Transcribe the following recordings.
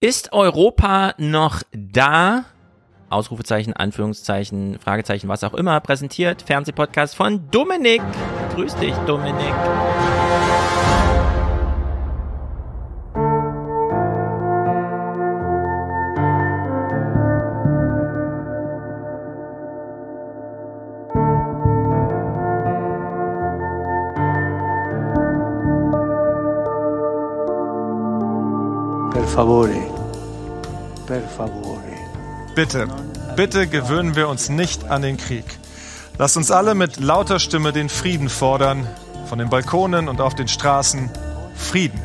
Ist Europa noch da? Ausrufezeichen, Anführungszeichen, Fragezeichen, was auch immer, präsentiert Fernsehpodcast von Dominik. Grüß dich, Dominik. Per favore. Bitte, bitte gewöhnen wir uns nicht an den Krieg. Lasst uns alle mit lauter Stimme den Frieden fordern, von den Balkonen und auf den Straßen. Frieden.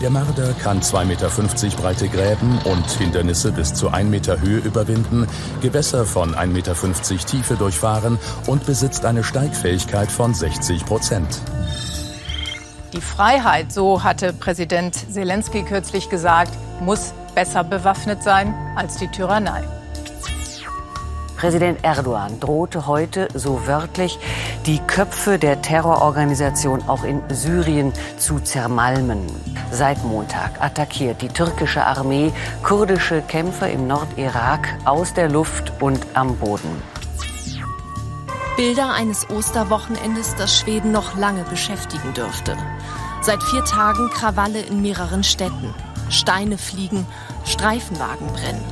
Der Marder kann 2,50 Meter breite Gräben und Hindernisse bis zu 1 Meter Höhe überwinden, Gewässer von 1,50 Meter Tiefe durchfahren und besitzt eine Steigfähigkeit von 60 Prozent. Die Freiheit, so hatte Präsident Zelensky kürzlich gesagt, muss besser bewaffnet sein als die Tyrannei. Präsident Erdogan drohte heute so wörtlich, die Köpfe der Terrororganisation auch in Syrien zu zermalmen. Seit Montag attackiert die türkische Armee kurdische Kämpfer im Nordirak aus der Luft und am Boden. Bilder eines Osterwochenendes, das Schweden noch lange beschäftigen dürfte. Seit vier Tagen Krawalle in mehreren Städten. Steine fliegen, Streifenwagen brennen.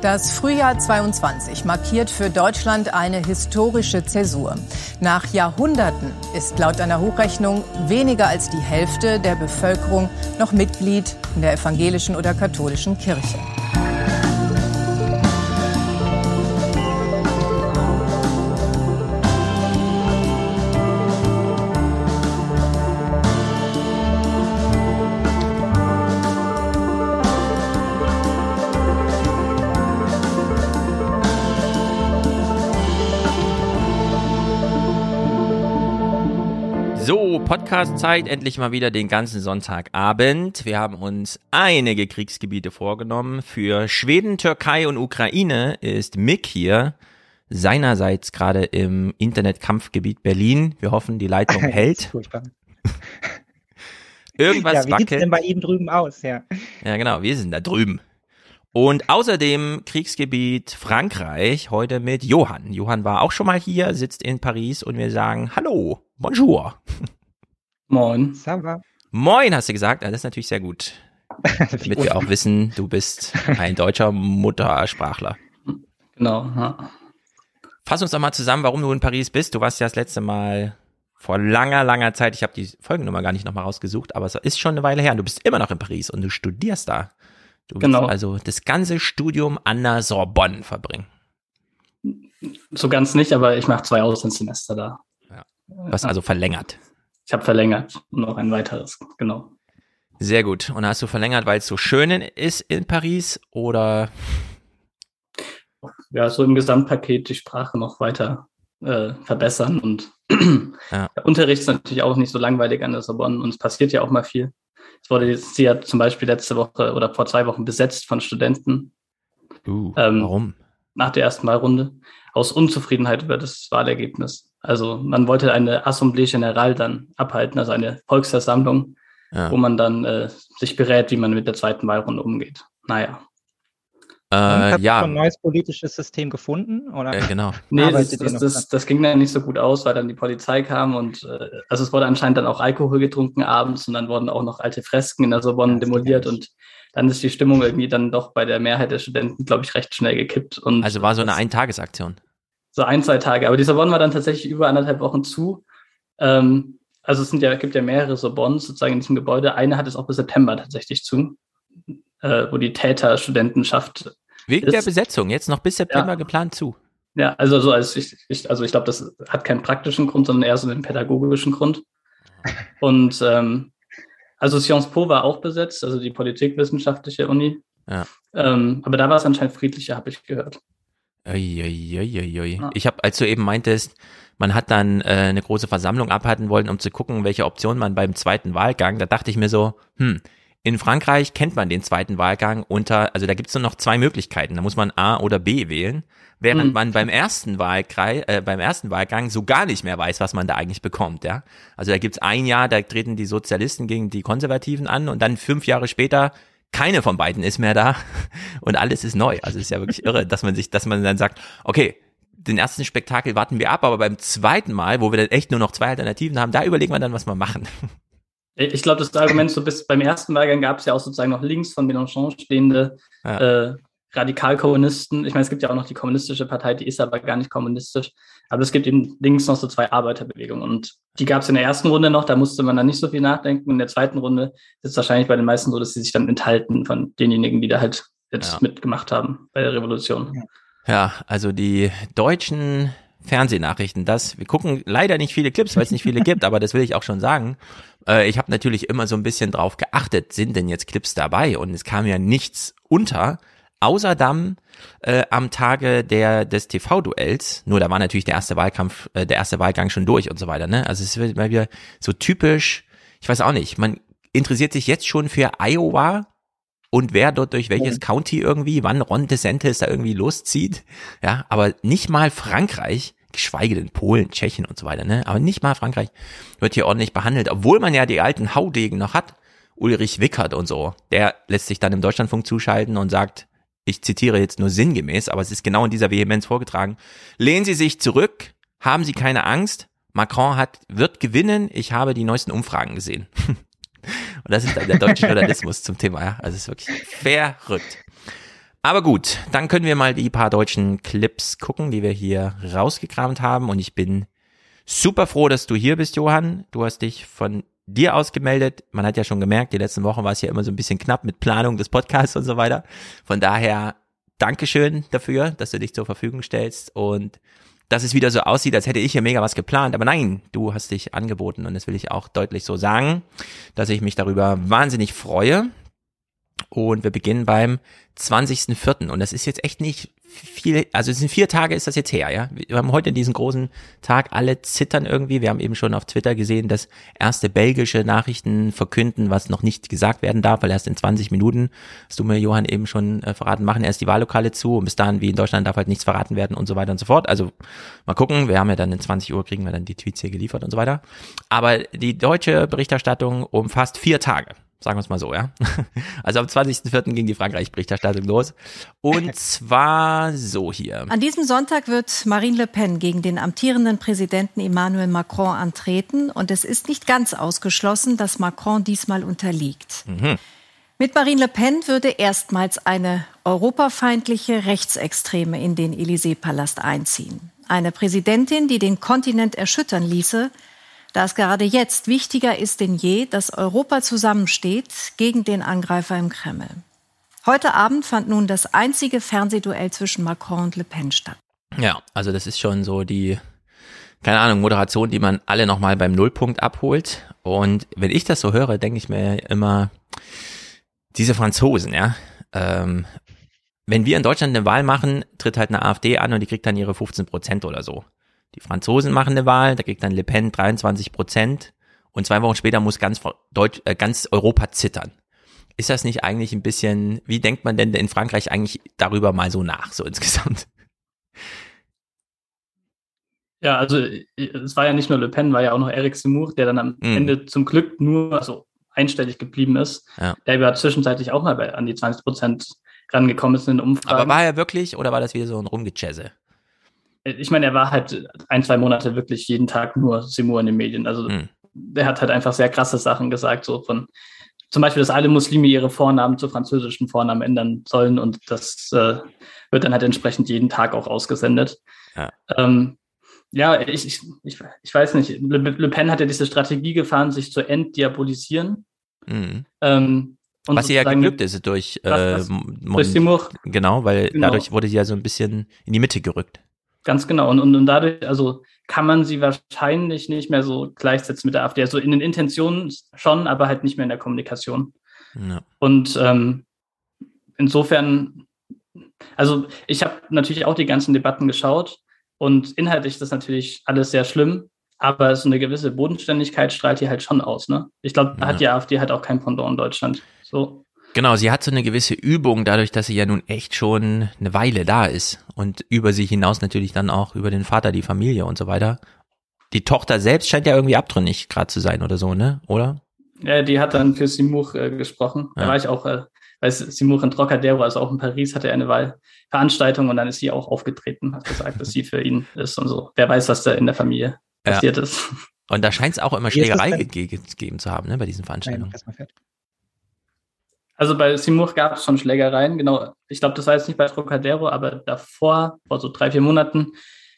Das Frühjahr 22 markiert für Deutschland eine historische Zäsur. Nach Jahrhunderten ist laut einer Hochrechnung weniger als die Hälfte der Bevölkerung noch Mitglied in der evangelischen oder katholischen Kirche. Podcast-Zeit, endlich mal wieder den ganzen Sonntagabend. Wir haben uns einige Kriegsgebiete vorgenommen. Für Schweden, Türkei und Ukraine ist Mick hier seinerseits gerade im Internetkampfgebiet Berlin. Wir hoffen, die Leitung hält. Irgendwas ja, wie sieht's denn wackelt. bei Ihnen drüben aus? Ja. Ja, genau, wir sind da drüben. Und außerdem Kriegsgebiet Frankreich, heute mit Johann. Johann war auch schon mal hier, sitzt in Paris und wir sagen Hallo, Bonjour. Moin. Sava. Moin, hast du gesagt. Ja, das ist natürlich sehr gut. Damit wir auch wissen, du bist ein deutscher Muttersprachler. Genau. Ja. Fass uns doch mal zusammen, warum du in Paris bist. Du warst ja das letzte Mal vor langer, langer Zeit. Ich habe die Folgennummer gar nicht nochmal rausgesucht, aber es ist schon eine Weile her. Und du bist immer noch in Paris und du studierst da. Du willst Genau. also das ganze Studium an der Sorbonne verbringen. So ganz nicht, aber ich mache zwei Auslandssemester da. Was also verlängert. Ich habe verlängert und noch ein weiteres. Genau. Sehr gut. Und hast du verlängert, weil es so schön ist in Paris oder? Ja, so im Gesamtpaket die Sprache noch weiter äh, verbessern und Ja. der Unterricht ist natürlich auch nicht so langweilig an der Sorbonne und es passiert ja auch mal viel. Es wurde jetzt hier zum Beispiel letzte Woche oder vor zwei Wochen besetzt von Studenten Uh, Ähm, warum? nach der ersten Wahlrunde aus Unzufriedenheit über das Wahlergebnis. Also man wollte eine Assemblée Générale dann abhalten, also eine Volksversammlung, Ja. wo man dann äh, sich berät, wie man mit der zweiten Wahlrunde umgeht. Naja. Äh, habt ihr ja, schon ein neues politisches System gefunden? Oder? äh, genau. Nee, das, das, das, das ging dann nicht so gut aus, weil dann die Polizei kam und äh, also es wurde anscheinend dann auch Alkohol getrunken abends und dann wurden auch noch alte Fresken in der Sorbonne demoliert und dann ist die Stimmung irgendwie dann doch bei der Mehrheit der Studenten, glaube ich, recht schnell gekippt. Und Also war so eine Eintagesaktion. So ein, zwei Tage. Aber die Sorbonne war dann tatsächlich über anderthalb Wochen zu. Ähm, also es sind ja, gibt ja mehrere Sorbonnes sozusagen in diesem Gebäude. Eine hat es auch bis September tatsächlich zu, äh, wo die Täterstudentenschaft Wegen Ist- der Besetzung, jetzt noch bis September Ja. geplant zu. Ja, also so als ich, ich also ich glaube, das hat keinen praktischen Grund, sondern eher so einen pädagogischen Grund. Und ähm, also Sciences Po war auch besetzt, also die politikwissenschaftliche Uni. Ja. Ähm, aber da war es anscheinend friedlicher, habe ich gehört. Uiuiuiui. Ja. Ich habe, als du eben meintest, man hat dann äh, eine große Versammlung abhalten wollen, um zu gucken, welche Option man beim zweiten Wahlgang, da dachte ich mir so, hm, In Frankreich kennt man den zweiten Wahlgang unter, also da gibt es nur noch zwei Möglichkeiten. Da muss man A oder B wählen, während Mhm. man beim ersten Wahlkreis, äh, beim ersten Wahlgang so gar nicht mehr weiß, was man da eigentlich bekommt. Ja, also da gibt's ein Jahr, da treten die Sozialisten gegen die Konservativen an und dann fünf Jahre später keine von beiden ist mehr da und alles ist neu. Also es ist ja wirklich irre, dass man sich, dass man dann sagt, okay, den ersten Spektakel warten wir ab, aber beim zweiten Mal, wo wir dann echt nur noch zwei Alternativen haben, da überlegen wir dann, was wir machen. Ich glaube, das Argument so bis beim ersten Wahlgang gab es ja auch sozusagen noch links von Mélenchon stehende Ja. äh, Radikalkommunisten. Ich meine, es gibt ja auch noch die kommunistische Partei, die ist aber gar nicht kommunistisch. Aber es gibt eben links noch so zwei Arbeiterbewegungen. Und die gab es in der ersten Runde noch, da musste man dann nicht so viel nachdenken. In der zweiten Runde ist es wahrscheinlich bei den meisten so, dass sie sich dann enthalten von denjenigen, die da halt jetzt Ja. mitgemacht haben bei der Revolution. Ja, also die deutschen Fernsehnachrichten, das, wir gucken leider nicht viele Clips, weil es nicht viele gibt, aber das will ich auch schon sagen. Äh, ich habe natürlich immer so ein bisschen drauf geachtet, sind denn jetzt Clips dabei? Und es kam ja nichts unter, außer dann äh, am Tage der des TV-Duells. Nur da war natürlich der erste Wahlkampf, äh, der erste Wahlgang schon durch und so weiter. Ne? Also es wird mal wieder so typisch. Ich weiß auch nicht. Man interessiert sich jetzt schon für Iowa und wer dort durch welches County irgendwie, wann Ron DeSantis da irgendwie loszieht. Ja, aber nicht mal Frankreich, geschweige denn Polen, Tschechien und so weiter, ne? Aber nicht mal Frankreich wird hier ordentlich behandelt, obwohl man ja die alten Haudegen noch hat. Ulrich Wickert und so. Der lässt sich dann im Deutschlandfunk zuschalten und sagt, ich zitiere jetzt nur sinngemäß, aber es ist genau in dieser Vehemenz vorgetragen. Lehnen Sie sich zurück, haben Sie keine Angst. Macron hat, wird gewinnen. Ich habe die neuesten Umfragen gesehen. Und das ist dann der deutsche Journalismus zum Thema, ja. Also es ist wirklich verrückt. Aber gut, dann können wir mal die paar deutschen Clips gucken, die wir hier rausgekramt haben. Und ich bin super froh, dass du hier bist, Johann. Du hast dich von dir aus gemeldet. Man hat ja schon gemerkt, die letzten Wochen war es ja immer so ein bisschen knapp mit Planung des Podcasts und so weiter. Von daher Dankeschön dafür, dass du dich zur Verfügung stellst und dass es wieder so aussieht, als hätte ich hier mega was geplant. Aber nein, du hast dich angeboten und das will ich auch deutlich so sagen, dass ich mich darüber wahnsinnig freue. Und wir beginnen beim 20.04. Und das ist jetzt echt nicht viel, also es sind vier Tage ist das jetzt her, ja. Wir haben heute diesen großen Tag, alle zittern irgendwie. Wir haben eben schon auf Twitter gesehen, dass erste belgische Nachrichten verkünden, was noch nicht gesagt werden darf, weil erst in 20 Minuten, hast du mir Johann eben schon äh, verraten, machen erst die Wahllokale zu und bis dahin, wie in Deutschland, darf halt nichts verraten werden und so weiter und so fort. Also mal gucken, wir haben ja dann in 20 Uhr kriegen wir dann die Tweets hier geliefert und so weiter. Aber die deutsche Berichterstattung umfasst vier Tage. Sagen wir es mal so, ja. Also am 20.04. ging die Frankreich-Berichterstattung los. Und zwar so hier. An diesem Sonntag wird Marine Le Pen gegen den amtierenden Präsidenten Emmanuel Macron antreten. Und es ist nicht ganz ausgeschlossen, dass Macron diesmal unterliegt. Mhm. Mit Marine Le Pen würde erstmals eine europafeindliche Rechtsextreme in den Élysée-Palast einziehen. Eine Präsidentin, die den Kontinent erschüttern ließe, da es gerade jetzt wichtiger ist denn je, dass Europa zusammensteht gegen den Angreifer im Kreml. Heute Abend fand nun das einzige Fernsehduell zwischen Macron und Le Pen statt. Ja, also das ist schon so die, keine Ahnung, Moderation, die man alle nochmal beim Nullpunkt abholt. Und wenn ich das so höre, denke ich mir immer, diese Franzosen, ja, ähm, wenn wir in Deutschland eine Wahl machen, tritt halt eine AfD an und die kriegt dann ihre 15 Prozent oder so. Die Franzosen machen eine Wahl, da kriegt dann Le Pen 23 Prozent und zwei Wochen später muss ganz Deutsch, äh, ganz Europa zittern. Ist das nicht eigentlich ein bisschen, wie denkt man denn in Frankreich eigentlich darüber mal so nach, so insgesamt? Ja, also es war ja nicht nur Le Pen, war ja auch noch Eric Zemmour, der dann am Mhm. Ende zum Glück nur also einstellig geblieben ist. Ja. Der war zwischenzeitlich auch mal bei, an die 20 Prozent rangekommen ist in den Umfragen. Aber war er wirklich oder war das wieder so ein Rumgejazze? Ich meine, er war halt ein, zwei Monate wirklich jeden Tag nur Seymour in den Medien. Also Hm. der hat halt einfach sehr krasse Sachen gesagt, so von zum Beispiel, dass alle Muslime ihre Vornamen zu französischen Vornamen ändern sollen und das äh, wird dann halt entsprechend jeden Tag auch ausgesendet. Ja. Ähm, ja, ich, ich, ich, ich weiß nicht. Le, Le Pen hat ja diese Strategie gefahren, sich zu entdiabolisieren. Mhm. Ähm, Was ihr ja geglückt ist durch, äh, Was- was- Mon- durch Seymour. Genau, weil Genau. dadurch wurde sie ja so ein bisschen in die Mitte gerückt. Ganz genau. Und, und, und dadurch, also kann man sie wahrscheinlich nicht mehr so gleichsetzen mit der AfD. Also in den Intentionen schon, aber halt nicht mehr in der Kommunikation. Ja. Und ähm, insofern, also ich habe natürlich auch die ganzen Debatten geschaut und inhaltlich ist das natürlich alles sehr schlimm, aber so eine gewisse Bodenständigkeit strahlt die halt schon aus. Ne? Ich glaube, da Ja. hat die AfD halt auch kein Pendant in Deutschland. So. Genau, sie hat so eine gewisse Übung, dadurch, dass sie ja nun echt schon eine Weile da ist und über sich hinaus natürlich dann auch über den Vater, die Familie und so weiter. Die Tochter selbst scheint ja irgendwie abtrünnig gerade zu sein oder so, ne? Oder? Ja, die hat dann für Simour äh, gesprochen. Ja. Da war ich auch, äh, weil Simour in Trocadero, also auch in Paris, hatte er eine Wahlveranstaltung und dann ist sie auch aufgetreten, hat gesagt, dass sie für ihn ist und so. Wer weiß, was da in der Familie ja. passiert ist. Und da scheint es auch immer Schlägerei gegeben zu haben, ne, bei diesen Veranstaltungen. Also bei Simour gab es schon Schlägereien, genau. Ich glaube, das war jetzt nicht bei Trocadero, aber davor, vor so drei, vier Monaten,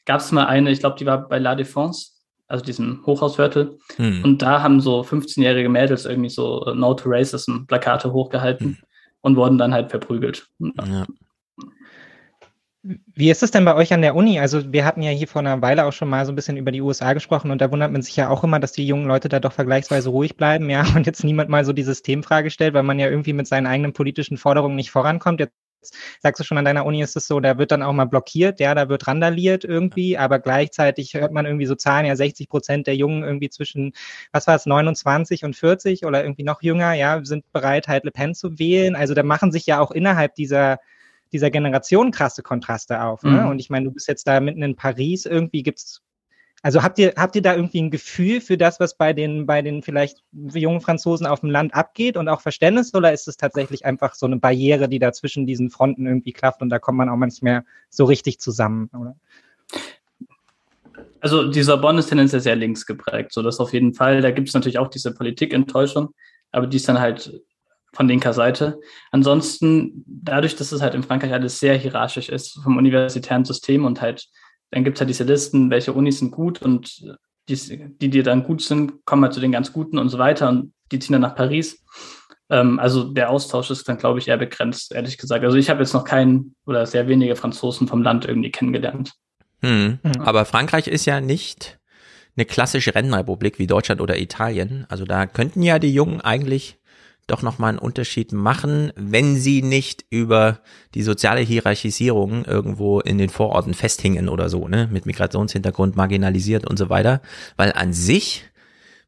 gab es mal eine, ich glaube, die war bei La Défense, also diesem Hochhausviertel. Hm. Und da haben so 15-jährige Mädels irgendwie so No to Racism Plakate hochgehalten hm. und wurden dann halt verprügelt. Ja. Wie ist es denn bei euch an der Uni? Also wir hatten ja hier vor einer Weile auch schon mal so ein bisschen über die USA gesprochen und da wundert man sich ja auch immer, dass die jungen Leute da doch vergleichsweise ruhig bleiben, ja, und jetzt niemand mal so die Systemfrage stellt, weil man ja irgendwie mit seinen eigenen politischen Forderungen nicht vorankommt. Jetzt sagst du schon, an deiner Uni ist es so, da wird dann auch mal blockiert, ja, da wird randaliert irgendwie, aber gleichzeitig hört man irgendwie so Zahlen, ja, 60 Prozent der Jungen irgendwie zwischen, was war es, 29 und 40 oder irgendwie noch jünger, ja, sind bereit, halt Le Pen zu wählen. Also da machen sich ja auch innerhalb dieser dieser Generation krasse Kontraste auf. Ne? Mhm. Und ich meine, du bist jetzt da mitten in Paris, irgendwie gibt's also habt ihr, habt ihr da irgendwie ein Gefühl für das, was bei den, bei den vielleicht jungen Franzosen auf dem Land abgeht und auch Verständnis oder ist es tatsächlich einfach so eine Barriere, die da zwischen diesen Fronten irgendwie klafft und da kommt man auch manchmal so richtig zusammen, oder? Also die Sorbonne ist tendenziell sehr links geprägt, so das auf jeden Fall. Da gibt es natürlich auch diese Politikenttäuschung, aber die ist dann halt von linker Seite. Ansonsten, dadurch, dass es halt in Frankreich alles sehr hierarchisch ist vom universitären System und halt, dann gibt es halt diese Listen, welche Unis sind gut und die, die, die dann gut sind, kommen halt zu den ganz Guten und so weiter und die ziehen dann nach Paris. Ähm, also der Austausch ist dann, glaube ich, eher begrenzt, ehrlich gesagt. Also ich habe jetzt noch keinen oder sehr wenige Franzosen vom Land irgendwie kennengelernt. Hm. Mhm. Aber Frankreich ist ja nicht eine klassische Rennrepublik wie Deutschland oder Italien. Also da könnten ja die Jungen eigentlich doch nochmal einen Unterschied machen, wenn sie nicht über die soziale Hierarchisierung irgendwo in den Vororten festhingen oder so, ne, mit Migrationshintergrund marginalisiert und so weiter, weil an sich,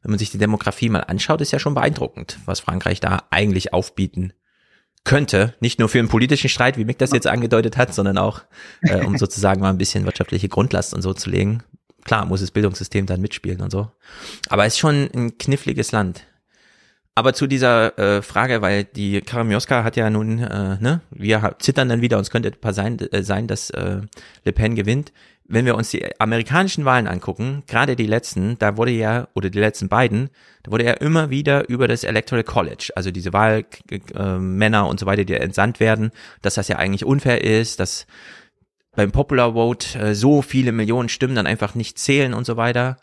wenn man sich die Demografie mal anschaut, ist ja schon beeindruckend, was Frankreich da eigentlich aufbieten könnte, nicht nur für einen politischen Streit, wie Mick das jetzt angedeutet hat, sondern auch, äh, um sozusagen mal ein bisschen wirtschaftliche Grundlast und so zu legen. Klar, muss das Bildungssystem dann mitspielen und so. Aber es ist schon ein kniffliges Land. Aber zu dieser äh, Frage, weil die Karamioska hat ja nun, äh, ne, wir zittern dann wieder, uns könnte etwas sein, äh, sein, dass äh, Le Pen gewinnt. Wenn wir uns die amerikanischen Wahlen angucken, gerade die letzten, da wurde ja, oder die letzten beiden, da wurde ja immer wieder über das Electoral College, also diese Wahlmänner äh, und so weiter, die entsandt werden, dass das ja eigentlich unfair ist, dass beim Popular Vote äh, so viele Millionen Stimmen dann einfach nicht zählen und so weiter.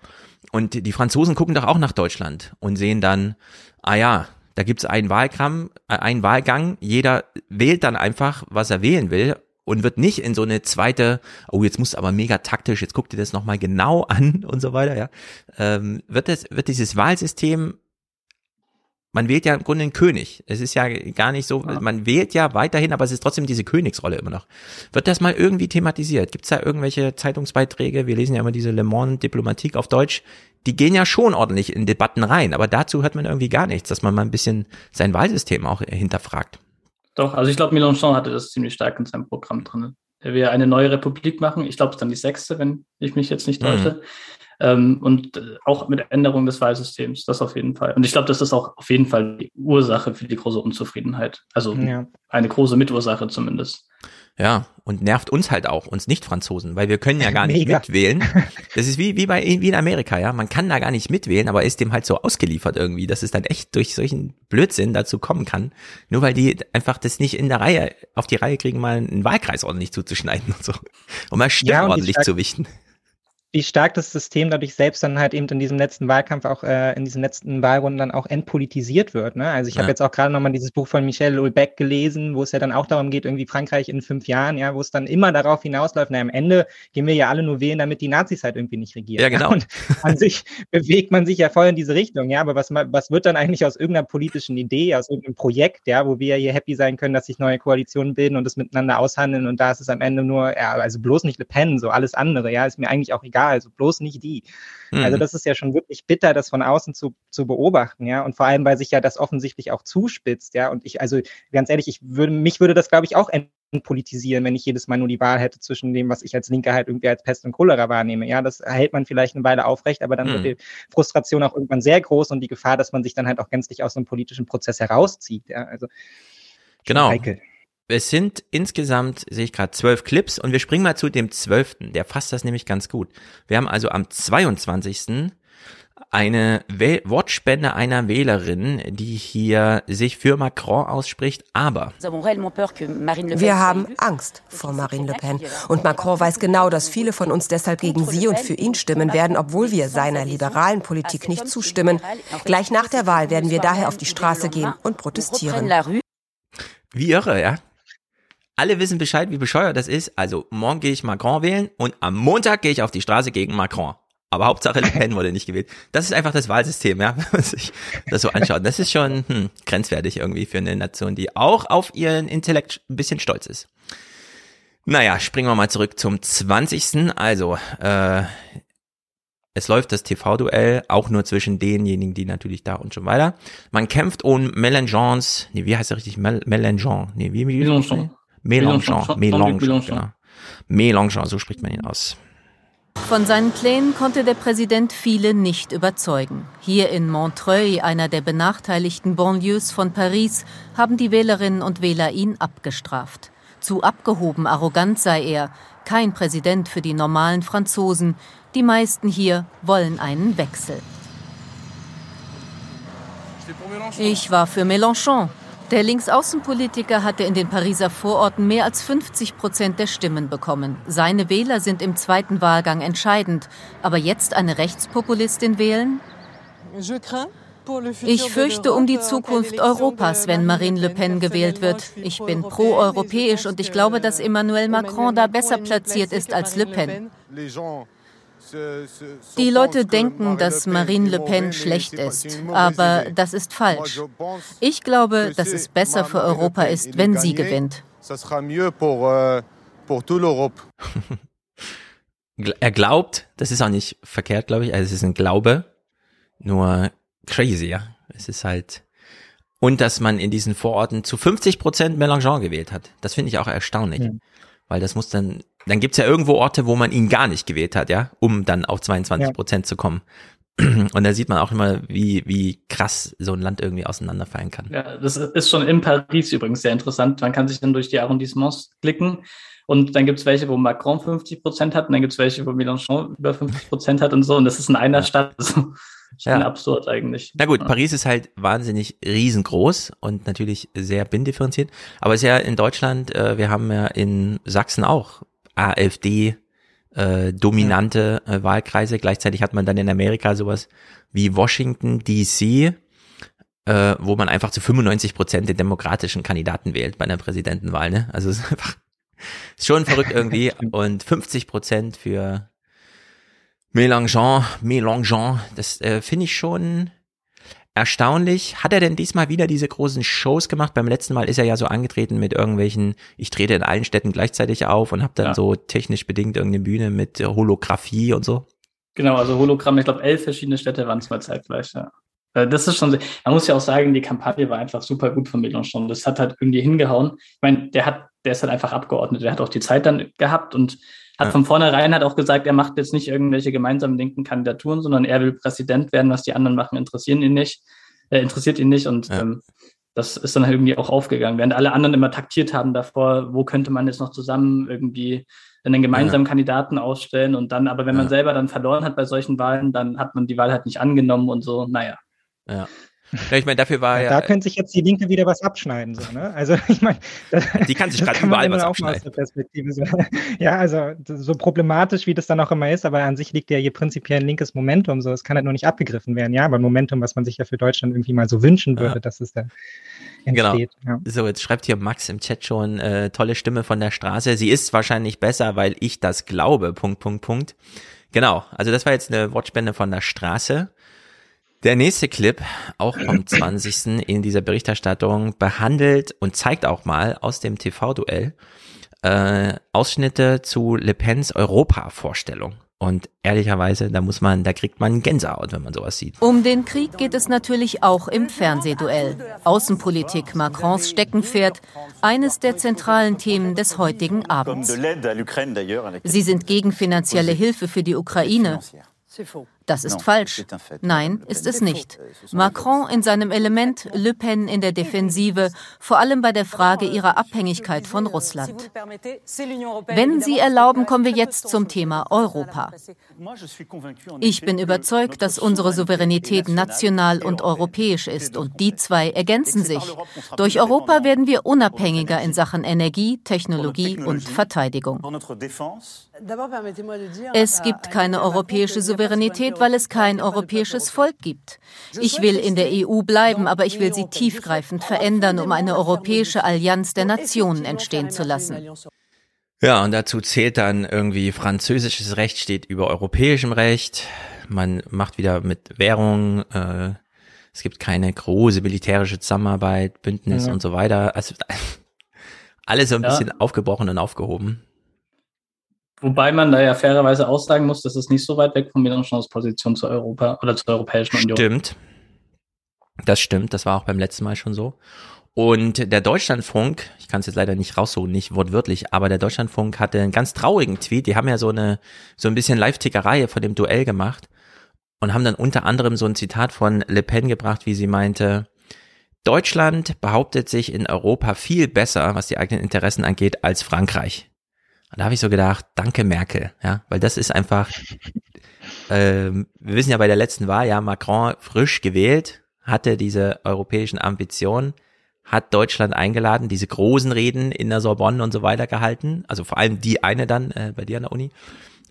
Und die Franzosen gucken doch auch nach Deutschland und sehen dann, ah ja, da gibt's einen Wahlkram, äh, einen Wahlgang, jeder wählt dann einfach, was er wählen will und wird nicht in so eine zweite, oh, jetzt muss aber mega taktisch, jetzt guck dir das nochmal genau an und so weiter, ja. Ähm, wird das, wird dieses Wahlsystem man wählt ja im Grunde einen König. Es ist ja gar nicht so, ja. man wählt ja weiterhin, aber es ist trotzdem diese Königsrolle immer noch. Wird das mal irgendwie thematisiert? Gibt es da irgendwelche Zeitungsbeiträge? Wir lesen ja immer diese Le Monde Diplomatique auf Deutsch. Die gehen ja schon ordentlich in Debatten rein, aber dazu hört man irgendwie gar nichts, dass man mal ein bisschen sein Wahlsystem auch hinterfragt. Doch, also ich glaube, Mélenchon hatte das ziemlich stark in seinem Programm drin. Er will eine neue Republik machen. Ich glaube, es ist dann die sechste, wenn ich mich jetzt nicht täusche. Mhm. Ähm, und äh, auch mit Änderung des Wahlsystems, das auf jeden Fall. Und ich glaube, das ist auch auf jeden Fall die Ursache für die große Unzufriedenheit. Also ja. eine große Mitursache zumindest. Ja, und nervt uns halt auch, uns Nicht-Franzosen, weil wir können ja gar nicht Mega. mitwählen. Das ist wie, wie bei, wie in Amerika, ja. Man kann da gar nicht mitwählen, aber ist dem halt so ausgeliefert irgendwie, dass es dann echt durch solchen Blödsinn dazu kommen kann. Nur weil die einfach das nicht in der Reihe, auf die Reihe kriegen, mal einen Wahlkreis ordentlich zuzuschneiden und so. Und mal Stimmen ja, ordentlich zu wichten wie stark das System dadurch selbst dann halt eben in diesem letzten Wahlkampf auch äh, in diesen letzten Wahlrunden dann auch entpolitisiert wird. Ne? Also ich ja. habe jetzt auch gerade nochmal dieses Buch von Michel Ulbeck gelesen, wo es ja dann auch darum geht, irgendwie Frankreich in fünf Jahren, ja, wo es dann immer darauf hinausläuft, na am Ende gehen wir ja alle nur wählen, damit die Nazis halt irgendwie nicht regieren. Ja, genau. Und an sich bewegt man sich ja voll in diese Richtung, ja, aber was, was wird dann eigentlich aus irgendeiner politischen Idee, aus irgendeinem Projekt, ja, wo wir hier happy sein können, dass sich neue Koalitionen bilden und das miteinander aushandeln und da ist es am Ende nur, ja, also bloß nicht Le Pen, so alles andere, ja, ist mir eigentlich auch egal egal, also bloß nicht die. Mhm. Also das ist ja schon wirklich bitter, das von außen zu, zu beobachten, ja. Und vor allem, weil sich ja das offensichtlich auch zuspitzt, ja. Und ich, also ganz ehrlich, ich würde, mich würde das, glaube ich, auch politisieren, wenn ich jedes Mal nur die Wahl hätte zwischen dem, was ich als Linke halt irgendwie als Pest und Cholera wahrnehme. Ja, das hält man vielleicht eine Weile aufrecht, aber dann Mhm. wird die Frustration auch irgendwann sehr groß und die Gefahr, dass man sich dann halt auch gänzlich aus so einem politischen Prozess herauszieht. Ja, also Genau. heikel. Es sind insgesamt, sehe ich gerade, zwölf Clips und wir springen mal zu dem zwölften. Der fasst das nämlich ganz gut. Wir haben also am 22. eine Wähl Wortspende einer Wählerin, die hier sich für Macron ausspricht, aber Wir haben Angst vor Marine Le Pen. Und Macron weiß genau, dass viele von uns deshalb gegen sie und für ihn stimmen werden, obwohl wir seiner liberalen Politik nicht zustimmen. Gleich nach der Wahl werden wir daher auf die Straße gehen und protestieren. wie irre, ja? Alle wissen Bescheid, wie bescheuert das ist. Also morgen gehe ich Macron wählen und am Montag gehe ich auf die Straße gegen Macron. Aber Hauptsache Le Pen wurde nicht gewählt. Das ist einfach das Wahlsystem, ja, wenn man sich das so anschaut. Das ist schon hm, grenzwertig irgendwie für eine Nation, die auch auf ihren Intellekt ein bisschen stolz ist. Naja, springen wir mal zurück zum 20. Also, äh, es läuft das TV-Duell, auch nur zwischen denjenigen, die natürlich da und schon weiter. Man kämpft um Mélenchons, nee, wie heißt er richtig? Mel Mélenchon, nee, wie, wie Mélenchon. Mélenchon, Mélenchon, genau. Mélenchon, so spricht man ihn aus. Von seinen Plänen konnte der Präsident viele nicht überzeugen. Hier in Montreuil, einer der benachteiligten Banlieues von Paris, haben die Wählerinnen und Wähler ihn abgestraft. Zu abgehoben arrogant sei er, kein Präsident für die normalen Franzosen. Die meisten hier wollen einen Wechsel. Ich war für Mélenchon. Der Linksaußenpolitiker hatte in den Pariser Vororten mehr als 50 Prozent der Stimmen bekommen. Seine Wähler sind im zweiten Wahlgang entscheidend. Aber jetzt eine Rechtspopulistin wählen? Ich fürchte um die Zukunft Europas, wenn Marine Le Pen gewählt wird. Ich bin pro-europäisch und ich glaube, dass Emmanuel Macron da besser platziert ist als Le Pen. Die Leute denken, dass Marine Le Pen schlecht ist, aber das ist falsch. Ich glaube, dass es besser für Europa ist, wenn sie gewinnt. Gl- Er glaubt, das ist auch nicht verkehrt, glaube ich, also es ist ein Glaube, nur crazy, ja. Es ist halt, und dass man in diesen Vororten zu 50 Prozent Mélenchon gewählt hat. Das finde ich auch erstaunlich. Ja. Weil das muss dann, dann gibt's ja irgendwo Orte, wo man ihn gar nicht gewählt hat, ja, um dann auf 22 Prozent zu kommen. Und da sieht man auch immer, wie, wie krass so ein Land irgendwie auseinanderfallen kann. Ja, das ist schon in Paris übrigens sehr interessant. Man kann sich dann durch die Arrondissements klicken und dann gibt's welche, wo Macron 50 Prozent hat und dann gibt's welche, wo Mélenchon über 50 Prozent hat und so. Und das ist in einer Stadt. Also, schon Ja. absurd eigentlich. Na gut, Ja. Paris ist halt wahnsinnig riesengroß und natürlich sehr bindifferenziert. Aber es ist ja in Deutschland, äh, wir haben ja in Sachsen auch AfD äh, dominante äh, Wahlkreise. Gleichzeitig hat man dann in Amerika sowas wie Washington DC, äh, wo man einfach zu 95 Prozent den demokratischen Kandidaten wählt bei einer Präsidentenwahl. Ne? Also es ist einfach ist schon verrückt irgendwie und 50 Prozent für Mélenchon, Mélenchon, das äh, finde ich schon erstaunlich. Hat er denn diesmal wieder diese großen Shows gemacht? Beim letzten Mal ist er ja so angetreten mit irgendwelchen, ich trete in allen Städten gleichzeitig auf und habe dann Ja. so technisch bedingt irgendeine Bühne mit Holographie und so. Genau, also Hologramm, ich glaube, elf verschiedene Städte waren es mal zeitgleich, ja. Äh, Das ist schon, man muss ja auch sagen, die Kampagne war einfach super gut von Mélenchon. Das hat halt irgendwie hingehauen. Ich meine, der hat, der ist halt einfach Abgeordneter. Der hat auch die Zeit dann gehabt und hat Ja. von vornherein halt auch gesagt, er macht jetzt nicht irgendwelche gemeinsamen linken Kandidaturen, sondern er will Präsident werden. Was die anderen machen, interessieren ihn nicht, äh, interessiert ihn nicht und Ja. ähm, das ist dann halt irgendwie auch aufgegangen. Während alle anderen immer taktiert haben davor, wo könnte man jetzt noch zusammen irgendwie einen gemeinsamen Kandidaten ausstellen und dann, aber wenn man Ja. selber dann verloren hat bei solchen Wahlen, dann hat man die Wahl halt nicht angenommen und so, naja. Ja. Ja, ich meine, dafür war Ja, ja, da könnte sich jetzt die Linke wieder was abschneiden. So, ne? Also ich meine, die kann sich gerade überall was abschneiden. so. Ja, also so problematisch, wie das dann auch immer ist, aber an sich liegt ja hier prinzipiell ein linkes Momentum. So, es kann halt nur nicht abgegriffen werden, ja, aber ein Momentum, was man sich ja für Deutschland irgendwie mal so wünschen würde, Ja. dass es da Genau. entsteht. Ja. So, jetzt schreibt hier Max im Chat schon, äh, tolle Stimme von der Straße. Sie ist wahrscheinlich besser, weil ich das glaube. Punkt, Punkt, Punkt. Genau, also das war jetzt eine Wortspende von der Straße. Der nächste Clip, auch vom 20. in dieser Berichterstattung, behandelt und zeigt auch mal aus dem TV-Duell äh, Ausschnitte zu Le Pens Europa-Vorstellung. Und ehrlicherweise, da muss man, da kriegt man Gänsehaut, wenn man sowas sieht. Um den Krieg geht es natürlich auch im Fernsehduell. Außenpolitik Macrons Steckenpferd, eines der zentralen Themen des heutigen Abends. Sie sind gegen finanzielle Hilfe für die Ukraine. Das ist falsch. Nein, ist es nicht. Macron in seinem Element, Le Pen in der Defensive, vor allem bei der Frage ihrer Abhängigkeit von Russland. Wenn Sie erlauben, kommen wir jetzt zum Thema Europa. Ich bin überzeugt, dass unsere Souveränität national und europäisch ist und die zwei ergänzen sich. Durch Europa werden wir unabhängiger in Sachen Energie, Technologie und Verteidigung. Es gibt keine europäische Souveränität, weil es kein europäisches Volk gibt. Ich will in der EU bleiben, aber ich will sie tiefgreifend verändern, um eine europäische Allianz der Nationen entstehen zu lassen. Ja, und dazu zählt dann irgendwie französisches Recht steht über europäischem Recht. Man macht wieder mit Währung, äh, es gibt keine große militärische Zusammenarbeit, Bündnis ja. und so weiter. Also alles so ein bisschen aufgebrochen und aufgehoben. Wobei man da ja fairerweise auch sagen muss, das ist nicht so weit weg von Mélenchons Position zu Europa oder zur Europäischen Union. Stimmt. Das stimmt, das war auch beim letzten Mal schon so. Und der Deutschlandfunk, ich kann es jetzt leider nicht raussuchen, nicht wortwörtlich, aber der Deutschlandfunk hatte einen ganz traurigen Tweet. Die haben ja so eine, so ein bisschen Live-Tickerei von dem Duell gemacht und haben dann unter anderem so ein Zitat von Le Pen gebracht, wie sie meinte, Deutschland behauptet sich in Europa viel besser, was die eigenen Interessen angeht, als Frankreich. Und da habe ich so gedacht, danke Merkel, ja, weil das ist einfach, äh, wir wissen ja bei der letzten Wahl, ja, Macron frisch gewählt, hatte diese europäischen Ambitionen, hat Deutschland eingeladen, diese großen Reden in der Sorbonne und so weiter gehalten, also vor allem die eine dann äh, bei dir an der Uni.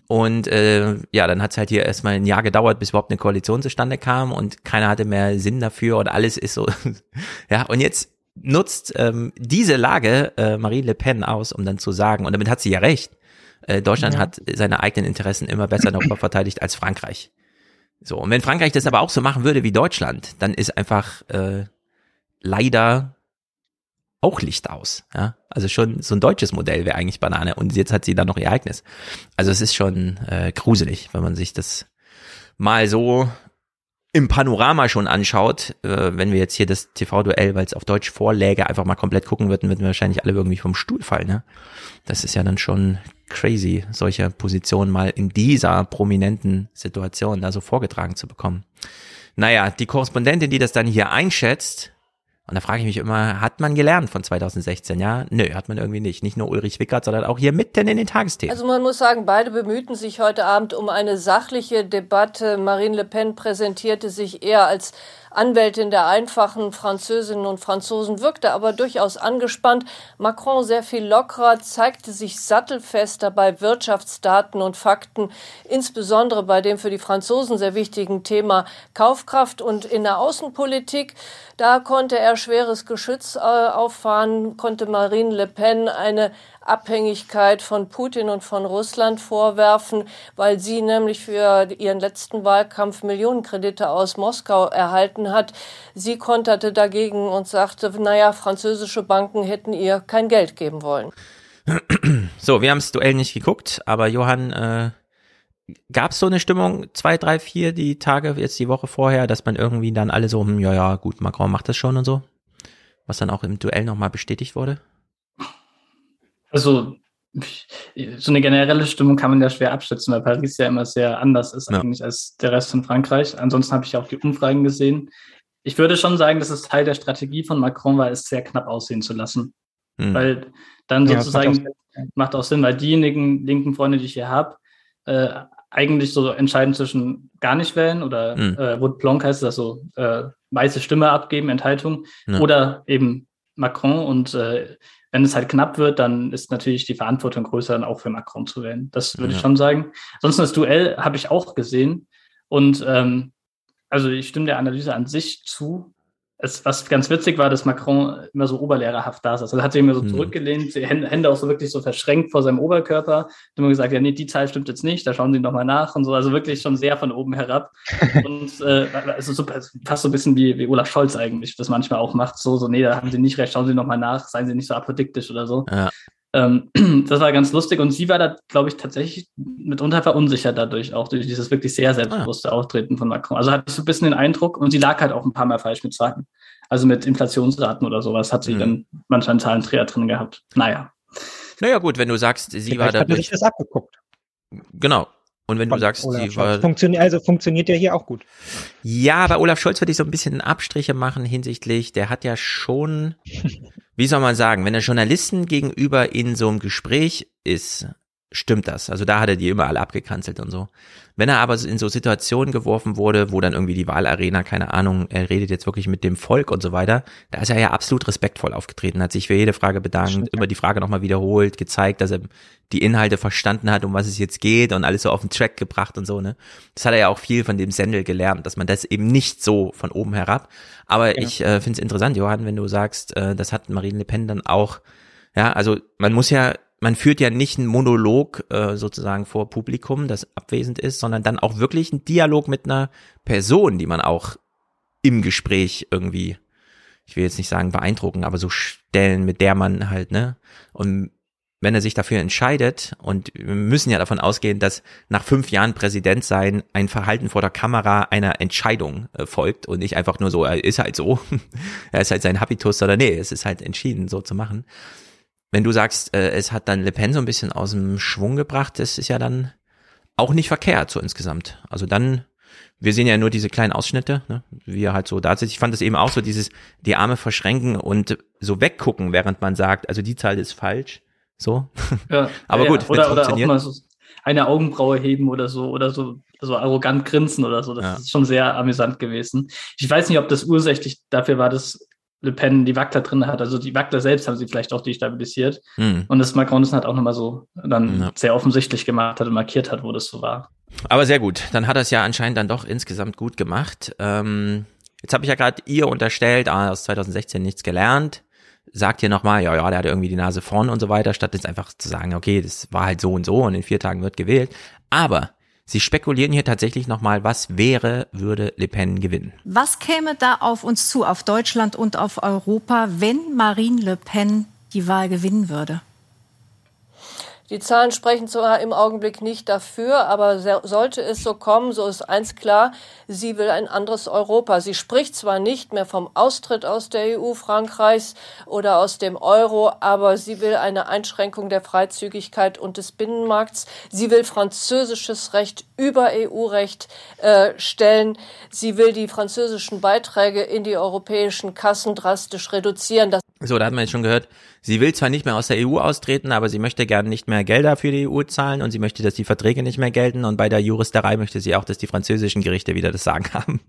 Und äh, ja, dann hat es halt hier erstmal ein Jahr gedauert, bis überhaupt eine Koalition zustande kam und keiner hatte mehr Sinn dafür und alles ist so. ja, und jetzt nutzt ähm, diese Lage äh, Marine Le Pen aus, um dann zu sagen, und damit hat sie ja recht, äh, Deutschland ja. hat seine eigenen Interessen immer besser in Europa verteidigt als Frankreich. So, und wenn Frankreich das aber auch so machen würde wie Deutschland, dann ist einfach äh, leider auch Licht aus. Ja? Also schon so ein deutsches Modell wäre eigentlich Banane und jetzt hat sie dann noch ihr eigenes. Also es ist schon äh, gruselig, wenn man sich das mal so im Panorama schon anschaut, äh, wenn wir jetzt hier das TV-Duell, weil es auf Deutsch vorläge, einfach mal komplett gucken würden, würden wir wahrscheinlich alle irgendwie vom Stuhl fallen. Ne? Das ist ja dann schon crazy, solche Positionen mal in dieser prominenten Situation da so vorgetragen zu bekommen. Naja, die Korrespondentin, die das dann hier einschätzt, und da frage ich mich immer, hat man gelernt von 2016? Ja, nö, hat man irgendwie nicht. Nicht nur Ulrich Wickert, sondern auch hier mitten in den Tagesthemen. Also man muss sagen, beide bemühten sich heute Abend um eine sachliche Debatte. Marine Le Pen präsentierte sich eher als Anwältin der einfachen Französinnen und Franzosen, wirkte aber durchaus angespannt. Macron sehr viel lockerer, zeigte sich sattelfest dabei Wirtschaftsdaten und Fakten, insbesondere bei dem für die Franzosen sehr wichtigen Thema Kaufkraft und in der Außenpolitik. Da konnte er schweres Geschütz äh, auffahren, konnte Marine Le Pen eine Abhängigkeit von Putin und von Russland vorwerfen, weil sie nämlich für ihren letzten Wahlkampf Millionenkredite aus Moskau erhalten hat. Sie konterte dagegen und sagte, naja, französische Banken hätten ihr kein Geld geben wollen. So, wir haben das Duell nicht geguckt, aber Johann, äh, gab es so eine Stimmung zwei, drei, vier, die Tage, jetzt die Woche vorher, dass man irgendwie dann alle so, hm, ja, ja, gut, Macron macht das schon und so? Was dann auch im Duell nochmal bestätigt wurde? Also so eine generelle Stimmung kann man ja schwer abschätzen, weil Paris ja immer sehr anders ist ja. eigentlich als der Rest von Frankreich. Ansonsten habe ich auch die Umfragen gesehen. Ich würde schon sagen, dass es Teil der Strategie von Macron war, es sehr knapp aussehen zu lassen. Mhm. Weil dann sozusagen ja, macht, auch macht, auch Sinn, weil diejenigen linken Freunde, die ich hier habe, äh, eigentlich so entscheiden zwischen gar nicht wählen oder mhm. äh, Vote Blanc heißt das so, äh, weiße Stimme abgeben, Enthaltung, ja. oder eben Macron und äh, wenn es halt knapp wird, dann ist natürlich die Verantwortung größer, dann auch für Macron zu wählen. Das würde ja. ich schon sagen. Ansonsten das Duell habe ich auch gesehen. Und ähm, also ich stimme der Analyse an sich zu es, was ganz witzig war, dass Macron immer so oberlehrerhaft da saß. Also hat sich immer so mhm. zurückgelehnt, die Hände auch so wirklich so verschränkt vor seinem Oberkörper. Hat immer gesagt, ja, nee, die Zahl stimmt jetzt nicht, da schauen Sie nochmal nach und so. Also wirklich schon sehr von oben herab. und äh, also so, fast so ein bisschen wie, wie Olaf Scholz eigentlich, das manchmal auch macht. So, so, nee, da haben Sie nicht recht, schauen Sie nochmal nach, seien Sie nicht so apodiktisch oder so. Ja. Ähm, das war ganz lustig und sie war da, glaube ich, tatsächlich mitunter verunsichert dadurch, auch durch dieses wirklich sehr selbstbewusste ah. Auftreten von Macron. Also hatte ich so ein bisschen den Eindruck und sie lag halt auch ein paar Mal falsch mit Zahlen. Also mit Inflationsdaten oder sowas hat sie mhm. dann manchmal einen Zahlendreher drin gehabt. Naja. Naja, gut, wenn du sagst, sie Vielleicht war dadurch. Hat sich das abgeguckt. Genau. Und wenn Von du sagst, Olaf sie war. Funktioniert, also funktioniert ja hier auch gut. Ja, bei Olaf Scholz würde ich so ein bisschen Abstriche machen hinsichtlich, der hat ja schon, wie soll man sagen, wenn er Journalisten gegenüber in so einem Gespräch ist, stimmt das. Also da hat er die immer alle abgekanzelt und so. Wenn er aber in so Situationen geworfen wurde, wo dann irgendwie die Wahlarena, keine Ahnung, er redet jetzt wirklich mit dem Volk und so weiter, da ist er ja absolut respektvoll aufgetreten, hat sich für jede Frage bedankt, immer die Frage nochmal wiederholt, gezeigt, dass er die Inhalte verstanden hat, um was es jetzt geht und alles so auf den Track gebracht und so, ne. Das hat er ja auch viel von dem Sendel gelernt, dass man das eben nicht so von oben herab. Aber ja. ich äh, finde es interessant, Johann, wenn du sagst, äh, das hat Marine Le Pen dann auch, ja, also man muss ja man führt ja nicht einen Monolog äh, sozusagen vor Publikum, das abwesend ist, sondern dann auch wirklich einen Dialog mit einer Person, die man auch im Gespräch irgendwie, ich will jetzt nicht sagen beeindrucken, aber so stellen, mit der man halt, ne? Und wenn er sich dafür entscheidet, und wir müssen ja davon ausgehen, dass nach fünf Jahren Präsident sein ein Verhalten vor der Kamera einer Entscheidung äh, folgt und nicht einfach nur so, er ist halt so, er ist halt sein Habitus oder nee, es ist halt entschieden, so zu machen wenn du sagst, äh, es hat dann Le Pen so ein bisschen aus dem Schwung gebracht, das ist ja dann auch nicht verkehrt so insgesamt. Also dann, wir sehen ja nur diese kleinen Ausschnitte, ne, wie er halt so da sitzt. Ich fand das eben auch so, dieses, die Arme verschränken und so weggucken, während man sagt, also die Zahl ist falsch. So. Ja, Aber ja, gut, ja. oder, oder auch mal so eine Augenbraue heben oder so, oder so, so arrogant grinsen oder so. Das ja. ist schon sehr amüsant gewesen. Ich weiß nicht, ob das ursächlich dafür war, dass Le Pen die Wackler drin hat. Also die Wackler selbst haben sie vielleicht auch destabilisiert. Mhm. Und das Macron das halt auch nochmal so dann ja. sehr offensichtlich gemacht hat und markiert hat, wo das so war. Aber sehr gut. Dann hat er es ja anscheinend dann doch insgesamt gut gemacht. Ähm, jetzt habe ich ja gerade ihr unterstellt, ah, aus 2016 nichts gelernt. Sagt ihr nochmal, ja, ja, der hat irgendwie die Nase vorn und so weiter, statt jetzt einfach zu sagen, okay, das war halt so und so und in vier Tagen wird gewählt. Aber Sie spekulieren hier tatsächlich nochmal, was wäre, würde Le Pen gewinnen. Was käme da auf uns zu, auf Deutschland und auf Europa, wenn Marine Le Pen die Wahl gewinnen würde? Die Zahlen sprechen zwar im Augenblick nicht dafür, aber sollte es so kommen, so ist eins klar, sie will ein anderes Europa. Sie spricht zwar nicht mehr vom Austritt aus der EU Frankreichs oder aus dem Euro, aber sie will eine Einschränkung der Freizügigkeit und des Binnenmarkts. Sie will französisches Recht über EU-Recht äh, stellen. Sie will die französischen Beiträge in die europäischen Kassen drastisch reduzieren. Das so, da hat man jetzt schon gehört, sie will zwar nicht mehr aus der EU austreten, aber sie möchte gerne nicht mehr Gelder für die EU zahlen und sie möchte, dass die Verträge nicht mehr gelten und bei der Juristerei möchte sie auch, dass die französischen Gerichte wieder das Sagen haben.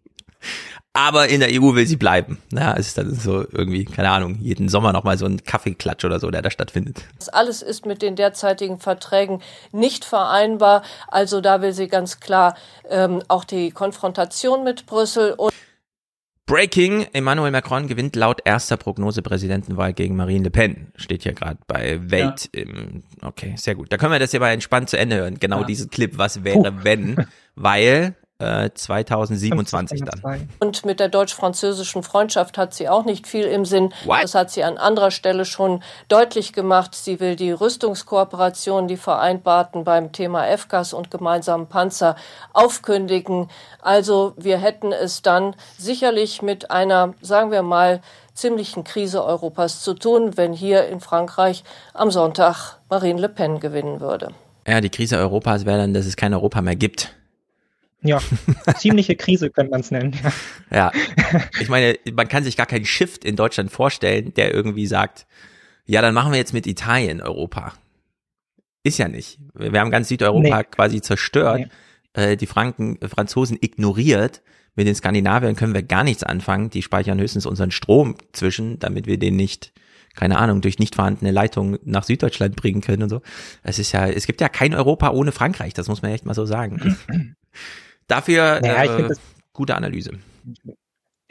Aber in der EU will sie bleiben. Ja, es ist dann so irgendwie, keine Ahnung, jeden Sommer nochmal so ein Kaffeeklatsch oder so, der da stattfindet. Das alles ist mit den derzeitigen Verträgen nicht vereinbar. Also da will sie ganz klar ähm, auch die Konfrontation mit Brüssel und Breaking, Emmanuel Macron gewinnt laut erster Prognose Präsidentenwahl gegen Marine Le Pen. Steht hier gerade bei Welt. Ja. Im, okay, sehr gut. Da können wir das ja mal entspannt zu Ende hören. Genau ja. diesen Clip, was wäre, Puh. wenn. Weil 2027 äh, dann. Und mit der deutsch-französischen Freundschaft hat sie auch nicht viel im Sinn. What? Das hat sie an anderer Stelle schon deutlich gemacht. Sie will die Rüstungskooperation, die vereinbarten beim Thema FGAS und gemeinsamen Panzer aufkündigen. Also wir hätten es dann sicherlich mit einer, sagen wir mal, ziemlichen Krise Europas zu tun, wenn hier in Frankreich am Sonntag Marine Le Pen gewinnen würde. Ja, die Krise Europas wäre dann, dass es kein Europa mehr gibt. Ja, ziemliche Krise könnte man es nennen. Ja. ich meine, man kann sich gar keinen Shift in Deutschland vorstellen, der irgendwie sagt, ja, dann machen wir jetzt mit Italien Europa. Ist ja nicht. Wir haben ganz Südeuropa nee. quasi zerstört, nee. äh, die Franken, Franzosen ignoriert. Mit den Skandinaviern können wir gar nichts anfangen. Die speichern höchstens unseren Strom zwischen, damit wir den nicht, keine Ahnung, durch nicht vorhandene Leitungen nach Süddeutschland bringen können und so. Es ist ja, es gibt ja kein Europa ohne Frankreich, das muss man echt mal so sagen. Dafür naja, äh, gute Analyse.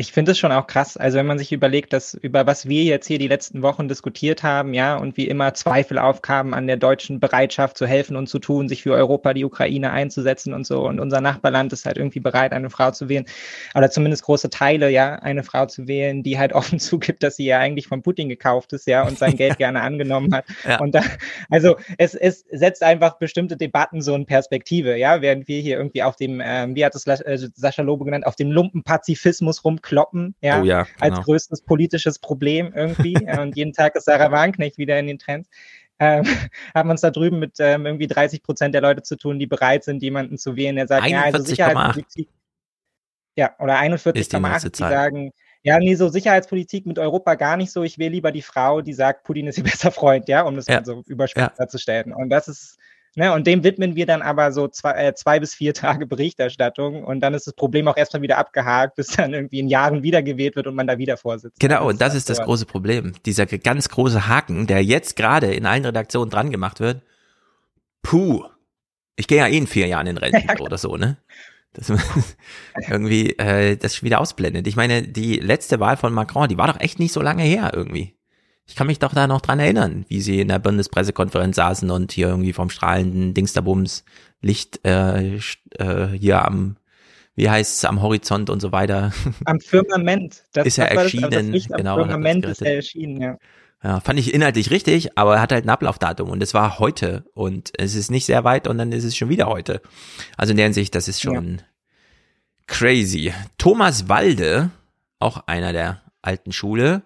Ich finde es schon auch krass, also wenn man sich überlegt, dass über was wir jetzt hier die letzten Wochen diskutiert haben, ja, und wie immer Zweifel aufkamen an der deutschen Bereitschaft zu helfen und zu tun, sich für Europa, die Ukraine einzusetzen und so. Und unser Nachbarland ist halt irgendwie bereit, eine Frau zu wählen, oder zumindest große Teile, ja, eine Frau zu wählen, die halt offen zugibt, dass sie ja eigentlich von Putin gekauft ist, ja, und sein Geld gerne angenommen hat. Ja. Und da, also es, es setzt einfach bestimmte Debatten so in Perspektive, ja, während wir hier irgendwie auf dem, ähm, wie hat es äh, Sascha Lobe genannt, auf dem Lumpenpazifismus rumkommen kloppen, ja, oh ja genau. als größtes politisches Problem irgendwie. und jeden Tag ist Sarah Wagenknecht wieder in den Trends. Ähm, haben uns da drüben mit ähm, irgendwie 30 Prozent der Leute zu tun, die bereit sind, jemanden zu wählen, der sagt, ja, also Sicherheitspolitik. Ja, oder 41,8, die, die sagen, ja, nee, so Sicherheitspolitik mit Europa gar nicht so. Ich wähle lieber die Frau, die sagt, Putin ist ihr bester Freund, ja, um das ja. mal so überspitzt ja. zu stellen. Und das ist, Ne, und dem widmen wir dann aber so zwei, äh, zwei bis vier Tage Berichterstattung und dann ist das Problem auch erstmal wieder abgehakt, bis dann irgendwie in Jahren wiedergewählt wird und man da wieder vorsitzt. Genau, und das ist das große Problem. Dieser ganz große Haken, der jetzt gerade in allen Redaktionen dran gemacht wird. Puh, ich gehe ja eh in vier Jahren in Rente ja, oder so, ne? Das irgendwie äh, das wieder ausblendet. Ich meine, die letzte Wahl von Macron, die war doch echt nicht so lange her irgendwie. Ich kann mich doch da noch dran erinnern, wie sie in der Bundespressekonferenz saßen und hier irgendwie vom strahlenden Dingsterbums Licht äh, äh, hier am wie heißt es, am Horizont und so weiter. Am Firmament. Das, ist ja erschienen. Das, das genau. Am Firmament ist er erschienen, ja. Ja, fand ich inhaltlich richtig, aber er hat halt ein Ablaufdatum und es war heute und es ist nicht sehr weit und dann ist es schon wieder heute. Also in der Hinsicht, das ist schon ja. crazy. Thomas Walde, auch einer der alten Schule,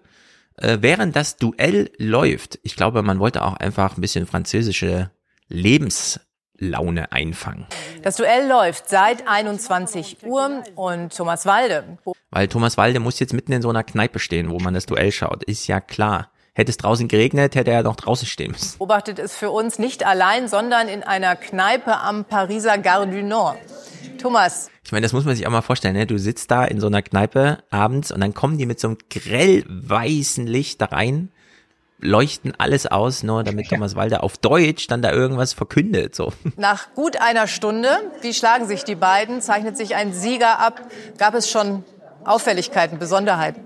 äh, während das Duell läuft, ich glaube, man wollte auch einfach ein bisschen französische Lebenslaune einfangen. Das Duell läuft seit 21 Uhr und Thomas Walde. Weil Thomas Walde muss jetzt mitten in so einer Kneipe stehen, wo man das Duell schaut, ist ja klar. Hätte es draußen geregnet, hätte er noch draußen stehen müssen. Beobachtet es für uns nicht allein, sondern in einer Kneipe am Pariser Gare du Nord. Thomas. Ich meine, das muss man sich auch mal vorstellen, ne? Du sitzt da in so einer Kneipe abends und dann kommen die mit so einem grellweißen Licht da rein, leuchten alles aus, nur damit Thomas Walder auf Deutsch dann da irgendwas verkündet, so. Nach gut einer Stunde, wie schlagen sich die beiden, zeichnet sich ein Sieger ab. Gab es schon Auffälligkeiten, Besonderheiten?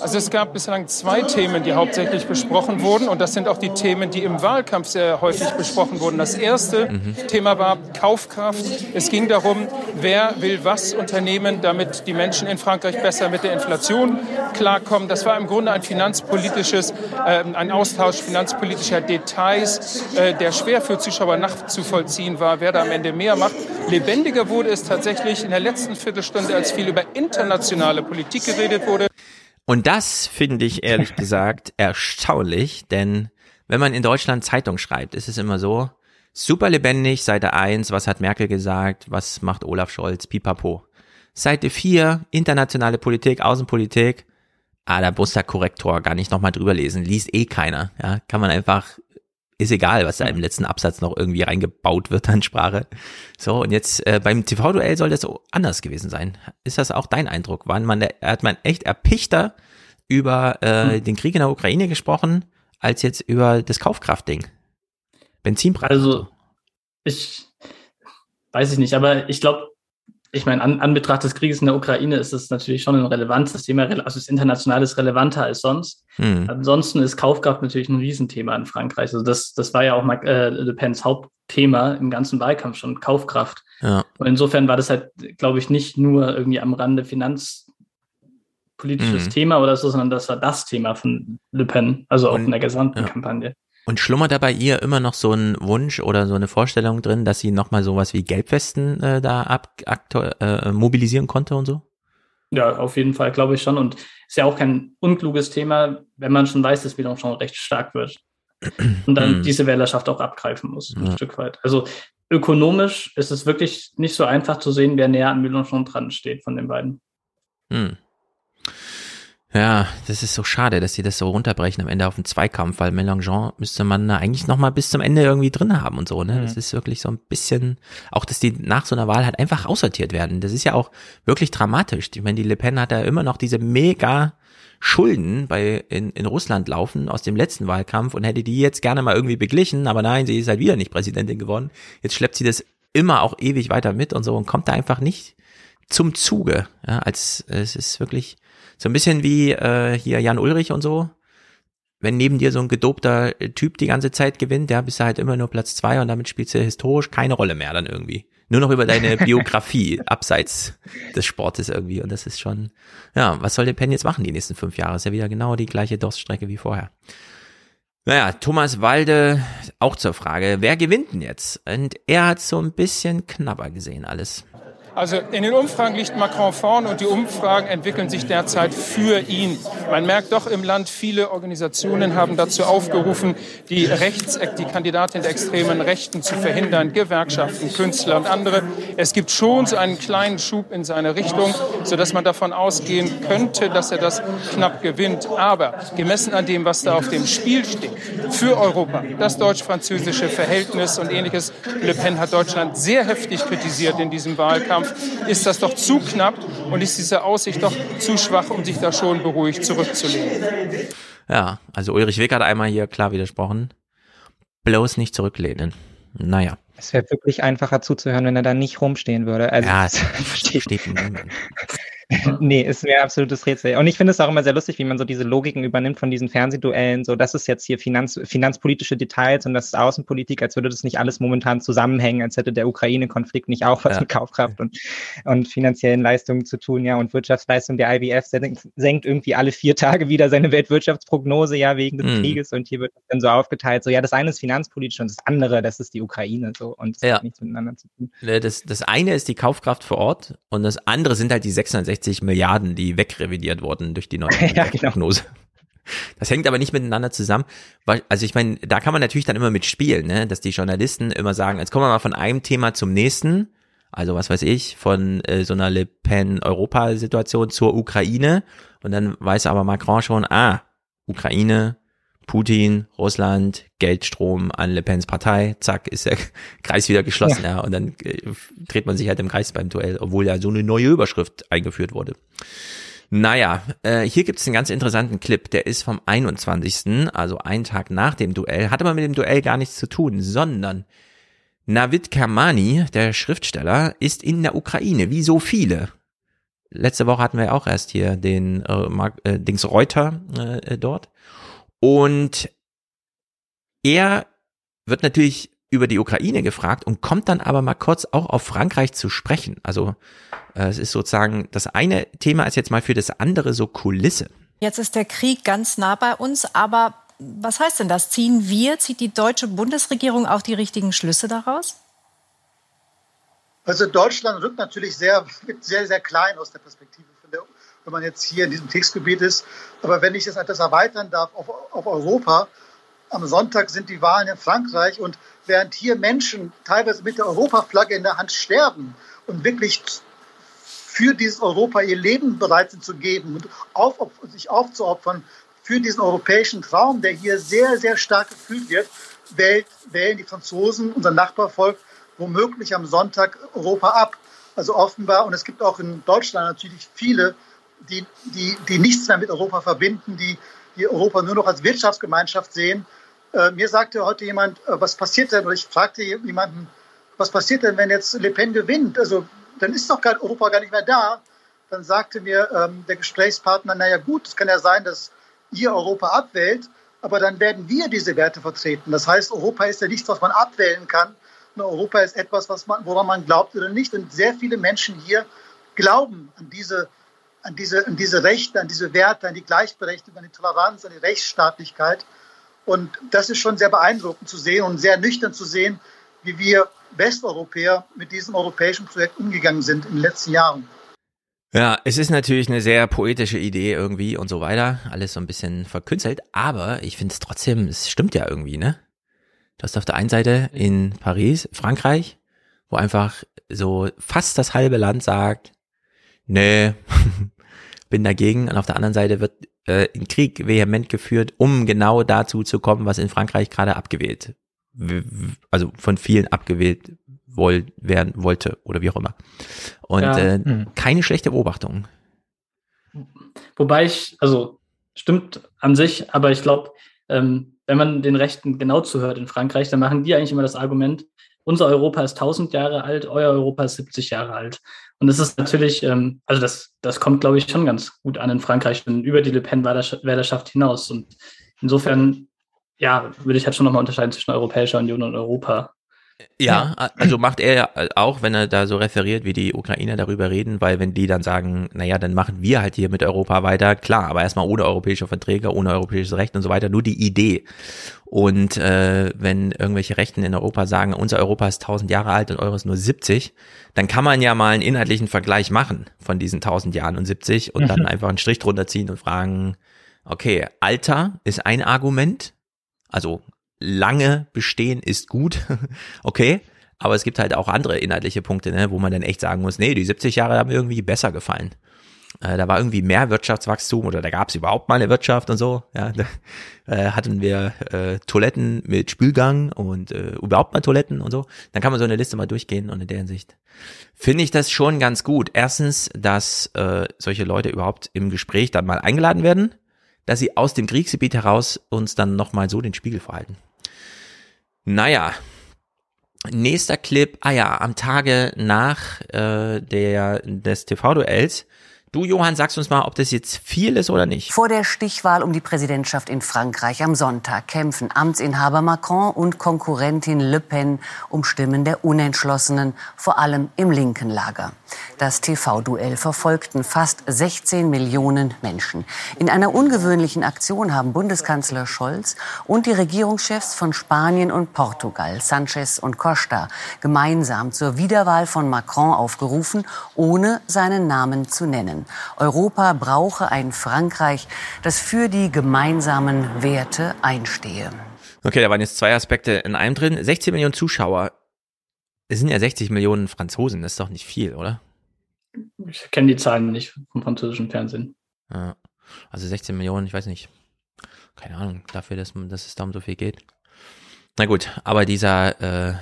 Also es gab bislang zwei Themen, die hauptsächlich besprochen wurden und das sind auch die Themen, die im Wahlkampf sehr häufig besprochen wurden. Das erste mhm. Thema war Kaufkraft. Es ging darum, wer will was unternehmen, damit die Menschen in Frankreich besser mit der Inflation klarkommen. Das war im Grunde ein finanzpolitisches, äh, ein Austausch finanzpolitischer Details, äh, der schwer für Zuschauer nachzuvollziehen war, wer da am Ende mehr macht. Lebendiger wurde es tatsächlich in der letzten Viertelstunde, als viel über internationale Politik geredet wurde. Und das finde ich ehrlich gesagt erstaunlich, denn wenn man in Deutschland Zeitung schreibt, ist es immer so, super lebendig, Seite 1, was hat Merkel gesagt, was macht Olaf Scholz, pipapo. Seite 4, internationale Politik, Außenpolitik, ah, da muss der Korrektor gar nicht nochmal drüber lesen, liest eh keiner, ja, kann man einfach, ist egal, was da im letzten Absatz noch irgendwie reingebaut wird an Sprache. So, und jetzt äh, beim TV-Duell soll das so anders gewesen sein. Ist das auch dein Eindruck? War man, hat man echt erpichter über äh, hm. den Krieg in der Ukraine gesprochen, als jetzt über das Kaufkraftding? Benzinpreise. Also, ich weiß ich nicht, aber ich glaube, ich meine, an, an Betracht des Krieges in der Ukraine ist es natürlich schon ein relevantes Thema, also das international ist relevanter als sonst. Mhm. Ansonsten ist Kaufkraft natürlich ein Riesenthema in Frankreich. Also das, das war ja auch mal, äh, Le Pens Hauptthema im ganzen Wahlkampf schon, Kaufkraft. Ja. Und insofern war das halt, glaube ich, nicht nur irgendwie am Rande finanzpolitisches mhm. Thema oder so, sondern das war das Thema von Le Pen, also auch Und, in der gesamten ja. Kampagne. Und schlummert da bei ihr immer noch so ein Wunsch oder so eine Vorstellung drin, dass sie nochmal sowas wie Gelbwesten äh, da ab, äh, mobilisieren konnte und so? Ja, auf jeden Fall, glaube ich schon. Und ist ja auch kein unkluges Thema, wenn man schon weiß, dass Mélenchon recht stark wird. Und dann mhm. diese Wählerschaft auch abgreifen muss, ein ja. Stück weit. Also ökonomisch ist es wirklich nicht so einfach zu sehen, wer näher an Mélenchon dran steht von den beiden. Mhm. Ja, das ist so schade, dass sie das so runterbrechen am Ende auf den Zweikampf, weil Mélenchon müsste man da eigentlich noch mal bis zum Ende irgendwie drin haben und so, ne? Mhm. Das ist wirklich so ein bisschen, auch dass die nach so einer Wahl halt einfach aussortiert werden. Das ist ja auch wirklich dramatisch. Ich meine, die Le Pen hat ja immer noch diese mega Schulden bei in, in Russland laufen aus dem letzten Wahlkampf und hätte die jetzt gerne mal irgendwie beglichen, aber nein, sie ist halt wieder nicht Präsidentin geworden. Jetzt schleppt sie das immer auch ewig weiter mit und so und kommt da einfach nicht zum Zuge. Ja, als es ist wirklich so ein bisschen wie äh, hier Jan Ulrich und so. Wenn neben dir so ein gedobter Typ die ganze Zeit gewinnt, ja, bist du halt immer nur Platz zwei und damit spielst du historisch keine Rolle mehr dann irgendwie. Nur noch über deine Biografie abseits des Sportes irgendwie. Und das ist schon, ja, was soll der Penn jetzt machen die nächsten fünf Jahre? Ist ja wieder genau die gleiche Durststrecke wie vorher. Naja, Thomas Walde auch zur Frage, wer gewinnt denn jetzt? Und er hat so ein bisschen knapper gesehen alles. Also in den Umfragen liegt Macron vorne und die Umfragen entwickeln sich derzeit für ihn. Man merkt doch im Land, viele Organisationen haben dazu aufgerufen, die Rechts, die Kandidatin der extremen Rechten zu verhindern, Gewerkschaften, Künstler und andere. Es gibt schon so einen kleinen Schub in seine Richtung, sodass man davon ausgehen könnte, dass er das knapp gewinnt. Aber gemessen an dem, was da auf dem Spiel steht, für Europa, das deutsch-französische Verhältnis und ähnliches, Le Pen hat Deutschland sehr heftig kritisiert in diesem Wahlkampf ist das doch zu knapp und ist diese Aussicht doch zu schwach, um sich da schon beruhigt zurückzulehnen. Ja, also Ulrich Wick hat einmal hier klar widersprochen. Bloß nicht zurücklehnen. Naja. Es wäre wirklich einfacher zuzuhören, wenn er da nicht rumstehen würde. Also, ja, es versteht niemand. nee, ist mir absolutes Rätsel. Und ich finde es auch immer sehr lustig, wie man so diese Logiken übernimmt von diesen Fernsehduellen. So, das ist jetzt hier Finanz, finanzpolitische Details und das ist Außenpolitik, als würde das nicht alles momentan zusammenhängen, als hätte der Ukraine-Konflikt nicht auch was ja. mit Kaufkraft und, und finanziellen Leistungen zu tun, ja, und Wirtschaftsleistung. Der IWF senkt, irgendwie alle vier Tage wieder seine Weltwirtschaftsprognose, ja, wegen des mhm. Krieges. Und hier wird das dann so aufgeteilt. So, ja, das eine ist finanzpolitisch und das andere, das ist die Ukraine. So, und das ja. hat nichts miteinander zu tun. Das, das eine ist die Kaufkraft vor Ort und das andere sind halt die 660 65 Milliarden, die wegrevidiert wurden durch die neue ja, genau. Prognose. Das hängt aber nicht miteinander zusammen. Weil, also ich meine, da kann man natürlich dann immer mitspielen, ne? dass die Journalisten immer sagen, jetzt kommen wir mal von einem Thema zum nächsten. Also was weiß ich, von äh, so einer Le Pen-Europa-Situation zur Ukraine. Und dann weiß aber Macron schon, ah, Ukraine, Putin, Russland, Geldstrom an Le Pens Partei, zack, ist der Kreis wieder geschlossen, ja. ja und dann äh, dreht man sich halt im Kreis beim Duell, obwohl ja so eine neue Überschrift eingeführt wurde. Naja, äh, hier gibt's einen ganz interessanten Clip, der ist vom 21., also einen Tag nach dem Duell, hat aber mit dem Duell gar nichts zu tun, sondern Navid Kermani, der Schriftsteller, ist in der Ukraine, wie so viele. Letzte Woche hatten wir auch erst hier den äh, Mark, äh, Dings Reuter äh, dort. Und er wird natürlich über die Ukraine gefragt und kommt dann aber mal kurz auch auf Frankreich zu sprechen. Also äh, es ist sozusagen, das eine Thema ist jetzt mal für das andere so Kulisse. Jetzt ist der Krieg ganz nah bei uns, aber was heißt denn das? Ziehen wir, zieht die deutsche Bundesregierung auch die richtigen Schlüsse daraus? Also Deutschland rückt natürlich sehr, sehr, sehr klein aus der Perspektive wenn man jetzt hier in diesem Kriegsgebiet ist. Aber wenn ich das etwas erweitern darf auf, auf Europa, am Sonntag sind die Wahlen in Frankreich und während hier Menschen teilweise mit der Europaflagge in der Hand sterben und wirklich für dieses Europa ihr Leben bereit sind zu geben und auf, sich aufzuopfern für diesen europäischen Traum, der hier sehr, sehr stark gefühlt wird, wählt, wählen die Franzosen, unser Nachbarvolk, womöglich am Sonntag Europa ab. Also offenbar, und es gibt auch in Deutschland natürlich viele die, die, die nichts mehr mit Europa verbinden, die, die Europa nur noch als Wirtschaftsgemeinschaft sehen. Äh, mir sagte heute jemand, äh, was passiert denn, oder ich fragte jemanden, was passiert denn, wenn jetzt Le Pen gewinnt? Also dann ist doch gar, Europa gar nicht mehr da. Dann sagte mir ähm, der Gesprächspartner, naja gut, es kann ja sein, dass ihr Europa abwählt, aber dann werden wir diese Werte vertreten. Das heißt, Europa ist ja nichts, was man abwählen kann. Und Europa ist etwas, was man, woran man glaubt oder nicht. Und sehr viele Menschen hier glauben an diese an diese, an diese Rechte, an diese Werte, an die Gleichberechtigung, an die Toleranz, an die Rechtsstaatlichkeit. Und das ist schon sehr beeindruckend zu sehen und sehr nüchtern zu sehen, wie wir Westeuropäer mit diesem europäischen Projekt umgegangen sind in den letzten Jahren. Ja, es ist natürlich eine sehr poetische Idee irgendwie und so weiter. Alles so ein bisschen verkünstelt, aber ich finde es trotzdem, es stimmt ja irgendwie, ne? Du hast auf der einen Seite in Paris, Frankreich, wo einfach so fast das halbe Land sagt, nee, bin dagegen. Und auf der anderen Seite wird äh, ein Krieg vehement geführt, um genau dazu zu kommen, was in Frankreich gerade abgewählt, also von vielen abgewählt woll, werden wollte oder wie auch immer. Und ja. äh, hm. keine schlechte Beobachtung. Wobei ich, also stimmt an sich, aber ich glaube, ähm, wenn man den Rechten genau zuhört in Frankreich, dann machen die eigentlich immer das Argument, unser Europa ist 1000 Jahre alt, euer Europa ist 70 Jahre alt. Und das ist natürlich, ähm, also das, das kommt, glaube ich, schon ganz gut an in Frankreich und über die Le Pen-Wählerschaft hinaus. Und insofern, ja, würde ich halt schon nochmal unterscheiden zwischen Europäischer Union und Europa. Ja, also macht er ja auch, wenn er da so referiert, wie die Ukrainer darüber reden, weil wenn die dann sagen, naja, dann machen wir halt hier mit Europa weiter, klar, aber erstmal ohne europäische Verträge, ohne europäisches Recht und so weiter, nur die Idee. Und äh, wenn irgendwelche Rechten in Europa sagen, unser Europa ist 1000 Jahre alt und eures nur 70, dann kann man ja mal einen inhaltlichen Vergleich machen von diesen 1000 Jahren und 70 und mhm. dann einfach einen Strich drunter ziehen und fragen, okay, Alter ist ein Argument, also lange bestehen ist gut, okay. Aber es gibt halt auch andere inhaltliche Punkte, ne, wo man dann echt sagen muss, nee, die 70 Jahre haben irgendwie besser gefallen. Äh, da war irgendwie mehr Wirtschaftswachstum oder da gab es überhaupt mal eine Wirtschaft und so. Ja, da äh, hatten wir äh, Toiletten mit Spülgang und äh, überhaupt mal Toiletten und so. Dann kann man so eine Liste mal durchgehen und in der Hinsicht finde ich das schon ganz gut. Erstens, dass äh, solche Leute überhaupt im Gespräch dann mal eingeladen werden, dass sie aus dem Kriegsgebiet heraus uns dann nochmal so den Spiegel verhalten. Naja, nächster Clip, ah ja, am Tage nach äh, der, des TV-Duells Du, Johann, sagst uns mal, ob das jetzt viel ist oder nicht. Vor der Stichwahl um die Präsidentschaft in Frankreich am Sonntag kämpfen Amtsinhaber Macron und Konkurrentin Le Pen um Stimmen der Unentschlossenen, vor allem im linken Lager. Das TV-Duell verfolgten fast 16 Millionen Menschen. In einer ungewöhnlichen Aktion haben Bundeskanzler Scholz und die Regierungschefs von Spanien und Portugal, Sanchez und Costa, gemeinsam zur Wiederwahl von Macron aufgerufen, ohne seinen Namen zu nennen können. Europa brauche ein Frankreich, das für die gemeinsamen Werte einstehe. Okay, da waren jetzt zwei Aspekte in einem drin. 16 Millionen Zuschauer. Es sind ja 60 Millionen Franzosen, das ist doch nicht viel, oder? Ich kenne die Zahlen nicht vom französischen Fernsehen. Ja, also 16 Millionen, ich weiß nicht. Keine Ahnung, dafür, dass, dass es da um so viel geht. Na gut, aber dieser äh,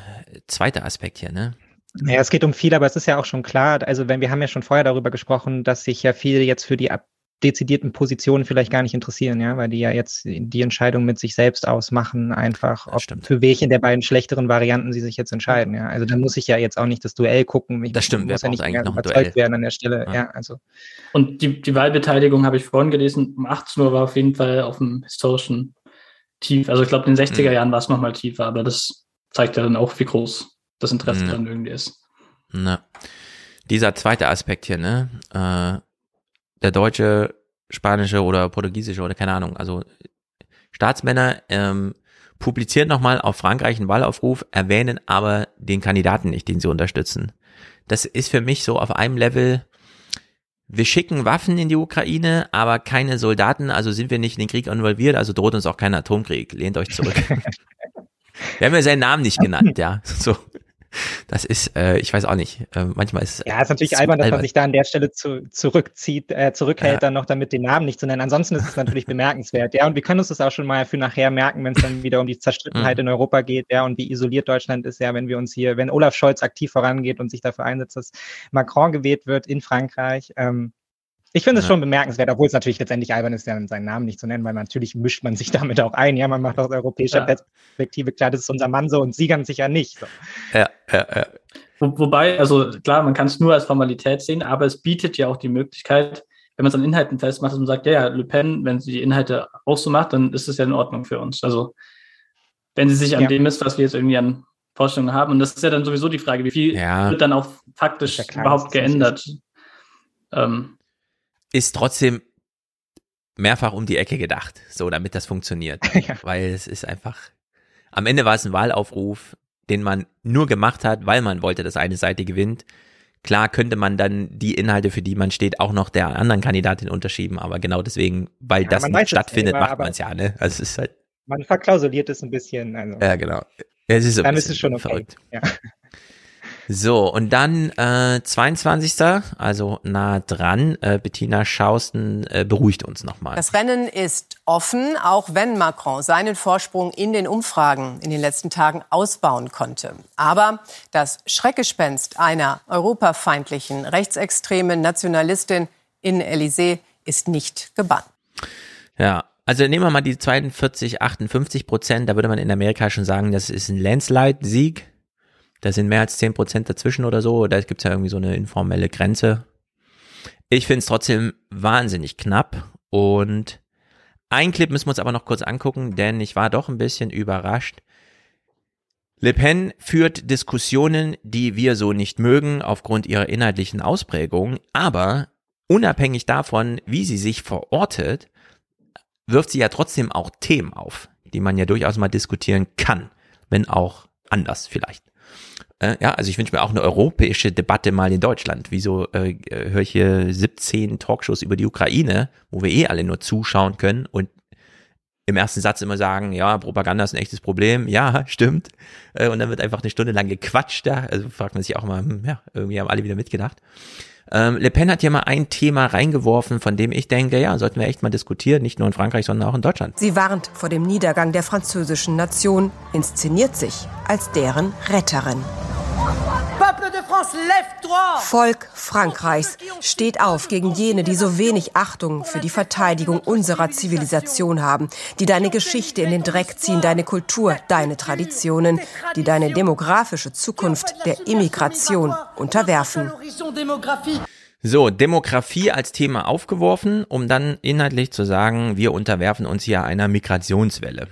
zweite Aspekt hier, ne? Ja, es geht um viel, aber es ist ja auch schon klar, also wenn wir haben ja schon vorher darüber gesprochen, dass sich ja viele jetzt für die dezidierten Positionen vielleicht gar nicht interessieren, ja, weil die ja jetzt die Entscheidung mit sich selbst ausmachen, einfach ob, für welche der beiden schlechteren Varianten sie sich jetzt entscheiden, ja. Also da muss ich ja jetzt auch nicht das Duell gucken. Ich das stimmt, muss ja nicht eigentlich noch überzeugt Duell. werden an der Stelle, ja, ja also. Und die, die Wahlbeteiligung habe ich vorhin gelesen, um 18 Uhr war auf jeden Fall auf dem historischen Tief. Also ich glaube, in den 60er mhm. Jahren war es nochmal tiefer, aber das zeigt ja dann auch, wie groß das Interesse mhm. dann irgendwie ist. Na, dieser zweite Aspekt hier, ne? Äh, der deutsche, spanische oder portugiesische oder keine Ahnung, also Staatsmänner ähm, publizieren nochmal auf Frankreich einen Wahlaufruf, erwähnen aber den Kandidaten nicht, den sie unterstützen. Das ist für mich so auf einem Level, wir schicken Waffen in die Ukraine, aber keine Soldaten, also sind wir nicht in den Krieg involviert, also droht uns auch kein Atomkrieg. Lehnt euch zurück. wir haben ja seinen Namen nicht genannt, ja. So. Das ist, äh, ich weiß auch nicht. Äh, manchmal ist es. Ja, ist natürlich albern, dass man sich da an der Stelle zu, zurückzieht, äh, zurückhält, ja. dann noch damit den Namen nicht zu nennen. Ansonsten ist es natürlich bemerkenswert. Ja, und wir können uns das auch schon mal für nachher merken, wenn es dann wieder um die Zerstrittenheit mhm. in Europa geht, ja, und wie isoliert Deutschland ist, ja, wenn wir uns hier, wenn Olaf Scholz aktiv vorangeht und sich dafür einsetzt, dass Macron gewählt wird in Frankreich. Ähm, ich finde es ja. schon bemerkenswert, obwohl es natürlich letztendlich albern ist, seinen Namen nicht zu nennen, weil natürlich mischt man sich damit auch ein. Ja, man macht aus europäischer ja. Perspektive klar, das ist unser Mann so und sie ganz sicher nicht. So. Ja, ja, ja. Wo, wobei, also klar, man kann es nur als Formalität sehen, aber es bietet ja auch die Möglichkeit, wenn man es an Inhalten festmacht und sagt, ja, ja, Le Pen, wenn sie die Inhalte auch so macht, dann ist es ja in Ordnung für uns. Also wenn sie sich an ja. dem ist, was wir jetzt irgendwie an Vorstellungen haben. Und das ist ja dann sowieso die Frage, wie viel ja. wird dann auch faktisch überhaupt geändert. Ähm, ist trotzdem mehrfach um die Ecke gedacht, so damit das funktioniert. ja. Weil es ist einfach, am Ende war es ein Wahlaufruf, den man nur gemacht hat, weil man wollte, dass eine Seite gewinnt. Klar könnte man dann die Inhalte, für die man steht, auch noch der anderen Kandidatin unterschieben, aber genau deswegen, weil ja, das nicht stattfindet, immer, macht man es ja, ne? Also es ist halt. Man verklausuliert es ein bisschen. Also. Ja, genau. Es ist dann ist es schon okay. verrückt. Ja. So, und dann äh, 22. also nah dran, äh, Bettina Schausten äh, beruhigt uns nochmal. Das Rennen ist offen, auch wenn Macron seinen Vorsprung in den Umfragen in den letzten Tagen ausbauen konnte. Aber das Schreckgespenst einer europafeindlichen, rechtsextremen Nationalistin in Élysée ist nicht gebannt. Ja, also nehmen wir mal die 42, 58 Prozent, da würde man in Amerika schon sagen, das ist ein Landslide-Sieg Da sind mehr als zehn Prozent dazwischen oder so. Da gibt's ja irgendwie so eine informelle Grenze. Ich finde es trotzdem wahnsinnig knapp. Und ein Clip müssen wir uns aber noch kurz angucken, denn ich war doch ein bisschen überrascht. Le Pen führt Diskussionen, die wir so nicht mögen, aufgrund ihrer inhaltlichen Ausprägung, aber unabhängig davon, wie sie sich verortet, wirft sie ja trotzdem auch Themen auf, die man ja durchaus mal diskutieren kann, wenn auch anders vielleicht. Äh, ja, also ich wünsche mir auch eine europäische Debatte mal in Deutschland. Wieso äh, äh höre ich hier 17 Talkshows über die Ukraine, wo wir eh alle nur zuschauen können und im ersten Satz immer sagen, ja, Propaganda ist ein echtes Problem. Ja, stimmt. Äh, und dann wird einfach eine Stunde lang gequatscht da. Also fragt man sich auch mal, hm, ja, irgendwie haben alle wieder mitgedacht. Ähm, Le Pen hat hier mal ein Thema reingeworfen, von dem ich denke, ja, sollten wir echt mal diskutieren, nicht nur in Frankreich, sondern auch in Deutschland. Sie warnt vor dem Niedergang der französischen Nation, inszeniert sich als deren Retterin. Volk Frankreichs steht auf gegen jene, die so wenig Achtung für die Verteidigung unserer Zivilisation haben, die deine Geschichte in den Dreck ziehen, deine Kultur, deine Traditionen, die deine demografische Zukunft der Immigration unterwerfen. So, Demografie als Thema aufgeworfen, um dann inhaltlich zu sagen, wir unterwerfen uns hier einer Migrationswelle.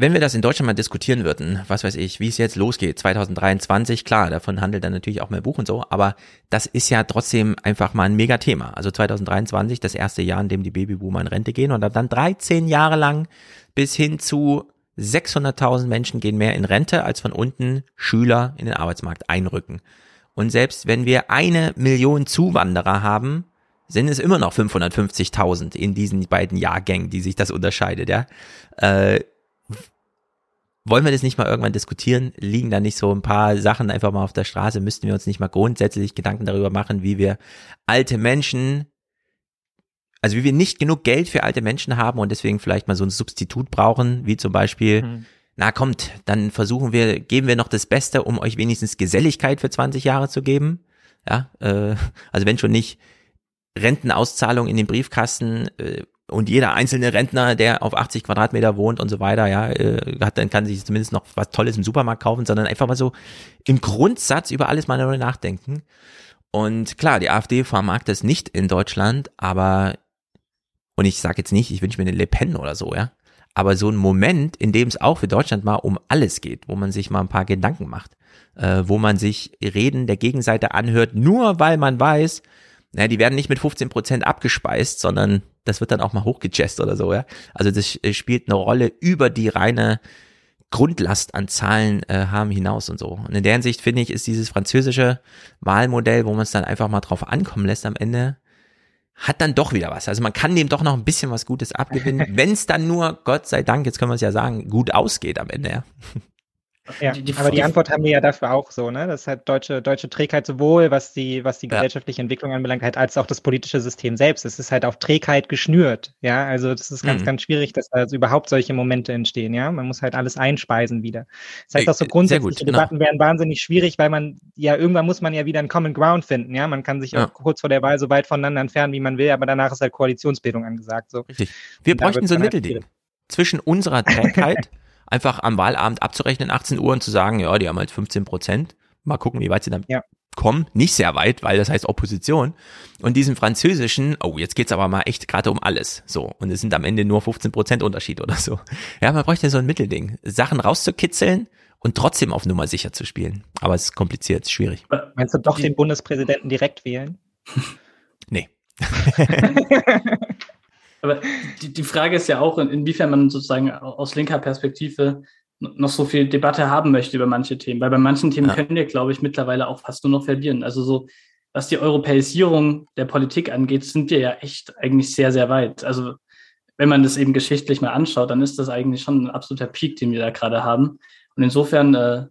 Wenn wir das in Deutschland mal diskutieren würden, was weiß ich, wie es jetzt losgeht, 2023, klar, davon handelt dann natürlich auch mehr Buch und so, aber das ist ja trotzdem einfach mal ein Megathema. Also 2023, das erste Jahr, in dem die Babyboomer in Rente gehen und dann 13 Jahre lang bis hin zu 600.000 Menschen gehen mehr in Rente, als von unten Schüler in den Arbeitsmarkt einrücken. Und selbst wenn wir eine Million Zuwanderer haben, sind es immer noch 550.000 in diesen beiden Jahrgängen, die sich das unterscheidet, ja. Äh, wollen wir das nicht mal irgendwann diskutieren? Liegen da nicht so ein paar Sachen einfach mal auf der Straße? Müssten wir uns nicht mal grundsätzlich Gedanken darüber machen, wie wir alte Menschen, also wie wir nicht genug Geld für alte Menschen haben und deswegen vielleicht mal so ein Substitut brauchen, wie zum Beispiel, mhm. na kommt, dann versuchen wir, geben wir noch das Beste, um euch wenigstens Geselligkeit für 20 Jahre zu geben. Ja, äh, also wenn schon nicht Rentenauszahlung in den Briefkasten, äh, und jeder einzelne Rentner, der auf 80 Quadratmeter wohnt und so weiter, ja, äh, hat dann kann sich zumindest noch was Tolles im Supermarkt kaufen, sondern einfach mal so im Grundsatz über alles mal neu nachdenken. Und klar, die AfD vermag das nicht in Deutschland, aber und ich sage jetzt nicht, ich wünsche mir eine Le Pen oder so, ja, aber so ein Moment, in dem es auch für Deutschland mal um alles geht, wo man sich mal ein paar Gedanken macht, äh, wo man sich Reden der Gegenseite anhört, nur weil man weiß, naja, die werden nicht mit 15 Prozent abgespeist, sondern das wird dann auch mal hochgejazzt oder so, ja. Also das äh, spielt eine Rolle über die reine Grundlast an Zahlen äh, haben hinaus und so. Und in der Hinsicht finde ich, ist dieses französische Wahlmodell, wo man es dann einfach mal drauf ankommen lässt am Ende, hat dann doch wieder was. Also man kann dem doch noch ein bisschen was Gutes abgewinnen, wenn es dann nur, Gott sei Dank, jetzt können wir es ja sagen, gut ausgeht am Ende. Ja. Ja, die, die, aber die Antwort haben wir ja dafür auch so, ne? Das ist halt deutsche, deutsche Trägheit sowohl, was die, was die ja. gesellschaftliche Entwicklung anbelangt, halt, als auch das politische System selbst. Es ist halt auf Trägheit geschnürt, ja. Also das ist ganz, mhm. ganz schwierig, dass also überhaupt solche Momente entstehen, ja. Man muss halt alles einspeisen wieder. Das heißt auch so grundsätzliche gut, Debatten genau. werden wahnsinnig schwierig, weil man ja irgendwann muss man ja wieder einen Common Ground finden, ja. Man kann sich ja. auch kurz vor der Wahl so weit voneinander entfernen, wie man will, aber danach ist halt Koalitionsbildung angesagt. So. Richtig. Wir bräuchten so ein halt Mittelding zwischen unserer Trägheit einfach am Wahlabend abzurechnen, 18 Uhr und zu sagen, ja, die haben halt 15 Prozent. Mal gucken, wie weit sie dann ja. kommen. Nicht sehr weit, weil das heißt Opposition. Und diesen französischen, oh, jetzt geht's aber mal echt gerade um alles. So. Und es sind am Ende nur 15 Prozent Unterschied oder so. Ja, man bräuchte so ein Mittelding. Sachen rauszukitzeln und trotzdem auf Nummer sicher zu spielen. Aber es ist kompliziert, es ist schwierig. Meinst du doch den Bundespräsidenten direkt wählen? nee. Aber die, die Frage ist ja auch, inwiefern man sozusagen aus linker Perspektive noch so viel Debatte haben möchte über manche Themen. Weil bei manchen Themen ja. können wir, glaube ich, mittlerweile auch fast nur noch verlieren. Also so, was die Europäisierung der Politik angeht, sind wir ja echt eigentlich sehr, sehr weit. Also wenn man das eben geschichtlich mal anschaut, dann ist das eigentlich schon ein absoluter Peak, den wir da gerade haben. Und insofern, äh,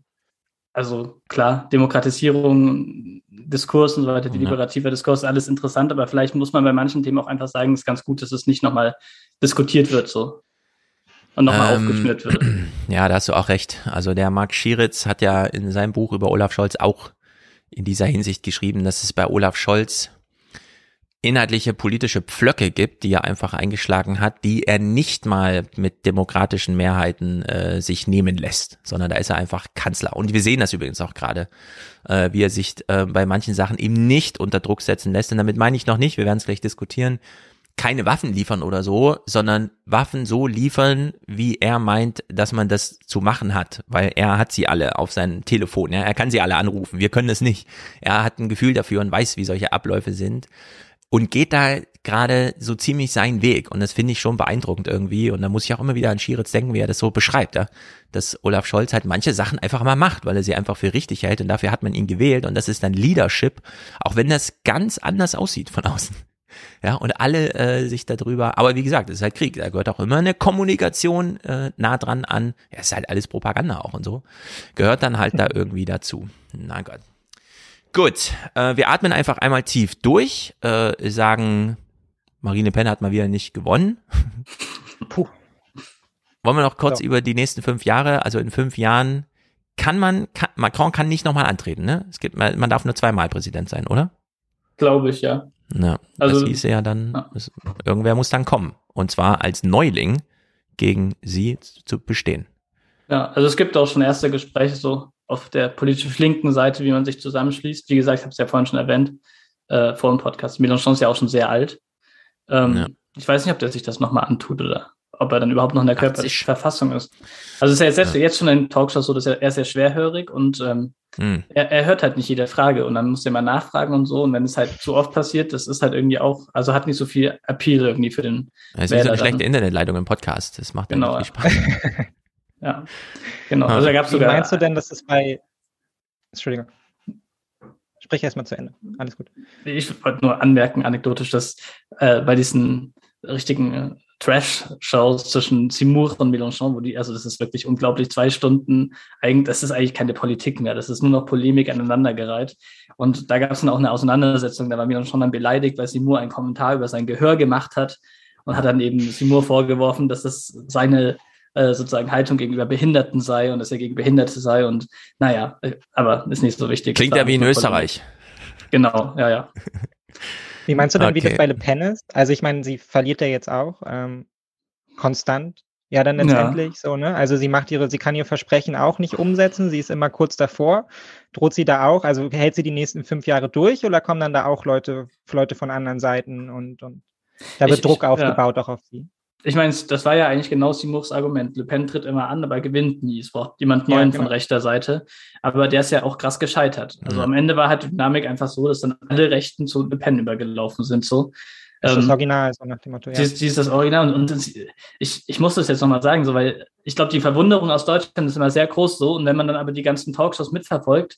also klar, Demokratisierung, Diskurs und so weiter, liberative Diskurs, alles interessant, aber vielleicht muss man bei manchen Themen auch einfach sagen, es ist ganz gut, dass es nicht nochmal diskutiert wird so und nochmal ähm, aufgeschnürt wird. Ja, da hast du auch recht. Also der Marc Schieritz hat ja in seinem Buch über Olaf Scholz auch in dieser Hinsicht geschrieben, dass es bei Olaf Scholz inhaltliche politische Pflöcke gibt, die er einfach eingeschlagen hat, die er nicht mal mit demokratischen Mehrheiten äh, sich nehmen lässt, sondern da ist er einfach Kanzler. Und wir sehen das übrigens auch gerade, äh, wie er sich äh, bei manchen Sachen eben nicht unter Druck setzen lässt. Und damit meine ich noch nicht, wir werden es gleich diskutieren, keine Waffen liefern oder so, sondern Waffen so liefern, wie er meint, dass man das zu machen hat, weil er hat sie alle auf seinem Telefon, ja, er kann sie alle anrufen, wir können es nicht. Er hat ein Gefühl dafür und weiß, wie solche Abläufe sind und geht da gerade so ziemlich seinen Weg. Und das finde ich schon beeindruckend irgendwie. Und da muss ich auch immer wieder an Schieritz denken, wie er das so beschreibt, ja? dass Olaf Scholz halt manche Sachen einfach mal macht, weil er sie einfach für richtig hält und dafür hat man ihn gewählt. Und das ist dann Leadership, auch wenn das ganz anders aussieht von außen. Ja, und alle äh, sich darüber, aber wie gesagt, es ist halt Krieg, da gehört auch immer eine Kommunikation äh, nah dran an, ja, ist halt alles Propaganda auch und so, gehört dann halt da irgendwie dazu. Na Gott. Gut, äh, wir atmen einfach einmal tief durch, äh, sagen, Marine Penn hat mal wieder nicht gewonnen. Puh. Wollen wir noch kurz ja. über die nächsten fünf Jahre, also in fünf Jahren, kann man, kann, Macron kann nicht nochmal antreten, ne? Es gibt, man darf nur zweimal Präsident sein, oder? Glaube ich, ja. Ja, also, das hieße ja dann, ja. Es, irgendwer muss dann kommen. Und zwar als Neuling gegen sie zu bestehen. Ja, also es gibt auch schon erste Gespräche so auf der politisch linken Seite, wie man sich zusammenschließt. Wie gesagt, ich habe es ja vorhin schon erwähnt, äh, vor dem Podcast. Mélenchon ist ja auch schon sehr alt. Ähm, ja. Ich weiß nicht, ob der sich das nochmal antut oder ob er dann überhaupt noch in der körperlichen Verfassung ist. Also es ist ja jetzt, ja. jetzt schon ein Talkshow so, dass er, er ist sehr schwerhörig und ähm, hm. er, er hört halt nicht jede Frage und dann muss er mal nachfragen und so. Und wenn es halt zu oft passiert, das ist halt irgendwie auch, also hat nicht so viel Appeal irgendwie für den. Es ist so eine schlechte Internetleitung im Podcast. Das macht genau, viel Spaß. Ja, genau. Also da gab's sogar. Wie meinst du denn, dass es bei. Entschuldigung. Sprich erstmal zu Ende. Alles gut. Ich wollte nur anmerken, anekdotisch, dass äh, bei diesen richtigen äh, Trash-Shows zwischen Seymour und Mélenchon, wo die, also das ist wirklich unglaublich, zwei Stunden, eigentlich, das ist eigentlich keine Politik mehr, das ist nur noch Polemik aneinandergereiht. Und da gab es dann auch eine Auseinandersetzung, da war Mélenchon dann beleidigt, weil Seymour einen Kommentar über sein Gehör gemacht hat und hat dann eben Seymour vorgeworfen, dass das seine äh, sozusagen Haltung gegenüber Behinderten sei und dass er gegen Behinderte sei und naja, äh, aber ist nicht so wichtig. Klingt ja wie in Österreich. Genau, ja, ja. Wie meinst du denn, okay. wie das bei Le Pen ist? Also ich meine, sie verliert ja jetzt auch ähm, konstant. Ja, dann letztendlich ja. so, ne? Also sie macht ihre, sie kann ihr Versprechen auch nicht umsetzen. Sie ist immer kurz davor. Droht sie da auch? Also hält sie die nächsten fünf Jahre durch oder kommen dann da auch Leute, Leute von anderen Seiten und, und da wird ich, Druck aufgebaut ja. auch auf sie? Ich meine, das war ja eigentlich genau Seymours Argument. Le Pen tritt immer an, aber gewinnt nie. Es braucht jemand Neuen ja, genau. von rechter Seite. Aber der ist ja auch krass gescheitert. Also ja. am Ende war halt die Dynamik einfach so, dass dann alle Rechten zu Le Pen übergelaufen sind. So. Das ist das ähm, Original, so nach dem Motto. Ja. Die ist das Original. Und, und ich, ich muss das jetzt nochmal sagen, so, weil ich glaube, die Verwunderung aus Deutschland ist immer sehr groß so. Und wenn man dann aber die ganzen Talkshows mitverfolgt,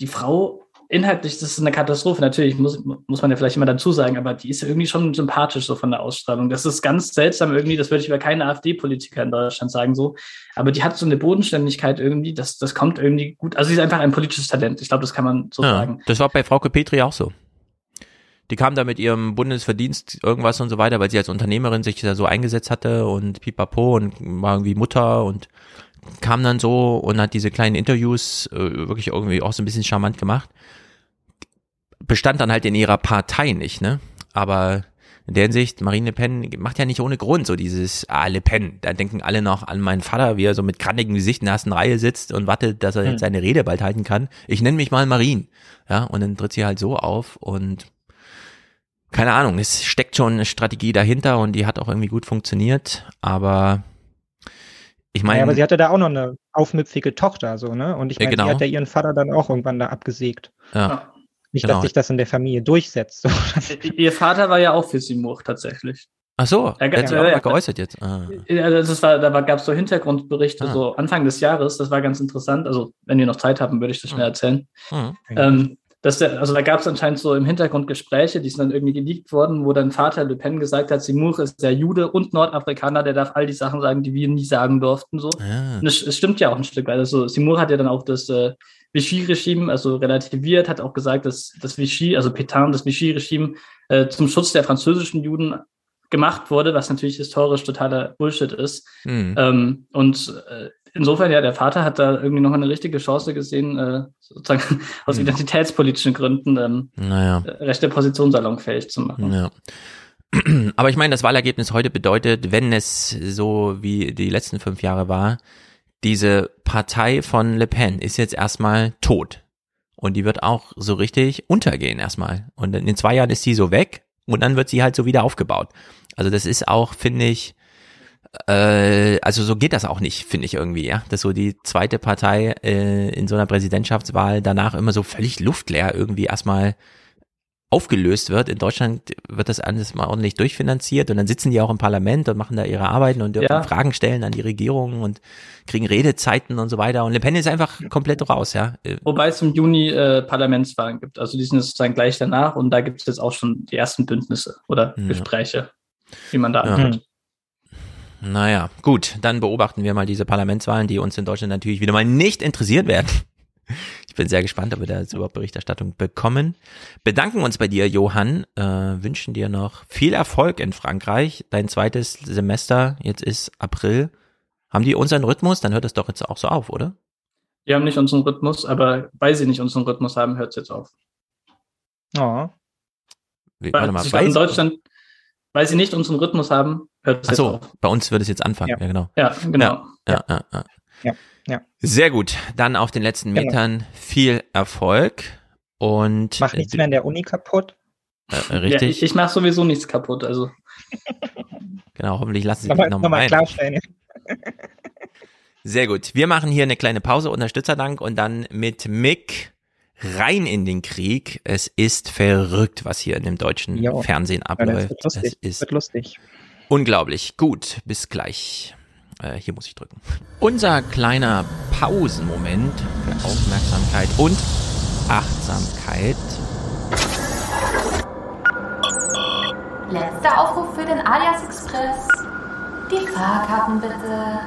die Frau inhaltlich, das ist eine Katastrophe. Natürlich muss, muss man ja vielleicht immer dazu sagen, aber die ist ja irgendwie schon sympathisch so von der Ausstrahlung. Das ist ganz seltsam irgendwie, das würde ich über keine AfD-Politiker in Deutschland sagen so. Aber die hat so eine Bodenständigkeit irgendwie, das, das kommt irgendwie gut. Also sie ist einfach ein politisches Talent. Ich glaube, das kann man so ja, sagen. Das war bei Frauke Petri auch so. Die kam da mit ihrem Bundesverdienst irgendwas und so weiter, weil sie als Unternehmerin sich da so eingesetzt hatte und pipapo und war irgendwie Mutter und kam dann so und hat diese kleinen Interviews äh, wirklich irgendwie auch so ein bisschen charmant gemacht bestand dann halt in ihrer Partei nicht, ne? Aber in der Hinsicht, Marine Le Pen macht ja nicht ohne Grund so dieses, ah, Le Pen, da denken alle noch an meinen Vater, wie er so mit kranigem Gesicht in der ersten Reihe sitzt und wartet, dass er jetzt hm. seine Rede bald halten kann. Ich nenne mich mal Marine. Ja, und dann tritt sie halt so auf und keine Ahnung, es steckt schon eine Strategie dahinter und die hat auch irgendwie gut funktioniert, aber ich meine. Ja, aber sie hatte da auch noch eine aufmüpfige Tochter, so, ne? Und ich meine, ja, genau. die hat ja ihren Vater dann auch irgendwann da abgesägt. Ja. Nicht, genau. dass sich das in der Familie durchsetzt. Ihr Vater war ja auch für Seymour tatsächlich. Ach so, er hat sich auch mal geäußert jetzt. Ah. Das war, da gab es so Hintergrundberichte, ah. so Anfang des Jahres, das war ganz interessant. Also, wenn wir noch Zeit haben, würde ich das schnell ah. erzählen. Mhm. Ähm, dass der, also da gab es anscheinend so im Hintergrund Gespräche, die sind dann irgendwie geleakt worden, wo dann Vater Le Pen gesagt hat, Seymour ist der Jude und Nordafrikaner, der darf all die Sachen sagen, die wir nie sagen durften. So. Ja. Und es, es, stimmt ja auch ein Stück weit. Also Seymour hat ja dann auch das äh, Vichy-Regime also relativiert, hat auch gesagt, dass das Vichy, also Pétain, das Vichy-Regime äh, zum Schutz der französischen Juden gemacht wurde, was natürlich historisch totaler Bullshit ist. Mhm. Ähm, und äh, insofern, ja, der Vater hat da irgendwie noch eine richtige Chance gesehen, äh, sozusagen aus mhm. identitätspolitischen Gründen ähm, naja. rechte Position salonfähig zu machen. Ja. Aber ich meine, das Wahlergebnis heute bedeutet, wenn es so wie die letzten fünf Jahre war, diese Partei von Le Pen ist jetzt erstmal tot. Und die wird auch so richtig untergehen erstmal. Und in zwei Jahren ist sie so weg und dann wird sie halt so wieder aufgebaut. Also das ist auch, finde ich, äh, also so geht das auch nicht, finde ich irgendwie, ja. Dass so die zweite Partei äh, in so einer Präsidentschaftswahl danach immer so völlig luftleer irgendwie erstmal aufgelöst wird. In Deutschland wird das alles mal ordentlich durchfinanziert und dann sitzen die auch im Parlament und machen da ihre Arbeiten und dürfen ja. Fragen stellen an die Regierung und kriegen Redezeiten und so weiter. Und Le Pen ist einfach komplett raus, ja. Wobei es im Juni äh, Parlamentswahlen gibt. Also die sind sozusagen gleich danach und da gibt es jetzt auch schon die ersten Bündnisse oder ja. Gespräche, wie man da ja. Naja, gut, dann beobachten wir mal diese Parlamentswahlen, die uns in Deutschland natürlich wieder mal nicht interessiert werden. Ich bin sehr gespannt, ob wir da jetzt überhaupt Berichterstattung bekommen. Bedanken uns bei dir, Johann. Äh, wünschen dir noch viel Erfolg in Frankreich. Dein zweites Semester, jetzt ist April. Haben die unseren Rhythmus? Dann hört es doch jetzt auch so auf, oder? Die haben nicht unseren Rhythmus, aber weil sie nicht unseren Rhythmus haben, hört es jetzt auf. Oh. Wie, warte mal, weil in Deutschland, weil sie nicht unseren Rhythmus haben, hört es jetzt auf. bei uns wird es jetzt anfangen. Ja, ja genau. Ja, genau. Ja, ja, ja. ja. Ja. Sehr gut. Dann auf den letzten genau. Metern genau. viel Erfolg und. Mach nichts mehr in der Uni kaputt. Äh, richtig. Ja, ich, ich mache sowieso nichts kaputt, also. genau, hoffentlich lassen Sie mich nochmal noch mal klarstellen. Sehr gut. Wir machen hier eine kleine Pause, Unterstützerdank und dann mit Mick rein in den Krieg. Es ist verrückt, was hier in dem deutschen jo. Fernsehen abläuft. Ja, wird lustig. Es ist wird lustig. Unglaublich. Gut, bis gleich. Äh, hier muss ich drücken. Unser kleiner Pausenmoment für Aufmerksamkeit und Achtsamkeit. Letzter Aufruf für den Alias Express. Die Fahrkarten bitte.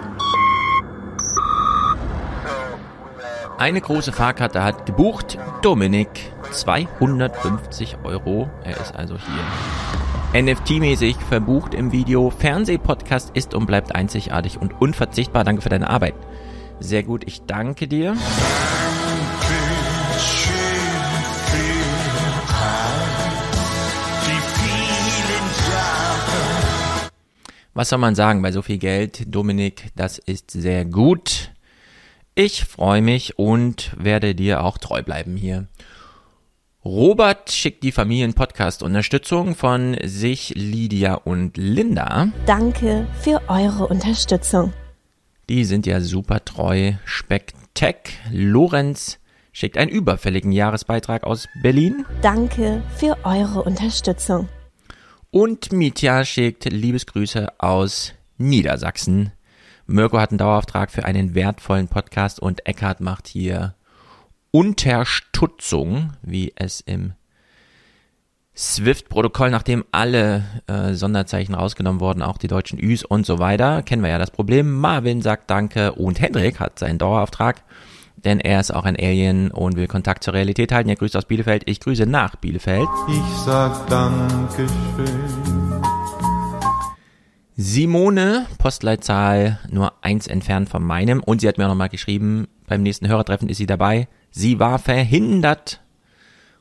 Eine große Fahrkarte hat gebucht Dominik 250 Euro. Er ist also hier NFT-mäßig verbucht im Video. Fernsehpodcast ist und bleibt einzigartig und unverzichtbar. Danke für deine Arbeit. Sehr gut, ich danke dir. Was soll man sagen bei so viel Geld? Dominik, das ist sehr gut. Ich freue mich und werde dir auch treu bleiben hier. Robert schickt die Familien-Podcast-Unterstützung von sich, Lydia und Linda. Danke für eure Unterstützung. Die sind ja super treu. Specktech. Lorenz schickt einen überfälligen Jahresbeitrag aus Berlin. Danke für eure Unterstützung. Und Mitya schickt Liebesgrüße aus Niedersachsen. Mirko hat einen Dauerauftrag für einen wertvollen Podcast und Eckhard macht hier Unterstutzung, wie es im Swift-Protokoll, nachdem alle äh, Sonderzeichen rausgenommen wurden, auch die deutschen Üs und so weiter, kennen wir ja das Problem. Marvin sagt Danke und Hendrik hat seinen Dauerauftrag, denn er ist auch ein Alien und will Kontakt zur Realität halten. Er grüßt aus Bielefeld, ich grüße nach Bielefeld. Ich sag Dankeschön. Simone, Postleitzahl nur eins entfernt von meinem und sie hat mir auch nochmal geschrieben, beim nächsten Hörertreffen ist sie dabei. Sie war verhindert.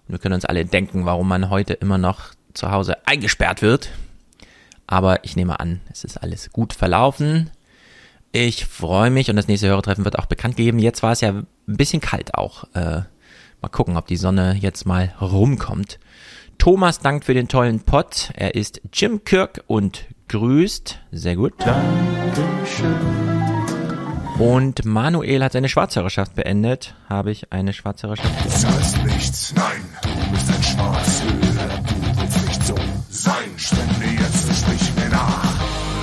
Und wir können uns alle denken, warum man heute immer noch zu Hause eingesperrt wird. Aber ich nehme an, es ist alles gut verlaufen. Ich freue mich und das nächste Hörertreffen wird auch bekannt gegeben. Jetzt war es ja ein bisschen kalt auch. Äh, mal gucken, ob die Sonne jetzt mal rumkommt. Thomas dankt für den tollen Pod. Er ist Jim Kirk und grüßt. Sehr gut. Dankeschön. Und Manuel hat seine Schwarzhörerschaft beendet. Habe ich eine Schwarzhörerschaft? Du zahlst nichts. Nein, du bist ein Schwarzhörer. Du willst nicht so sein. Stände jetzt und sprich mir nach.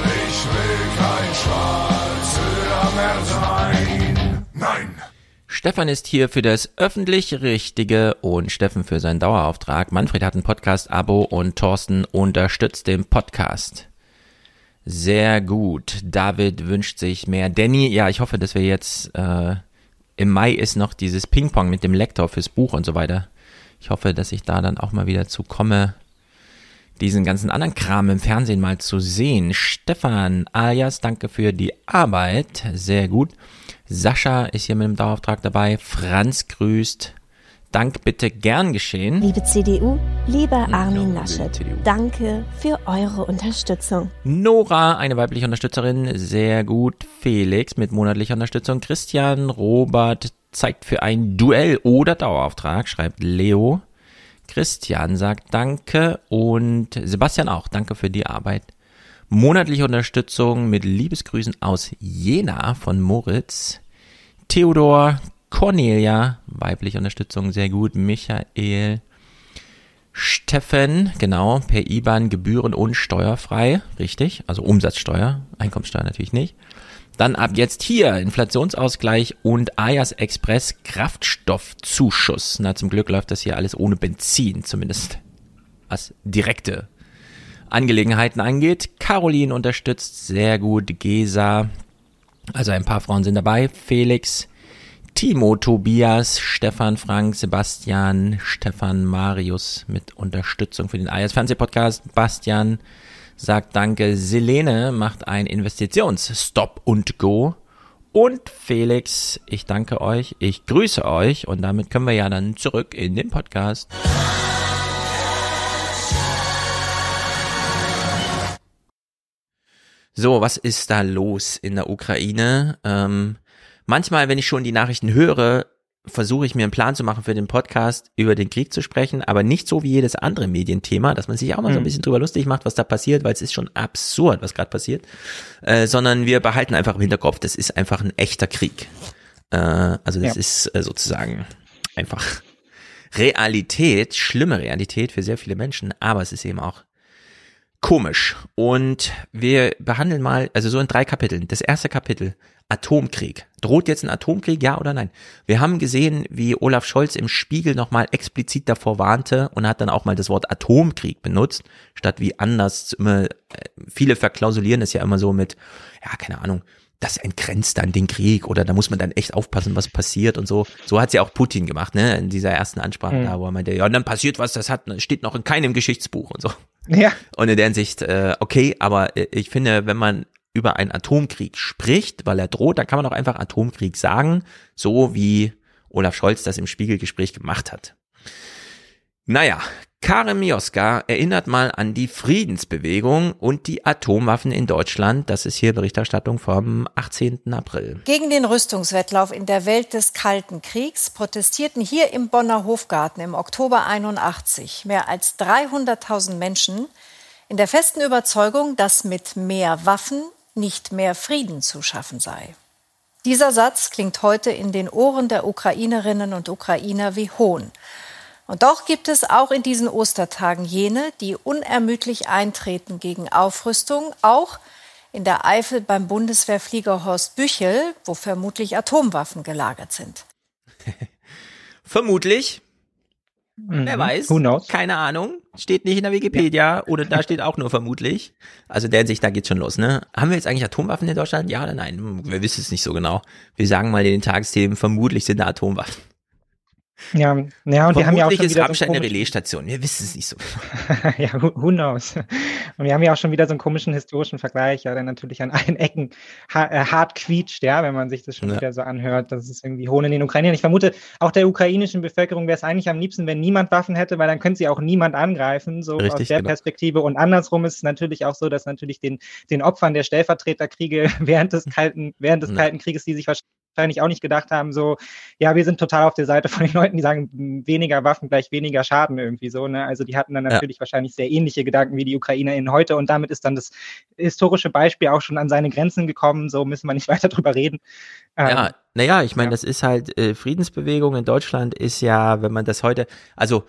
Ich will kein Schwarzhörer mehr sein. Nein. Stefan ist hier für das öffentlich Richtige und Steffen für seinen Dauerauftrag. Manfred hat ein Podcast-Abo und Thorsten unterstützt den Podcast. Sehr gut. David wünscht sich mehr. Danny, ja, ich hoffe, dass wir jetzt äh, im Mai ist noch dieses Ping-Pong mit dem Lektor fürs Buch und so weiter. Ich hoffe, dass ich da dann auch mal wieder zu komme. diesen ganzen anderen Kram im Fernsehen mal zu sehen. Stefan alias, danke für die Arbeit. Sehr gut. Sascha ist hier mit dem Dauerauftrag dabei. Franz grüßt. Dank bitte gern geschehen. Liebe CDU, lieber Armin Laschet, danke für eure Unterstützung. Nora, eine weibliche Unterstützerin, sehr gut. Felix mit monatlicher Unterstützung. Christian, Robert zeigt für ein Duell oder Dauerauftrag, schreibt Leo. Christian sagt Danke und Sebastian auch. Danke für die Arbeit. Monatliche Unterstützung mit Liebesgrüßen aus Jena von Moritz. Theodor, Cornelia, weibliche Unterstützung, sehr gut. Michael, Steffen, genau, per IBAN gebühren- und steuerfrei, richtig, also Umsatzsteuer, Einkommensteuer natürlich nicht. Dann ab jetzt hier Inflationsausgleich und Ayas Express Kraftstoffzuschuss. Na, zum Glück läuft das hier alles ohne Benzin, zumindest was direkte Angelegenheiten angeht. Caroline unterstützt sehr gut, Gesa, also ein paar Frauen sind dabei, Felix, Timo, Tobias, Stefan, Frank, Sebastian, Stefan, Marius mit Unterstützung für den Ayas Fernsehpodcast, Bastian, sagt Danke. Selene macht ein Investitionsstop und Go. Und Felix, ich danke euch, ich grüße euch und damit können wir ja dann zurück in den Podcast. So, was ist da los in der Ukraine? Ähm, manchmal, wenn ich schon die Nachrichten höre, versuche ich mir einen Plan zu machen für den Podcast, über den Krieg zu sprechen, aber nicht so wie jedes andere Medienthema, dass man sich auch mal so ein mhm. bisschen drüber lustig macht, was da passiert, weil es ist schon absurd, was gerade passiert, äh, sondern wir behalten einfach im Hinterkopf, das ist einfach ein echter Krieg. Äh, also das ja. ist äh, sozusagen einfach Realität, schlimme Realität für sehr viele Menschen, aber es ist eben auch komisch. Und wir behandeln mal, also so in drei Kapiteln. Das erste Kapitel, Atomkrieg. Droht jetzt ein Atomkrieg, ja oder nein? Wir haben gesehen, wie Olaf Scholz im Spiegel nochmal explizit davor warnte und hat dann auch mal das Wort Atomkrieg benutzt, statt wie anders immer, äh, viele verklausulieren es ja immer so mit, ja, keine Ahnung, das entgrenzt dann den Krieg oder da muss man dann echt aufpassen, was passiert und so. So hat's ja auch Putin gemacht, ne, in dieser ersten Ansprache mhm. da, wo er meinte, ja, und dann passiert was, das hat, steht noch in keinem Geschichtsbuch und so. Ja. Und in der Hinsicht, äh, okay, aber äh, ich finde, wenn man über einen Atomkrieg spricht, weil er droht, dann kann man auch einfach Atomkrieg sagen, so wie Olaf Scholz das im Spiegelgespräch gemacht hat. Naja, Karin Mioska erinnert mal an die Friedensbewegung und die Atomwaffen in Deutschland. Das ist hier Berichterstattung vom 18. April. Gegen den Rüstungswettlauf in der Welt des Kalten Kriegs protestierten hier im Bonner Hofgarten im Oktober 81 mehr als 300.000 Menschen in der festen Überzeugung, dass mit mehr Waffen nicht mehr Frieden zu schaffen sei. Dieser Satz klingt heute in den Ohren der Ukrainerinnen und Ukrainer wie Hohn. Und doch gibt es auch in diesen Ostertagen jene, die unermüdlich eintreten gegen Aufrüstung, auch in der Eifel beim Bundeswehrflieger Horst Büchel, wo vermutlich Atomwaffen gelagert sind. vermutlich. Mhm. Wer weiß. Who knows? Keine Ahnung. Steht nicht in der Wikipedia ja. oder da steht auch nur vermutlich. Also der Sicht, da geht's schon los, ne? Haben wir jetzt eigentlich Atomwaffen in Deutschland? Ja oder nein? Wir wissen es nicht so genau. Wir sagen mal in den Tagesthemen, vermutlich sind da Atomwaffen. Ja, ja und wir haben ja auch schon ist Rammstein so eine Relaisstation. Wir wissen es nicht so. ja, who, who, knows? Und wir haben ja auch schon wieder so einen komischen historischen Vergleich, ja, der natürlich an allen Ecken ha äh, hart quietscht, ja, wenn man sich das schon ja. wieder so anhört. Das ist irgendwie Hohn in den Ukrainern. Ich vermute, auch der ukrainischen Bevölkerung wäre es eigentlich am liebsten, wenn niemand Waffen hätte, weil dann könnte sie auch niemand angreifen, so Richtig, aus der genau. Perspektive. Und andersrum ist es natürlich auch so, dass natürlich den, den Opfern der Stellvertreterkriege während des Kalten, während des ja. Kalten Krieges, die sich wahrscheinlich wahrscheinlich auch nicht gedacht haben, so, ja, wir sind total auf der Seite von den Leuten, die sagen, weniger Waffen gleich weniger Schaden irgendwie so. Ne? Also die hatten dann natürlich ja. wahrscheinlich sehr ähnliche Gedanken wie die UkrainerInnen heute und damit ist dann das historische Beispiel auch schon an seine Grenzen gekommen. So müssen wir nicht weiter drüber reden. Ja, ähm, naja, ich meine, ja. das ist halt, äh, Friedensbewegung in Deutschland ist ja, wenn man das heute, also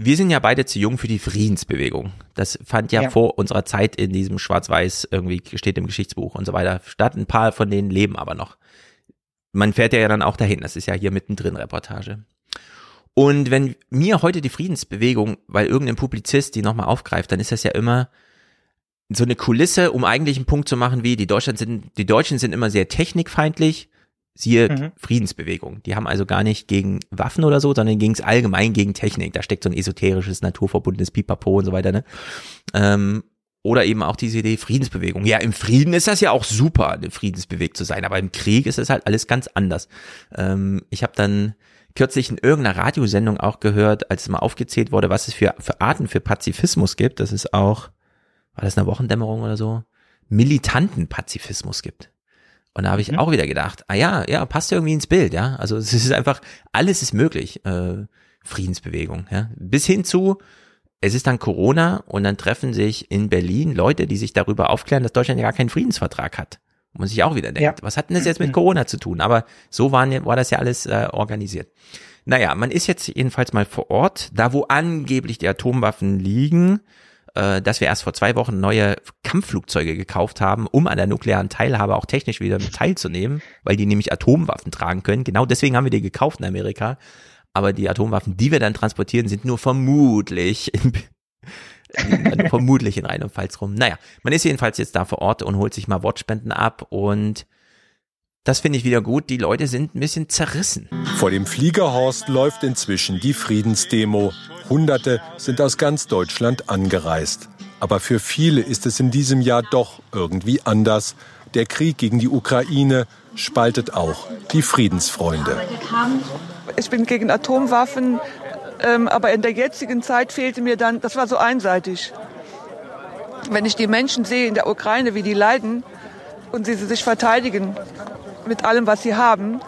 wir sind ja beide zu jung für die Friedensbewegung. Das fand ja, ja, vor unserer Zeit in diesem Schwarz-Weiß irgendwie steht im Geschichtsbuch und so weiter statt. Ein paar von denen leben aber noch man fährt ja dann auch dahin. Das ist ja hier mittendrin Reportage. Und wenn mir heute die Friedensbewegung, weil irgendein Publizist die nochmal aufgreift, dann ist das ja immer so eine Kulisse, um eigentlich einen Punkt zu machen, wie die Deutschland sind, die Deutschen sind immer sehr technikfeindlich, Siehe mhm. Friedensbewegung. Die haben also gar nicht gegen Waffen oder so, sondern ging es allgemein gegen Technik. Da steckt so ein esoterisches, naturverbundenes Pipapo und so weiter. Ne? Ähm, oder eben auch diese Idee Friedensbewegung. Ja, im Frieden ist das ja auch super, friedensbewegt zu sein, aber im Krieg ist es halt alles ganz anders. Ähm, ich habe dann kürzlich in irgendeiner Radiosendung auch gehört, als mal aufgezählt wurde, was es für, für Arten für Pazifismus gibt, dass es auch, war das eine Wochendämmerung oder so, militanten Pazifismus gibt. Und da habe ich mhm. auch wieder gedacht, ah ja, ja, passt irgendwie ins Bild, ja. Also es ist einfach, alles ist möglich, äh, Friedensbewegung, ja. Bis hin zu, es ist dann Corona und dann treffen sich in Berlin Leute, die sich darüber aufklären, dass Deutschland ja gar keinen Friedensvertrag hat. Muss ich auch wieder denken, ja. was hat denn das jetzt mit Corona zu tun? Aber so waren, war das ja alles äh, organisiert. Naja, man ist jetzt jedenfalls mal vor Ort, da wo angeblich die Atomwaffen liegen, äh, dass wir erst vor zwei Wochen neue Kampfflugzeuge gekauft haben, um an der nuklearen Teilhabe auch technisch wieder mit teilzunehmen, weil die nämlich Atomwaffen tragen können. Genau deswegen haben wir die gekauft in Amerika. Aber die Atomwaffen, die wir dann transportieren, sind nur vermutlich in, vermutlich in Rheinland-Pfalz rum. Naja, man ist jedenfalls jetzt da vor Ort und holt sich mal Wortspenden ab und das finde ich wieder gut. Die Leute sind ein bisschen zerrissen. Vor dem Fliegerhorst läuft inzwischen die Friedensdemo. Hunderte sind aus ganz Deutschland angereist. Aber für viele ist es in diesem Jahr doch irgendwie anders. Der Krieg gegen die Ukraine spaltet auch die Friedensfreunde. Ich bin gegen Atomwaffen, ähm, aber in der jetzigen Zeit fehlte mir dann, das war so einseitig. Wenn ich die Menschen sehe in der Ukraine, wie die leiden und sie sich verteidigen mit allem, was sie haben,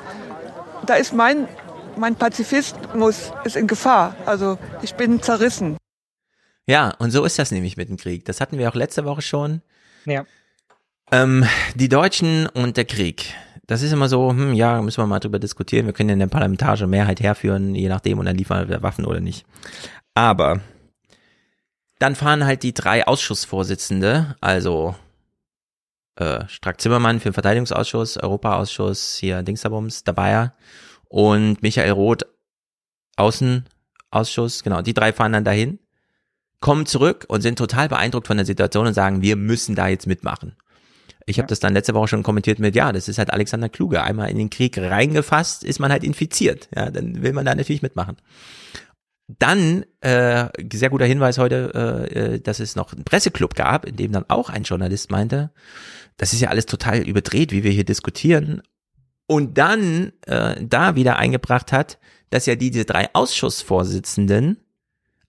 da ist mein, mein Pazifismus ist in Gefahr. Also ich bin zerrissen. Ja, und so ist das nämlich mit dem Krieg. Das hatten wir auch letzte Woche schon. Ja. Ähm, die Deutschen und der Krieg das ist immer so, hm, ja, müssen wir mal drüber diskutieren. Wir können ja eine parlamentarische Mehrheit herführen, je nachdem, und dann liefern wir Waffen oder nicht. Aber dann fahren halt die drei Ausschussvorsitzende, also äh, Strack Zimmermann für den Verteidigungsausschuss, Europaausschuss, hier Dingsabums, dabei und Michael Roth, Außenausschuss, genau, die drei fahren dann dahin, kommen zurück und sind total beeindruckt von der Situation und sagen, wir müssen da jetzt mitmachen. Ich habe das dann letzte Woche schon kommentiert mit, ja, das ist halt Alexander Kluge. Einmal in den Krieg reingefasst, ist man halt infiziert. Ja, dann will man da natürlich mitmachen. Dann, äh, sehr guter Hinweis heute, äh, äh, dass es noch einen Presseclub gab, in dem dann auch ein Journalist meinte, das ist ja alles total überdreht, wie wir hier diskutieren. Und dann äh, da wieder eingebracht hat, dass ja diese drei Ausschussvorsitzenden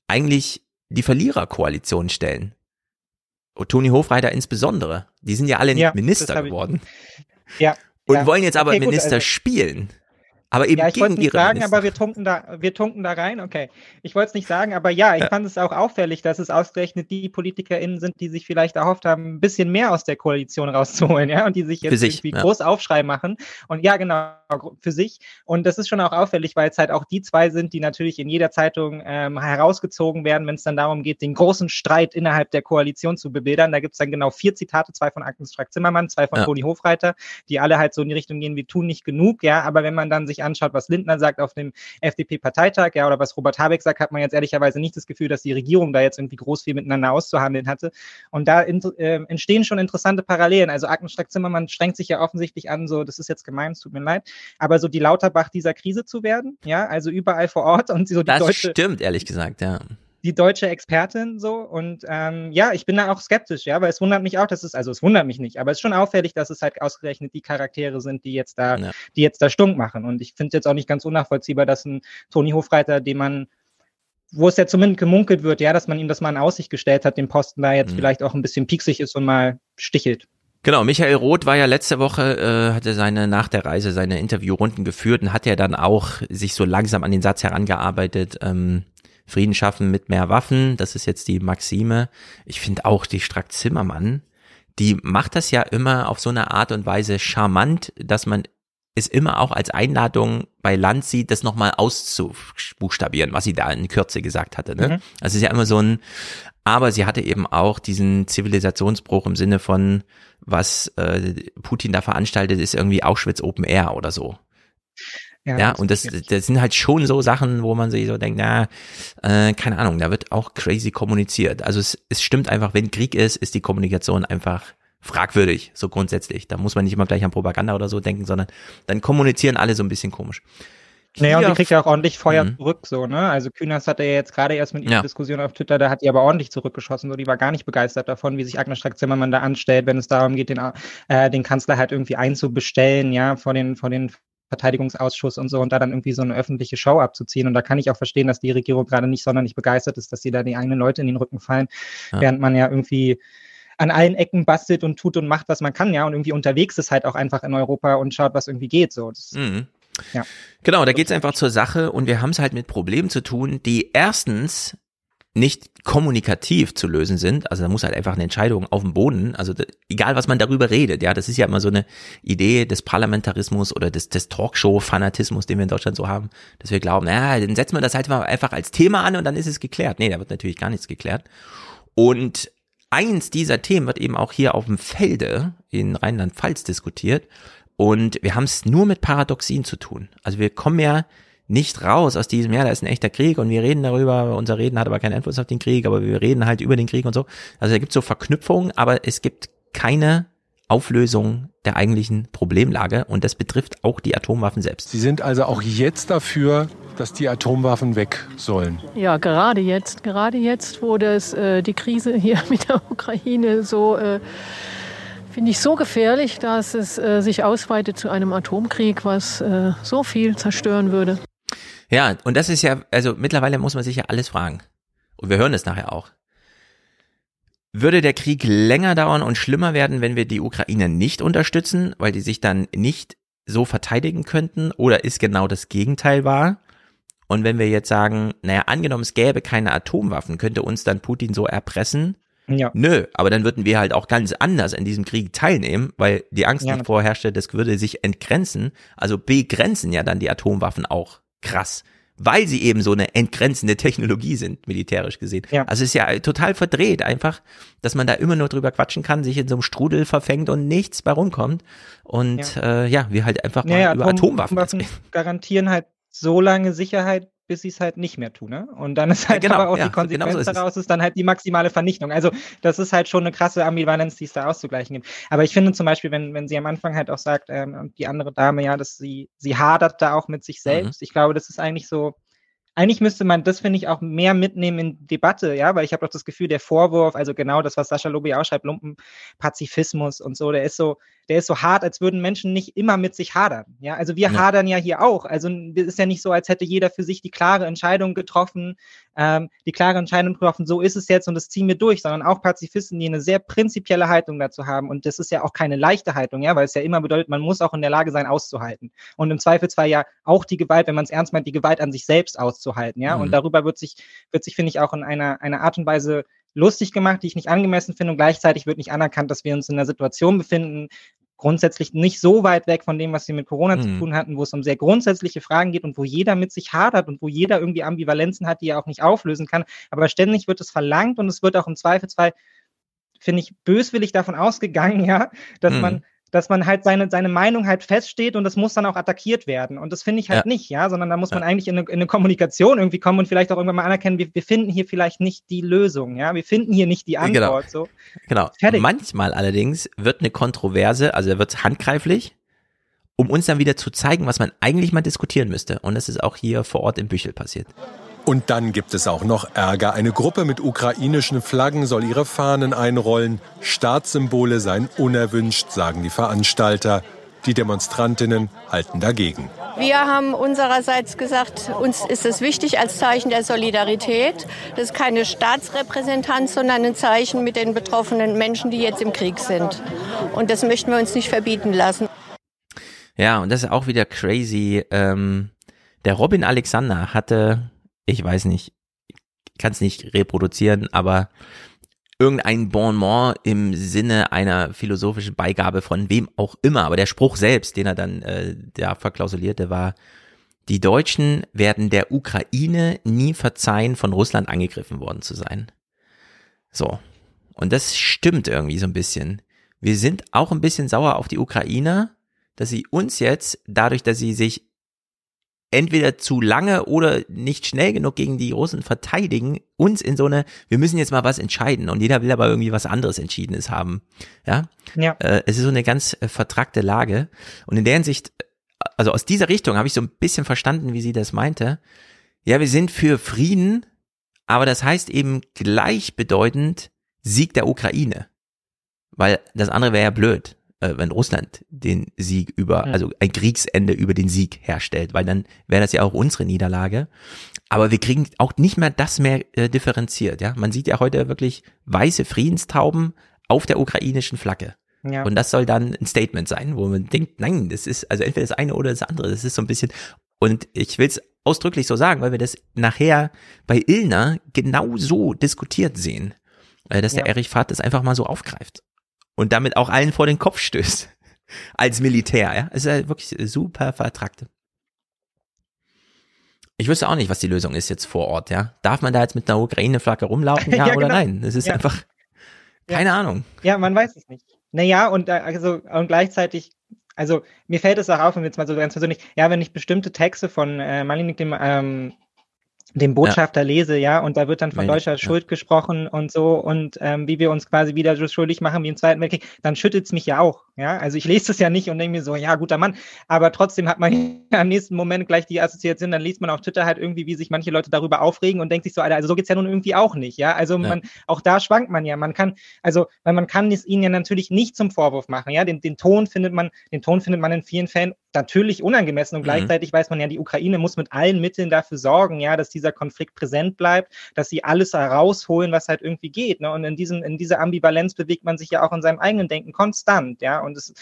eigentlich die Verliererkoalition stellen. Toni Hofreiter insbesondere. Die sind ja alle ja, Minister geworden. Ja. Und ja. wollen jetzt aber okay, Minister gut, also, spielen. Aber eben ja, ich gegen nicht ihre sagen, Minister. aber wir tunken da, wir tunken da rein. Okay, ich wollte es nicht sagen, aber ja, ich ja. fand es auch auffällig, dass es ausgerechnet die PolitikerInnen sind, die sich vielleicht erhofft haben, ein bisschen mehr aus der Koalition rauszuholen, ja, und die sich jetzt sich, irgendwie ja. groß Aufschrei machen. Und ja, genau, für sich. Und das ist schon auch auffällig, weil es halt auch die zwei sind, die natürlich in jeder Zeitung ähm, herausgezogen werden, wenn es dann darum geht, den großen Streit innerhalb der Koalition zu bebildern. Da gibt es dann genau vier Zitate, zwei von Agnes Strack-Zimmermann, zwei von ja. Toni Hofreiter, die alle halt so in die Richtung gehen, wir tun nicht genug, ja, aber wenn man dann sich anschaut, was Lindner sagt auf dem FDP-Parteitag, ja, oder was Robert Habeck sagt, hat man jetzt ehrlicherweise nicht das Gefühl, dass die Regierung da jetzt irgendwie groß viel miteinander auszuhandeln hatte. Und da in, äh, entstehen schon interessante Parallelen. Also Agnes Strack-Zimmermann strengt sich ja offensichtlich an, so, das ist jetzt gemein, es tut mir leid, aber so die Lauterbach dieser Krise zu werden, ja, also überall vor Ort und so die das deutsche. stimmt, ehrlich gesagt, ja die deutsche Expertin so und ähm, ja, ich bin da auch skeptisch, ja, weil es wundert mich auch, dass es, also es wundert mich nicht, aber es ist schon auffällig, dass es halt ausgerechnet die Charaktere sind, die jetzt da, ja. die jetzt da stunk machen und ich finde jetzt auch nicht ganz unnachvollziehbar, dass ein Toni Hofreiter, den man wo es ja zumindest gemunkelt wird, ja, dass man ihm das mal in Aussicht gestellt hat, den Posten da jetzt mhm. vielleicht auch ein bisschen pieksig ist und mal stichelt. Genau, Michael Roth war ja letzte Woche, äh, hatte seine nach der Reise seine Interviewrunden geführt und hat ja dann auch sich so langsam an den Satz herangearbeitet, ähm, Frieden schaffen mit mehr Waffen, das ist jetzt die Maxime. Ich finde auch die Strack Zimmermann, die macht das ja immer auf so eine Art und Weise charmant, dass man es immer auch als Einladung bei Land sieht, das nochmal auszubuchstabieren, was sie da in Kürze gesagt hatte. Ne? Mhm. Also es ist ja immer so ein, aber sie hatte eben auch diesen Zivilisationsbruch im Sinne von, was äh, Putin da veranstaltet, ist irgendwie Auschwitz Open Air oder so. Ja, ja und das, das sind halt schon so Sachen, wo man sich so denkt, na, äh, keine Ahnung, da wird auch crazy kommuniziert. Also es, es stimmt einfach, wenn Krieg ist, ist die Kommunikation einfach fragwürdig, so grundsätzlich. Da muss man nicht immer gleich an Propaganda oder so denken, sondern dann kommunizieren alle so ein bisschen komisch. Naja, und die kriegt ja auch ordentlich Feuer mhm. zurück, so, ne? Also Kühners hatte ja jetzt gerade erst mit ihrer ja. Diskussion auf Twitter, da hat die aber ordentlich zurückgeschossen, so, die war gar nicht begeistert davon, wie sich Agnes Strack-Zimmermann da anstellt, wenn es darum geht, den, äh, den Kanzler halt irgendwie einzubestellen, ja, vor den, vor den Verteidigungsausschuss und so und da dann irgendwie so eine öffentliche Show abzuziehen. Und da kann ich auch verstehen, dass die Regierung gerade nicht sonderlich begeistert ist, dass sie da die eigenen Leute in den Rücken fallen, ja. während man ja irgendwie an allen Ecken bastelt und tut und macht, was man kann, ja, und irgendwie unterwegs ist halt auch einfach in Europa und schaut, was irgendwie geht. So. Das, mhm. Ja. Genau, da geht's einfach zur Sache und wir haben es halt mit Problemen zu tun, die erstens nicht kommunikativ zu lösen sind. Also da muss halt einfach eine Entscheidung auf dem Boden, also da, egal was man darüber redet, ja, das ist ja immer so eine Idee des Parlamentarismus oder des, des Talkshow-Fanatismus, den wir in Deutschland so haben, dass wir glauben, naja, dann setzen wir das halt einfach als Thema an und dann ist es geklärt. Nee, da wird natürlich gar nichts geklärt. Und eins dieser Themen wird eben auch hier auf dem Felde in Rheinland-Pfalz diskutiert. Und wir haben es nur mit Paradoxien zu tun. Also wir kommen ja nicht raus aus diesem, ja, da ist ein echter Krieg und wir reden darüber, unser Reden hat aber keinen Einfluss auf den Krieg, aber wir reden halt über den Krieg und so. Also da gibt es so Verknüpfungen, aber es gibt keine Auflösung der eigentlichen Problemlage und das betrifft auch die Atomwaffen selbst. Sie sind also auch jetzt dafür, dass die Atomwaffen weg sollen? Ja, gerade jetzt, gerade jetzt, wo das, äh, die Krise hier mit der Ukraine so äh, finde ich so gefährlich, dass es äh, sich ausweitet zu einem Atomkrieg, was äh, so viel zerstören würde. Ja, und das ist ja, also mittlerweile muss man sich ja alles fragen. Und wir hören es nachher auch. Würde der Krieg länger dauern und schlimmer werden, wenn wir die Ukraine nicht unterstützen, weil die sich dann nicht so verteidigen könnten? Oder ist genau das Gegenteil wahr? Und wenn wir jetzt sagen, naja, angenommen es gäbe keine Atomwaffen, könnte uns dann Putin so erpressen, ja. Nö, aber dann würden wir halt auch ganz anders an diesem Krieg teilnehmen, weil die Angst, ja, die vorherrschte, das würde sich entgrenzen. Also begrenzen ja dann die Atomwaffen auch krass, weil sie eben so eine entgrenzende Technologie sind, militärisch gesehen. Ja. Also es ist ja total verdreht einfach, dass man da immer nur drüber quatschen kann, sich in so einem Strudel verfängt und nichts bei rumkommt. Und ja, äh, ja wir halt einfach mal über Atom Atomwaffen Atomwaffen garantieren halt so lange Sicherheit, bis sie es halt nicht mehr tun. Ne? Und dann ist halt ja, genau, aber auch ja, die Konsequenz genau so daraus, ist, dann halt die maximale Vernichtung. Also das ist halt schon eine krasse Ambivalenz, die es da auszugleichen gibt. Aber ich finde zum Beispiel, wenn, wenn sie am Anfang halt auch sagt, ähm, die andere Dame, ja, dass sie, sie hadert da auch mit sich selbst. Mhm. Ich glaube, das ist eigentlich so, eigentlich müsste man das, finde ich, auch mehr mitnehmen in Debatte, ja, weil ich habe auch das Gefühl, der Vorwurf, also genau das, was Sascha Lobi auch schreibt, Lumpenpazifismus und so, der ist so, der ist so hart, als würden Menschen nicht immer mit sich hadern. Ja, also wir ja. hadern ja hier auch. Also es ist ja nicht so, als hätte jeder für sich die klare Entscheidung getroffen, ähm, die klare Entscheidung getroffen, so ist es jetzt und das ziehen wir durch, sondern auch Pazifisten, die eine sehr prinzipielle Haltung dazu haben. Und das ist ja auch keine leichte Haltung, ja, weil es ja immer bedeutet, man muss auch in der Lage sein, auszuhalten. Und im Zweifelsfall ja auch die Gewalt, wenn man es ernst meint, die Gewalt an sich selbst auszuhalten, ja. Mhm. Und darüber wird sich, wird sich, finde ich, auch in einer, einer Art und Weise lustig gemacht, die ich nicht angemessen finde und gleichzeitig wird nicht anerkannt, dass wir uns in einer Situation befinden, grundsätzlich nicht so weit weg von dem, was wir mit Corona mhm. zu tun hatten, wo es um sehr grundsätzliche Fragen geht und wo jeder mit sich hadert und wo jeder irgendwie Ambivalenzen hat, die er auch nicht auflösen kann. Aber ständig wird es verlangt und es wird auch im Zweifelsfall, finde ich, böswillig davon ausgegangen, ja, dass mhm. man dass man halt seine, seine Meinung halt feststeht und das muss dann auch attackiert werden. Und das finde ich halt ja. nicht, ja, sondern da muss man eigentlich in eine, in eine, Kommunikation irgendwie kommen und vielleicht auch irgendwann mal anerkennen, wir, wir finden hier vielleicht nicht die Lösung, ja, wir finden hier nicht die genau. Antwort. Genau. So. genau. Fertig. Manchmal allerdings wird eine Kontroverse, also wird handgreiflich, um uns dann wieder zu zeigen, was man eigentlich mal diskutieren müsste. Und das ist auch hier vor Ort im Büchel passiert. Und dann gibt es auch noch Ärger. Eine Gruppe mit ukrainischen Flaggen soll ihre Fahnen einrollen. Staatssymbole seien unerwünscht, sagen die Veranstalter. Die Demonstrantinnen halten dagegen. Wir haben unsererseits gesagt, uns ist es wichtig als Zeichen der Solidarität. Das ist keine Staatsrepräsentanz, sondern ein Zeichen mit den betroffenen Menschen, die jetzt im Krieg sind. Und das möchten wir uns nicht verbieten lassen. Ja, und das ist auch wieder crazy. Ähm, der Robin Alexander hatte ich weiß nicht, kann es nicht reproduzieren, aber irgendein Bonmot im Sinne einer philosophischen Beigabe von wem auch immer, aber der Spruch selbst, den er dann äh, da verklausulierte, war, die Deutschen werden der Ukraine nie verzeihen, von Russland angegriffen worden zu sein. So. Und das stimmt irgendwie so ein bisschen. Wir sind auch ein bisschen sauer auf die Ukrainer, dass sie uns jetzt, dadurch, dass sie sich entweder zu lange oder nicht schnell genug gegen die Russen verteidigen, uns in so eine, wir müssen jetzt mal was entscheiden und jeder will aber irgendwie was anderes Entschiedenes haben. Ja. ja. Äh, es ist so eine ganz äh, vertrackte Lage. Und in der Hinsicht, also aus dieser Richtung habe ich so ein bisschen verstanden, wie sie das meinte. Ja, wir sind für Frieden, aber das heißt eben gleichbedeutend Sieg der Ukraine. Weil das andere wäre ja blöd äh, wenn Russland den Sieg über, ja. also ein Kriegsende über den Sieg herstellt, weil dann wäre das ja auch unsere Niederlage. Aber wir kriegen auch nicht mehr das mehr äh, differenziert. Ja, man sieht ja heute wirklich weiße Friedenstauben auf der ukrainischen Flagge. Ja. Und das soll dann ein Statement sein, wo man denkt, nein, das ist also entweder das eine oder das andere. Das ist so ein bisschen. Und ich will es ausdrücklich so sagen, weil wir das nachher bei Ilna genau so diskutiert sehen, äh, dass ja. der Erich Fahrt das einfach mal so aufgreift und damit auch allen vor den Kopf stößt. Als Militär, ja. Es ist ja wirklich super vertrackt. Ich wüsste auch nicht, was die Lösung ist jetzt vor Ort, ja. Darf man da jetzt mit einer Ukraine-Flagge rumlaufen, ja, ja oder genau. nein? Es ist ja. einfach keine ja. Ahnung. Ja, man weiß es nicht. Naja, und äh, also und gleichzeitig, also mir fällt es auch auf, und jetzt mal so ganz persönlich, ja, wenn ich bestimmte Texte von äh, Malinik, dem ähm, dem Botschafter ja. lese, ja, und da wird dann von deutscher ja. Schuld gesprochen und so und ähm, wie wir uns quasi wieder so schuldig machen wie im Zweiten Weltkrieg, dann schüttelt's mich ja auch, ja. Also ich lese das ja nicht und denke mir so, ja, guter Mann, aber trotzdem hat man am nächsten Moment gleich die Assoziation, dann liest man auf Twitter halt irgendwie, wie sich manche Leute darüber aufregen und denkt sich so, Alter, also so geht's ja nun irgendwie auch nicht, ja. Also ja. man, auch da schwankt man ja, man kann, also, weil man kann es ihnen ja natürlich nicht zum Vorwurf machen, ja. Den, den Ton findet man, den Ton findet man in vielen Fällen natürlich unangemessen und mhm. gleichzeitig weiß man ja, die Ukraine muss mit allen Mitteln dafür sorgen, ja, dass dieser Konflikt präsent bleibt, dass sie alles herausholen, was halt irgendwie geht. Ne? Und in diesem, in dieser Ambivalenz bewegt man sich ja auch in seinem eigenen Denken konstant, ja. Und es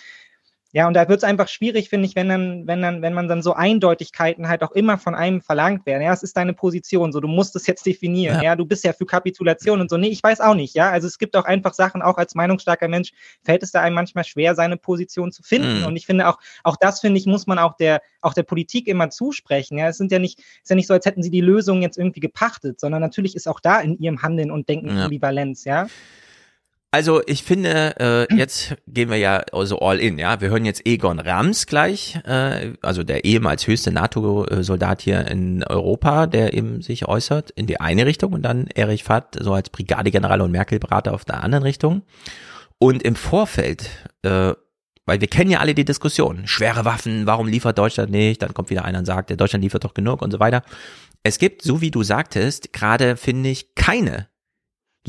ja, und da wird es einfach schwierig, finde ich, wenn dann, wenn dann, wenn man dann so Eindeutigkeiten halt auch immer von einem verlangt werden. Ja, es ist deine Position, so du musst es jetzt definieren. Ja. ja, du bist ja für Kapitulation und so. Nee, ich weiß auch nicht. Ja, also es gibt auch einfach Sachen, auch als meinungsstarker Mensch fällt es da einem manchmal schwer, seine Position zu finden. Mhm. Und ich finde auch, auch das finde ich, muss man auch der, auch der Politik immer zusprechen. Ja, es sind ja nicht, ist ja nicht so, als hätten sie die Lösung jetzt irgendwie gepachtet, sondern natürlich ist auch da in ihrem Handeln und Denken ja. Ambivalenz. Ja. Also ich finde, äh, jetzt gehen wir ja also all in, ja. Wir hören jetzt Egon Rams gleich, äh, also der ehemals höchste NATO-Soldat hier in Europa, der eben sich äußert in die eine Richtung und dann Erich Fatt so als Brigadegeneral und Merkel-Berater auf der anderen Richtung. Und im Vorfeld, äh, weil wir kennen ja alle die Diskussion, schwere Waffen, warum liefert Deutschland nicht? Dann kommt wieder einer und sagt, der Deutschland liefert doch genug und so weiter. Es gibt, so wie du sagtest, gerade finde ich keine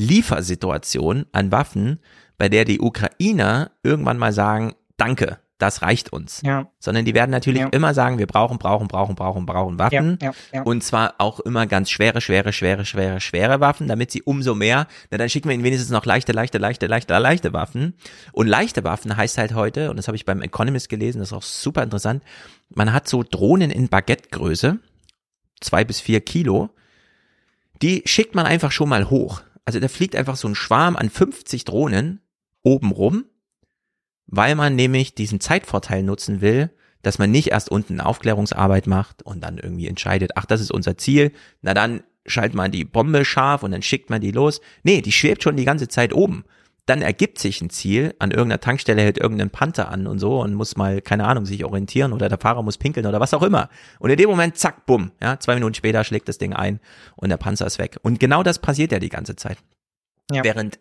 Liefersituation an Waffen, bei der die Ukrainer irgendwann mal sagen, danke, das reicht uns. Ja. Sondern die werden natürlich ja. immer sagen, wir brauchen, brauchen, brauchen, brauchen, brauchen Waffen. Ja, und zwar auch immer ganz schwere, schwere, schwere, schwere, schwere Waffen, damit sie umso mehr, na dann schicken wir ihnen wenigstens noch leichte, leichte, leichte, leichte, leichte Waffen. Und leichte Waffen heißt halt heute, und das habe ich beim Economist gelesen, das ist auch super interessant, man hat so Drohnen in Baguettegröße, zwei bis vier Kilo, die schickt man einfach schon mal hoch. Also da fliegt einfach so ein Schwarm an 50 Drohnen oben rum, weil man nämlich diesen Zeitvorteil nutzen will, dass man nicht erst unten Aufklärungsarbeit macht und dann irgendwie entscheidet, ach, das ist unser Ziel, na dann schaltet man die Bombe scharf und dann schickt man die los. Nee, die schwebt schon die ganze Zeit oben dann ergibt sich ein Ziel, an irgendeiner Tankstelle hält irgendein Panther an und so und muss mal, keine Ahnung, sich orientieren oder der Fahrer muss pinkeln oder was auch immer. Und in dem Moment, zack, bumm, ja, zwei Minuten später schlägt das Ding ein und der Panzer ist weg. Und genau das passiert ja die ganze Zeit. Ja. Während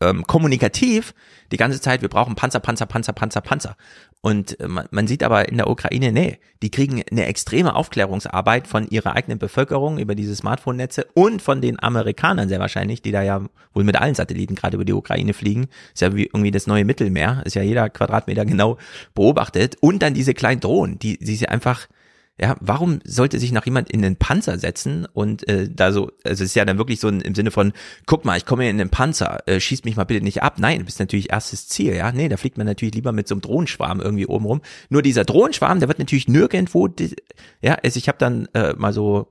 ähm, kommunikativ die ganze Zeit, wir brauchen Panzer, Panzer, Panzer, Panzer, Panzer. Und äh, man, man sieht aber in der Ukraine, nee, die kriegen eine extreme Aufklärungsarbeit von ihrer eigenen Bevölkerung über diese Smartphone-Netze und von den Amerikanern sehr wahrscheinlich, die da ja wohl mit allen Satelliten gerade über die Ukraine fliegen. Ist ja wie irgendwie das neue Mittelmeer, ist ja jeder Quadratmeter genau beobachtet. Und dann diese kleinen Drohnen, die, die sie einfach ja, warum sollte sich noch jemand in den Panzer setzen und äh, da so, also es ist ja dann wirklich so ein, im Sinne von, guck mal, ich komme hier in den Panzer, äh, schieß mich mal bitte nicht ab. Nein, du bist natürlich erstes Ziel, ja. Nee, da fliegt man natürlich lieber mit so einem Drohnenschwarm irgendwie oben rum. Nur dieser Drohnenschwarm, der wird natürlich nirgendwo, ja, also ich habe dann äh, mal so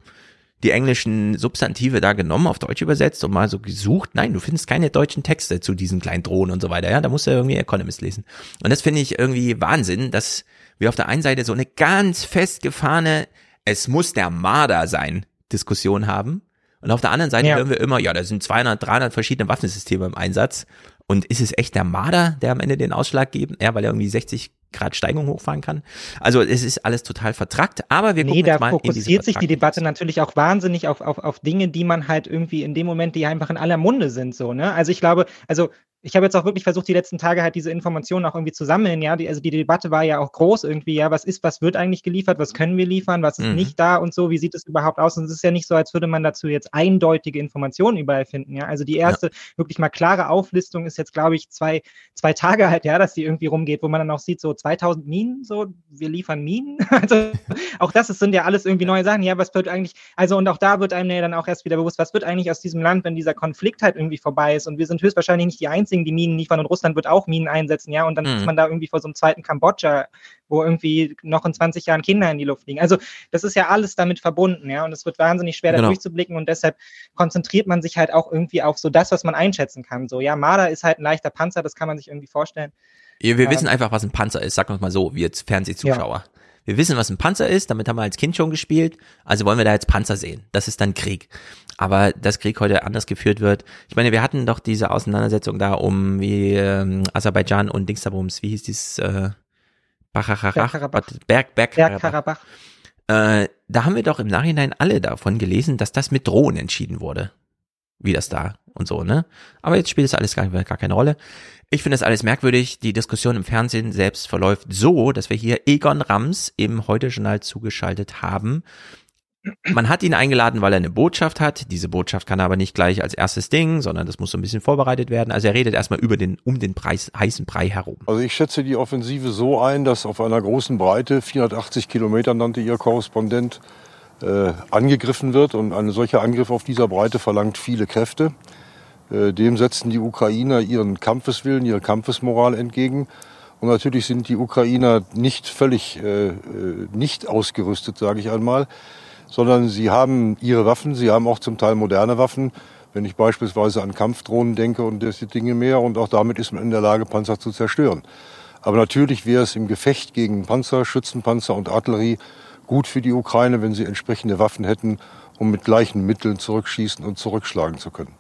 die englischen Substantive da genommen, auf Deutsch übersetzt und mal so gesucht. Nein, du findest keine deutschen Texte zu diesen kleinen Drohnen und so weiter. Ja, da musst du irgendwie Economist lesen. Und das finde ich irgendwie Wahnsinn, dass wir auf der einen Seite so eine ganz festgefahrene, es muss der Marder sein, Diskussion haben. Und auf der anderen Seite ja. hören wir immer, ja, da sind 200, 300 verschiedene Waffensysteme im Einsatz. Und ist es echt der Marder, der am Ende den Ausschlag geben? Ja, weil er irgendwie 60 Grad Steigung hochfahren kann. Also es ist alles total vertrackt, aber wir gucken nee, jetzt da mal fokussiert sich die Debatte natürlich auch wahnsinnig auf, auf, auf Dinge, die man halt irgendwie in dem Moment, die einfach in aller Munde sind, so, ne? Also ich glaube, also ich habe jetzt auch wirklich versucht, die letzten Tage halt diese Informationen auch irgendwie zu sammeln, ja. Die, also die Debatte war ja auch groß irgendwie, ja, was ist, was wird eigentlich geliefert, was können wir liefern, was ist Mhm. nicht da und so, wie sieht es überhaupt aus? Und es ist ja nicht so, als würde man dazu jetzt eindeutige Informationen überall finden, ja. Also die erste wirklich mal klare Auflistung ist jetzt, glaube ich, zwei, zwei Tage halt, ja, dass die irgendwie rumgeht, wo man dann auch sieht, so 2000 Minen, so, wir liefern Minen. Also auch das ist, sind ja alles irgendwie neue Sachen, ja, was wird eigentlich, also und auch da wird einem ja dann auch erst wieder bewusst, was wird eigentlich aus diesem Land, wenn dieser Konflikt halt irgendwie vorbei ist und wir sind höchstwahrscheinlich nicht die Einzigen, die Minen liefern und Russland wird auch Minen einsetzen, ja, und dann Mhm. ist man da irgendwie vor so einem zweiten Kambodscha, wo irgendwie noch in 20 Jahren Kinder in die Luft fliegen. Also das ist ja alles damit verbunden, ja, und es wird wahnsinnig schwer, da Genau. durchzublicken und deshalb konzentriert man sich halt auch irgendwie auf so das, was man einschätzen kann. So, ja, Marder ist halt ein leichter Panzer, das kann man sich irgendwie vorstellen. Ja, wir Ähm, wissen einfach, was ein Panzer ist, sagen wir mal so, wir jetzt Fernsehzuschauer. Wir wissen, was ein Panzer ist, damit haben wir als Kind schon gespielt, also wollen wir da jetzt Panzer sehen. Das ist dann Krieg. Aber dass Krieg heute anders geführt wird, ich meine, wir hatten doch diese Auseinandersetzung da um wie ähm, Aserbaidschan und Dingsabums, wie hieß dieses äh, Bacharach, Bergkarabach. Berg, Bergkarabach. Bergkarabach. Äh, da haben wir doch im Nachhinein alle davon gelesen, dass das mit Drohnen entschieden wurde. Wie das da und so, ne? Aber jetzt spielt das alles gar, gar keine Rolle. Ich finde das alles merkwürdig. Die Diskussion im Fernsehen selbst verläuft so, dass wir hier Egon Rams im Heute-Journal zugeschaltet haben. Man hat ihn eingeladen, weil er eine Botschaft hat. Diese Botschaft kann er aber nicht gleich als erstes Ding, sondern das muss so ein bisschen vorbereitet werden. Also er redet erstmal über den, um den Preis, heißen Brei herum. Also ich schätze die Offensive so ein, dass auf einer großen Breite, 480 Kilometer nannte ihr Korrespondent, äh, angegriffen wird. Und ein solcher Angriff auf dieser Breite verlangt viele Kräfte. Äh, dem setzen die Ukrainer ihren Kampfeswillen, ihre Kampfesmoral entgegen. Und natürlich sind die Ukrainer nicht völlig äh, äh, nicht ausgerüstet, sage ich einmal, sondern sie haben ihre Waffen, sie haben auch zum Teil moderne Waffen. Wenn ich beispielsweise an Kampfdrohnen denke und diese Dinge mehr, und auch damit ist man in der Lage, Panzer zu zerstören. Aber natürlich wäre es im Gefecht gegen Panzer, Schützenpanzer und Artillerie gut für die Ukraine, wenn sie entsprechende Waffen hätten, um mit gleichen Mitteln zurückschießen und zurückschlagen zu können.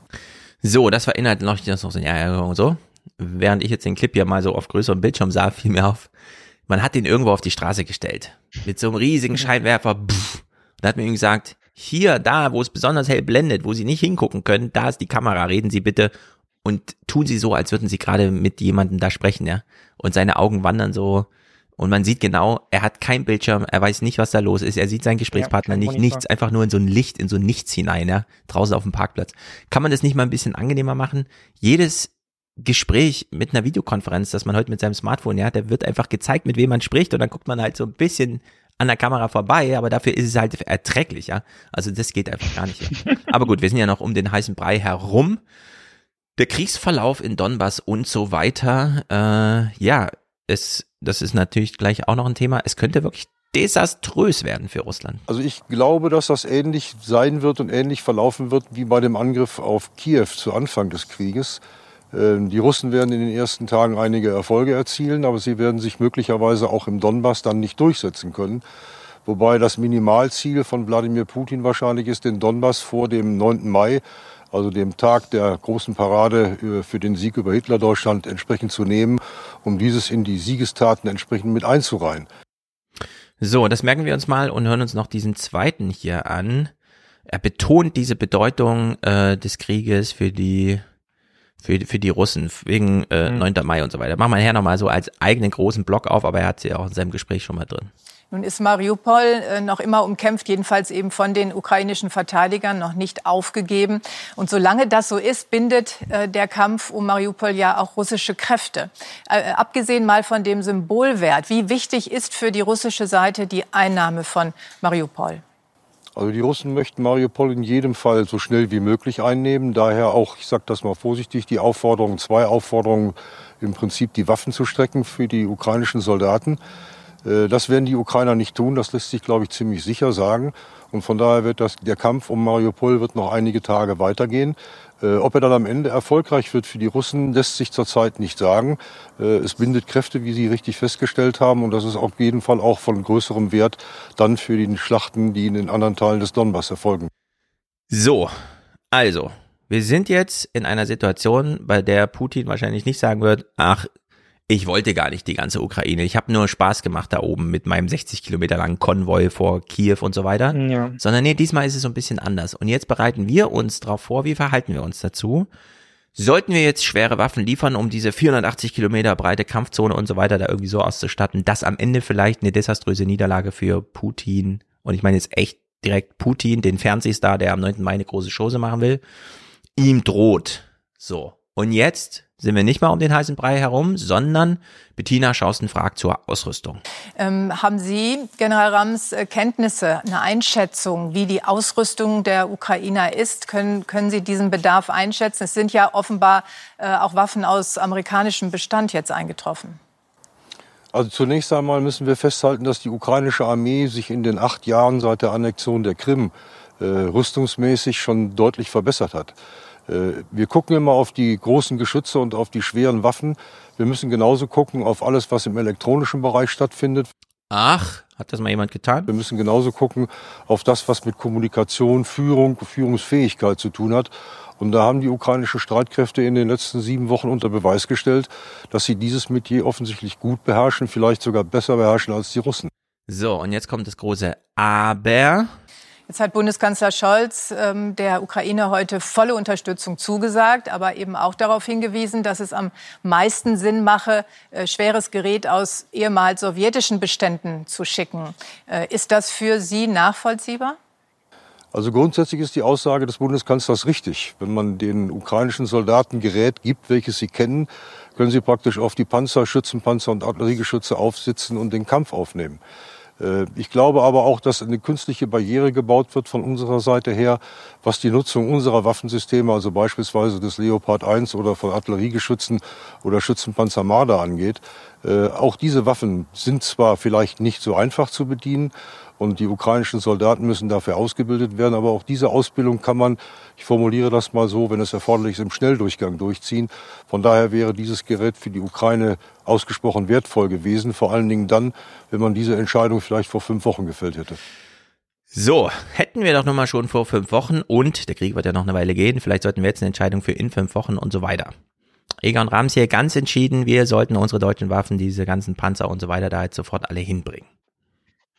So, das war inhaltlich noch so, ja, ja, und so. Während ich jetzt den Clip hier mal so auf größerem Bildschirm sah, fiel mir auf, man hat den irgendwo auf die Straße gestellt. Mit so einem riesigen Scheinwerfer. Pff. Und hat mir ihm gesagt, hier, da, wo es besonders hell blendet, wo Sie nicht hingucken können, da ist die Kamera, reden Sie bitte. Und tun Sie so, als würden Sie gerade mit jemandem da sprechen, ja. Und seine Augen wandern so. Und man sieht genau, er hat kein Bildschirm, er weiß nicht, was da los ist, er sieht seinen Gesprächspartner kein nicht, nichts, einfach nur in so ein Licht, in so ein Nichts hinein, ja, draußen auf dem Parkplatz. Kann man das nicht mal ein bisschen angenehmer machen? Jedes Gespräch mit einer Videokonferenz, das man heute mit seinem Smartphone, ja, da wird einfach gezeigt, mit wem man spricht und dann guckt man halt so ein bisschen an der Kamera vorbei, aber dafür ist es halt erträglich, ja. Also das geht einfach gar nicht. Ja. Aber gut, wir sind ja noch um den heißen Brei herum. Der Kriegsverlauf in Donbass und so weiter, äh, ja, es, das ist natürlich gleich auch noch ein Thema. Es könnte wirklich desaströs werden für Russland. Also ich glaube, dass das ähnlich sein wird und ähnlich verlaufen wird wie bei dem Angriff auf Kiew zu Anfang des Krieges. Ähm, Die Russen werden in den ersten Tagen einige Erfolge erzielen, aber sie werden sich möglicherweise auch im Donbass dann nicht durchsetzen können. Wobei das Minimalziel von Wladimir Putin wahrscheinlich ist, den Donbass vor dem 9. Mai, also dem Tag der großen Parade äh, für den Sieg über Hitlerdeutschland, entsprechend zu nehmen, um dieses in die Siegestaten entsprechend mit einzureihen. So, das merken wir uns mal und hören uns noch diesen zweiten hier an. Er betont diese Bedeutung äh, des Krieges für die für, für die Russen wegen äh, Mhm. 9. Mai und so weiter. Machen wir nachher nochmal so als eigenen großen Block auf, aber er hat sie auch in seinem Gespräch schon mal drin. Nun ist Mariupol äh, noch immer umkämpft, jedenfalls eben von den ukrainischen Verteidigern noch nicht aufgegeben. Und solange das so ist, bindet äh, der Kampf um Mariupol ja auch russische Kräfte. Äh, abgesehen mal von dem Symbolwert, wie wichtig ist für die russische Seite die Einnahme von Mariupol? Also die Russen möchten Mariupol in jedem Fall so schnell wie möglich einnehmen. Daher auch, ich sage das mal vorsichtig, die Aufforderung, zwei Aufforderungen, im Prinzip die Waffen zu strecken für die ukrainischen Soldaten. Äh, Das werden die Ukrainer nicht tun, das lässt sich, glaube ich, ziemlich sicher sagen. Und von daher wird das, der Kampf um Mariupol wird noch einige Tage weitergehen. Äh, Ob er dann am Ende erfolgreich wird für die Russen, lässt sich zurzeit nicht sagen. Äh, Es bindet Kräfte, wie Sie richtig festgestellt haben. Und das ist auf jeden Fall auch von größerem Wert dann für die Schlachten, die in den anderen Teilen des Donbass erfolgen. So, also, wir sind jetzt in einer Situation, bei der Putin wahrscheinlich nicht sagen wird, ach, ich wollte gar nicht die ganze Ukraine. Ich habe nur Spaß gemacht da oben mit meinem 60 Kilometer langen Konvoi vor Kiew und so weiter. Ja. Sondern nee, diesmal ist es so ein bisschen anders. Und jetzt bereiten wir uns darauf vor, wie verhalten wir uns dazu? Sollten wir jetzt schwere Waffen liefern, um diese 480 Kilometer breite Kampfzone und so weiter da irgendwie so auszustatten, dass am Ende vielleicht eine desaströse Niederlage für Putin, und ich meine jetzt echt direkt Putin, den Fernsehstar, der am 9. Mai eine große Chose machen will, ihm droht. So. Und jetzt sind wir nicht mal um den heißen Brei herum, sondern Bettina Schausten fragt zur Ausrüstung. Ähm, haben Sie, General Rams, äh, Kenntnisse, eine Einschätzung, wie die Ausrüstung der Ukrainer ist? Können, können Sie diesen Bedarf einschätzen? Es sind ja offenbar äh, auch Waffen aus amerikanischem Bestand jetzt eingetroffen. Also zunächst einmal müssen wir festhalten, dass die ukrainische Armee sich in den acht Jahren seit der Annexion der Krim äh, rüstungsmäßig schon deutlich verbessert hat. Äh, wir gucken immer auf die großen Geschütze und auf die schweren Waffen. Wir müssen genauso gucken auf alles, was im elektronischen Bereich stattfindet. Ach, hat das mal jemand getan? Wir müssen genauso gucken auf das, was mit Kommunikation, Führung, Führungsfähigkeit zu tun hat. Und da haben die ukrainischen Streitkräfte in den letzten sieben Wochen unter Beweis gestellt, dass sie dieses Metier offensichtlich gut beherrschen, vielleicht sogar besser beherrschen als die Russen. So, und jetzt kommt das große Aber. Jetzt hat Bundeskanzler Scholz ähm, der Ukraine heute volle Unterstützung zugesagt, aber eben auch darauf hingewiesen, dass es am meisten Sinn mache, äh, schweres Gerät aus ehemals sowjetischen Beständen zu schicken. Äh, ist das für Sie nachvollziehbar? Also grundsätzlich ist die Aussage des Bundeskanzlers richtig. Wenn man den ukrainischen Soldaten Gerät gibt, welches sie kennen, können sie praktisch auf die Panzer, Schützenpanzer und Artilleriegeschütze aufsitzen und den Kampf aufnehmen. Äh, ich glaube aber auch, dass eine künstliche Barriere gebaut wird von unserer Seite her, was die Nutzung unserer Waffensysteme, also beispielsweise des Leopard 1 oder von Artilleriegeschützen oder Schützenpanzer Marder angeht. Äh, auch diese Waffen sind zwar vielleicht nicht so einfach zu bedienen und die ukrainischen Soldaten müssen dafür ausgebildet werden. Aber auch diese Ausbildung kann man, ich formuliere das mal so, wenn es erforderlich ist, im Schnelldurchgang durchziehen. Von daher wäre dieses Gerät für die Ukraine ausgesprochen wertvoll gewesen. Vor allen Dingen dann, wenn man diese Entscheidung vielleicht vor fünf Wochen gefällt hätte. So, hätten wir doch noch mal schon vor fünf Wochen und der Krieg wird ja noch eine Weile gehen. Vielleicht sollten wir jetzt eine Entscheidung für in fünf Wochen und so weiter. Egon Rams hier ganz entschieden, wir sollten unsere deutschen Waffen, diese ganzen Panzer und so weiter da jetzt sofort alle hinbringen.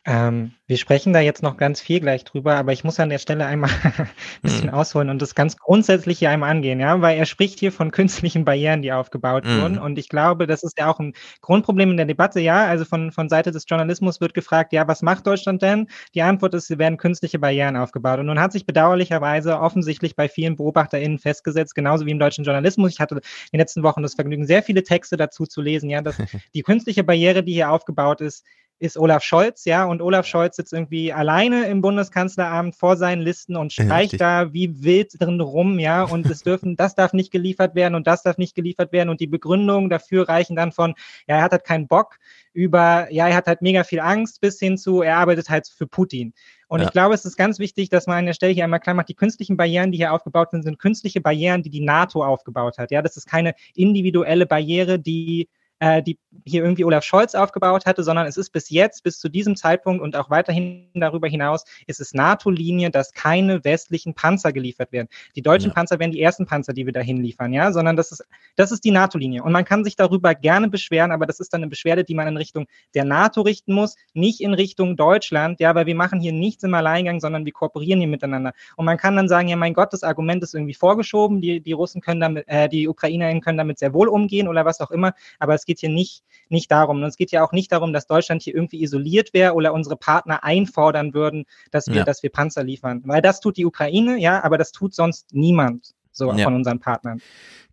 Ähm, wir sprechen da jetzt noch ganz viel gleich drüber, aber ich muss an der Stelle einmal ein bisschen mhm. ausholen und das ganz grundsätzlich hier einmal angehen, ja, weil er spricht hier von künstlichen Barrieren, die aufgebaut mhm. wurden und ich glaube, das ist ja auch ein Grundproblem in der Debatte, ja, also von, von Seite des Journalismus wird gefragt, ja, was macht Deutschland denn? Die Antwort ist, sie werden künstliche Barrieren aufgebaut und nun hat sich bedauerlicherweise offensichtlich bei vielen BeobachterInnen festgesetzt, genauso wie im deutschen Journalismus. Ich hatte in den letzten Wochen das Vergnügen, sehr viele Texte dazu zu lesen, ja, dass die künstliche Barriere, die hier aufgebaut ist, ist Olaf Scholz, ja, und Olaf Scholz sitzt irgendwie alleine im Bundeskanzleramt vor seinen Listen und streicht ja, da wie wild drin rum, ja, und es dürfen, das darf nicht geliefert werden und das darf nicht geliefert werden und die Begründungen dafür reichen dann von, ja, er hat halt keinen Bock über, ja, er hat halt mega viel Angst bis hin zu, er arbeitet halt für Putin. Und ja. ich glaube, es ist ganz wichtig, dass man an der Stelle hier einmal klar macht, die künstlichen Barrieren, die hier aufgebaut sind, sind künstliche Barrieren, die die NATO aufgebaut hat. Ja, das ist keine individuelle Barriere, die äh, die hier irgendwie Olaf Scholz aufgebaut hatte, sondern es ist bis jetzt, bis zu diesem Zeitpunkt und auch weiterhin darüber hinaus, ist es NATO-Linie, dass keine westlichen Panzer geliefert werden. Die deutschen ja. Panzer wären die ersten Panzer, die wir dahin liefern, ja, sondern das ist, das ist die NATO-Linie. Und man kann sich darüber gerne beschweren, aber das ist dann eine Beschwerde, die man in Richtung der NATO richten muss, nicht in Richtung Deutschland, ja, weil wir machen hier nichts im Alleingang, sondern wir kooperieren hier miteinander. Und man kann dann sagen, ja, mein Gott, das Argument ist irgendwie vorgeschoben, die, die Russen können damit, äh, die Ukrainerinnen können damit sehr wohl umgehen oder was auch immer, aber es geht hier nicht, nicht darum. Und es geht ja auch nicht darum, dass Deutschland hier irgendwie isoliert wäre oder unsere Partner einfordern würden, dass wir, ja. dass wir Panzer liefern. Weil das tut die Ukraine, ja, aber das tut sonst niemand so ja. von unseren Partnern.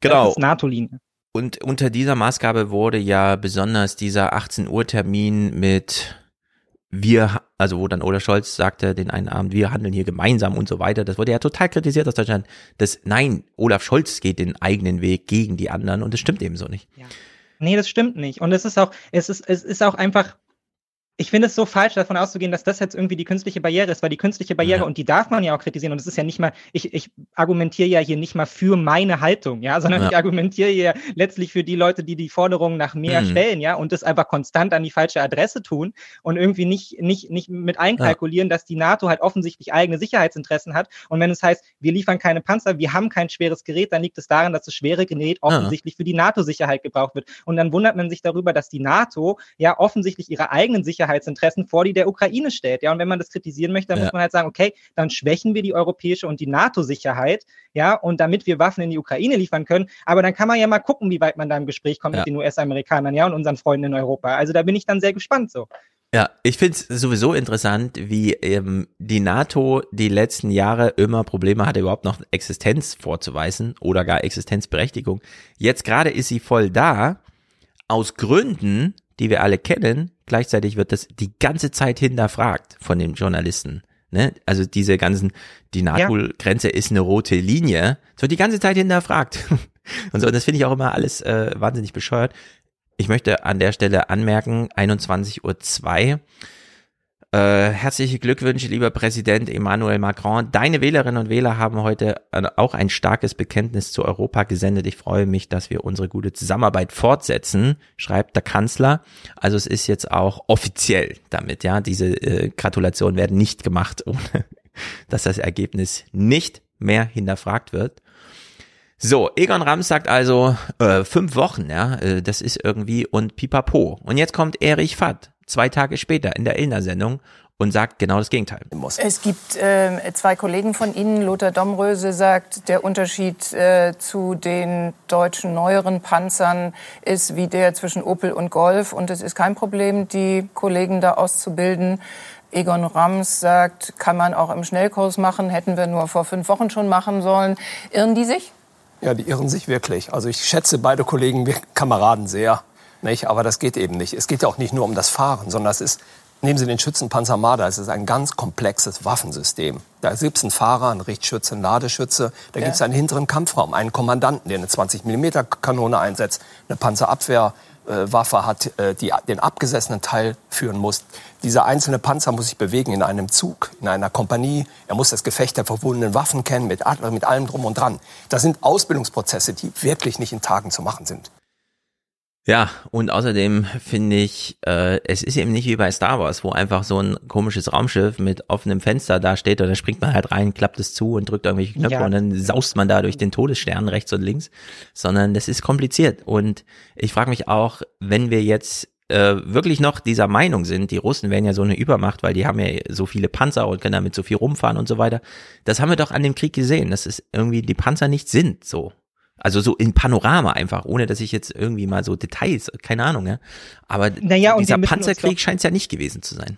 Genau. Das ist NATO-Linie. Und unter dieser Maßgabe wurde ja besonders dieser 18 Uhr Termin mit wir, also wo dann Olaf Scholz sagte den einen Abend, wir handeln hier gemeinsam und so weiter. Das wurde ja total kritisiert aus Deutschland. Das, nein, Olaf Scholz geht den eigenen Weg gegen die anderen und das stimmt eben so nicht. Ja. Nee, das stimmt nicht. Und es ist auch, es ist, es ist auch einfach, ich finde es so falsch, davon auszugehen, dass das jetzt irgendwie die künstliche Barriere ist, weil die künstliche Barriere, ja. und die darf man ja auch kritisieren, und es ist ja nicht mal, ich, ich argumentiere ja hier nicht mal für meine Haltung, ja, sondern ja. ich argumentiere ja letztlich für die Leute, die die Forderungen nach mehr mhm. stellen, ja, und das einfach konstant an die falsche Adresse tun und irgendwie nicht, nicht, nicht mit einkalkulieren, ja. dass die NATO halt offensichtlich eigene Sicherheitsinteressen hat. Und wenn es heißt, wir liefern keine Panzer, wir haben kein schweres Gerät, dann liegt es daran, dass das schwere Gerät offensichtlich für die NATO-Sicherheit gebraucht wird. Und dann wundert man sich darüber, dass die NATO ja offensichtlich ihre eigenen Sicherheitsinteressen Sicherheitsinteressen vor die der Ukraine stellt. Ja, und wenn man das kritisieren möchte, dann ja. muss man halt sagen, okay, dann schwächen wir die europäische und die NATO-Sicherheit, ja, und damit wir Waffen in die Ukraine liefern können. Aber dann kann man ja mal gucken, wie weit man da im Gespräch kommt ja. mit den US-Amerikanern, ja, und unseren Freunden in Europa. Also da bin ich dann sehr gespannt so. Ja, ich finde es sowieso interessant, wie ähm, die NATO die letzten Jahre immer Probleme hatte, überhaupt noch Existenz vorzuweisen oder gar Existenzberechtigung. Jetzt gerade ist sie voll da, aus Gründen, die wir alle kennen. Gleichzeitig wird das die ganze Zeit hinterfragt von den Journalisten. Ne? Also diese ganzen, die NATO-Grenze ist eine rote Linie. Es wird die ganze Zeit hinterfragt. Und so, und das finde ich auch immer alles äh, wahnsinnig bescheuert. Ich möchte an der Stelle anmerken, 21.02 Uhr äh, herzliche Glückwünsche, lieber Präsident Emmanuel Macron. Deine Wählerinnen und Wähler haben heute auch ein starkes Bekenntnis zu Europa gesendet. Ich freue mich, dass wir unsere gute Zusammenarbeit fortsetzen, schreibt der Kanzler. Also es ist jetzt auch offiziell damit, ja. Diese äh, Gratulationen werden nicht gemacht, ohne dass das Ergebnis nicht mehr hinterfragt wird. So, Egon Rams sagt also äh, fünf Wochen, ja, äh, das ist irgendwie und pipapo. Und jetzt kommt Erich Fatt zwei Tage später in der Illner-Sendung und sagt genau das Gegenteil. Es gibt äh, zwei Kollegen von Ihnen. Lothar Domröse sagt, der Unterschied äh, zu den deutschen neueren Panzern ist wie der zwischen Opel und Golf. Und es ist kein Problem, die Kollegen da auszubilden. Egon Rams sagt, kann man auch im Schnellkurs machen, hätten wir nur vor fünf Wochen schon machen sollen. Irren die sich? Ja, die irren sich wirklich. Also ich schätze beide Kollegen, Kameraden sehr. Nicht? Aber das geht eben nicht. Es geht ja auch nicht nur um das Fahren, sondern es ist, nehmen Sie den Schützenpanzer Marder, es ist ein ganz komplexes Waffensystem. Da gibt es einen Fahrer, einen Richtschütze, einen Ladeschütze, da ja. gibt es einen hinteren Kampfraum, einen Kommandanten, der eine 20 mm Kanone einsetzt, eine Panzerabwehrwaffe hat, äh, die den abgesessenen Teil führen muss. Dieser einzelne Panzer muss sich bewegen in einem Zug, in einer Kompanie. Er muss das Gefecht der verbundenen Waffen kennen, mit, mit allem drum und dran. Das sind Ausbildungsprozesse, die wirklich nicht in Tagen zu machen sind. Ja, und außerdem finde ich, äh, es ist eben nicht wie bei Star Wars, wo einfach so ein komisches Raumschiff mit offenem Fenster da steht und dann springt man halt rein, klappt es zu und drückt irgendwelche Knöpfe ja. und dann saust man da durch den Todesstern rechts und links, sondern das ist kompliziert. Und ich frage mich auch, wenn wir jetzt äh, wirklich noch dieser Meinung sind, die Russen wären ja so eine Übermacht, weil die haben ja so viele Panzer und können damit so viel rumfahren und so weiter. Das haben wir doch an dem Krieg gesehen, dass es irgendwie die Panzer nicht sind, so. Also so in Panorama einfach, ohne dass ich jetzt irgendwie mal so Details, keine Ahnung, ja. Aber naja, dieser Panzerkrieg scheint es ja nicht gewesen zu sein.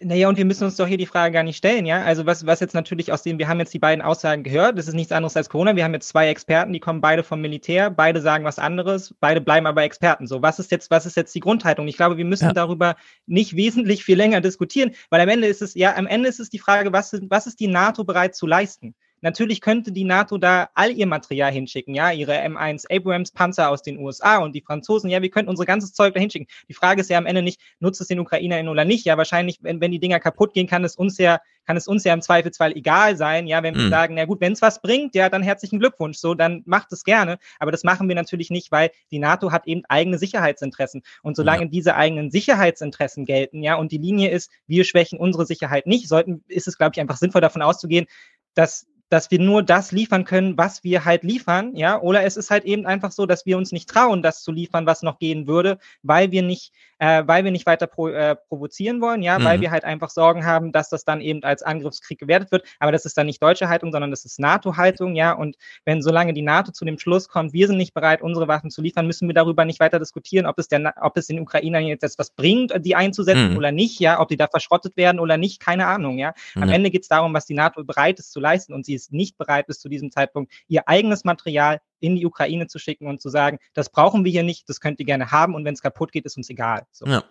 Naja, und wir müssen uns doch hier die Frage gar nicht stellen, ja. Also was, was jetzt natürlich aus dem, wir haben jetzt die beiden Aussagen gehört, das ist nichts anderes als Corona. Wir haben jetzt zwei Experten, die kommen beide vom Militär, beide sagen was anderes, beide bleiben aber Experten. So, was ist jetzt, was ist jetzt die Grundhaltung? Ich glaube, wir müssen ja. darüber nicht wesentlich viel länger diskutieren, weil am Ende ist es, ja, am Ende ist es die Frage, was, was ist die NATO bereit zu leisten? Natürlich könnte die NATO da all ihr Material hinschicken, ja, ihre M1 Abrams Panzer aus den USA und die Franzosen, ja, wir könnten unser ganzes Zeug da hinschicken. Die Frage ist ja am Ende nicht, nutzt es den Ukrainerinnen oder nicht? Ja, wahrscheinlich, wenn, wenn die Dinger kaputt gehen, kann es uns ja, kann es uns ja im Zweifelsfall egal sein, ja, wenn wir mhm. sagen, na gut, wenn es was bringt, ja, dann herzlichen Glückwunsch, so, dann macht es gerne. Aber das machen wir natürlich nicht, weil die NATO hat eben eigene Sicherheitsinteressen. Und solange ja. diese eigenen Sicherheitsinteressen gelten, ja, und die Linie ist, wir schwächen unsere Sicherheit nicht, sollten, ist es, glaube ich, einfach sinnvoll davon auszugehen, dass dass wir nur das liefern können, was wir halt liefern, ja, oder es ist halt eben einfach so, dass wir uns nicht trauen, das zu liefern, was noch gehen würde, weil wir nicht, äh, weil wir nicht weiter pro, äh, provozieren wollen, ja, mhm. weil wir halt einfach Sorgen haben, dass das dann eben als Angriffskrieg gewertet wird. Aber das ist dann nicht deutsche Haltung, sondern das ist NATO-Haltung, ja. Und wenn solange die NATO zu dem Schluss kommt, wir sind nicht bereit, unsere Waffen zu liefern, müssen wir darüber nicht weiter diskutieren, ob es der, ob es den Ukrainern jetzt etwas bringt, die einzusetzen mhm. oder nicht, ja, ob die da verschrottet werden oder nicht, keine Ahnung, ja. Am mhm. Ende geht es darum, was die NATO bereit ist zu leisten und sie ist nicht bereit bis zu diesem Zeitpunkt, ihr eigenes Material in die Ukraine zu schicken und zu sagen, das brauchen wir hier nicht, das könnt ihr gerne haben und wenn es kaputt geht, ist uns egal. So. Ja.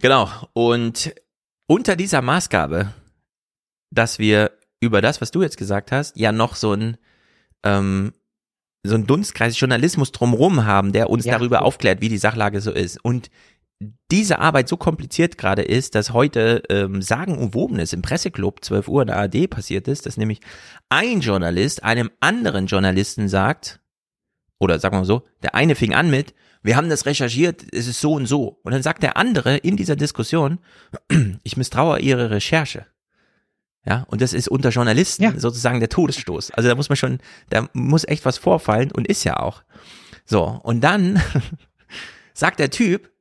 Genau. Und unter dieser Maßgabe, dass wir über das, was du jetzt gesagt hast, ja noch so ein ähm, so ein Dunstkreis Journalismus drumherum haben, der uns ja. darüber aufklärt, wie die Sachlage so ist. Und diese Arbeit so kompliziert gerade ist, dass heute ähm, sagenumwobenes im Presseclub 12 Uhr in der ARD passiert ist, dass nämlich ein Journalist einem anderen Journalisten sagt, oder sagen wir mal so, der eine fing an mit, wir haben das recherchiert, es ist so und so. Und dann sagt der andere in dieser Diskussion, ich misstraue ihre Recherche. Ja, und das ist unter Journalisten ja. sozusagen der Todesstoß. Also da muss man schon, da muss echt was vorfallen und ist ja auch. So, und dann sagt der Typ,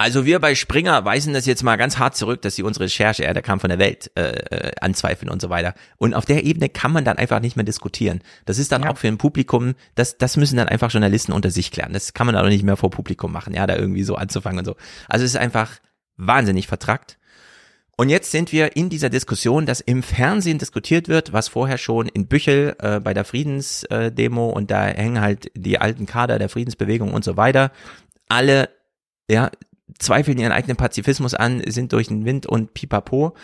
also wir bei Springer weisen das jetzt mal ganz hart zurück, dass sie unsere Recherche, ja, der kam von der Welt, äh, äh, anzweifeln und so weiter. Und auf der Ebene kann man dann einfach nicht mehr diskutieren. Das ist dann ja. auch für ein Publikum, das, das müssen dann einfach Journalisten unter sich klären. Das kann man auch nicht mehr vor Publikum machen, ja, da irgendwie so anzufangen und so. Also es ist einfach wahnsinnig vertrackt. Und jetzt sind wir in dieser Diskussion, dass im Fernsehen diskutiert wird, was vorher schon in Büchel äh, bei der Friedensdemo äh, und da hängen halt die alten Kader der Friedensbewegung und so weiter, alle ja, zweifeln ihren eigenen Pazifismus an, sind durch den Wind und pipapo.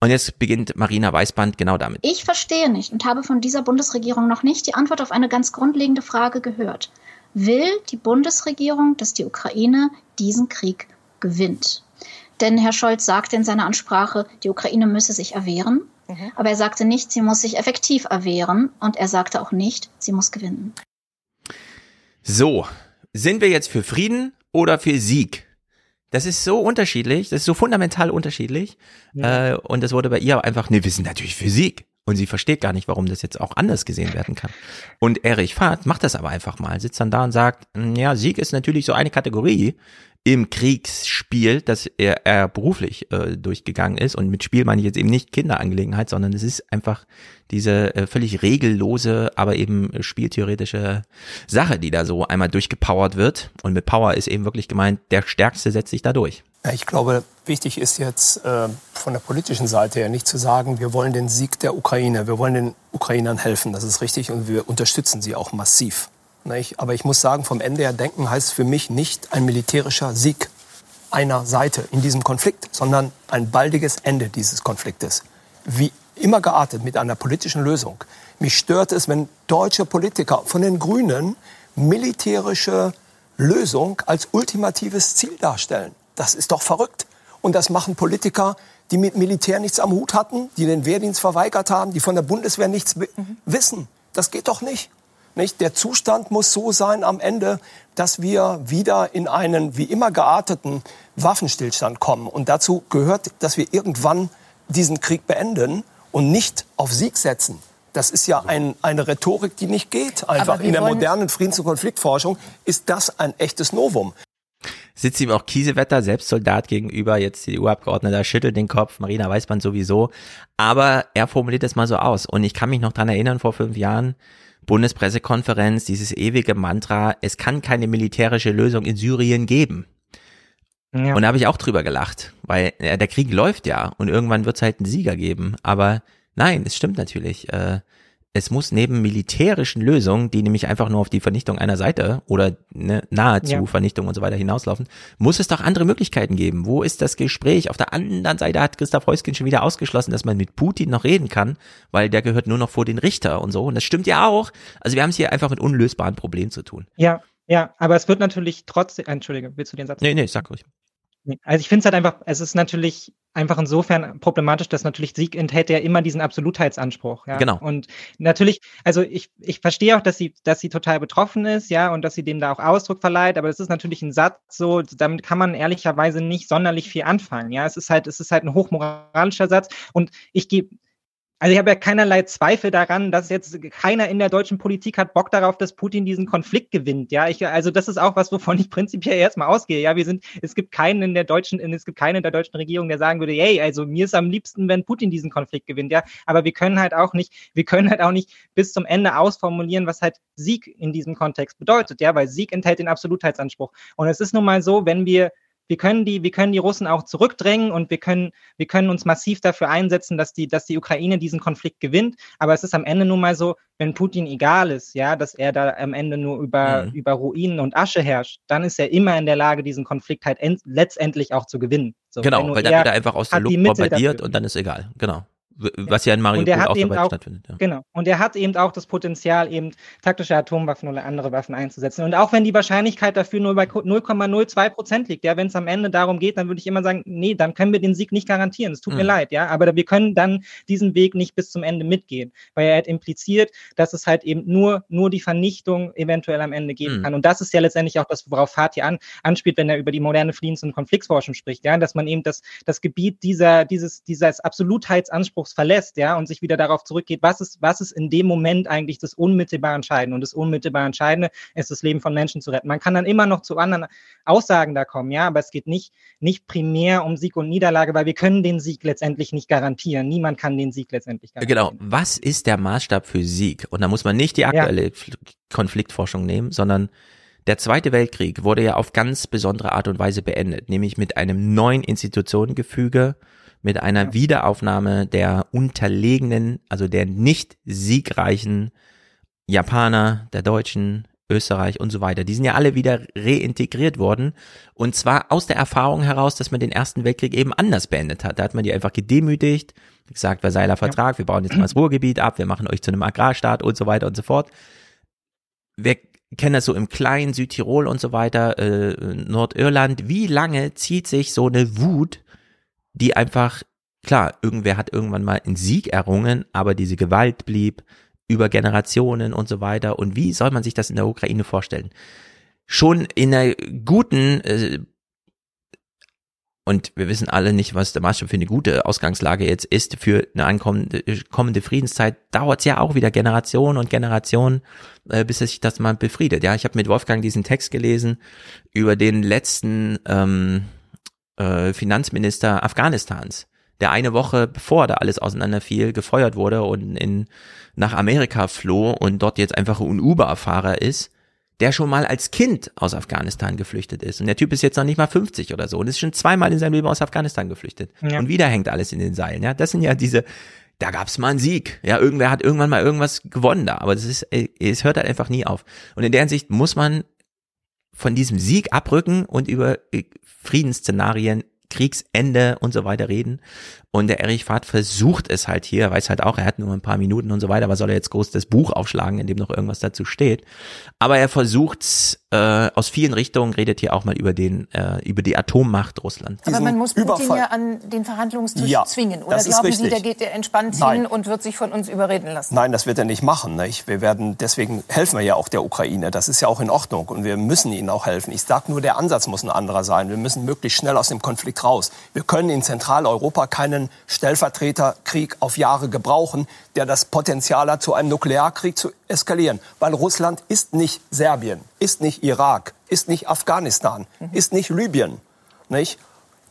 Und jetzt beginnt Marina Weißband genau damit. Ich verstehe nicht und habe von dieser Bundesregierung noch nicht die Antwort auf eine ganz grundlegende Frage gehört. Will die Bundesregierung, dass die Ukraine diesen Krieg gewinnt? Denn Herr Scholz sagte in seiner Ansprache, die Ukraine müsse sich erwehren. Mhm. Aber er sagte nicht, sie muss sich effektiv erwehren. Und er sagte auch nicht, sie muss gewinnen. So, sind wir jetzt für Frieden oder für Sieg? Das ist so unterschiedlich, das ist so fundamental unterschiedlich. Ja. Äh, und das wurde bei ihr einfach, nee, wir sind natürlich für Sieg. Und sie versteht gar nicht, warum das jetzt auch anders gesehen werden kann. Und Erich Fahrt macht das aber einfach mal, sitzt dann da und sagt, ja, Sieg ist natürlich so eine Kategorie im Kriegsspiel, das er, er beruflich äh, durchgegangen ist. Und mit Spiel meine ich jetzt eben nicht Kinderangelegenheit, sondern es ist einfach diese äh, völlig regellose, aber eben spieltheoretische Sache, die da so einmal durchgepowert wird. Und mit Power ist eben wirklich gemeint, der Stärkste setzt sich da durch. Ich glaube, wichtig ist jetzt äh, von der politischen Seite her nicht zu sagen, wir wollen den Sieg der Ukraine, wir wollen den Ukrainern helfen, das ist richtig und wir unterstützen sie auch massiv. Nicht? Aber ich muss sagen, vom Ende her denken heißt für mich nicht ein militärischer Sieg einer Seite in diesem Konflikt, sondern ein baldiges Ende dieses Konfliktes. Wie immer geartet mit einer politischen Lösung. Mich stört es, wenn deutsche Politiker von den Grünen militärische Lösung als ultimatives Ziel darstellen. Das ist doch verrückt. Und das machen Politiker, die mit Militär nichts am Hut hatten, die den Wehrdienst verweigert haben, die von der Bundeswehr nichts mhm. wissen. Das geht doch nicht. Nicht? Der Zustand muss so sein am Ende, dass wir wieder in einen wie immer gearteten Waffenstillstand kommen. Und dazu gehört, dass wir irgendwann diesen Krieg beenden und nicht auf Sieg setzen. Das ist ja ein, eine Rhetorik, die nicht geht. Einfach in der modernen Friedens- und Konfliktforschung ist das ein echtes Novum. Sitzt ihm auch Kiesewetter, selbst Soldat gegenüber, jetzt CDU-Abgeordneter, schüttelt den Kopf, Marina Weißband sowieso. Aber er formuliert das mal so aus. Und ich kann mich noch dran erinnern, vor fünf Jahren, Bundespressekonferenz, dieses ewige Mantra, es kann keine militärische Lösung in Syrien geben. Ja. Und da habe ich auch drüber gelacht, weil äh, der Krieg läuft ja und irgendwann wird es halt einen Sieger geben. Aber nein, es stimmt natürlich. Äh, es muss neben militärischen Lösungen, die nämlich einfach nur auf die Vernichtung einer Seite oder ne, nahezu ja. Vernichtung und so weiter hinauslaufen, muss es doch andere Möglichkeiten geben. Wo ist das Gespräch? Auf der anderen Seite hat Christoph Heusgen schon wieder ausgeschlossen, dass man mit Putin noch reden kann, weil der gehört nur noch vor den Richter und so. Und das stimmt ja auch. Also wir haben es hier einfach mit unlösbaren Problemen zu tun. Ja, ja, aber es wird natürlich trotzdem, Entschuldige, willst du den Satz? Nee, nee, sag ruhig. Also ich finde es halt einfach, es ist natürlich einfach insofern problematisch, dass natürlich Sieg enthält ja immer diesen Absolutheitsanspruch. Ja? Genau. Und natürlich, also ich, ich verstehe auch, dass sie, dass sie total betroffen ist, ja, und dass sie dem da auch Ausdruck verleiht, aber es ist natürlich ein Satz, so, damit kann man ehrlicherweise nicht sonderlich viel anfangen. Ja, es ist halt, es ist halt ein hochmoralischer Satz und ich gebe also ich habe ja keinerlei Zweifel daran, dass jetzt keiner in der deutschen Politik hat Bock darauf, dass Putin diesen Konflikt gewinnt. Ja, ich, also das ist auch was, wovon ich prinzipiell erstmal ausgehe. Ja, wir sind, es gibt keinen in der deutschen, es gibt keinen in der deutschen Regierung, der sagen würde, hey, also mir ist am liebsten, wenn Putin diesen Konflikt gewinnt. Ja, aber wir können halt auch nicht, wir können halt auch nicht bis zum Ende ausformulieren, was halt Sieg in diesem Kontext bedeutet. Ja, weil Sieg enthält den Absolutheitsanspruch. Und es ist nun mal so, wenn wir wir können die, wir können die Russen auch zurückdrängen und wir können, wir können uns massiv dafür einsetzen, dass die, dass die Ukraine diesen Konflikt gewinnt. Aber es ist am Ende nun mal so, wenn Putin egal ist, ja, dass er da am Ende nur über, mhm. über Ruinen und Asche herrscht, dann ist er immer in der Lage, diesen Konflikt halt letztendlich auch zu gewinnen. So, genau, weil dann wird er einfach aus der Luft bombardiert und dann ist egal. Genau. Was ja in Mariupol auch dabei auch, stattfindet. Ja. Genau. Und er hat eben auch das Potenzial, eben taktische Atomwaffen oder andere Waffen einzusetzen. Und auch wenn die Wahrscheinlichkeit dafür nur bei 0,02 Prozent liegt, ja, wenn es am Ende darum geht, dann würde ich immer sagen, nee, dann können wir den Sieg nicht garantieren. Es tut mhm. mir leid, ja, aber wir können dann diesen Weg nicht bis zum Ende mitgehen, weil er halt impliziert, dass es halt eben nur, nur die Vernichtung eventuell am Ende geben mhm. kann. Und das ist ja letztendlich auch das, worauf Fatih an, anspielt, wenn er über die moderne Friedens- und Konfliktforschung spricht, ja, dass man eben das, das Gebiet dieser, dieses, dieses Absolutheitsanspruchs verlässt, ja, und sich wieder darauf zurückgeht, was ist, was ist in dem Moment eigentlich das unmittelbar Entscheidende? Und das unmittelbar Entscheidende ist das Leben von Menschen zu retten. Man kann dann immer noch zu anderen Aussagen da kommen, ja, aber es geht nicht, nicht primär um Sieg und Niederlage, weil wir können den Sieg letztendlich nicht garantieren. Niemand kann den Sieg letztendlich garantieren. Genau. Was ist der Maßstab für Sieg? Und da muss man nicht die aktuelle ja. Konfliktforschung nehmen, sondern der Zweite Weltkrieg wurde ja auf ganz besondere Art und Weise beendet, nämlich mit einem neuen Institutionengefüge, mit einer ja. Wiederaufnahme der unterlegenen, also der nicht siegreichen Japaner, der Deutschen, Österreich und so weiter. Die sind ja alle wieder reintegriert worden. Und zwar aus der Erfahrung heraus, dass man den Ersten Weltkrieg eben anders beendet hat. Da hat man die einfach gedemütigt, gesagt, Versailler Vertrag, ja. wir bauen jetzt mal das Ruhrgebiet ab, wir machen euch zu einem Agrarstaat und so weiter und so fort. Wir kennen das so im kleinen Südtirol und so weiter, äh, Nordirland. Wie lange zieht sich so eine Wut die einfach, klar, irgendwer hat irgendwann mal einen Sieg errungen, aber diese Gewalt blieb über Generationen und so weiter. Und wie soll man sich das in der Ukraine vorstellen? Schon in einer guten, äh, und wir wissen alle nicht, was der Maßstab für eine gute Ausgangslage jetzt ist, für eine ankommende kommende Friedenszeit, dauert es ja auch wieder Generationen und Generationen, äh, bis sich das mal befriedet. Ja, ich habe mit Wolfgang diesen Text gelesen über den letzten ähm, äh, Finanzminister Afghanistans, der eine Woche bevor da alles auseinanderfiel, gefeuert wurde und in, nach Amerika floh und dort jetzt einfach ein Uber-Fahrer ist, der schon mal als Kind aus Afghanistan geflüchtet ist. Und der Typ ist jetzt noch nicht mal 50 oder so und ist schon zweimal in seinem Leben aus Afghanistan geflüchtet. Ja. Und wieder hängt alles in den Seilen. Ja, das sind ja diese, da gab's mal einen Sieg. Ja, irgendwer hat irgendwann mal irgendwas gewonnen da. Aber das ist, es hört halt einfach nie auf. Und in der Hinsicht muss man von diesem Sieg abrücken und über Friedensszenarien Kriegsende und so weiter reden. Und der Erich Fahrt versucht es halt hier, weiß halt auch, er hat nur ein paar Minuten und so weiter, aber soll er jetzt groß das Buch aufschlagen, in dem noch irgendwas dazu steht. Aber er versucht äh, aus vielen Richtungen, redet hier auch mal über den, äh, über die Atommacht Russland. Aber man muss Putin Überfall. ja an den Verhandlungstisch ja, zwingen. Oder glauben Sie, der geht der entspannt Nein. hin und wird sich von uns überreden lassen? Nein, das wird er nicht machen. Nicht? Wir werden, deswegen helfen wir ja auch der Ukraine. Das ist ja auch in Ordnung und wir müssen ihnen auch helfen. Ich sage nur, der Ansatz muss ein anderer sein. Wir müssen möglichst schnell aus dem Konflikt raus. Wir können in Zentraleuropa keinen Stellvertreterkrieg auf Jahre gebrauchen, der das Potenzial hat, zu einem Nuklearkrieg zu eskalieren. Weil Russland ist nicht Serbien, ist nicht Irak, ist nicht Afghanistan, mhm. ist nicht Libyen. Nicht?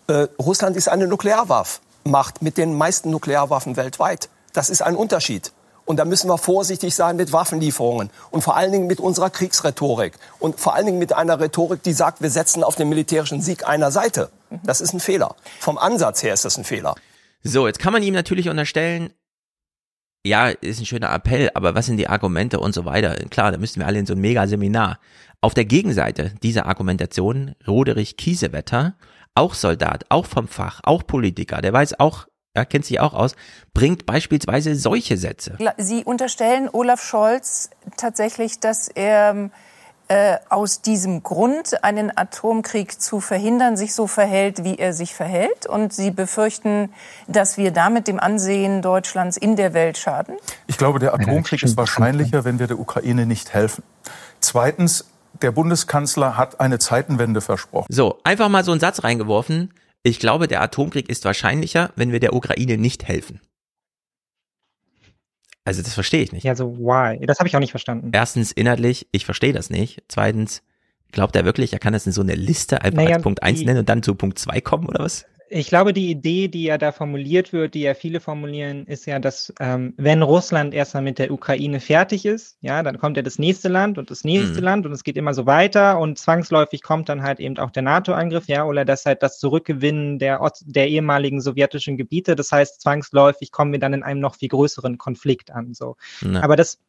Äh, Russland ist eine Nuklearwaffenmacht mit den meisten Nuklearwaffen weltweit. Das ist ein Unterschied. Und da müssen wir vorsichtig sein mit Waffenlieferungen und vor allen Dingen mit unserer Kriegsrhetorik und vor allen Dingen mit einer Rhetorik, die sagt, wir setzen auf den militärischen Sieg einer Seite. Das ist ein Fehler. Vom Ansatz her ist das ein Fehler. So, jetzt kann man ihm natürlich unterstellen, ja, ist ein schöner Appell, aber was sind die Argumente und so weiter? Klar, da müssten wir alle in so ein Mega-Seminar. Auf der Gegenseite dieser Argumentation, Roderich Kiesewetter, auch Soldat, auch vom Fach, auch Politiker, der weiß auch, er kennt sich auch aus, bringt beispielsweise solche Sätze. Sie unterstellen Olaf Scholz tatsächlich, dass er äh, aus diesem Grund, einen Atomkrieg zu verhindern, sich so verhält, wie er sich verhält. Und Sie befürchten, dass wir damit dem Ansehen Deutschlands in der Welt schaden? Ich glaube, der Atomkrieg ist wahrscheinlicher, wenn wir der Ukraine nicht helfen. Zweitens, der Bundeskanzler hat eine Zeitenwende versprochen. So, einfach mal so einen Satz reingeworfen. Ich glaube, der Atomkrieg ist wahrscheinlicher, wenn wir der Ukraine nicht helfen. Also das verstehe ich nicht. Ja, so why? Das habe ich auch nicht verstanden. Erstens inhaltlich, ich verstehe das nicht. Zweitens, glaubt er wirklich, er kann das in so eine Liste einfach naja, als Punkt 1 nennen und dann zu Punkt 2 kommen oder was? Ich glaube, die Idee, die ja da formuliert wird, die ja viele formulieren, ist ja, dass ähm, wenn Russland erstmal mit der Ukraine fertig ist, ja, dann kommt ja das nächste Land und das nächste mhm. Land und es geht immer so weiter und zwangsläufig kommt dann halt eben auch der NATO-Angriff, ja, oder das halt das Zurückgewinnen der, der ehemaligen sowjetischen Gebiete. Das heißt, zwangsläufig kommen wir dann in einem noch viel größeren Konflikt an. So. Ja. Aber das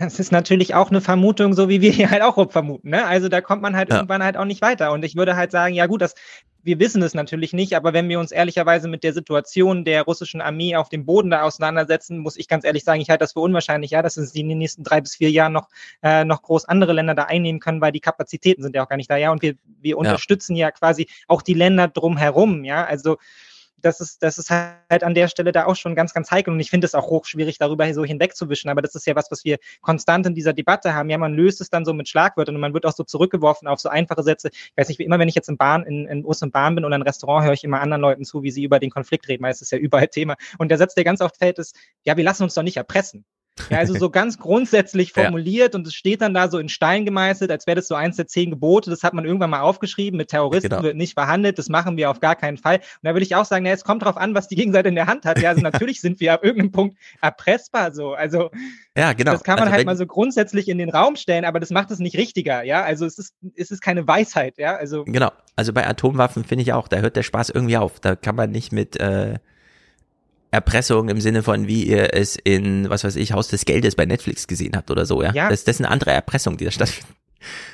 Das ist natürlich auch eine Vermutung, so wie wir hier halt auch vermuten. Ne? Also da kommt man halt ja. irgendwann halt auch nicht weiter. Und ich würde halt sagen, ja gut, das, wir wissen es natürlich nicht, aber wenn wir uns ehrlicherweise mit der Situation der russischen Armee auf dem Boden da auseinandersetzen, muss ich ganz ehrlich sagen, ich halte das für unwahrscheinlich, ja, dass es in den nächsten drei bis vier Jahren noch, äh, noch groß andere Länder da einnehmen können, weil die Kapazitäten sind ja auch gar nicht da. Ja, und wir, wir unterstützen ja quasi auch die Länder drumherum, ja. Also das ist, das ist halt an der Stelle da auch schon ganz, ganz heikel. Und ich finde es auch hochschwierig, darüber so hinwegzuwischen. Aber das ist ja was, was wir konstant in dieser Debatte haben. Ja, man löst es dann so mit Schlagwörtern und man wird auch so zurückgeworfen auf so einfache Sätze. Ich weiß nicht, wie immer, wenn ich jetzt in Bahn, in, in Bus und Bahn bin oder ein Restaurant, höre ich immer anderen Leuten zu, wie sie über den Konflikt reden, weil es ist ja überall Thema. Und der Satz, der ganz oft fällt, ist, ja, wir lassen uns doch nicht erpressen. Ja, also so ganz grundsätzlich formuliert ja. und es steht dann da so in Stein gemeißelt, als wäre das so eins der zehn Gebote. Das hat man irgendwann mal aufgeschrieben. Mit Terroristen genau. wird nicht verhandelt. Das machen wir auf gar keinen Fall. Und da würde ich auch sagen, na, es kommt drauf an, was die Gegenseite in der Hand hat. Ja, also natürlich sind wir ab irgendeinem Punkt erpressbar so. Also ja, genau. Das kann man also halt mal so grundsätzlich in den Raum stellen, aber das macht es nicht richtiger. Ja, also es ist es ist keine Weisheit. Ja, also genau. Also bei Atomwaffen finde ich auch, da hört der Spaß irgendwie auf. Da kann man nicht mit äh, Erpressung im Sinne von, wie ihr es in, was weiß ich, Haus des Geldes bei Netflix gesehen habt oder so, ja. ja. Das, das ist eine andere Erpressung, die da stattfindet.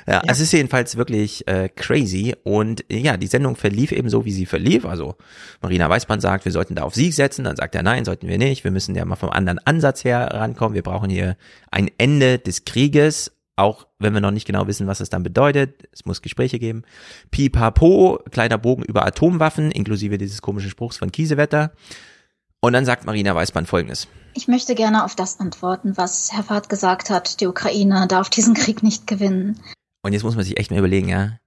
Ja, ja, es ist jedenfalls wirklich äh, crazy und ja, die Sendung verlief eben so, wie sie verlief. Also Marina Weißmann sagt, wir sollten da auf Sieg setzen, dann sagt er, nein, sollten wir nicht. Wir müssen ja mal vom anderen Ansatz her rankommen. Wir brauchen hier ein Ende des Krieges, auch wenn wir noch nicht genau wissen, was es dann bedeutet. Es muss Gespräche geben. Pipapo, kleiner Bogen über Atomwaffen, inklusive dieses komischen Spruchs von Kiesewetter. Und dann sagt Marina Weißmann Folgendes. Ich möchte gerne auf das antworten, was Herr Fahrt gesagt hat. Die Ukraine darf diesen Krieg nicht gewinnen. Und jetzt muss man sich echt mal überlegen, ja.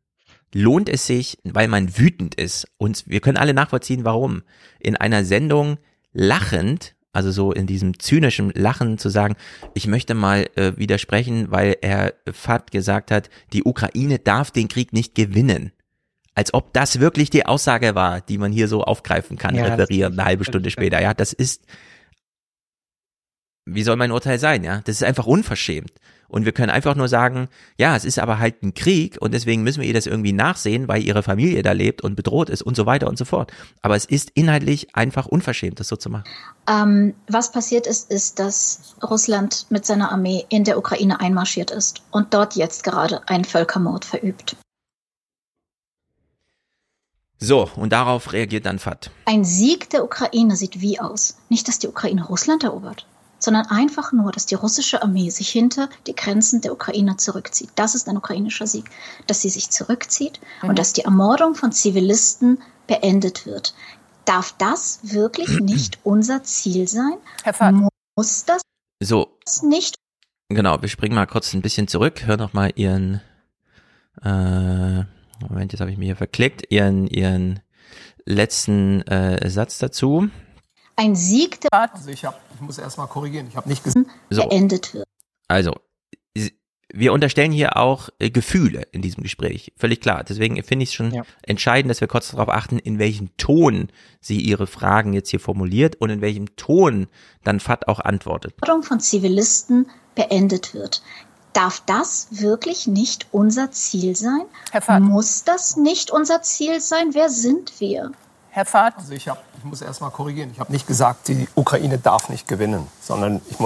Lohnt es sich, weil man wütend ist? Und wir können alle nachvollziehen, warum. In einer Sendung lachend, also so in diesem zynischen Lachen zu sagen, ich möchte mal äh, widersprechen, weil Herr Fahrt gesagt hat, die Ukraine darf den Krieg nicht gewinnen als ob das wirklich die Aussage war, die man hier so aufgreifen kann, ja, referieren, eine halbe Stunde später. Ja, das ist, wie soll mein Urteil sein? Ja, das ist einfach unverschämt. Und wir können einfach nur sagen, ja, es ist aber halt ein Krieg und deswegen müssen wir ihr das irgendwie nachsehen, weil ihre Familie da lebt und bedroht ist und so weiter und so fort. Aber es ist inhaltlich einfach unverschämt, das so zu machen. Ähm, was passiert ist, ist, dass Russland mit seiner Armee in der Ukraine einmarschiert ist und dort jetzt gerade einen Völkermord verübt. So, und darauf reagiert dann FAT. Ein Sieg der Ukraine sieht wie aus? Nicht, dass die Ukraine Russland erobert, sondern einfach nur, dass die russische Armee sich hinter die Grenzen der Ukraine zurückzieht. Das ist ein ukrainischer Sieg. Dass sie sich zurückzieht mhm. und dass die Ermordung von Zivilisten beendet wird. Darf das wirklich nicht unser Ziel sein? Herr Fahrt. Muss das so. nicht? Genau, wir springen mal kurz ein bisschen zurück. Hör noch mal Ihren äh, Moment, jetzt habe ich mich hier verklickt, ihren, ihren letzten äh, Satz dazu. Ein Sieg der Also ich, hab, ich muss erst mal korrigieren, ich habe nicht gesagt, so. beendet wird. Also, wir unterstellen hier auch äh, Gefühle in diesem Gespräch, völlig klar. Deswegen finde ich es schon ja. entscheidend, dass wir kurz darauf achten, in welchem Ton sie ihre Fragen jetzt hier formuliert und in welchem Ton dann FAT auch antwortet. von Zivilisten beendet wird. Darf das wirklich nicht unser Ziel sein? Herr Fahrt. Muss das nicht unser Ziel sein? Wer sind wir? Herr Fahrt. Also ich, hab, ich muss erst mal korrigieren. Ich habe nicht gesagt, die Ukraine darf nicht gewinnen, sondern ich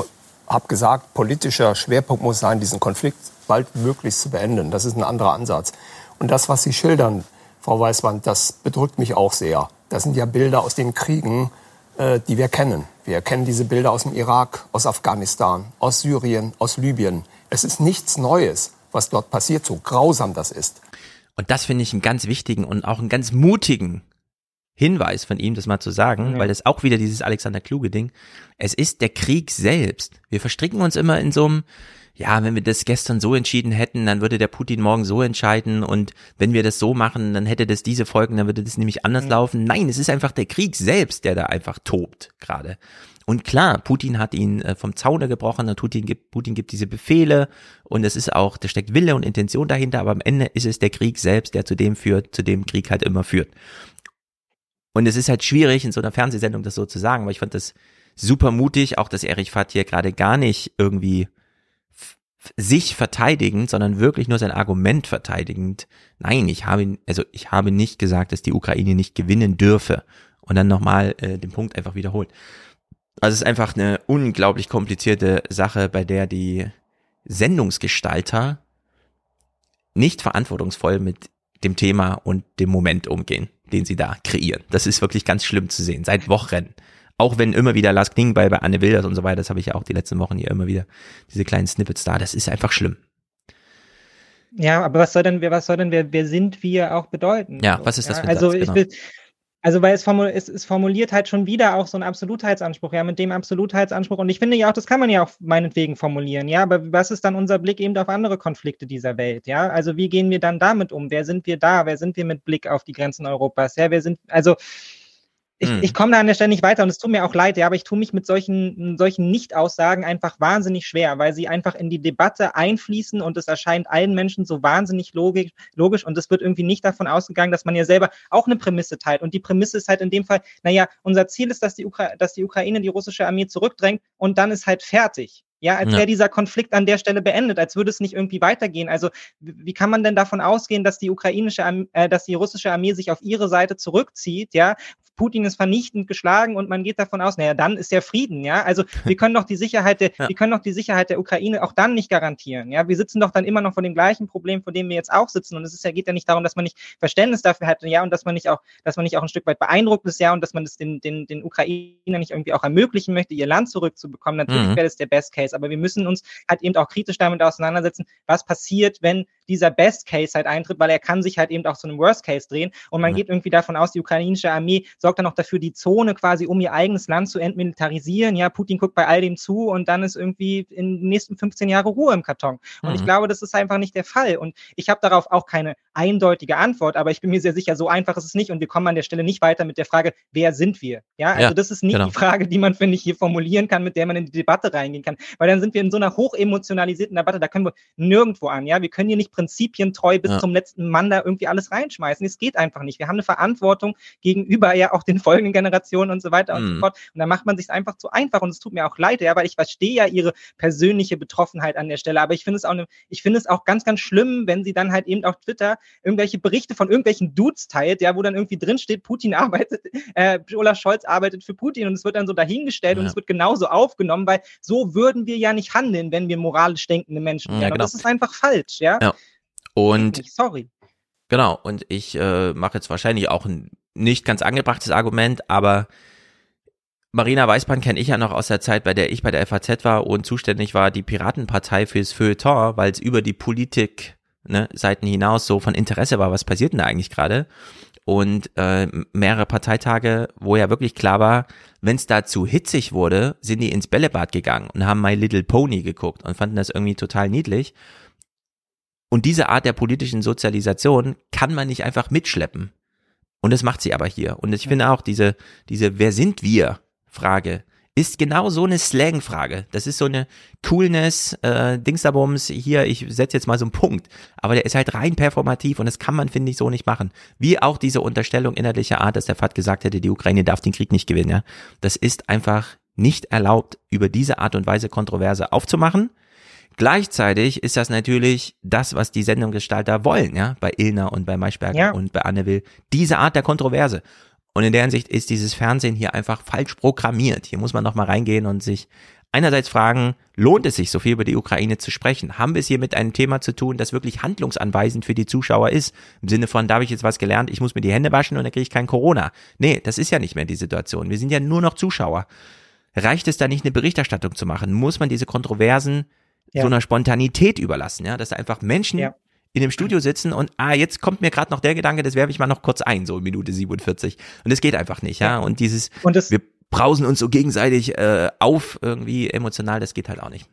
habe gesagt, politischer Schwerpunkt muss sein, diesen Konflikt baldmöglichst zu beenden. Das ist ein anderer Ansatz. Und das, was Sie schildern, Frau Weißmann, das bedrückt mich auch sehr. Das sind ja Bilder aus den Kriegen, äh, die wir kennen. Wir kennen diese Bilder aus dem Irak, aus Afghanistan, aus Syrien, aus Libyen. Es ist nichts Neues, was dort passiert, so grausam das ist. Und das finde ich einen ganz wichtigen und auch einen ganz mutigen Hinweis von ihm, das mal zu sagen, ja. weil das auch wieder dieses Alexander Kluge Ding. Es ist der Krieg selbst. Wir verstricken uns immer in so einem, ja, wenn wir das gestern so entschieden hätten, dann würde der Putin morgen so entscheiden und wenn wir das so machen, dann hätte das diese Folgen, dann würde das nämlich anders ja. laufen. Nein, es ist einfach der Krieg selbst, der da einfach tobt gerade. Und klar, Putin hat ihn äh, vom Zaune gebrochen, und Putin gibt, Putin gibt diese Befehle und es ist auch, da steckt Wille und Intention dahinter, aber am Ende ist es der Krieg selbst, der zu dem führt, zu dem Krieg halt immer führt. Und es ist halt schwierig, in so einer Fernsehsendung das so zu sagen, weil ich fand das super mutig, auch dass Erich Fatt hier gerade gar nicht irgendwie sich verteidigend, sondern wirklich nur sein Argument verteidigend. Nein, ich habe, also ich habe nicht gesagt, dass die Ukraine nicht gewinnen dürfe. Und dann nochmal äh, den Punkt einfach wiederholt. Also es ist einfach eine unglaublich komplizierte Sache, bei der die Sendungsgestalter nicht verantwortungsvoll mit dem Thema und dem Moment umgehen, den sie da kreieren. Das ist wirklich ganz schlimm zu sehen, seit Wochen. Auch wenn immer wieder Lars Klingbeil bei Anne Wilders und so weiter, das habe ich ja auch die letzten Wochen hier immer wieder, diese kleinen Snippets da, das ist einfach schlimm. Ja, aber was soll denn, was soll denn, wer, wer sind wir auch bedeuten? Ja, was ist das für ein Also ich Genau. will, also weil es, formul es, es formuliert halt schon wieder auch so einen Absolutheitsanspruch, ja, mit dem Absolutheitsanspruch. Und ich finde ja auch, das kann man ja auch meinetwegen formulieren, ja, aber was ist dann unser Blick eben auf andere Konflikte dieser Welt, ja? Also wie gehen wir dann damit um? Wer sind wir da? Wer sind wir mit Blick auf die Grenzen Europas? Ja, wer sind, also ich, Hm. ich komme da an der Stelle nicht weiter und es tut mir auch leid, ja, aber ich tue mich mit solchen, solchen Nicht-Aussagen einfach wahnsinnig schwer, weil sie einfach in die Debatte einfließen und es erscheint allen Menschen so wahnsinnig logisch, logisch und es wird irgendwie nicht davon ausgegangen, dass man ja selber auch eine Prämisse teilt. Und die Prämisse ist halt in dem Fall, naja, unser Ziel ist, dass die, Ukra dass die Ukraine die russische Armee zurückdrängt und dann ist halt fertig. Ja, als Ja. wäre dieser Konflikt an der Stelle beendet, als würde es nicht irgendwie weitergehen. Also wie kann man denn davon ausgehen, dass die ukrainische, Arm- äh, dass die russische Armee sich auf ihre Seite zurückzieht? Ja, Putin ist vernichtend geschlagen und man geht davon aus, naja, dann ist ja Frieden. Ja, also wir können doch die Sicherheit der, wir können doch die Sicherheit der Ukraine auch dann nicht garantieren. Ja, wir sitzen doch dann immer noch vor dem gleichen Problem, vor dem wir jetzt auch sitzen. Und es ist ja geht ja nicht darum, dass man nicht Verständnis dafür hat, ja, und dass man nicht auch, dass man nicht auch ein Stück weit beeindruckt ist, ja, und dass man es den, den, den Ukrainern nicht irgendwie auch ermöglichen möchte, ihr Land zurückzubekommen. Natürlich Mhm. wäre das der Best Case, aber wir müssen uns halt eben auch kritisch damit auseinandersetzen, was passiert, wenn dieser Best Case halt eintritt, weil er kann sich halt eben auch zu einem Worst Case drehen und man Ja. geht irgendwie davon aus, die ukrainische Armee sorgt dann auch dafür, die Zone quasi um ihr eigenes Land zu entmilitarisieren. Ja, Putin guckt bei all dem zu und dann ist irgendwie in den nächsten 15 Jahre Ruhe im Karton. Und ich Mhm. glaube, das ist einfach nicht der Fall. Und ich habe darauf auch keine eindeutige Antwort, aber ich bin mir sehr sicher, so einfach ist es nicht und wir kommen an der Stelle nicht weiter mit der Frage, wer sind wir? Ja, also Ja, das ist nicht genau. die Frage, die man, finde ich, hier formulieren kann, mit der man in die Debatte reingehen kann, weil dann sind wir in so einer hochemotionalisierten Debatte, da können wir nirgendwo an, ja, wir können hier nicht prinzipientreu bis Ja. zum letzten Mann da irgendwie alles reinschmeißen, es geht einfach nicht. Wir haben eine Verantwortung gegenüber ja auch den folgenden Generationen und so weiter und Mhm. so fort und da macht man sich einfach zu einfach und es tut mir auch leid, ja, weil ich verstehe ja ihre persönliche Betroffenheit an der Stelle, aber ich finde es auch, ne, ich finde es auch ganz, ganz schlimm, wenn sie dann halt eben auf Twitter irgendwelche Berichte von irgendwelchen Dudes teilt, ja, wo dann irgendwie drin steht, Putin arbeitet, äh, Olaf Scholz arbeitet für Putin und es wird dann so dahingestellt und Ja. es wird genauso aufgenommen, weil so würden wir ja nicht handeln, wenn wir moralisch denkende Menschen Ja, wären. genau. Das ist einfach falsch, ja. Ja. Und Sorry. Genau, und ich äh, mache jetzt wahrscheinlich auch ein nicht ganz angebrachtes Argument, aber Marina Weißband kenne ich ja noch aus der Zeit, bei der ich bei der FAZ war und zuständig war die Piratenpartei fürs Feuilleton, weil es über die Politik ne, Seiten hinaus so von Interesse war, was passiert denn da eigentlich gerade? Und äh, mehrere Parteitage, wo ja wirklich klar war, wenn es da zu hitzig wurde, sind die ins Bällebad gegangen und haben My Little Pony geguckt und fanden das irgendwie total niedlich. Und diese Art der politischen Sozialisation kann man nicht einfach mitschleppen. Und das macht sie aber hier. Und ich finde auch diese, diese Wer sind wir? Frage ist genau so eine Slang-Frage. Das ist so eine Coolness, äh, Dingsabums, hier, ich setze jetzt mal so einen Punkt. Aber der ist halt rein performativ und das kann man, finde ich, so nicht machen. Wie auch diese Unterstellung inhaltlicher Art, dass der FAT gesagt hätte, die Ukraine darf den Krieg nicht gewinnen, ja. Das ist einfach nicht erlaubt, über diese Art und Weise Kontroverse aufzumachen. Gleichzeitig ist das natürlich das, was die Sendungsgestalter wollen, ja, bei Ilna und bei Maischberger Ja. und bei Anne Will. Diese Art der Kontroverse. Und in der Hinsicht ist dieses Fernsehen hier einfach falsch programmiert. Hier muss man noch mal reingehen und sich einerseits fragen, lohnt es sich, so viel über die Ukraine zu sprechen? Haben wir es hier mit einem Thema zu tun, das wirklich handlungsanweisend für die Zuschauer ist? Im Sinne von, da habe ich jetzt was gelernt, ich muss mir die Hände waschen und dann kriege ich kein Corona. Nee, das ist ja nicht mehr die Situation. Wir sind ja nur noch Zuschauer. Reicht es da nicht, eine Berichterstattung zu machen? Muss man diese Kontroversen Ja. so einer Spontanität überlassen, ja, dass da einfach Menschen Ja. In dem Studio sitzen und ah, jetzt kommt mir gerade noch der Gedanke, das werfe ich mal noch kurz ein, so in Minute 47. Und das geht einfach nicht, ja. Und dieses, Und wir brausen uns so gegenseitig äh, auf, irgendwie emotional, das geht halt auch nicht.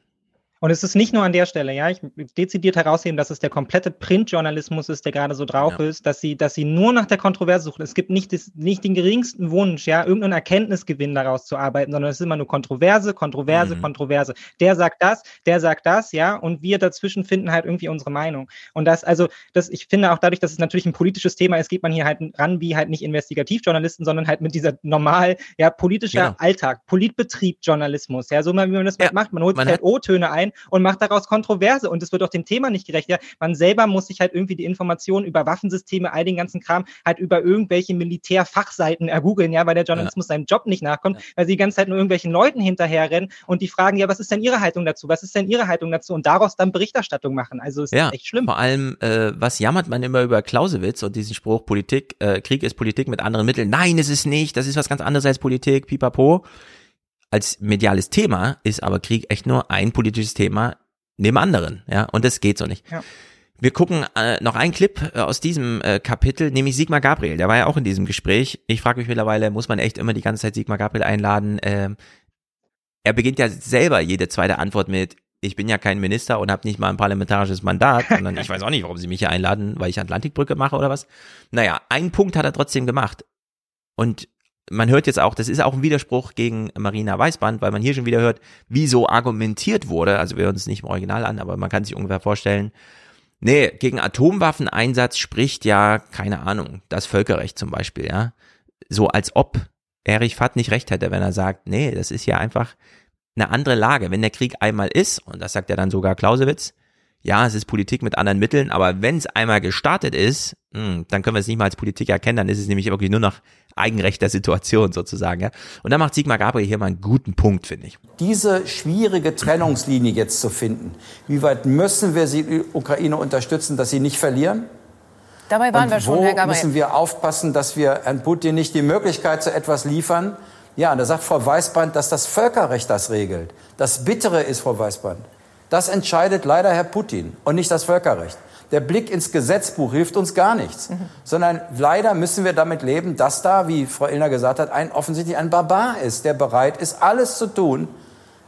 Und es ist nicht nur an der Stelle, ja, ich dezidiert herausheben, dass es der komplette Printjournalismus ist, der gerade so drauf Ja. ist, dass sie, dass sie nur nach der Kontroverse suchen. Es gibt nicht, das, nicht den geringsten Wunsch, ja, irgendeinen Erkenntnisgewinn daraus zu arbeiten, sondern es ist immer nur Kontroverse, Kontroverse, Mhm. Kontroverse. Der sagt das, der sagt das, ja, und wir dazwischen finden halt irgendwie unsere Meinung. Und das, also, das, ich finde auch dadurch, dass es natürlich ein politisches Thema ist, geht man hier halt ran wie halt nicht Investigativjournalisten, sondern halt mit dieser normal, ja, politischer Genau. Alltag, Politbetrieb, Journalismus, ja, so mal, wie man das Ja, macht. Man holt man sich halt O-Töne ein rein und macht daraus Kontroverse und es wird auch dem Thema nicht gerecht. Ja, man selber muss sich halt irgendwie die Informationen über Waffensysteme, all den ganzen Kram halt über irgendwelche Militärfachseiten ergoogeln, ja, weil der Journalismus ja. seinem Job nicht nachkommt, ja. weil sie die ganze Zeit nur irgendwelchen Leuten hinterherrennen und die fragen, ja, was ist denn ihre Haltung dazu? Was ist denn ihre Haltung dazu? Und daraus dann Berichterstattung machen. Also ist ja, echt schlimm. Vor allem, äh, was jammert man immer über Clausewitz und diesen Spruch, Politik, äh, Krieg ist Politik mit anderen Mitteln. Nein, ist es nicht. Das ist was ganz anderes als Politik, pipapo. Als mediales Thema ist aber Krieg echt nur ein politisches Thema neben anderen, ja, und das geht so nicht. Ja. Wir gucken äh, noch einen Clip äh, aus diesem äh, Kapitel, nämlich Sigmar Gabriel. Der war ja auch in diesem Gespräch. Ich frage mich mittlerweile, muss man echt immer die ganze Zeit Sigmar Gabriel einladen? Ähm, er beginnt ja selber jede zweite Antwort mit, ich bin ja kein Minister und habe nicht mal ein parlamentarisches Mandat, sondern ich weiß auch nicht, warum sie mich hier einladen, weil ich Atlantikbrücke mache oder was. Naja, einen Punkt hat er trotzdem gemacht. Und man hört jetzt auch, das ist auch ein Widerspruch gegen Marina Weißband, weil man hier schon wieder hört, wie so argumentiert wurde. Also wir hören es nicht im Original an, aber man kann sich ungefähr vorstellen, nee, gegen Atomwaffeneinsatz spricht ja, keine Ahnung, das Völkerrecht zum Beispiel, ja. So als ob Erich Fatt nicht recht hätte, wenn er sagt, nee, das ist ja einfach eine andere Lage. Wenn der Krieg einmal ist, und das sagt ja dann sogar Clausewitz, ja, es ist Politik mit anderen Mitteln, aber wenn es einmal gestartet ist, mh, hm, dann können wir es nicht mal als Politik erkennen, dann ist es nämlich wirklich nur noch Eigenrecht der Situation sozusagen. Ja? Und da macht Sigmar Gabriel hier mal einen guten Punkt, finde ich. Diese schwierige Trennungslinie jetzt zu finden, wie weit müssen wir die Ukraine unterstützen, dass sie nicht verlieren? Dabei waren Und wir schon, wo Herr Gabriel. müssen wir aufpassen, dass wir Herrn Putin nicht die Möglichkeit zu etwas liefern? Ja, und da sagt Frau Weißband, dass das Völkerrecht das regelt. Das Bittere ist, Frau Weißband, das entscheidet leider Herr Putin und nicht das Völkerrecht. Der Blick ins Gesetzbuch hilft uns gar nichts, mhm. sondern leider müssen wir damit leben, dass da, wie Frau Illner gesagt hat, ein offensichtlich ein Barbar ist, der bereit ist, alles zu tun,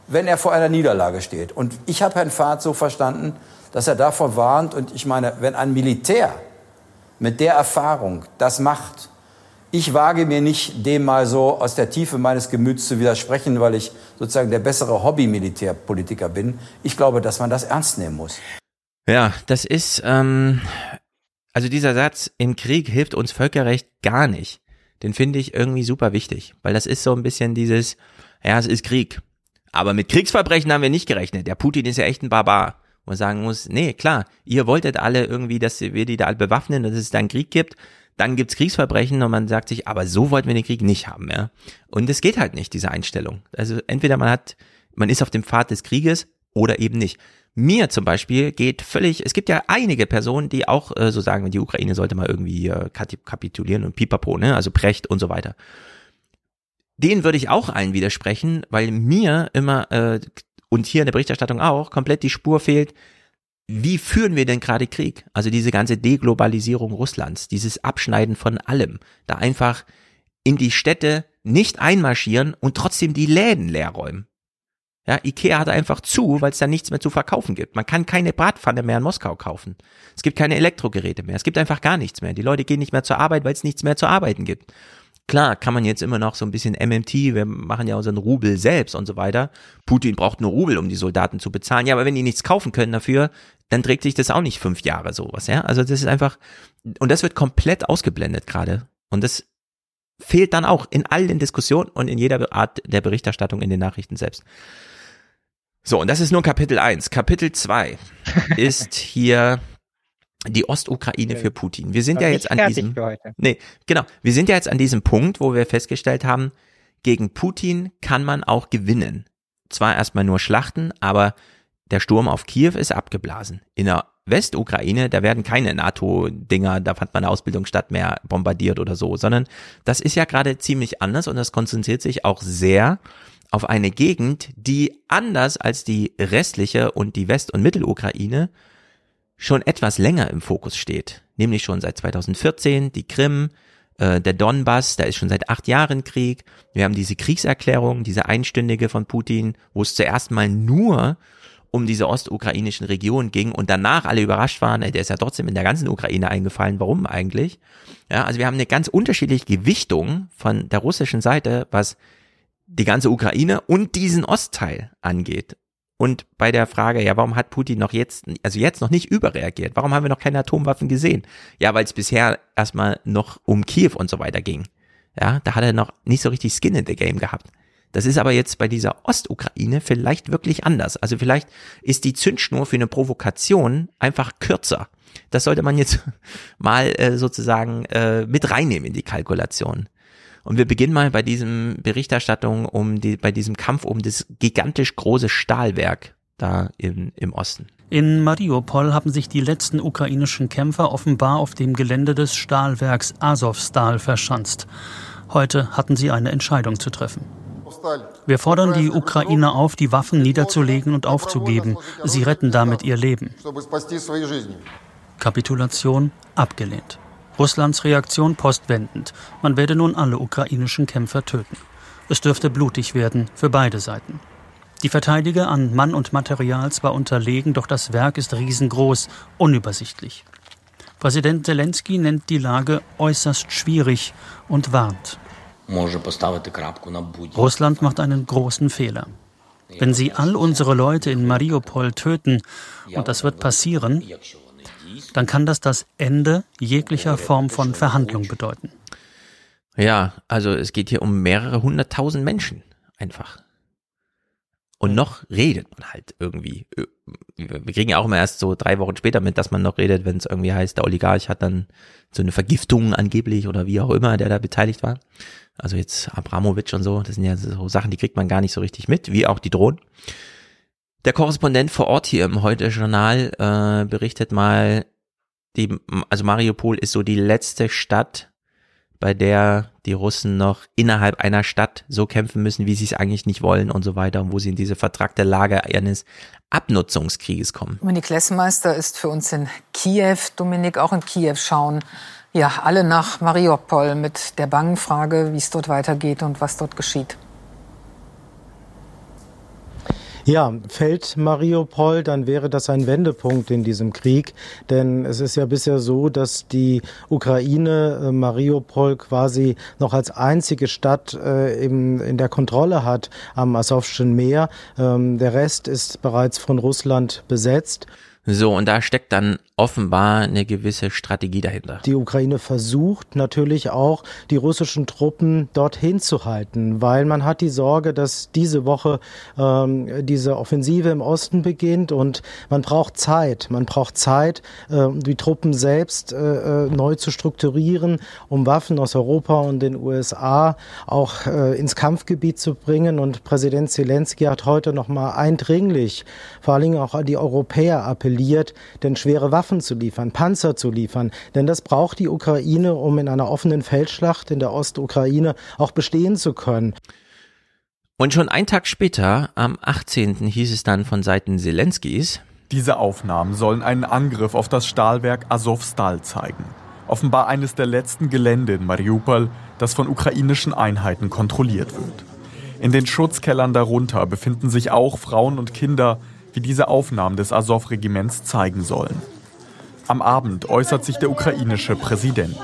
wenn er vor einer Niederlage steht. Und ich habe Herrn Fahrt so verstanden, dass er davor warnt. Und ich meine, wenn ein Militär mit der Erfahrung das macht, ich wage mir nicht, dem mal so aus der Tiefe meines Gemüts zu widersprechen, weil ich sozusagen der bessere Hobby-Militärpolitiker bin. Ich glaube, dass man das ernst nehmen muss. Ja, das ist, ähm, also dieser Satz, im Krieg hilft uns Völkerrecht gar nicht. Den finde ich irgendwie super wichtig, weil das ist so ein bisschen dieses, ja, es ist Krieg. Aber mit Kriegsverbrechen haben wir nicht gerechnet. Der Putin ist ja echt ein Barbar. Man sagen muss, nee, klar, ihr wolltet alle irgendwie, dass wir die da alle bewaffnen, dass es da einen Krieg gibt. Dann gibt's Kriegsverbrechen und man sagt sich, aber so wollten wir den Krieg nicht haben, ja. Und es geht halt nicht, diese Einstellung. Also entweder man hat, man ist auf dem Pfad des Krieges oder eben nicht. Mir zum Beispiel geht völlig, es gibt ja einige Personen, die auch äh, so sagen, die Ukraine sollte mal irgendwie äh, kapitulieren und pipapo, ne, also Precht und so weiter. Den würde ich auch allen widersprechen, weil mir immer, äh, und hier in der Berichterstattung auch, komplett die Spur fehlt, wie führen wir denn gerade Krieg? Also diese ganze Deglobalisierung Russlands, dieses Abschneiden von allem, da einfach in die Städte nicht einmarschieren und trotzdem die Läden leer räumen. Ja, Ikea hat einfach zu, weil es da nichts mehr zu verkaufen gibt. Man kann keine Bratpfanne mehr in Moskau kaufen. Es gibt keine Elektrogeräte mehr. Es gibt einfach gar nichts mehr. Die Leute gehen nicht mehr zur Arbeit, weil es nichts mehr zu arbeiten gibt. Klar, kann man jetzt immer noch so ein bisschen MMT, wir machen ja unseren Rubel selbst und so weiter. Putin braucht nur Rubel, um die Soldaten zu bezahlen. Ja, aber wenn die nichts kaufen können dafür, dann trägt sich das auch nicht fünf Jahre sowas, ja. Also das ist einfach, und das wird komplett ausgeblendet gerade. Und das fehlt dann auch in all den Diskussionen und in jeder Art der Berichterstattung in den Nachrichten selbst. So, und das ist nur Kapitel 1. Kapitel 2 ist hier die Ostukraine für Putin. Wir sind ja jetzt an diesem Nee, genau. Wir sind ja jetzt an diesem Punkt, wo wir festgestellt haben, gegen Putin kann man auch gewinnen. Zwar erstmal nur Schlachten, aber der Sturm auf Kiew ist abgeblasen. In der Westukraine, da werden keine NATO-Dinger, da fand meine Ausbildung statt, mehr bombardiert oder so, sondern das ist ja gerade ziemlich anders und das konzentriert sich auch sehr auf eine Gegend, die anders als die restliche und die West- und Mittelukraine schon etwas länger im Fokus steht, nämlich schon seit 2014 die Krim, äh, der Donbass, da ist schon seit acht Jahren Krieg. Wir haben diese Kriegserklärung, diese einstündige von Putin, wo es zuerst mal nur um diese ostukrainischen Regionen ging und danach alle überrascht waren, der ist ja trotzdem in der ganzen Ukraine eingefallen, warum eigentlich? Ja, also wir haben eine ganz unterschiedliche Gewichtung von der russischen Seite, was die ganze Ukraine und diesen Ostteil angeht. Und bei der Frage, ja, warum hat Putin noch jetzt, also jetzt noch nicht überreagiert? Warum haben wir noch keine Atomwaffen gesehen? Ja, weil es bisher erstmal noch um Kiew und so weiter ging. Ja, da hat er noch nicht so richtig Skin in the Game gehabt. Das ist aber jetzt bei dieser Ostukraine vielleicht wirklich anders. Also vielleicht ist die Zündschnur für eine Provokation einfach kürzer. Das sollte man jetzt mal äh, sozusagen äh, mit reinnehmen in die Kalkulation. Und wir beginnen mal bei diesem Berichterstattung um die, bei diesem Kampf um das gigantisch große Stahlwerk da im, im Osten. In Mariupol haben sich die letzten ukrainischen Kämpfer offenbar auf dem Gelände des Stahlwerks Azovstal verschanzt. Heute hatten sie eine Entscheidung zu treffen. Wir fordern die Ukrainer auf, die Waffen niederzulegen und aufzugeben. Sie retten damit ihr Leben. Kapitulation abgelehnt. Russlands Reaktion postwendend. Man werde nun alle ukrainischen Kämpfer töten. Es dürfte blutig werden für beide Seiten. Die Verteidiger an Mann und Material zwar unterlegen, doch das Werk ist riesengroß, unübersichtlich. Präsident Zelensky nennt die Lage äußerst schwierig und warnt. Russland macht einen großen Fehler. Wenn sie all unsere Leute in Mariupol töten, und das wird passieren, dann kann das das Ende jeglicher Form von Verhandlung bedeuten. Ja, also es geht hier um mehrere hunderttausend Menschen einfach. Und noch redet man halt irgendwie. Wir kriegen ja auch immer erst so drei Wochen später mit, dass man noch redet, wenn es irgendwie heißt, der Oligarch hat dann so eine Vergiftung angeblich oder wie auch immer, der da beteiligt war. Also jetzt Abramowitsch und so, das sind ja so Sachen, die kriegt man gar nicht so richtig mit, wie auch die Drohnen. Der Korrespondent vor Ort hier im Heute-Journal äh, berichtet mal, die, also Mariupol ist so die letzte Stadt, bei der die Russen noch innerhalb einer Stadt so kämpfen müssen, wie sie es eigentlich nicht wollen und so weiter, und wo sie in diese vertragte Lage eines Abnutzungskrieges kommen. Dominik Lessmeister ist für uns in Kiew. Dominik, auch in Kiew schauen ja alle nach Mariupol mit der bangen Frage, wie es dort weitergeht und was dort geschieht. Ja, fällt Mariupol, dann wäre das ein Wendepunkt in diesem Krieg. Denn es ist ja bisher so, dass die Ukraine äh, Mariupol quasi noch als einzige Stadt äh, in, der Kontrolle hat am Asowschen Meer. Ähm, der Rest ist bereits von Russland besetzt. So, und da steckt dann offenbar eine gewisse Strategie dahinter. Die Ukraine versucht natürlich auch, die russischen Truppen dorthin zu halten, weil man hat die Sorge, dass diese Woche ähm, diese Offensive im Osten beginnt und man braucht Zeit. Man braucht Zeit, äh, die Truppen selbst äh, äh, neu zu strukturieren, um Waffen aus Europa und den USA auch äh, ins Kampfgebiet zu bringen. Und Präsident Zelensky hat heute noch mal eindringlich, vor allen Dingen auch an die Europäer appelliert, denn schwere Waffen zu liefern, Panzer zu liefern. Denn das braucht die Ukraine, um in einer offenen Feldschlacht in der Ostukraine auch bestehen zu können. Und schon einen Tag später, am 18. hieß es dann von Seiten Zelenskis, diese Aufnahmen sollen einen Angriff auf das Stahlwerk Azovstal zeigen. Offenbar eines der letzten Gelände in Mariupol, das von ukrainischen Einheiten kontrolliert wird. In den Schutzkellern darunter befinden sich auch Frauen und Kinder, wie diese Aufnahmen des Azov-Regiments zeigen sollen. Am Abend äußert sich der ukrainische Präsident.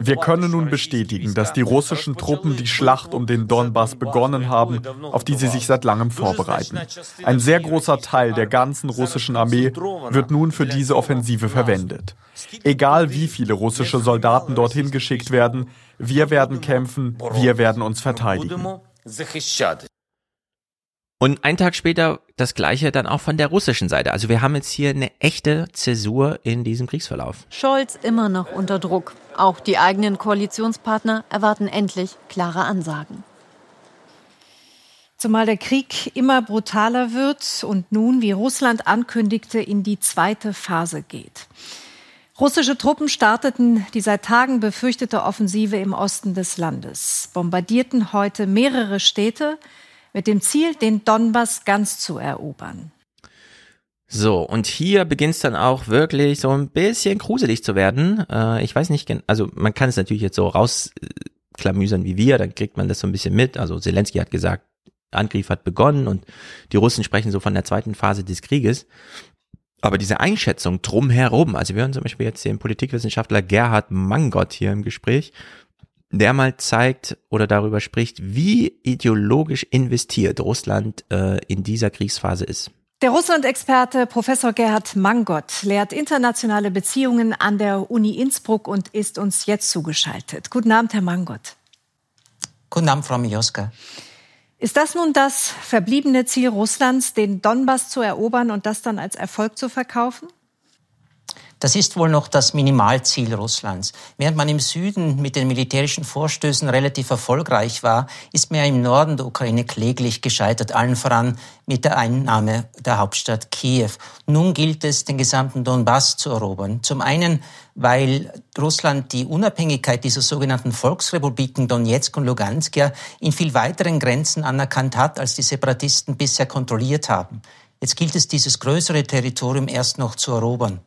Wir können nun bestätigen, dass die russischen Truppen die Schlacht um den Donbass begonnen haben, auf die sie sich seit langem vorbereiten. Ein sehr großer Teil der ganzen russischen Armee wird nun für diese Offensive verwendet. Egal wie viele russische Soldaten dorthin geschickt werden, wir werden kämpfen, wir werden uns verteidigen. Und einen Tag später das gleiche dann auch von der russischen Seite. Also wir haben jetzt hier eine echte Zäsur in diesem Kriegsverlauf. Scholz immer noch unter Druck. Auch die eigenen Koalitionspartner erwarten endlich klare Ansagen. Zumal der Krieg immer brutaler wird und nun, wie Russland ankündigte, in die zweite Phase geht. Russische Truppen starteten die seit Tagen befürchtete Offensive im Osten des Landes, bombardierten heute mehrere Städte, mit dem Ziel, den Donbass ganz zu erobern. So, und hier beginnt es dann auch wirklich so ein bisschen gruselig zu werden. Äh, ich weiß nicht, also man kann es natürlich jetzt so rausklamüsern wie wir, dann kriegt man das so ein bisschen mit. Also Zelensky hat gesagt, Angriff hat begonnen und die Russen sprechen so von der zweiten Phase des Krieges. Aber diese Einschätzung drumherum, also wir hören zum Beispiel jetzt den Politikwissenschaftler Gerhard Mangott hier im Gespräch, der mal zeigt oder darüber spricht, wie ideologisch investiert Russland äh, in dieser Kriegsphase ist. Der Russland-Experte Professor Gerhard Mangott lehrt internationale Beziehungen an der Uni Innsbruck und ist uns jetzt zugeschaltet. Guten Abend, Herr Mangott. Guten Abend, Frau Mioska. Ist das nun das verbliebene Ziel Russlands, den Donbass zu erobern und das dann als Erfolg zu verkaufen? Das ist wohl noch das Minimalziel Russlands. Während man im Süden mit den militärischen Vorstößen relativ erfolgreich war, ist man ja im Norden der Ukraine kläglich gescheitert, allen voran mit der Einnahme der Hauptstadt Kiew. Nun gilt es, den gesamten Donbass zu erobern. Zum einen, weil Russland die Unabhängigkeit dieser sogenannten Volksrepubliken Donetsk und Lugansk ja in viel weiteren Grenzen anerkannt hat, als die Separatisten bisher kontrolliert haben. Jetzt gilt es, dieses größere Territorium erst noch zu erobern.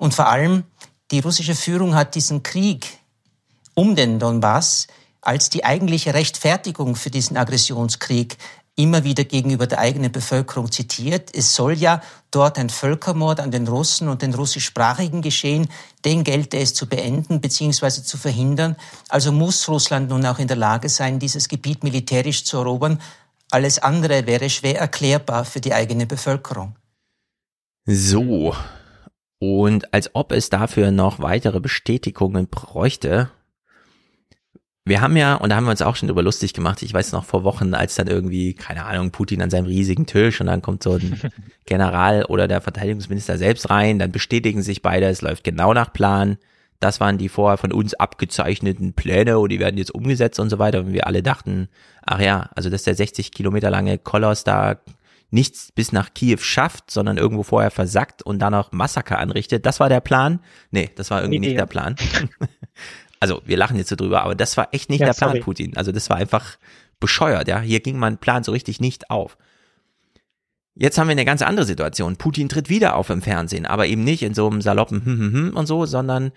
Und vor allem, die russische Führung hat diesen Krieg um den Donbass als die eigentliche Rechtfertigung für diesen Aggressionskrieg immer wieder gegenüber der eigenen Bevölkerung zitiert. Es soll ja dort ein Völkermord an den Russen und den russischsprachigen geschehen. Den gelte es zu beenden bzw. zu verhindern. Also muss Russland nun auch in der Lage sein, dieses Gebiet militärisch zu erobern. Alles andere wäre schwer erklärbar für die eigene Bevölkerung. So, und als ob es dafür noch weitere Bestätigungen bräuchte. Wir haben ja, und da haben wir uns auch schon drüber lustig gemacht, ich weiß noch vor Wochen, als dann irgendwie, keine Ahnung, Putin an seinem riesigen Tisch und dann kommt so ein General oder der Verteidigungsminister selbst rein, dann bestätigen sich beide, es läuft genau nach Plan. Das waren die vorher von uns abgezeichneten Pläne und die werden jetzt umgesetzt und so weiter. Und wir alle dachten, ach ja, also dass der 60 Kilometer lange Koloss da nichts bis nach Kiew schafft, sondern irgendwo vorher versackt und dann noch Massaker anrichtet. Das war der Plan? Nee, das war irgendwie Idee. nicht der Plan. also wir lachen jetzt so drüber, aber das war echt nicht ja, der Plan, sorry. Putin. Also das war einfach bescheuert, ja. Hier ging mein Plan so richtig nicht auf. Jetzt haben wir eine ganz andere Situation. Putin tritt wieder auf im Fernsehen, aber eben nicht in so einem saloppen hm, hm, hm und so, sondern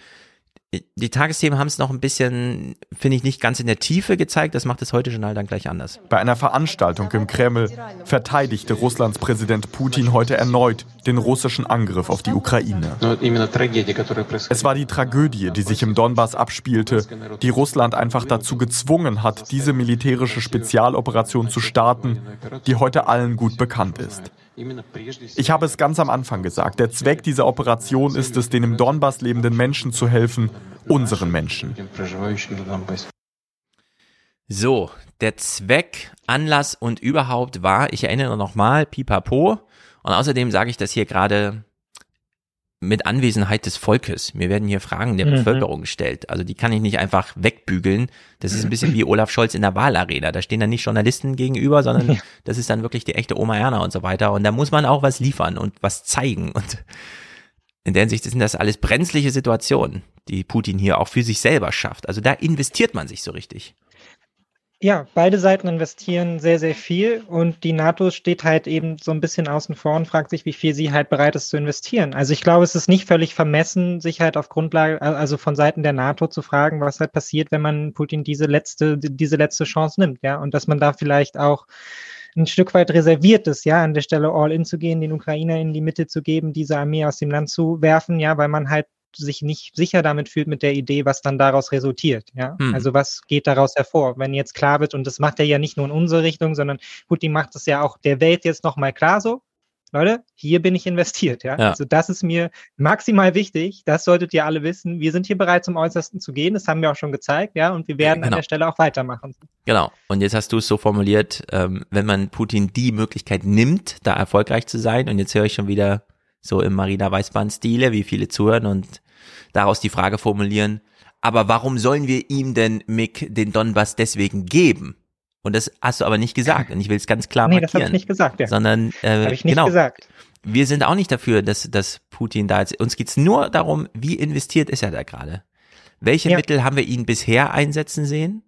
die Tagesthemen haben es noch ein bisschen, finde ich, nicht ganz in der Tiefe gezeigt. Das macht das heute Journal dann gleich anders. Bei einer Veranstaltung im Kreml verteidigte Russlands Präsident Putin heute erneut den russischen Angriff auf die Ukraine. Es war die Tragödie, die sich im Donbass abspielte, die Russland einfach dazu gezwungen hat, diese militärische Spezialoperation zu starten, die heute allen gut bekannt ist. Ich habe es ganz am Anfang gesagt. Der Zweck dieser Operation ist es, den im Donbass lebenden Menschen zu helfen, unseren Menschen. So, der Zweck, Anlass und überhaupt war, ich erinnere nochmal, pipapo. Und außerdem sage ich das hier gerade mit Anwesenheit des Volkes. Mir werden hier Fragen der mhm. Bevölkerung gestellt. Also die kann ich nicht einfach wegbügeln. Das ist ein bisschen wie Olaf Scholz in der Wahlarena. Da stehen dann nicht Journalisten gegenüber, sondern das ist dann wirklich die echte Oma Erna und so weiter. Und da muss man auch was liefern und was zeigen. Und in der Hinsicht sind das alles brenzliche Situationen, die Putin hier auch für sich selber schafft. Also da investiert man sich so richtig. Ja, beide Seiten investieren sehr, sehr viel und die NATO steht halt eben so ein bisschen außen vor und fragt sich, wie viel sie halt bereit ist zu investieren. Also ich glaube, es ist nicht völlig vermessen, sich halt auf Grundlage, also von Seiten der NATO zu fragen, was halt passiert, wenn man Putin diese letzte, diese letzte Chance nimmt, ja, und dass man da vielleicht auch ein Stück weit reserviert ist, ja, an der Stelle all in zu gehen, den Ukrainer in die Mitte zu geben, diese Armee aus dem Land zu werfen, ja, weil man halt sich nicht sicher damit fühlt mit der Idee, was dann daraus resultiert. Ja? Hm. Also was geht daraus hervor? Wenn jetzt klar wird, und das macht er ja nicht nur in unsere Richtung, sondern Putin macht es ja auch der Welt jetzt nochmal klar so. Leute, hier bin ich investiert, ja? ja? Also das ist mir maximal wichtig. Das solltet ihr alle wissen. Wir sind hier bereit, zum Äußersten zu gehen. Das haben wir auch schon gezeigt, ja. Und wir werden genau. an der Stelle auch weitermachen. Genau. Und jetzt hast du es so formuliert, ähm, wenn man Putin die Möglichkeit nimmt, da erfolgreich zu sein. Und jetzt höre ich schon wieder so im Marina Weißbahn-Stile, wie viele zuhören und daraus die Frage formulieren, aber warum sollen wir ihm denn, Mick, den Donbass deswegen geben? Und das hast du aber nicht gesagt. Und ich will es ganz klar nee, markieren. das habe ich nicht gesagt, ja. Sondern, äh, hab ich nicht genau. gesagt. Wir sind auch nicht dafür, dass, dass Putin da jetzt, uns geht's nur darum, wie investiert ist er da gerade? Welche ja. Mittel haben wir ihn bisher einsetzen sehen?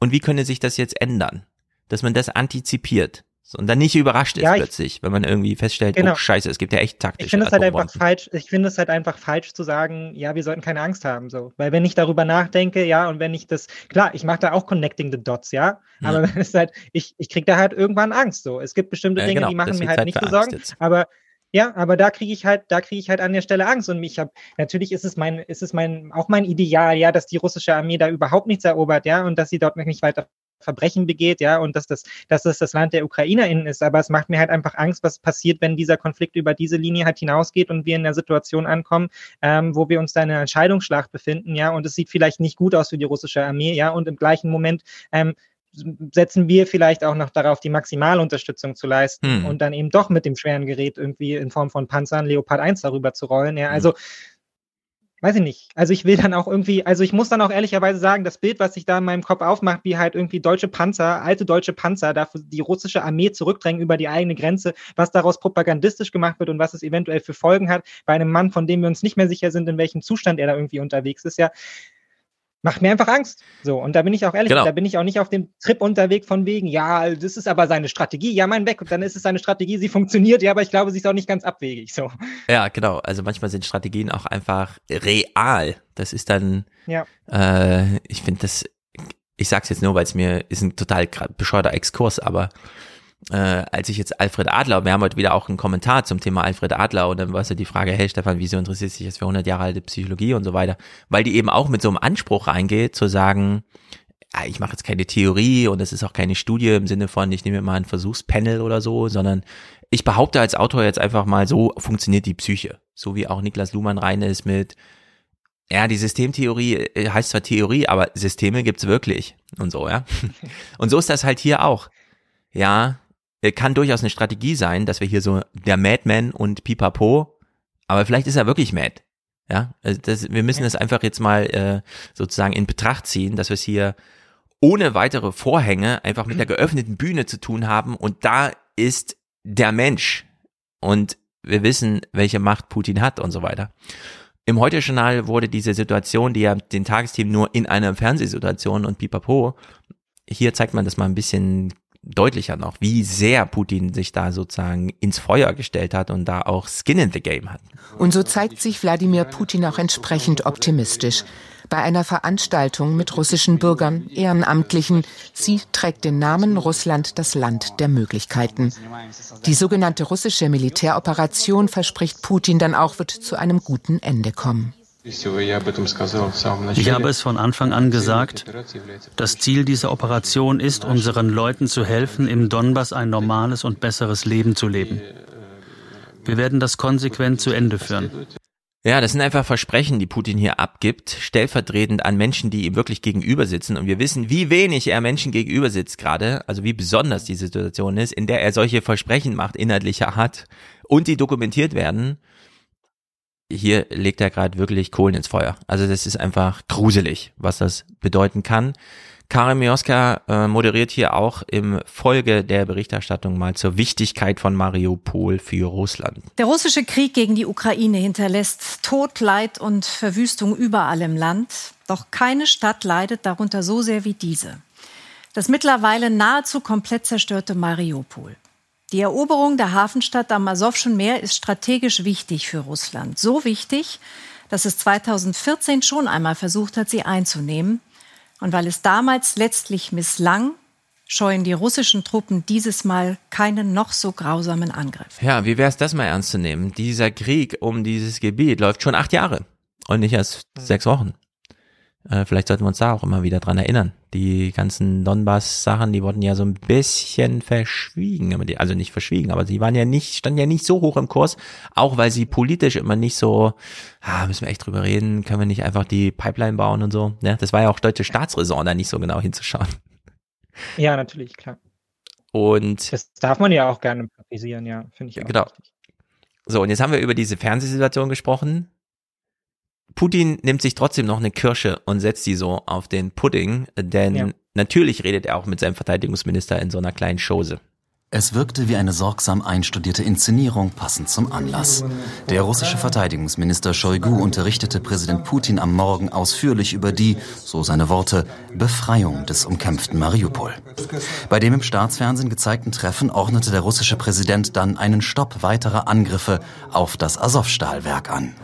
Und wie könnte sich das jetzt ändern? Dass man das antizipiert und dann nicht überrascht ist ja, plötzlich, wenn man irgendwie feststellt, genau. oh scheiße, es gibt ja echt taktische Ich finde es halt einfach falsch, ich finde es halt einfach falsch zu sagen, ja, wir sollten keine Angst haben, so. Weil wenn ich darüber nachdenke, ja, und wenn ich das, klar, ich mache da auch Connecting the Dots, ja, aber ja. es ist halt, ich, ich krieg da halt irgendwann Angst, so. Es gibt bestimmte Dinge, genau, die machen mir halt nicht so Sorgen, aber ja, aber da kriege ich halt, da kriege ich halt an der Stelle Angst. Und mich habe, natürlich ist es mein, ist es mein, auch mein Ideal, ja, dass die russische Armee da überhaupt nichts erobert, ja, und dass sie dort nicht weiter Verbrechen begeht, ja, und dass das, dass das das Land der UkrainerInnen ist. Aber es macht mir halt einfach Angst, was passiert, wenn dieser Konflikt über diese Linie halt hinausgeht und wir in einer Situation ankommen, ähm, wo wir uns da in einer Entscheidungsschlacht befinden, ja, und es sieht vielleicht nicht gut aus für die russische Armee, ja, und im gleichen Moment ähm, setzen wir vielleicht auch noch darauf, die Maximalunterstützung zu leisten Hm. und dann eben doch mit dem schweren Gerät irgendwie in Form von Panzern Leopard 1 darüber zu rollen. Ja, also weiß ich nicht. Also ich will dann auch irgendwie, also ich muss dann auch ehrlicherweise sagen, das Bild, was sich da in meinem Kopf aufmacht, wie halt irgendwie deutsche Panzer, alte deutsche Panzer, dafür die russische Armee zurückdrängen über die eigene Grenze, was daraus propagandistisch gemacht wird und was es eventuell für Folgen hat bei einem Mann, von dem wir uns nicht mehr sicher sind, in welchem Zustand er da irgendwie unterwegs ist, ja, macht mir einfach Angst. So, und da bin ich auch ehrlich, Genau. da bin ich auch nicht auf dem Trip unterwegs von wegen, ja, das ist aber seine Strategie, ja, mein weg, und dann ist es seine Strategie, sie funktioniert, ja, aber ich glaube, sie ist auch nicht ganz abwegig, so. Ja, genau. Also manchmal sind Strategien auch einfach real. Das ist dann, Ja. äh, ich finde das, ich sag's jetzt nur, weil es mir ist ein total bescheuerter Exkurs, aber äh, als ich jetzt Alfred Adler, wir haben heute wieder auch einen Kommentar zum Thema Alfred Adler und dann war so die Frage, hey Stefan, wieso interessiert sich jetzt für 100 Jahre alte Psychologie und so weiter, weil die eben auch mit so einem Anspruch reingeht, zu sagen, ja, ich mache jetzt keine Theorie und es ist auch keine Studie im Sinne von, ich nehme mal ein Versuchspanel oder so, sondern ich behaupte als Autor jetzt einfach mal, so funktioniert die Psyche. So wie auch Niklas Luhmann rein ist mit, ja, die Systemtheorie äh, heißt zwar Theorie, aber Systeme gibt's wirklich und so, ja. Und so ist das halt hier auch. Ja, kann durchaus eine Strategie sein, dass wir hier so der Madman und Pipapo, aber vielleicht ist er wirklich mad. Ja, also das, wir müssen das einfach jetzt mal äh, sozusagen in Betracht ziehen, dass wir es hier ohne weitere Vorhänge einfach mit der geöffneten Bühne zu tun haben und da ist der Mensch und wir wissen, welche Macht Putin hat und so weiter. Im Heute-Journal wurde diese Situation, die ja den Tagesthemen nur in einer Fernsehsituation und pipapo, hier zeigt man das mal ein bisschen deutlicher noch, wie sehr Putin sich da sozusagen ins Feuer gestellt hat und da auch Skin in the Game hat. Und so zeigt sich Wladimir Putin auch entsprechend optimistisch. Bei einer Veranstaltung mit russischen Bürgern, Ehrenamtlichen. Sie trägt den Namen Russland, das Land der Möglichkeiten. Die sogenannte russische Militäroperation, verspricht Putin dann auch, wird zu einem guten Ende kommen. Ich habe es von Anfang an gesagt, das Ziel dieser Operation ist, unseren Leuten zu helfen, im Donbass ein normales und besseres Leben zu leben. Wir werden das konsequent zu Ende führen. Ja, das sind einfach Versprechen, die Putin hier abgibt, stellvertretend an Menschen, die ihm wirklich gegenüber sitzen. Und wir wissen, wie wenig er Menschen gegenüber sitzt gerade, also wie besonders die Situation ist, in der er solche Versprechen macht, inhaltlicher Art, und die dokumentiert werden. Hier legt er gerade wirklich Kohlen ins Feuer. Also das ist einfach gruselig, was das bedeuten kann. Karin Mioska äh, moderiert hier auch im Folge der Berichterstattung mal zur Wichtigkeit von Mariupol für Russland. Der russische Krieg gegen die Ukraine hinterlässt Tod, Leid und Verwüstung überall im Land. Doch keine Stadt leidet darunter so sehr wie diese. Das mittlerweile nahezu komplett zerstörte Mariupol. Die Eroberung der Hafenstadt am Asowschen Meer ist strategisch wichtig für Russland. So wichtig, dass es 2014 schon einmal versucht hat, sie einzunehmen. Und weil es damals letztlich misslang, scheuen die russischen Truppen dieses Mal keinen noch so grausamen Angriff. Ja, wie wäre es das mal ernst zu nehmen? Dieser Krieg um dieses Gebiet läuft schon acht Jahre und nicht erst sechs Wochen. Äh, vielleicht sollten wir uns da auch immer wieder dran erinnern. Die ganzen Donbass-Sachen, die wurden ja so ein bisschen verschwiegen, also nicht verschwiegen, aber sie waren ja nicht, standen ja nicht so hoch im Kurs, auch weil sie politisch immer nicht so, ah, müssen wir echt drüber reden, können wir nicht einfach die Pipeline bauen und so. Ja, das war ja auch deutsche Staatsräson, da nicht so genau hinzuschauen. Ja, natürlich, klar. Und Das darf man ja auch gerne kritisieren, ja, finde ich auch. Genau. So, und jetzt haben wir über diese Fernsehsituation gesprochen. Putin nimmt sich trotzdem noch eine Kirsche und setzt die so auf den Pudding, denn Ja. natürlich redet er auch mit seinem Verteidigungsminister in so einer kleinen Chose. Es wirkte wie eine sorgsam einstudierte Inszenierung passend zum Anlass. Der russische Verteidigungsminister Shoigu unterrichtete Präsident Putin am Morgen ausführlich über die, so seine Worte, Befreiung des umkämpften Mariupol. Bei dem im Staatsfernsehen gezeigten Treffen ordnete der russische Präsident dann einen Stopp weiterer Angriffe auf das Azovstal-Werk an.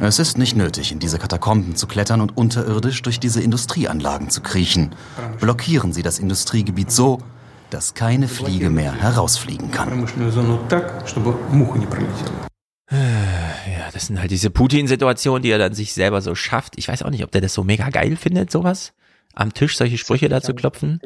Es ist nicht nötig, in diese Katakomben zu klettern und unterirdisch durch diese Industrieanlagen zu kriechen. Blockieren Sie das Industriegebiet so, dass keine Fliege mehr herausfliegen kann. Ja, das sind halt diese Putin-Situationen, die er dann sich selber so schafft. Ich weiß auch nicht, ob der das so mega geil findet, sowas. am Tisch solche Sprüche dazu klopfen.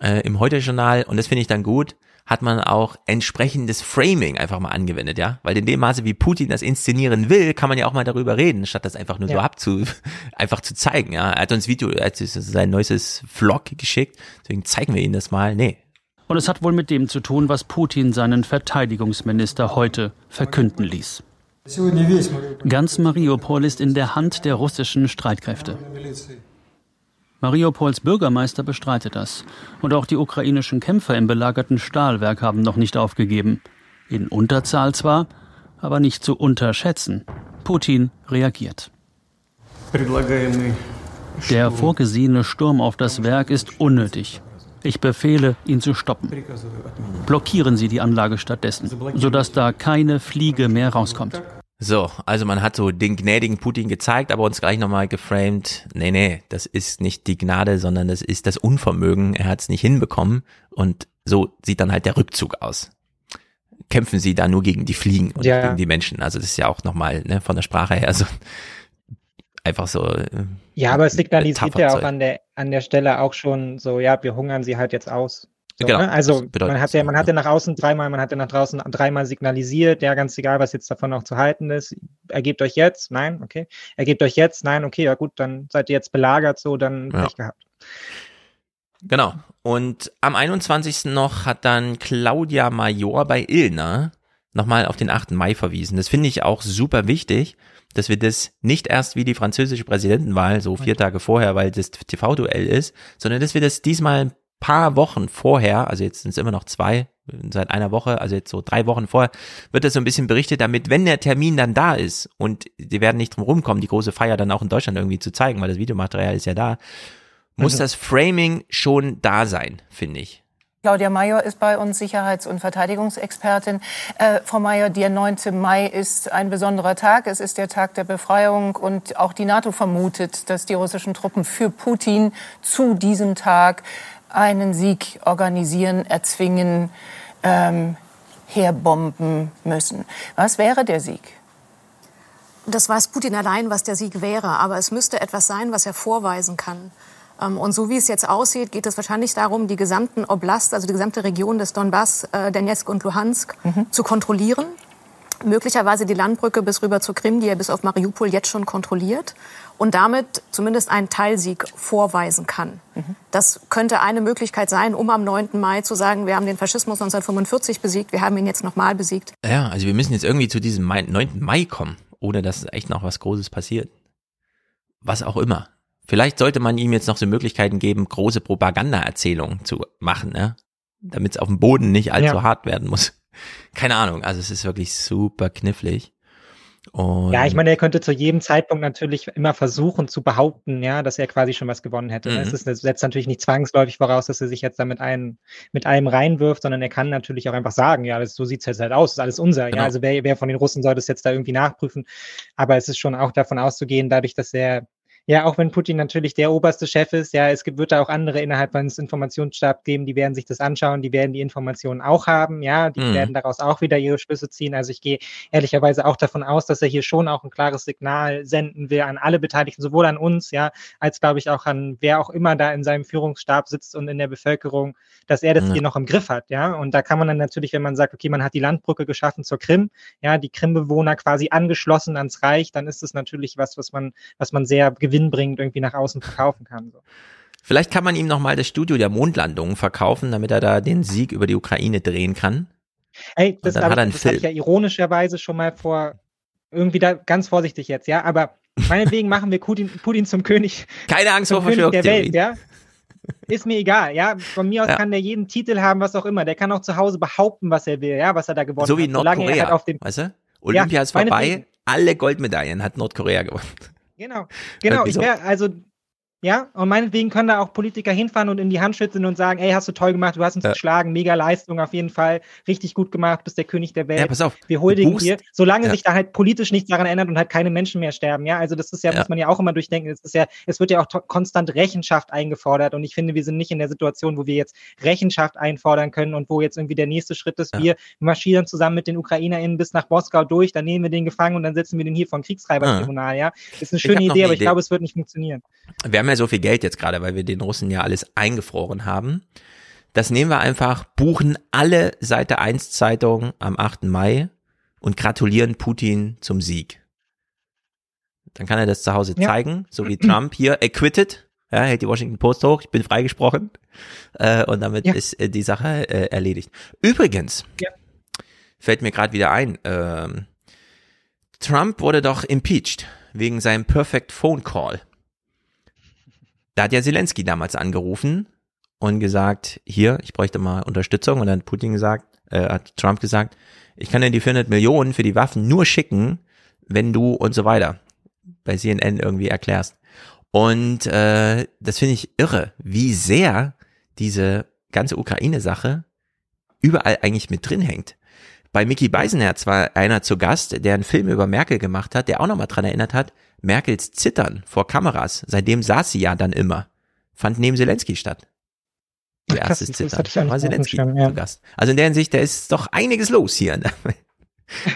Äh, Im Heute-Journal, und das finde ich dann gut, hat man auch entsprechendes Framing einfach mal angewendet, ja? Weil in dem Maße, wie Putin das inszenieren will, kann man ja auch mal darüber reden, statt das einfach nur ja. so abzu, einfach zu zeigen, ja? Er hat uns Video, er hat sein neues Vlog geschickt, deswegen zeigen wir Ihnen das mal. Nee. Und es hat wohl mit dem zu tun, was Putin seinen Verteidigungsminister heute verkünden ließ. Ganz Mariupol ist in der Hand der russischen Streitkräfte. Mariupols Bürgermeister bestreitet das. Und auch die ukrainischen Kämpfer im belagerten Stahlwerk haben noch nicht aufgegeben. In Unterzahl zwar, aber nicht zu unterschätzen. Putin reagiert. Der vorgesehene Sturm auf das Werk ist unnötig. Ich befehle, ihn zu stoppen. Blockieren Sie die Anlage stattdessen, sodass da keine Fliege mehr rauskommt. So, also man hat so den gnädigen Putin gezeigt, aber uns gleich nochmal geframed, nee, nee, das ist nicht die Gnade, sondern das ist das Unvermögen, er hat es nicht hinbekommen und so sieht dann halt der Rückzug aus. Kämpfen sie da nur gegen die Fliegen und ja. gegen die Menschen, also das ist ja auch nochmal ne, von der Sprache her so einfach so. Äh, ja, aber es signalisiert ja auch an der, an der Stelle auch schon so, ja, wir hungern sie halt jetzt aus. So, genau. Ne? Also man hat ja, man hat ja nach außen dreimal, man hat ja nach draußen dreimal signalisiert, ja, ganz egal, was jetzt davon noch zu halten ist. Ergebt euch jetzt, nein, okay. Ergebt euch jetzt, nein, okay, ja gut, dann seid ihr jetzt belagert, so, dann ja. Pech gehabt. Genau. Und am 21. noch hat dann Claudia Major bei Ilna nochmal auf den 8. Mai verwiesen. Das finde ich auch super wichtig, dass wir das nicht erst wie die französische Präsidentenwahl, so vier Tage vorher, weil das TV-Duell ist, sondern dass wir das diesmal paar Wochen vorher, also jetzt sind es immer noch zwei, seit einer Woche, also jetzt so drei Wochen vorher, wird das so ein bisschen berichtet, damit, wenn der Termin dann da ist und die werden nicht drum rumkommen, die große Feier dann auch in Deutschland irgendwie zu zeigen, weil das Videomaterial ist ja da, muss also. das Framing schon da sein, finde ich. Claudia Mayer ist bei uns Sicherheits- und Verteidigungsexpertin. Äh, Frau Mayer, der 9. Mai ist ein besonderer Tag. Es ist der Tag der Befreiung und auch die NATO vermutet, dass die russischen Truppen für Putin zu diesem Tag einen Sieg organisieren, erzwingen, ähm, herbomben müssen. Was wäre der Sieg? Das weiß Putin allein, was der Sieg wäre. Aber es müsste etwas sein, was er vorweisen kann. Ähm, und so wie es jetzt aussieht, geht es wahrscheinlich darum, die gesamten Oblast, also die gesamte Region des Donbass, äh, Donetsk und Luhansk mhm. zu kontrollieren. Möglicherweise die Landbrücke bis rüber zur Krim, die er bis auf Mariupol jetzt schon kontrolliert und damit zumindest einen Teilsieg vorweisen kann. Mhm. Das könnte eine Möglichkeit sein, um am 9. Mai zu sagen, wir haben den Faschismus 1945 besiegt, wir haben ihn jetzt nochmal besiegt. Ja, also wir müssen jetzt irgendwie zu diesem 9. Mai kommen, ohne dass echt noch was Großes passiert. Was auch immer. Vielleicht sollte man ihm jetzt noch so Möglichkeiten geben, große Propaganda-Erzählungen zu machen, ne? damit es auf dem Boden nicht allzu ja. hart werden muss. Keine Ahnung, also es ist wirklich super knifflig. Und ja, ich meine, er könnte zu jedem Zeitpunkt natürlich immer versuchen zu behaupten, ja, dass er quasi schon was gewonnen hätte. Mhm. Es ist, das setzt natürlich nicht zwangsläufig voraus, dass er sich jetzt da mit einem, mit einem reinwirft, sondern er kann natürlich auch einfach sagen, ja, das, so sieht's jetzt halt aus, ist alles unser. Genau. Ja, also wer, wer von den Russen soll das jetzt da irgendwie nachprüfen? Aber es ist schon auch davon auszugehen, dadurch, dass er ja, auch wenn Putin natürlich der oberste Chef ist, ja, es wird da auch andere innerhalb seines Informationsstabs geben, die werden sich das anschauen, die werden die Informationen auch haben, ja, die mhm. werden daraus auch wieder ihre Schlüsse ziehen. Also ich gehe ehrlicherweise auch davon aus, dass er hier schon auch ein klares Signal senden will an alle Beteiligten, sowohl an uns, ja, als glaube ich auch an wer auch immer da in seinem Führungsstab sitzt und in der Bevölkerung, dass er das mhm. hier noch im Griff hat, ja. Und da kann man dann natürlich, wenn man sagt, okay, man hat die Landbrücke geschaffen zur Krim, ja, die Krimbewohner quasi angeschlossen ans Reich, dann ist es natürlich was, was man, was man sehr gewinnt gewinnbringend irgendwie nach außen verkaufen kann. So. Vielleicht kann man ihm nochmal das Studio der Mondlandung verkaufen, damit er da den Sieg über die Ukraine drehen kann. Ey, das, habe ich, das hab ich ja ironischerweise schon mal vor, irgendwie da ganz vorsichtig jetzt, ja, aber meinetwegen machen wir Putin, Putin zum König. Keine Angst vor Verschwörungstheorien. Ja? Ist mir egal, ja. Von mir aus ja. kann der jeden Titel haben, was auch immer. Der kann auch zu Hause behaupten, was er will, ja, was er da gewonnen hat. So wie Nordkorea, halt auf dem, weißt du? Olympia ja, ist vorbei, alle Goldmedaillen hat Nordkorea gewonnen. Genau, genau. Ich wär, also ja, und meinetwegen können da auch Politiker hinfahren und in die Hand schütteln und sagen, ey, hast du toll gemacht, du hast uns ja. geschlagen, mega Leistung auf jeden Fall, richtig gut gemacht, bist der König der Welt. Ja, pass auf. Wir huldigen dir, solange ja. sich da halt politisch nichts daran ändert und halt keine Menschen mehr sterben. Ja, also das ist ja, ja. muss man ja auch immer durchdenken. Es ist ja, es wird ja auch konstant Rechenschaft eingefordert und ich finde, wir sind nicht in der Situation, wo wir jetzt Rechenschaft einfordern können und wo jetzt irgendwie der nächste Schritt ist, wir marschieren zusammen mit den UkrainerInnen bis nach Moskau durch, dann nehmen wir den gefangen und dann setzen wir den hier vom Kriegstreibertribunal. Ja, ist eine schöne Idee, aber ich glaube, es wird nicht funktionieren. Wir haben haben ja so viel Geld jetzt gerade, weil wir den Russen ja alles eingefroren haben. Das nehmen wir einfach, buchen alle Seite 1 Zeitung am 8. Mai und gratulieren Putin zum Sieg. Dann kann er das zu Hause Ja. zeigen, so wie Trump hier acquitted. Ja, hält die Washington Post hoch, ich bin freigesprochen. Äh, und damit Ja. ist äh, die Sache äh, erledigt. Übrigens, Ja. fällt mir gerade wieder ein, ähm, Trump wurde doch impeached wegen seinem Perfect Phone Call. Da hat ja Zelensky damals angerufen und gesagt, hier, ich bräuchte mal Unterstützung. Und dann hat Putin gesagt, äh, hat Trump gesagt, ich kann dir die 400 Millionen für die Waffen nur schicken, wenn du und so weiter bei CNN irgendwie erklärst. Und äh, das finde ich irre, wie sehr diese ganze Ukraine-Sache überall eigentlich mit drin hängt. Bei Mickey Beisenherz war einer zu Gast, der einen Film über Merkel gemacht hat, der auch nochmal dran erinnert hat, Merkels Zittern vor Kameras, seitdem saß sie ja dann immer, fand neben Zelensky statt. Erstes das Zittern. nicht war Zelensky Schirm, ja. zu Gast. Also in der Hinsicht, da ist doch einiges los hier.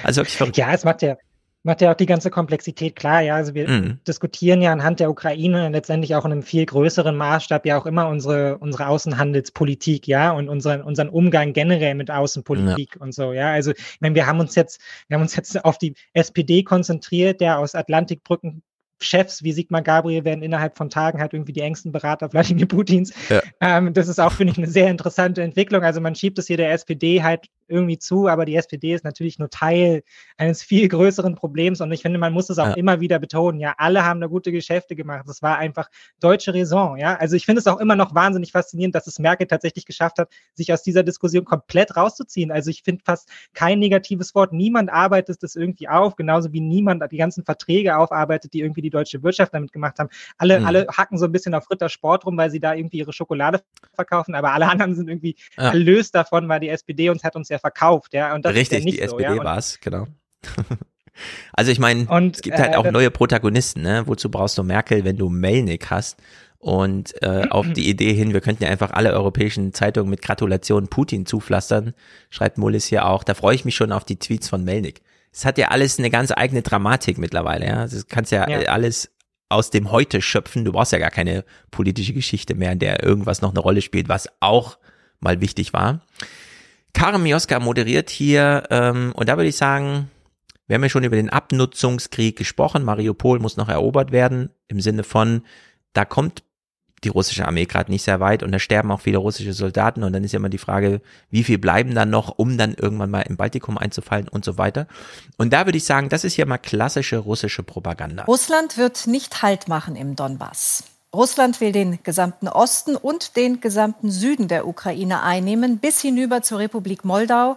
Also wirklich verrückt. Ja, es macht ja, macht ja auch die ganze Komplexität klar. Ja, also wir Mhm. diskutieren ja anhand der Ukraine letztendlich auch in einem viel größeren Maßstab ja auch immer unsere, unsere Außenhandelspolitik, ja, und unseren, unseren Umgang generell mit Außenpolitik und so, ja. Also, ich meine, wir haben uns jetzt, wir haben uns jetzt auf die SPD konzentriert, der aus Atlantikbrücken Chefs wie Sigmar Gabriel werden innerhalb von Tagen halt irgendwie die engsten Berater Wladimir Putins. Ja. Ähm, das ist auch, finde ich, eine sehr interessante Entwicklung. Also man schiebt es hier der SPD halt irgendwie zu, aber die SPD ist natürlich nur Teil eines viel größeren Problems und ich finde, man muss es auch Ja. immer wieder betonen. Ja, alle haben da gute Geschäfte gemacht. Das war einfach deutsche Raison. Ja, also ich finde es auch immer noch wahnsinnig faszinierend, dass es Merkel tatsächlich geschafft hat, sich aus dieser Diskussion komplett rauszuziehen. Also ich finde fast kein negatives Wort. Niemand arbeitet das irgendwie auf, genauso wie niemand die ganzen Verträge aufarbeitet, die irgendwie die deutsche Wirtschaft damit gemacht haben. Alle, Mhm. alle hacken so ein bisschen auf Rittersport rum, weil sie da irgendwie ihre Schokolade verkaufen, aber alle anderen sind irgendwie Ja. erlöst davon, weil die SPD uns hat uns ja verkauft, ja. Und das Richtig, ist ja nicht die so, SPD ja. War es, genau. also ich meine, es gibt halt äh, auch neue Protagonisten, ne? Wozu brauchst du Merkel, wenn du Melnik hast? Und äh, auf die Idee hin, wir könnten ja einfach alle europäischen Zeitungen mit Gratulationen Putin zupflastern, schreibt Mullis hier auch. Da freue ich mich schon auf die Tweets von Melnik. Es hat ja alles eine ganz eigene Dramatik mittlerweile, ja. Das kannst ja, Ja. alles aus dem Heute schöpfen. Du brauchst ja gar keine politische Geschichte mehr, in der irgendwas noch eine Rolle spielt, was auch mal wichtig war. Karim Mioska moderiert hier ähm, und da würde ich sagen, wir haben ja schon über den Abnutzungskrieg gesprochen. Mariupol muss noch erobert werden im Sinne von, da kommt die russische Armee gerade nicht sehr weit und da sterben auch viele russische Soldaten und dann ist ja immer die Frage, wie viel bleiben dann noch, um dann irgendwann mal im Baltikum einzufallen und so weiter. Und da würde ich sagen, das ist hier mal klassische russische Propaganda. Russland wird nicht Halt machen im Donbass. Russland will den gesamten Osten und den gesamten Süden der Ukraine einnehmen, bis hinüber zur Republik Moldau,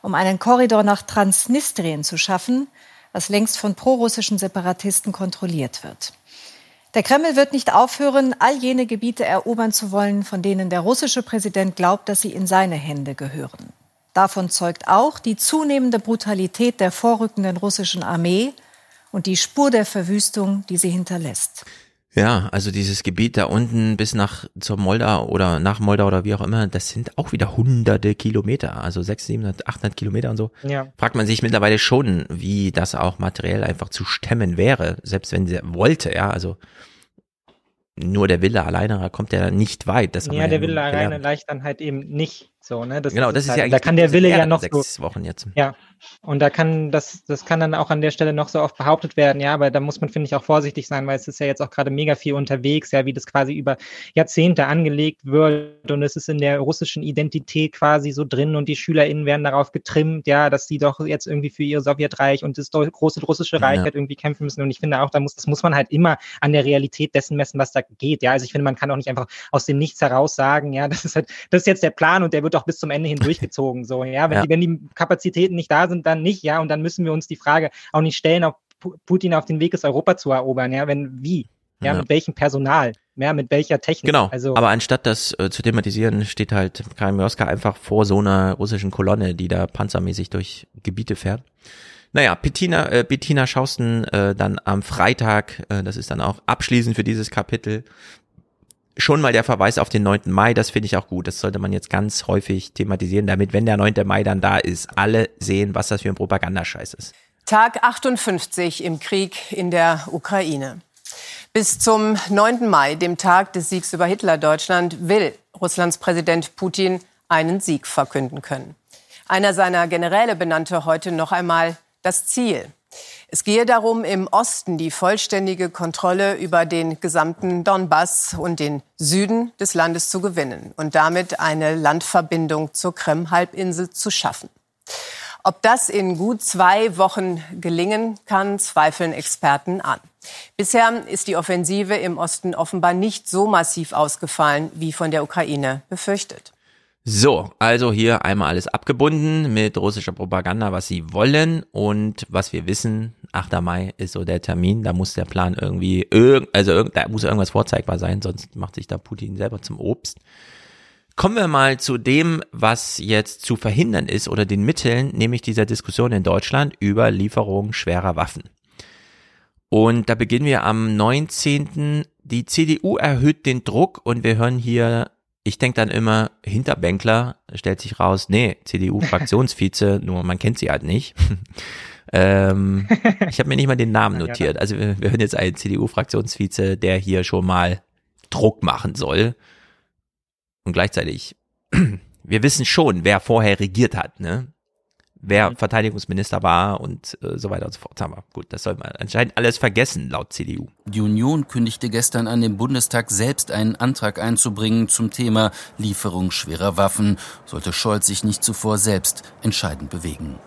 um einen Korridor nach Transnistrien zu schaffen, was längst von prorussischen Separatisten kontrolliert wird. Der Kreml wird nicht aufhören, all jene Gebiete erobern zu wollen, von denen der russische Präsident glaubt, dass sie in seine Hände gehören. Davon zeugt auch die zunehmende Brutalität der vorrückenden russischen Armee und die Spur der Verwüstung, die sie hinterlässt. Ja, also dieses Gebiet da unten bis nach zur Moldau oder nach Moldau oder wie auch immer, das sind auch wieder hunderte Kilometer, also 600, 700, 800 Kilometer und so. Ja. Fragt man sich mittlerweile schon, wie das auch materiell einfach zu stemmen wäre, selbst wenn sie wollte, ja, also nur der Wille alleine kommt ja nicht weit. Das Ja, der nun Wille alleine gelernt. leicht dann halt eben nicht so, ne? Genau, das ist halt- ja da eigentlich kann der Wille ja noch sechs so, Wochen jetzt. ja. Und da kann das, das kann dann auch an der Stelle noch so oft behauptet werden, ja, aber da muss man, finde ich, auch vorsichtig sein, weil es ist ja jetzt auch gerade mega viel unterwegs, ja, wie das quasi über Jahrzehnte angelegt wird und es ist in der russischen Identität quasi so drin und die SchülerInnen werden darauf getrimmt, ja, dass sie doch jetzt irgendwie für ihr Sowjetreich und das große russische Reich Ja. halt irgendwie kämpfen müssen. Und ich finde auch, da muss, das muss man halt immer an der Realität dessen messen, was da geht, ja. Also ich finde, man kann auch nicht einfach aus dem Nichts heraus sagen, ja, das ist halt, das ist jetzt der Plan und der wird auch bis zum Ende hin durchgezogen, so, ja. Wenn, Ja. Die, wenn die Kapazitäten nicht da sind, dann nicht, ja. Und dann müssen wir uns die Frage auch nicht stellen, ob Pu- Putin auf den Weg ist, Europa zu erobern, ja. Wenn, wie? Ja, Ja. mit welchem Personal? Ja, mit welcher Technik? Genau, Also, aber anstatt das äh, zu thematisieren, steht halt Karim Mioska einfach vor so einer russischen Kolonne, die da panzermäßig durch Gebiete fährt. Naja, Bettina, äh, Bettina Schausten äh, dann am Freitag, äh, das ist dann auch abschließend für dieses Kapitel, schon mal der Verweis auf den 9. Mai, das finde ich auch gut. Das sollte man jetzt ganz häufig thematisieren, damit, wenn der 9. Mai dann da ist, alle sehen, was das für ein Propagandascheiß ist. Tag 58 im Krieg in der Ukraine. Bis zum 9. Mai, dem Tag des Siegs über Hitler-Deutschland, will Russlands Präsident Putin einen Sieg verkünden können. Einer seiner Generäle benannte heute noch einmal das Ziel. Es gehe darum, im Osten die vollständige Kontrolle über den gesamten Donbass und den Süden des Landes zu gewinnen und damit eine Landverbindung zur Krim-Halbinsel zu schaffen. Ob das in gut zwei Wochen gelingen kann, zweifeln Experten an. Bisher ist die Offensive im Osten offenbar nicht so massiv ausgefallen, wie von der Ukraine befürchtet. So, also hier einmal alles abgebunden mit russischer Propaganda, was sie wollen und was wir wissen. 8. Mai ist so der Termin, da muss der Plan irgendwie, also da muss irgendwas vorzeigbar sein, sonst macht sich da Putin selber zum Obst. Kommen wir mal zu dem, was jetzt zu verhindern ist oder den Mitteln, nämlich dieser Diskussion in Deutschland über Lieferung schwerer Waffen. Und da beginnen wir am 19. Die CDU erhöht den Druck und wir hören hier ich denke dann immer, Hinterbänkler stellt sich raus, nee, CDU-Fraktionsvize, nur man kennt sie halt nicht. ähm, ich habe mir nicht mal den Namen notiert. Also wir, wir hören jetzt einen CDU-Fraktionsvize, der hier schon mal Druck machen soll. Und gleichzeitig, wir wissen schon, wer vorher regiert hat, ne? Wer mhm. Verteidigungsminister war und äh, so weiter und so fort. Aber gut, das soll man anscheinend alles vergessen, laut CDU. Die Union kündigte gestern an, dem Bundestag selbst einen Antrag einzubringen zum Thema Lieferung schwerer Waffen, sollte Scholz sich nicht zuvor selbst entscheidend bewegen.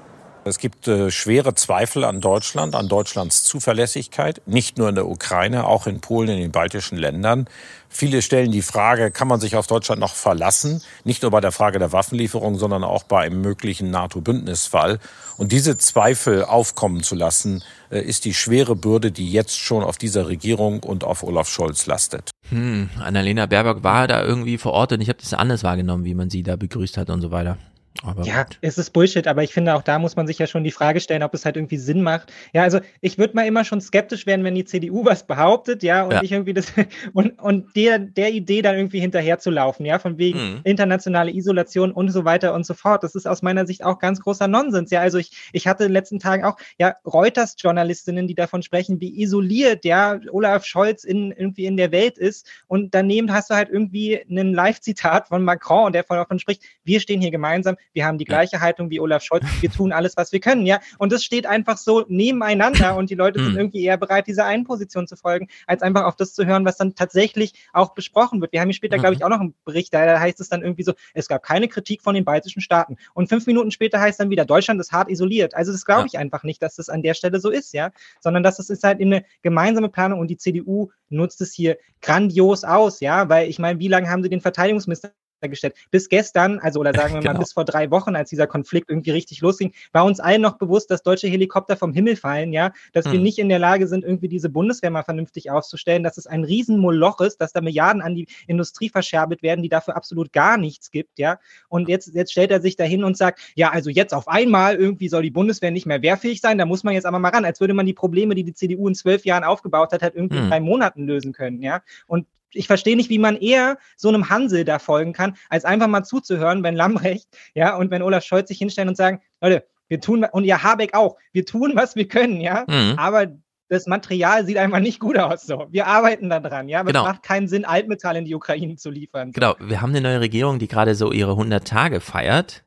Es gibt äh, schwere Zweifel an Deutschland, an Deutschlands Zuverlässigkeit, nicht nur in der Ukraine, auch in Polen, in den baltischen Ländern. Viele stellen die Frage, kann man sich auf Deutschland noch verlassen? Nicht nur bei der Frage der Waffenlieferung, sondern auch bei einem möglichen NATO-Bündnisfall. Und diese Zweifel aufkommen zu lassen, äh, ist die schwere Bürde, die jetzt schon auf dieser Regierung und auf Olaf Scholz lastet. Hm, Annalena Baerbock war da irgendwie vor Ort und ich habe das anders wahrgenommen, wie man sie da begrüßt hat und so weiter. Aber ja, gut. es ist Bullshit, aber ich finde, auch da muss man sich ja schon die Frage stellen, ob es halt irgendwie Sinn macht. Ja, also ich würde mal immer schon skeptisch werden, wenn die CDU was behauptet, ja, und ja. ich irgendwie das und, und der, der Idee dann irgendwie hinterher zu laufen, ja, von wegen mhm. internationale Isolation und so weiter und so fort. Das ist aus meiner Sicht auch ganz großer Nonsens. Ja, also ich, ich hatte in den letzten Tagen auch ja Reuters-Journalistinnen, die davon sprechen, wie isoliert ja Olaf Scholz in, irgendwie in der Welt ist. Und daneben hast du halt irgendwie ein Live-Zitat von Macron, der davon spricht, wir stehen hier gemeinsam wir haben die gleiche Haltung wie Olaf Scholz, wir tun alles, was wir können, ja. Und das steht einfach so nebeneinander und die Leute sind hm. irgendwie eher bereit, dieser einen Position zu folgen, als einfach auf das zu hören, was dann tatsächlich auch besprochen wird. Wir haben hier später, glaube ich, mhm. auch noch einen Bericht, da heißt es dann irgendwie so, es gab keine Kritik von den baltischen Staaten. Und fünf Minuten später heißt dann wieder, Deutschland ist hart isoliert. Also das glaube ich ja. einfach nicht, dass das an der Stelle so ist, ja, sondern dass es ist halt eine gemeinsame Planung und die CDU nutzt es hier grandios aus, ja, weil ich meine, wie lange haben sie den Verteidigungsminister gestellt. Bis gestern, also oder sagen wir mal genau. bis vor drei Wochen, als dieser Konflikt irgendwie richtig losging, war uns allen noch bewusst, dass deutsche Helikopter vom Himmel fallen, ja, dass hm. wir nicht in der Lage sind, irgendwie diese Bundeswehr mal vernünftig aufzustellen, dass es ein Riesenmoloch ist, dass da Milliarden an die Industrie verscherbelt werden, die dafür absolut gar nichts gibt, ja. Und jetzt, jetzt stellt er sich dahin und sagt, ja, also jetzt auf einmal irgendwie soll die Bundeswehr nicht mehr wehrfähig sein, da muss man jetzt aber mal ran, als würde man die Probleme, die die CDU in zwölf Jahren aufgebaut hat, halt irgendwie hm. in drei Monaten lösen können, ja. Und ich verstehe nicht, wie man eher so einem Hansel da folgen kann, als einfach mal zuzuhören, wenn Lambrecht, ja, und wenn Olaf Scholz sich hinstellen und sagen, Leute, wir tun, und ja, Habeck auch, wir tun, was wir können, ja, mhm. aber das Material sieht einfach nicht gut aus. So, wir arbeiten da dran, ja. Aber genau. es macht keinen Sinn, Altmetall in die Ukraine zu liefern. So. Genau, wir haben eine neue Regierung, die gerade so ihre 100 Tage feiert.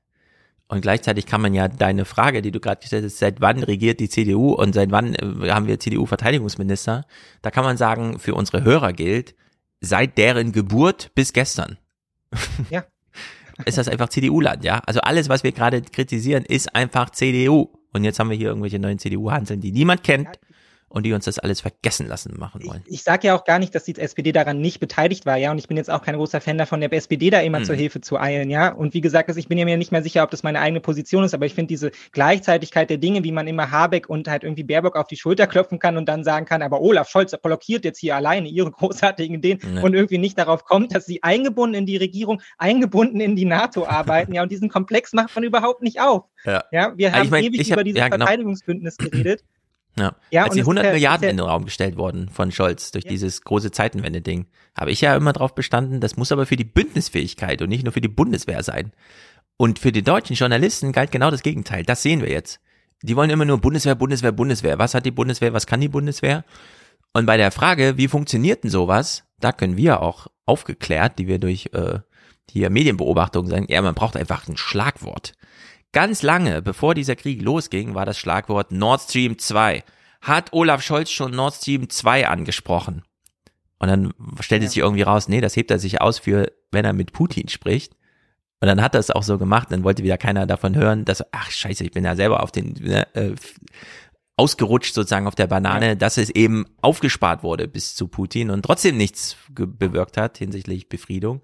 Und gleichzeitig kann man ja deine Frage, die du gerade gestellt hast, seit wann regiert die CDU und seit wann äh, haben wir CDU-Verteidigungsminister? Da kann man sagen, für unsere Hörer gilt, seit deren Geburt bis gestern. Ja. ist das einfach CDU-Land, ja? Also alles, was wir gerade kritisieren, ist einfach CDU. Und jetzt haben wir hier irgendwelche neuen CDU-Hanseln, die niemand kennt und die uns das alles vergessen lassen machen wollen. Ich, ich sage ja auch gar nicht, dass die SPD daran nicht beteiligt war, ja, und ich bin jetzt auch kein großer Fan davon, der SPD da immer hm. zur Hilfe zu eilen, ja. Und wie gesagt, ich bin ja mir nicht mehr sicher, ob das meine eigene Position ist, aber ich finde diese Gleichzeitigkeit der Dinge, wie man immer Habeck und halt irgendwie Baerbock auf die Schulter klopfen kann und dann sagen kann, aber Olaf Scholz blockiert jetzt hier alleine ihre großartigen Ideen nee. und irgendwie nicht darauf kommt, dass sie eingebunden in die Regierung, eingebunden in die NATO arbeiten, ja, und diesen Komplex macht man überhaupt nicht auf. Ja, ja wir haben ich mein, ewig hab, über dieses ja, genau. Verteidigungsbündnis geredet. Ja, ja als die 100 ja, Milliarden ja, in den Raum gestellt worden von Scholz durch ja. dieses große Zeitenwende-Ding, habe ich ja immer darauf bestanden, das muss aber für die Bündnisfähigkeit und nicht nur für die Bundeswehr sein. Und für die deutschen Journalisten galt genau das Gegenteil. Das sehen wir jetzt. Die wollen immer nur Bundeswehr, Bundeswehr, Bundeswehr. Was hat die Bundeswehr? Was kann die Bundeswehr? Und bei der Frage, wie funktioniert denn sowas, da können wir auch aufgeklärt, die wir durch äh, hier Medienbeobachtungen sagen, ja, man braucht einfach ein Schlagwort. Ganz lange, bevor dieser Krieg losging, war das Schlagwort Nord Stream 2. Hat Olaf Scholz schon Nord Stream 2 angesprochen? Und dann stellte sich irgendwie raus, nee, das hebt er sich aus für, wenn er mit Putin spricht. Und dann hat er es auch so gemacht, dann wollte wieder keiner davon hören, dass, ach scheiße, ich bin ja selber auf den ne, äh, ausgerutscht sozusagen auf der Banane, ja. dass es eben aufgespart wurde bis zu Putin und trotzdem nichts bewirkt hat hinsichtlich Befriedung.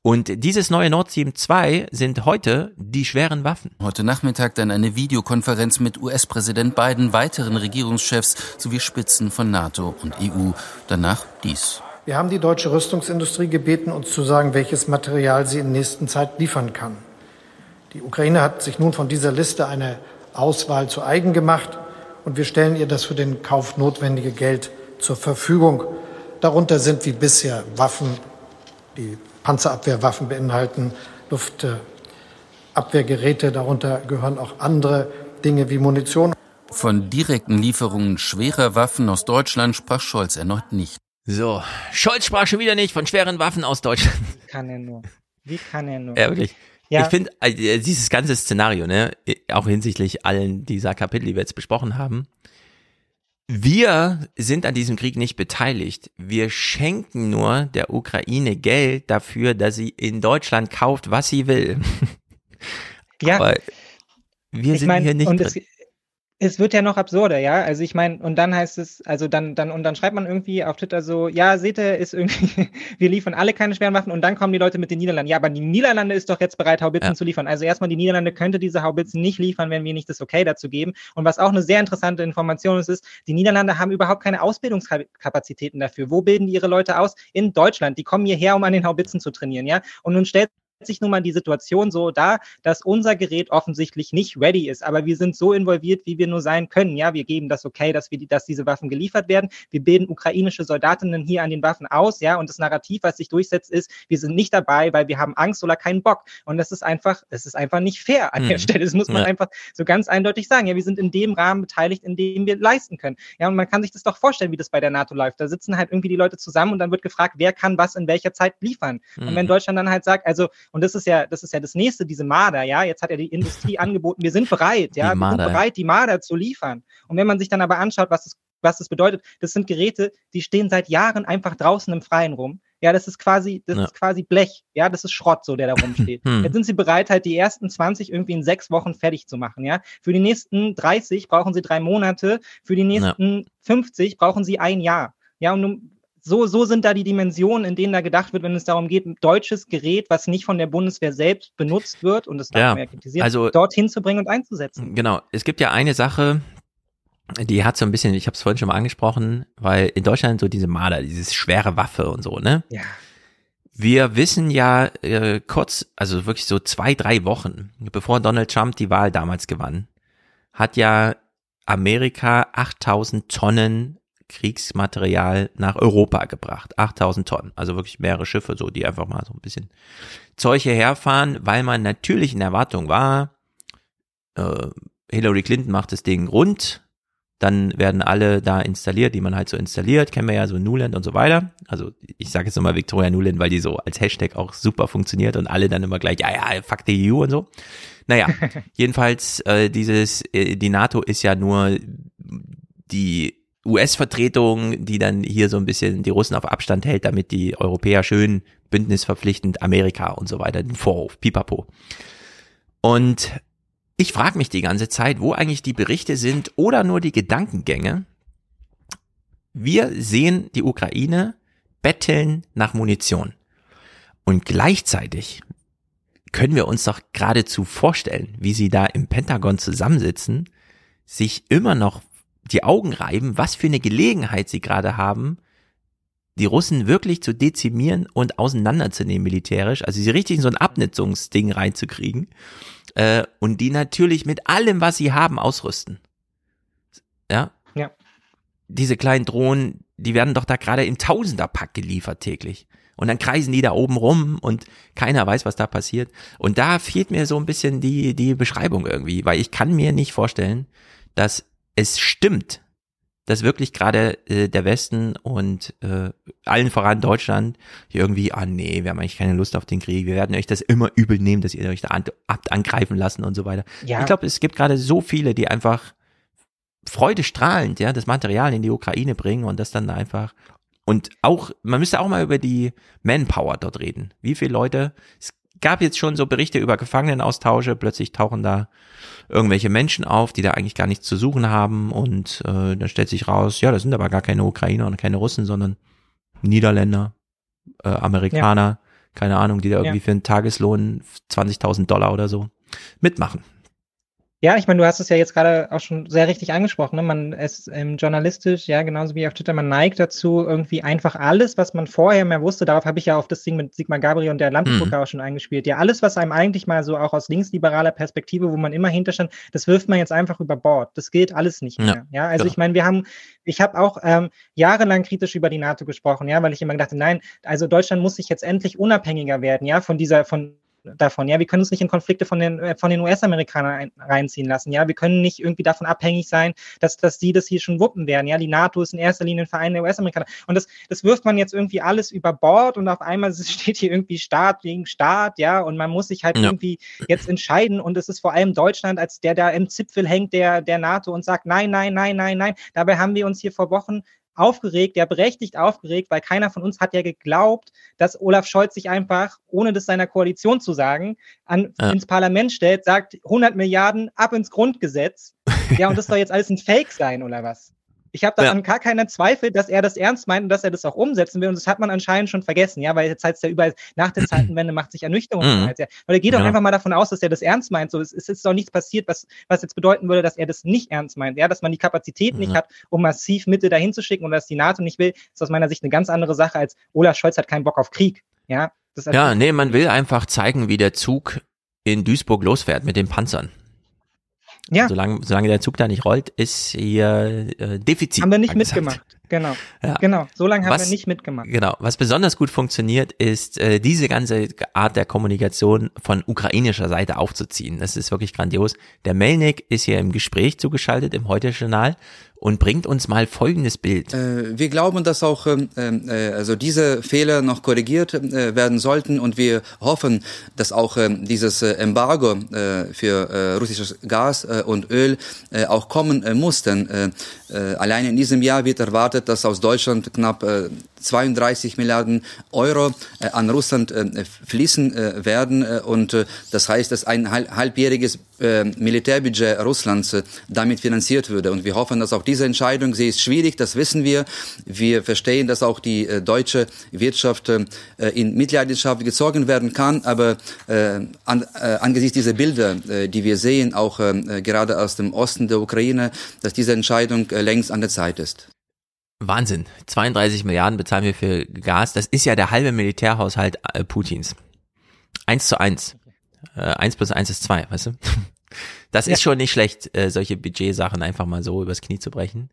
Und dieses neue Nord Stream 2 sind heute die schweren Waffen. Heute Nachmittag dann eine Videokonferenz mit US-Präsident Biden, weiteren Regierungschefs sowie Spitzen von NATO und EU. Danach dies. Wir haben die deutsche Rüstungsindustrie gebeten, uns zu sagen, welches Material sie in nächster Zeit liefern kann. Die Ukraine hat sich nun von dieser Liste eine Auswahl zu eigen gemacht und wir stellen ihr das für den Kauf notwendige Geld zur Verfügung. Darunter sind wie bisher Waffen, die Panzerabwehrwaffen beinhalten, Luftabwehrgeräte, darunter gehören auch andere Dinge wie Munition. Von direkten Lieferungen schwerer Waffen aus Deutschland sprach Scholz erneut nicht. So, Scholz sprach schon wieder nicht von schweren Waffen aus Deutschland. Wie kann er nur? Wie kann er nur? Ja, wirklich. Ja. Ich finde, äh, dieses ganze Szenario, ne, auch hinsichtlich allen dieser Kapitel, die wir jetzt besprochen haben, wir sind an diesem Krieg nicht beteiligt. Wir schenken nur der Ukraine Geld dafür, dass sie in Deutschland kauft, was sie will. Ja. Aber wir ich sind mein, hier nicht drin. es, es wird ja noch absurder, ja. Also ich meine, und dann heißt es, also dann, dann, und dann schreibt man irgendwie auf Twitter so, ja, seht ihr, ist irgendwie, wir liefern alle keine schweren Waffen und dann kommen die Leute mit den Niederlanden. Ja, aber die Niederlande ist doch jetzt bereit, Haubitzen Ja. zu liefern. Also erstmal, die Niederlande könnte diese Haubitzen nicht liefern, wenn wir nicht das Okay dazu geben. Und was auch eine sehr interessante Information ist, ist, die Niederlande haben überhaupt keine Ausbildungskapazitäten dafür. Wo bilden die ihre Leute aus? In Deutschland. Die kommen hierher, um an den Haubitzen zu trainieren, ja. Und nun stellt sich nun mal die Situation so dar, dass unser Gerät offensichtlich nicht ready ist, aber wir sind so involviert, wie wir nur sein können. Ja, wir geben das okay, dass wir die, dass diese Waffen geliefert werden. Wir bilden ukrainische Soldatinnen hier an den Waffen aus, ja, und das Narrativ, was sich durchsetzt, ist, wir sind nicht dabei, weil wir haben Angst oder keinen Bock. Und das ist einfach, das ist einfach nicht fair an der Mhm. Stelle. Das muss man Ja. einfach so ganz eindeutig sagen. Ja, wir sind in dem Rahmen beteiligt, in dem wir leisten können. Ja, und man kann sich das doch vorstellen, wie das bei der NATO läuft. Da sitzen halt irgendwie die Leute zusammen und dann wird gefragt, wer kann was in welcher Zeit liefern. Und wenn Mhm. Deutschland dann halt sagt, also, und das ist ja, das ist ja das nächste, diese Marder, ja, jetzt hat ja die Industrie angeboten, wir sind bereit, ja, wir sind ja. bereit, die Marder zu liefern. Und wenn man sich dann aber anschaut, was das, was das bedeutet, das sind Geräte, die stehen seit Jahren einfach draußen im Freien rum. Ja, das ist quasi, das Ja. ist quasi Blech. Ja, das ist Schrott, so der da rumsteht. Hm. Jetzt sind sie bereit, halt die ersten 20 irgendwie in sechs Wochen fertig zu machen. Ja, für die nächsten 30 brauchen sie drei Monate, für die nächsten 50 brauchen sie ein Jahr. Ja, und nun, so, so sind da die Dimensionen, in denen da gedacht wird, wenn es darum geht, ein deutsches Gerät, was nicht von der Bundeswehr selbst benutzt wird, und das darf Ja, man ja kritisieren, also- dorthin zu bringen und einzusetzen. Genau, es gibt ja eine Sache, die hat so ein bisschen, ich habe es vorhin schon mal angesprochen, weil in Deutschland so diese Marder, dieses schwere Waffe und so, ne? Ja. Wir wissen ja äh, kurz, also wirklich so zwei, drei Wochen, bevor Donald Trump die Wahl damals gewann, hat ja Amerika 8000 Tonnen Kriegsmaterial nach Europa gebracht. 8000 Tonnen, also wirklich mehrere Schiffe, so die einfach mal so ein bisschen Zeug hierher fahren, weil man natürlich in Erwartung war, äh, Hillary Clinton macht das Ding rund, dann werden alle da installiert, die man halt so installiert, kennen wir ja so Nuland und so weiter. Also ich sage jetzt nochmal Victoria Nuland, weil die so als Hashtag auch super funktioniert und alle dann immer gleich, ja, ja, fuck the EU und so. Naja, jedenfalls äh, dieses, äh, die NATO ist ja nur die US-Vertretung, die dann hier so ein bisschen die Russen auf Abstand hält, damit die Europäer schön bündnisverpflichtend Amerika und so weiter, den Vorhof, pipapo. Und ich frage mich die ganze Zeit, wo eigentlich die Berichte sind oder nur die Gedankengänge. Wir sehen die Ukraine betteln nach Munition. Und gleichzeitig können wir uns doch geradezu vorstellen, wie sie da im Pentagon zusammensitzen, sich immer noch die Augen reiben, was für eine Gelegenheit sie gerade haben, die Russen wirklich zu dezimieren und auseinanderzunehmen militärisch, also sie richtig in so ein Abnutzungsding reinzukriegen äh, und die natürlich mit allem, was sie haben, ausrüsten. Ja. Ja. Diese kleinen Drohnen, die werden doch da gerade im Tausenderpack geliefert täglich. Und dann kreisen die da oben rum und keiner weiß, was da passiert. Und da fehlt mir so ein bisschen die, die Beschreibung irgendwie, weil ich kann mir nicht vorstellen, dass es stimmt, dass wirklich gerade äh, der Westen und äh, allen voran Deutschland hier irgendwie, ah nee, wir haben eigentlich keine Lust auf den Krieg, wir werden euch das immer übel nehmen, dass ihr euch da an, habt angreifen lassen und so weiter. Ja. Ich glaube, es gibt gerade so viele, die einfach freudestrahlend, ja, das Material in die Ukraine bringen und das dann einfach und auch, man müsste auch mal über die Manpower dort reden. Wie viele Leute, es gab jetzt schon so Berichte über Gefangenenaustausche, plötzlich tauchen da irgendwelche Menschen auf, die da eigentlich gar nichts zu suchen haben und äh, dann stellt sich raus, ja, das sind aber gar keine Ukrainer und keine Russen, sondern Niederländer, äh, Amerikaner, ja. keine Ahnung, die da irgendwie ja. für einen Tageslohn 20.000 Dollar oder so mitmachen. Ja, ich meine, du hast es ja jetzt gerade auch schon sehr richtig angesprochen. Ne? Man ist ähm, journalistisch, ja, genauso wie auf Twitter, man neigt dazu, irgendwie einfach alles, was man vorher mehr wusste, darauf habe ich ja auf das Ding mit Sigmar Gabriel und der Landesdrucker mhm. auch schon eingespielt. Ja, alles, was einem eigentlich mal so auch aus linksliberaler Perspektive, wo man immer hinterstand, das wirft man jetzt einfach über Bord. Das gilt alles nicht mehr. Ja, ja also genau. ich meine, wir haben, ich habe auch ähm, jahrelang kritisch über die NATO gesprochen, ja, weil ich immer dachte, nein, also Deutschland muss sich jetzt endlich unabhängiger werden, ja, von dieser, von davon. Ja, wir können uns nicht in Konflikte von den, äh, von den US-Amerikanern reinziehen lassen. Ja, wir können nicht irgendwie davon abhängig sein, dass, dass sie das hier schon wuppen werden. Ja, die NATO ist in erster Linie ein Verein der US-Amerikaner. Und das, das wirft man jetzt irgendwie alles über Bord und auf einmal steht hier irgendwie Staat gegen Staat. Ja, und man muss sich halt ja. irgendwie jetzt entscheiden. Und es ist vor allem Deutschland als der da im Zipfel hängt der, der NATO und sagt, nein, nein, nein, nein, nein. Dabei haben wir uns hier vor Wochen aufgeregt, ja berechtigt aufgeregt, weil keiner von uns hat ja geglaubt, dass Olaf Scholz sich einfach, ohne das seiner Koalition zu sagen, an, ja. ins Parlament stellt, sagt 100 Milliarden ab ins Grundgesetz. Ja, und das soll jetzt alles ein Fake sein oder was? Ich habe daran ja. gar keinen Zweifel, dass er das ernst meint und dass er das auch umsetzen will. Und das hat man anscheinend schon vergessen, ja, weil jetzt heißt es ja überall, nach der Zeitenwende macht sich Ernüchterung. Mhm. Ja. Weil er geht doch ja. einfach mal davon aus, dass er das ernst meint. So, es, es ist doch nichts passiert, was, was jetzt bedeuten würde, dass er das nicht ernst meint. Ja, dass man die Kapazität mhm. nicht hat, um massiv Mittel dahin zu schicken und dass die NATO nicht will, ist aus meiner Sicht eine ganz andere Sache als Olaf Scholz hat keinen Bock auf Krieg. Ja, ja nee, man will einfach zeigen, wie der Zug in Duisburg losfährt mit den Panzern. Ja. Solange, solange der Zug da nicht rollt, ist hier äh, Defizit. Haben wir nicht angesagt. mitgemacht. Genau. Ja. Genau. So lange haben was, wir nicht mitgemacht. Genau. Was besonders gut funktioniert, ist äh, diese ganze Art der Kommunikation von ukrainischer Seite aufzuziehen. Das ist wirklich grandios. Der Melnik ist hier im Gespräch zugeschaltet im Heute-Journal und bringt uns mal folgendes Bild. Äh, wir glauben, dass auch ähm, äh, also diese Fehler noch korrigiert äh, werden sollten und wir hoffen, dass auch ähm, dieses äh, Embargo äh, für russisches Gas und Öl auch kommen muss. Denn allein in diesem Jahr wird erwartet, dass aus Deutschland knapp 32 Milliarden Euro an Russland fließen werden. Und das heißt, dass ein halbjähriges äh, Militärbudget Russlands äh, damit finanziert würde. Und wir hoffen, dass auch diese Entscheidung, sie ist schwierig, das wissen wir. Wir verstehen, dass auch die äh, deutsche Wirtschaft äh, in Mitleidenschaft gezogen werden kann. Aber an, angesichts dieser Bilder, die wir sehen, auch äh, gerade aus dem Osten der Ukraine, dass diese Entscheidung längst an der Zeit ist. Wahnsinn. 32 Milliarden bezahlen wir für Gas. Das ist ja der halbe Militärhaushalt Putins. Eins zu eins. Äh, eins plus eins ist zwei, weißt du? Das ja. ist schon nicht schlecht, äh, solche Budgetsachen einfach mal so übers Knie zu brechen.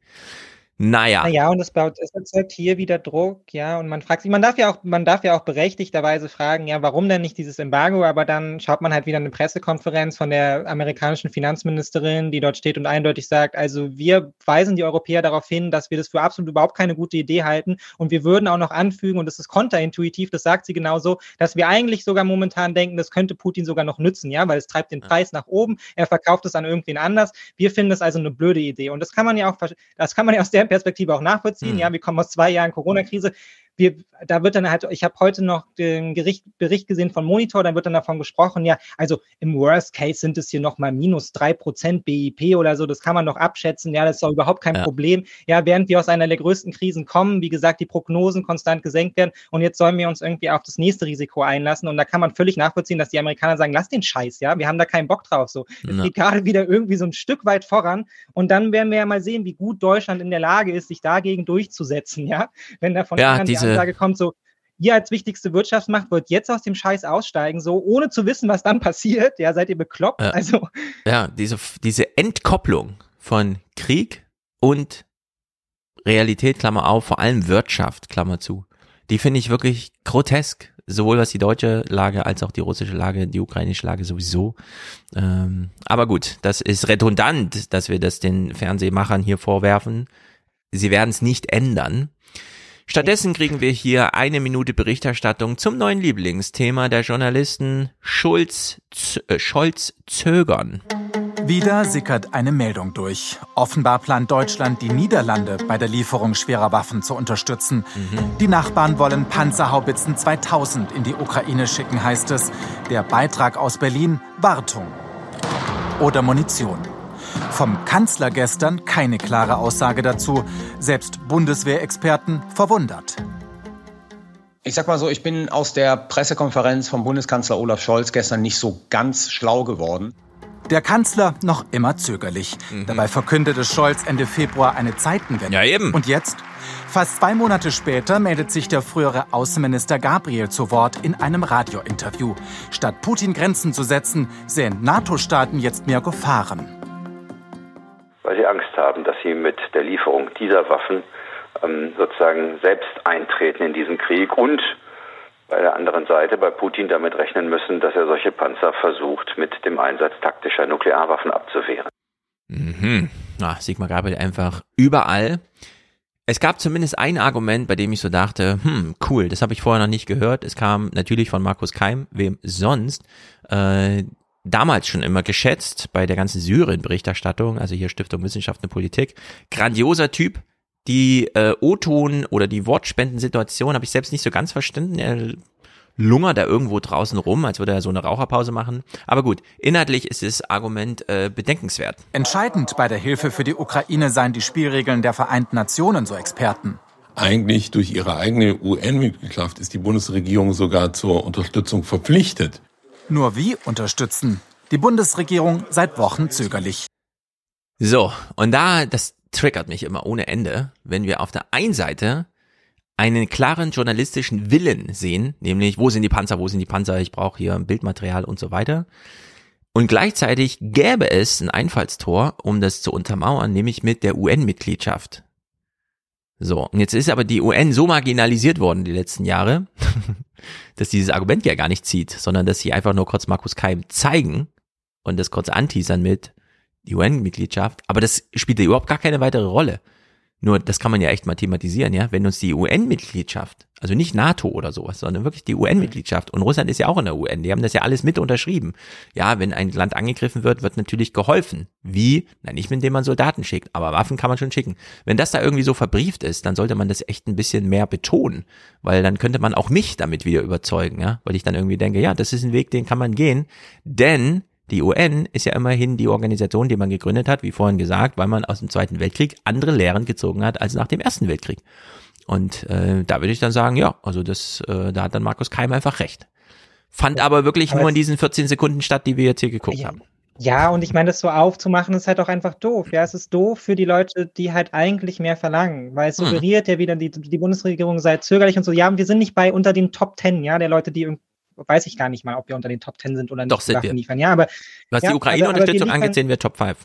Naja. Naja, und es baut, es erzeugt hier wieder Druck, ja, und man fragt sich, man darf ja auch, man darf ja auch berechtigterweise fragen, ja, warum denn nicht dieses Embargo, aber dann schaut man halt wieder eine Pressekonferenz von der amerikanischen Finanzministerin, die dort steht und eindeutig sagt, also wir weisen die Europäer darauf hin, dass wir das für absolut überhaupt keine gute Idee halten und wir würden auch noch anfügen, und das ist kontraintuitiv, das sagt sie genauso, dass wir eigentlich sogar momentan denken, das könnte Putin sogar noch nützen, ja, weil es treibt den Preis nach oben, er verkauft es an irgendwen anders. Wir finden das also eine blöde Idee und das kann man ja auch, das kann man ja aus der der Perspektive auch nachvollziehen. Mhm. Ja, wir kommen aus zwei Jahren Corona-Krise wir, da wird dann halt, ich habe heute noch den Gericht, Bericht gesehen von Monitor, da wird dann davon gesprochen, ja, also im Worst Case sind es hier nochmal minus drei Prozent BIP oder so, das kann man noch abschätzen, ja, das ist auch überhaupt kein ja. Problem. Ja, während wir aus einer der größten Krisen kommen, wie gesagt, die Prognosen konstant gesenkt werden und jetzt sollen wir uns irgendwie auf das nächste Risiko einlassen und da kann man völlig nachvollziehen, dass die Amerikaner sagen, lass den Scheiß, ja, wir haben da keinen Bock drauf, so. Es ja. geht gerade wieder irgendwie so ein Stück weit voran und dann werden wir ja mal sehen, wie gut Deutschland in der Lage ist, sich dagegen durchzusetzen, ja, wenn davon ja, diese diese Ansage kommt, so, ihr als wichtigste Wirtschaftsmacht wollt jetzt aus dem Scheiß aussteigen, so ohne zu wissen, was dann passiert. Ja, seid ihr bekloppt? Ja. Also. Ja, diese, diese Entkopplung von Krieg und Realität, Klammer auf, vor allem Wirtschaft, Klammer zu, die finde ich wirklich grotesk. Sowohl was die deutsche Lage als auch die russische Lage, die ukrainische Lage sowieso. Ähm, aber gut, das ist redundant, dass wir das den Fernsehmachern hier vorwerfen sie werden es nicht ändern. Stattdessen kriegen wir hier eine Minute Berichterstattung zum neuen Lieblingsthema der Journalisten Schulz, äh, Scholz zögern. Wieder sickert eine Meldung durch. Offenbar plant Deutschland, die Niederlande bei der Lieferung schwerer Waffen zu unterstützen. Mhm. Die Nachbarn wollen Panzerhaubitzen 2000 in die Ukraine schicken, heißt es. Der Beitrag aus Berlin Wartung oder Munition. Vom Kanzler gestern keine klare Aussage dazu. Selbst Bundeswehrexperten verwundert. Ich sag mal so, ich bin aus der Pressekonferenz vom Bundeskanzler Olaf Scholz gestern nicht so ganz schlau geworden. Der Kanzler noch immer zögerlich. Mhm. Dabei verkündete Scholz Ende Februar eine Zeitenwende. Ja, eben. Und jetzt? Fast zwei Monate später meldet sich der frühere Außenminister Gabriel zu Wort in einem Radiointerview. Statt Putin Grenzen zu setzen, sehen NATO-Staaten jetzt mehr Gefahren. Weil sie Angst haben, dass sie mit der Lieferung dieser Waffen ähm, sozusagen selbst eintreten in diesen Krieg und bei der anderen Seite bei Putin damit rechnen müssen, dass er solche Panzer versucht, mit dem Einsatz taktischer Nuklearwaffen abzuwehren. Mhm. Ach, Sigmar Gabriel einfach überall. Es gab zumindest ein Argument, bei dem ich so dachte, hm, cool, das habe ich vorher noch nicht gehört. Es kam natürlich von Markus Keim, wem sonst, äh, damals schon immer geschätzt bei der ganzen Syrien-Berichterstattung, also hier Stiftung Wissenschaft und Politik. Grandioser Typ, die äh, O-Ton oder die Wortspendensituation habe ich selbst nicht so ganz verstanden. Er lungert da irgendwo draußen rum, als würde er so eine Raucherpause machen. Aber gut, inhaltlich ist das Argument äh, bedenkenswert. Entscheidend bei der Hilfe für die Ukraine seien die Spielregeln der Vereinten Nationen, so Experten. Eigentlich durch ihre eigene UN-Mitgliedschaft ist die Bundesregierung sogar zur Unterstützung verpflichtet. Nur wie unterstützen? Die Bundesregierung seit Wochen zögerlich. So, und da, das triggert mich immer ohne Ende, wenn wir auf der einen Seite einen klaren journalistischen Willen sehen, nämlich wo sind die Panzer, wo sind die Panzer, ich brauche hier Bildmaterial und so weiter. Und gleichzeitig gäbe es ein Einfallstor, um das zu untermauern, nämlich mit der UN-Mitgliedschaft. So, und jetzt ist aber die UN so marginalisiert worden die letzten Jahre, dass dieses Argument ja gar nicht zieht, sondern dass sie einfach nur kurz Markus Keim zeigen und das kurz anteasern mit, die UN-Mitgliedschaft, aber das spielt ja überhaupt gar keine weitere Rolle. Nur, das kann man ja echt mal thematisieren, ja. Wenn uns die UN-Mitgliedschaft, also nicht NATO oder sowas, sondern wirklich die UN-Mitgliedschaft, und Russland ist ja auch in der UN, die haben das ja alles mit unterschrieben. Ja, wenn ein Land angegriffen wird, wird natürlich geholfen. Wie? Na, nicht, indem man Soldaten schickt, aber Waffen kann man schon schicken. Wenn das da irgendwie so verbrieft ist, dann sollte man das echt ein bisschen mehr betonen, weil dann könnte man auch mich damit wieder überzeugen, ja. Weil ich dann irgendwie denke, ja, das ist ein Weg, den kann man gehen, denn die UN ist ja immerhin die Organisation, die man gegründet hat, wie vorhin gesagt, weil man aus dem Zweiten Weltkrieg andere Lehren gezogen hat als nach dem Ersten Weltkrieg. Und äh, da würde ich dann sagen, ja, also das, äh, da hat dann Markus Keim einfach recht. Fand aber wirklich aber nur in diesen 14 Sekunden statt, die wir jetzt hier geguckt ja. haben. Ja, und ich meine, das so aufzumachen, ist halt auch einfach doof. Ja, es ist doof für die Leute, die halt eigentlich mehr verlangen, weil es hm. suggeriert hm. ja wieder, die, die Bundesregierung sei zögerlich und so. Ja, wir sind nicht bei unter den Top Ten, ja, der Leute, die weiß ich gar nicht mal, ob wir unter den Top Ten sind oder nicht. Doch, sind wir. liefern. Ja, aber, du hast ja, die Ukraine-Unterstützung angesehen, wir Top 5.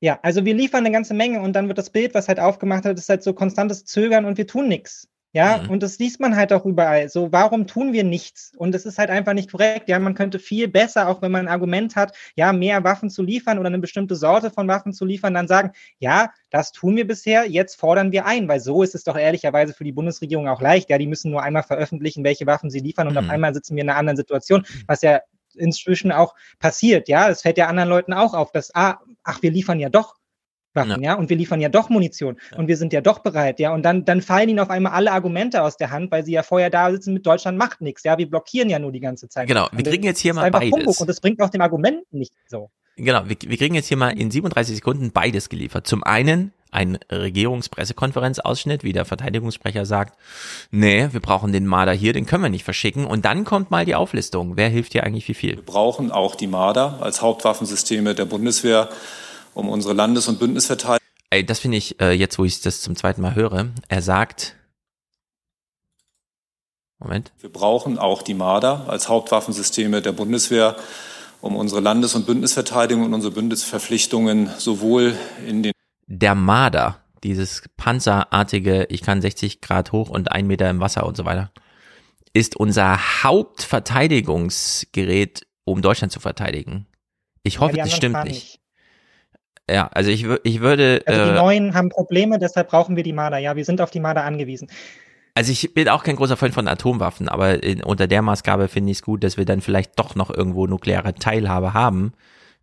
Ja, also wir liefern eine ganze Menge und dann wird das Bild, was halt aufgemacht hat, ist halt so konstantes Zögern und wir tun nichts. Ja, mhm. und das liest man halt auch überall. So, warum tun wir nichts? Und es ist halt einfach nicht korrekt. Ja, man könnte viel besser, auch wenn man ein Argument hat, ja, mehr Waffen zu liefern oder eine bestimmte Sorte von Waffen zu liefern, dann sagen, ja, das tun wir bisher, jetzt fordern wir ein, weil so ist es doch ehrlicherweise für die Bundesregierung auch leicht. Ja, die müssen nur einmal veröffentlichen, welche Waffen sie liefern und mhm. auf einmal sitzen wir in einer anderen Situation, was ja inzwischen auch passiert. Ja, es fällt ja anderen Leuten auch auf, dass, ah, ach, wir liefern ja doch Waffen, ja. ja. und wir liefern ja doch Munition ja. und wir sind ja doch bereit, ja, und dann, dann fallen ihnen auf einmal alle Argumente aus der Hand, weil sie ja vorher da sitzen mit Deutschland macht nichts, ja, wir blockieren ja nur die ganze Zeit. Genau, wir kriegen jetzt hier mal beides. Humbug und das bringt auch dem Argument nicht so. Genau, wir, wir kriegen jetzt hier mal in 37 Sekunden beides geliefert. Zum einen ein Regierungspressekonferenzausschnitt, wie der Verteidigungssprecher sagt, nee, wir brauchen den Marder hier, den können wir nicht verschicken. Und dann kommt mal die Auflistung. Wer hilft hier eigentlich wie viel? Wir brauchen auch die Marder als Hauptwaffensysteme der Bundeswehr um unsere Landes- und Bündnisverteidigung. Ey, das finde ich äh, jetzt, wo ich das zum zweiten Mal höre. Er sagt, Moment. Wir brauchen auch die Marder als Hauptwaffensysteme der Bundeswehr, um unsere Landes- und Bündnisverteidigung und unsere Bündnisverpflichtungen sowohl in den der Marder, dieses panzerartige, ich kann 60 Grad hoch und ein Meter im Wasser und so weiter, ist unser Hauptverteidigungsgerät, um Deutschland zu verteidigen. Ich hoffe, ja, das stimmt nicht. Ja, also ich, ich würde. Also die äh, Neuen haben Probleme, deshalb brauchen wir die Marder. Ja, wir sind auf die Marder angewiesen. Also ich bin auch kein großer Freund von Atomwaffen, aber in, unter der Maßgabe finde ich es gut, dass wir dann vielleicht doch noch irgendwo nukleare Teilhabe haben,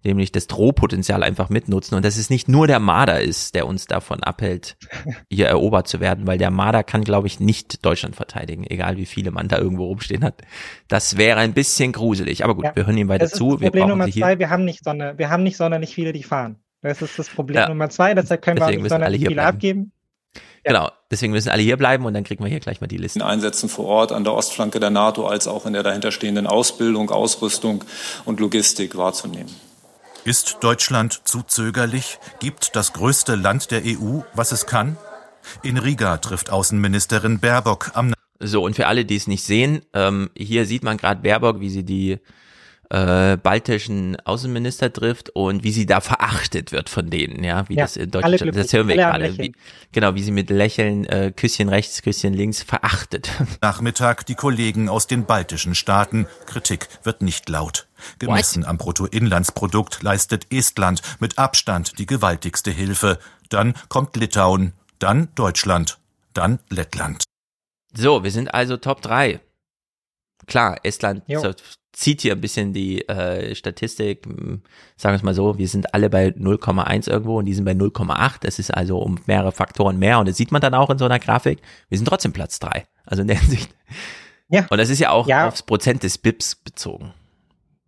nämlich das Drohpotenzial einfach mitnutzen und dass es nicht nur der Marder ist, der uns davon abhält, hier erobert zu werden, weil der Marder kann, glaube ich, nicht Deutschland verteidigen, egal wie viele man da irgendwo rumstehen hat. Das wäre ein bisschen gruselig, aber gut, ja, wir hören ihm weiter zu. Das Problem Nummer zwei, wir haben nicht Sonne, wir haben nicht sonderlich viele, die fahren. Das ist das Problem ja. Nummer zwei, deshalb können wir auch nicht sonderlich viele bleiben. abgeben. Ja. Genau, deswegen müssen alle hier bleiben und dann kriegen wir hier gleich mal die Liste. Einsätzen vor Ort an der Ostflanke der NATO als auch in der dahinterstehenden Ausbildung, Ausrüstung und Logistik wahrzunehmen. Ist Deutschland zu zögerlich? Gibt das größte Land der EU, was es kann? In Riga trifft Außenministerin Baerbock am. So, und für alle, die es nicht sehen, ähm, hier sieht man gerade Baerbock, wie sie die äh, baltischen Außenminister trifft und wie sie da verachtet wird von denen, ja, wie ja, das in Deutschland, das hören wir gerade, wie, genau, wie sie mit Lächeln, äh, Küsschen rechts, Küsschen links verachtet. Nachmittag die Kollegen aus den baltischen Staaten, Kritik wird nicht laut. Gemessen What? am Bruttoinlandsprodukt leistet Estland mit Abstand die gewaltigste Hilfe. Dann kommt Litauen, dann Deutschland, dann Lettland. So, wir sind also Top 3. Klar, Estland jo zieht hier ein bisschen die äh, Statistik, hm, sagen wir es mal so, wir sind alle bei 0,1 irgendwo und die sind bei 0,8. Das ist also um mehrere Faktoren mehr und das sieht man dann auch in so einer Grafik. Wir sind trotzdem Platz drei. Also in der Hinsicht. Ja. Und das ist ja auch ja. aufs Prozent des BIPs bezogen.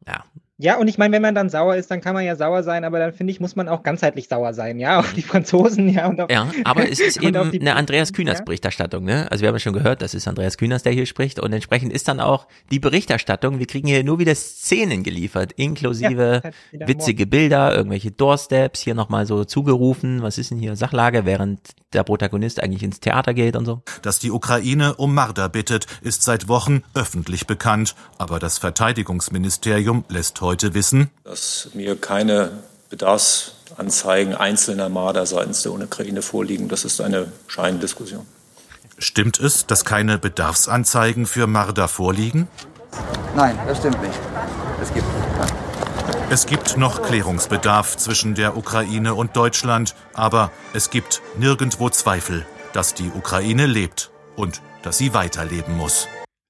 Ja, ja, und ich meine, wenn man dann sauer ist, dann kann man ja sauer sein, aber dann finde ich, muss man auch ganzheitlich sauer sein, ja, auf die Franzosen, ja. Und auf, ja, aber es ist eben eine Andreas Kühners ja? Berichterstattung, ne? Also wir haben ja schon gehört, das ist Andreas Kühners, der hier spricht und entsprechend ist dann auch die Berichterstattung, wir kriegen hier nur wieder Szenen geliefert, inklusive ja, witzige Bilder, irgendwelche Doorsteps, hier nochmal so zugerufen, was ist denn hier Sachlage, während der Protagonist eigentlich ins Theater geht und so. Dass die Ukraine um Marder bittet, ist seit Wochen öffentlich bekannt, aber das Verteidigungsministerium lässt heute wissen, dass mir keine Bedarfsanzeigen einzelner Marder seitens der Ukraine vorliegen. Das ist eine Scheindiskussion. Stimmt es, dass keine Bedarfsanzeigen für Marder vorliegen? Nein, das stimmt nicht. Es gibt. Nein. Es gibt noch Klärungsbedarf zwischen der Ukraine und Deutschland, aber es gibt nirgendwo Zweifel, dass die Ukraine lebt und dass sie weiterleben muss.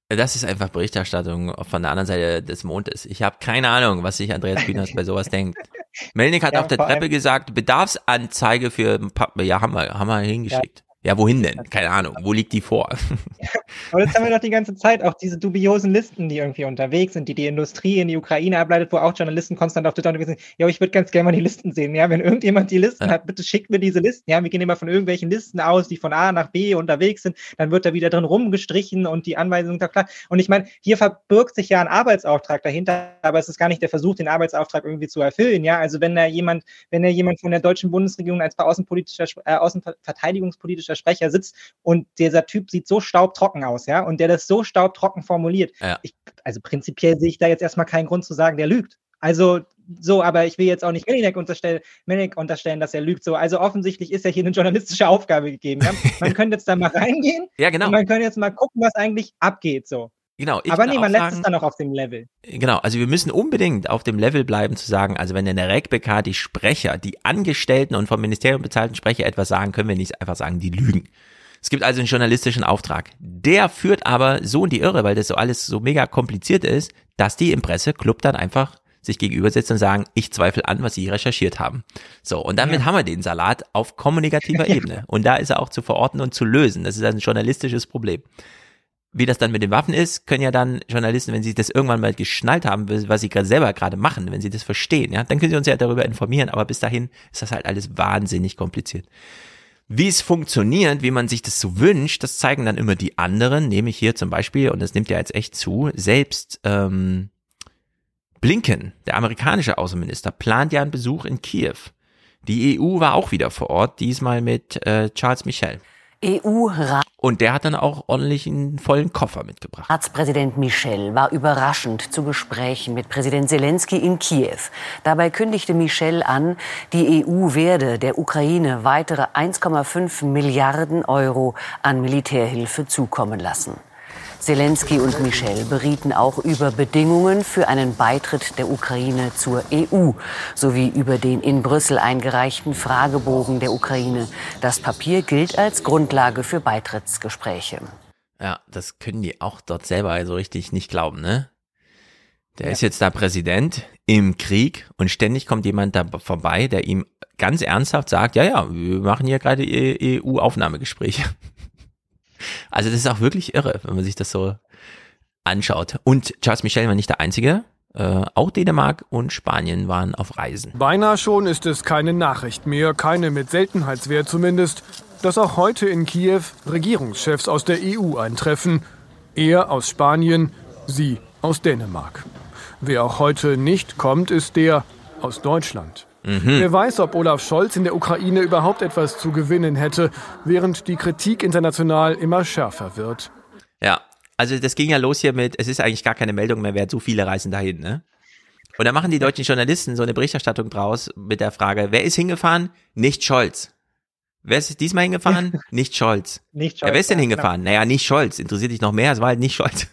Das ist einfach Berichterstattung von der anderen Seite des Mondes. Ich habe keine Ahnung, was sich Andreas Kühners bei sowas denkt. Melnik hat ja, auf der Treppe gesagt, Bedarfsanzeige für, ja, haben wir, haben wir hingeschickt. Ja, wohin denn? Keine Ahnung. Wo liegt die vor? aber das haben wir doch die ganze Zeit. Auch diese dubiosen Listen, die irgendwie unterwegs sind, die die Industrie in die Ukraine ableitet, wo auch Journalisten konstant auf Twitter unterwegs sind. Ja, ich würde ganz gerne mal die Listen sehen. Ja, wenn irgendjemand die Listen ja. hat, bitte schickt mir diese Listen. Ja, wir gehen immer von irgendwelchen Listen aus, die von A nach B unterwegs sind. Dann wird da wieder drin rumgestrichen und die Anweisungen da klar. Und ich meine, hier verbirgt sich ja ein Arbeitsauftrag dahinter, aber es ist gar nicht der Versuch, den Arbeitsauftrag irgendwie zu erfüllen. Ja, also wenn da jemand, wenn da jemand von der deutschen Bundesregierung als außenpolitischer, äh, außenverteidigungspolitischer Sprecher sitzt und dieser Typ sieht so staubtrocken aus, ja, und der das so staubtrocken formuliert. Ja. Ich, also prinzipiell sehe ich da jetzt erstmal keinen Grund zu sagen, der lügt. Also so, aber ich will jetzt auch nicht Melinek unterstellen, Melinek unterstellen, dass er lügt. So, also offensichtlich ist ja hier eine journalistische Aufgabe gegeben. Ja? Man könnte jetzt da mal reingehen. ja, genau. Und man könnte jetzt mal gucken, was eigentlich abgeht. So. Genau. Aber nee, man lässt es dann noch auf dem Level. Genau, also wir müssen unbedingt auf dem Level bleiben zu sagen, also wenn in der RECBK die Sprecher, die Angestellten und vom Ministerium bezahlten Sprecher etwas sagen, können wir nicht einfach sagen, die lügen. Es gibt also einen journalistischen Auftrag. Der führt aber so in die Irre, weil das so alles so mega kompliziert ist, dass die im Presseclub dann einfach sich gegenübersetzen und sagen, ich zweifle an, was sie recherchiert haben. So, und damit ja. haben wir den Salat auf kommunikativer Ebene. Und da ist er auch zu verorten und zu lösen. Das ist ein journalistisches Problem. Wie das dann mit den Waffen ist, können ja dann Journalisten, wenn sie das irgendwann mal geschnallt haben, was sie gerade selber gerade machen, wenn sie das verstehen, ja, dann können sie uns ja darüber informieren, aber bis dahin ist das halt alles wahnsinnig kompliziert. Wie es funktioniert, wie man sich das so wünscht, das zeigen dann immer die anderen, nämlich hier zum Beispiel, und das nimmt ja jetzt echt zu, selbst ähm, Blinken, der amerikanische Außenminister, plant ja einen Besuch in Kiew. Die EU war auch wieder vor Ort, diesmal mit äh, Charles Michel. EU-Rat. Und der hat dann auch ordentlich einen vollen Koffer mitgebracht. Ratspräsident Michel war überraschend zu Gesprächen mit Präsident Zelensky in Kiew. Dabei kündigte Michel an, die EU werde der Ukraine weitere 1,5 Milliarden Euro an Militärhilfe zukommen lassen. Zelensky und Michel berieten auch über Bedingungen für einen Beitritt der Ukraine zur EU sowie über den in Brüssel eingereichten Fragebogen der Ukraine. Das Papier gilt als Grundlage für Beitrittsgespräche. Ja, das können die auch dort selber also richtig nicht glauben, ne? Der ja. ist jetzt da Präsident im Krieg und ständig kommt jemand da vorbei, der ihm ganz ernsthaft sagt, ja, ja, wir machen hier gerade EU-Aufnahmegespräche. Also das ist auch wirklich irre, wenn man sich das so anschaut. Und Charles Michel war nicht der Einzige. Äh, auch Dänemark und Spanien waren auf Reisen. Beinahe schon ist es keine Nachricht mehr, keine mit Seltenheitswert zumindest, dass auch heute in Kiew Regierungschefs aus der EU eintreffen. Er aus Spanien, sie aus Dänemark. Wer auch heute nicht kommt, ist der aus Deutschland. Mhm. Wer weiß, ob Olaf Scholz in der Ukraine überhaupt etwas zu gewinnen hätte, während die Kritik international immer schärfer wird. Ja, also das ging ja los hier mit, es ist eigentlich gar keine Meldung mehr wert, so viele reisen dahin, ne? Und da machen die deutschen Journalisten so eine Berichterstattung draus mit der Frage, wer ist hingefahren? Nicht Scholz. Wer ist diesmal hingefahren? nicht Scholz. Nicht Scholz. Ja, wer ist denn hingefahren? Genau. Naja, nicht Scholz. Interessiert dich noch mehr? Es war halt nicht Scholz.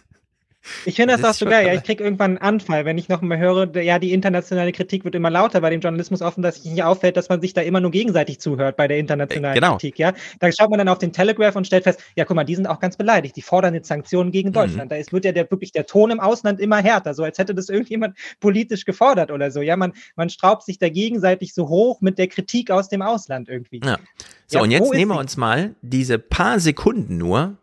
Ich finde das, das auch so geil. Ja, ich kriege irgendwann einen Anfall, wenn ich noch mal höre, ja, die internationale Kritik wird immer lauter bei dem Journalismus offen, dass sich nicht auffällt, dass man sich da immer nur gegenseitig zuhört bei der internationalen genau. Kritik. Ja, da schaut man dann auf den Telegraph und stellt fest, ja, guck mal, die sind auch ganz beleidigt. Die fordern jetzt Sanktionen gegen mhm. Deutschland. Mhm. Da ist, wird ja der, wirklich der Ton im Ausland immer härter, so als hätte das irgendjemand politisch gefordert oder so. Ja, man, man straubt sich da gegenseitig so hoch mit der Kritik aus dem Ausland irgendwie. Ja. So, ja, und jetzt nehmen wir uns mal diese paar Sekunden nur,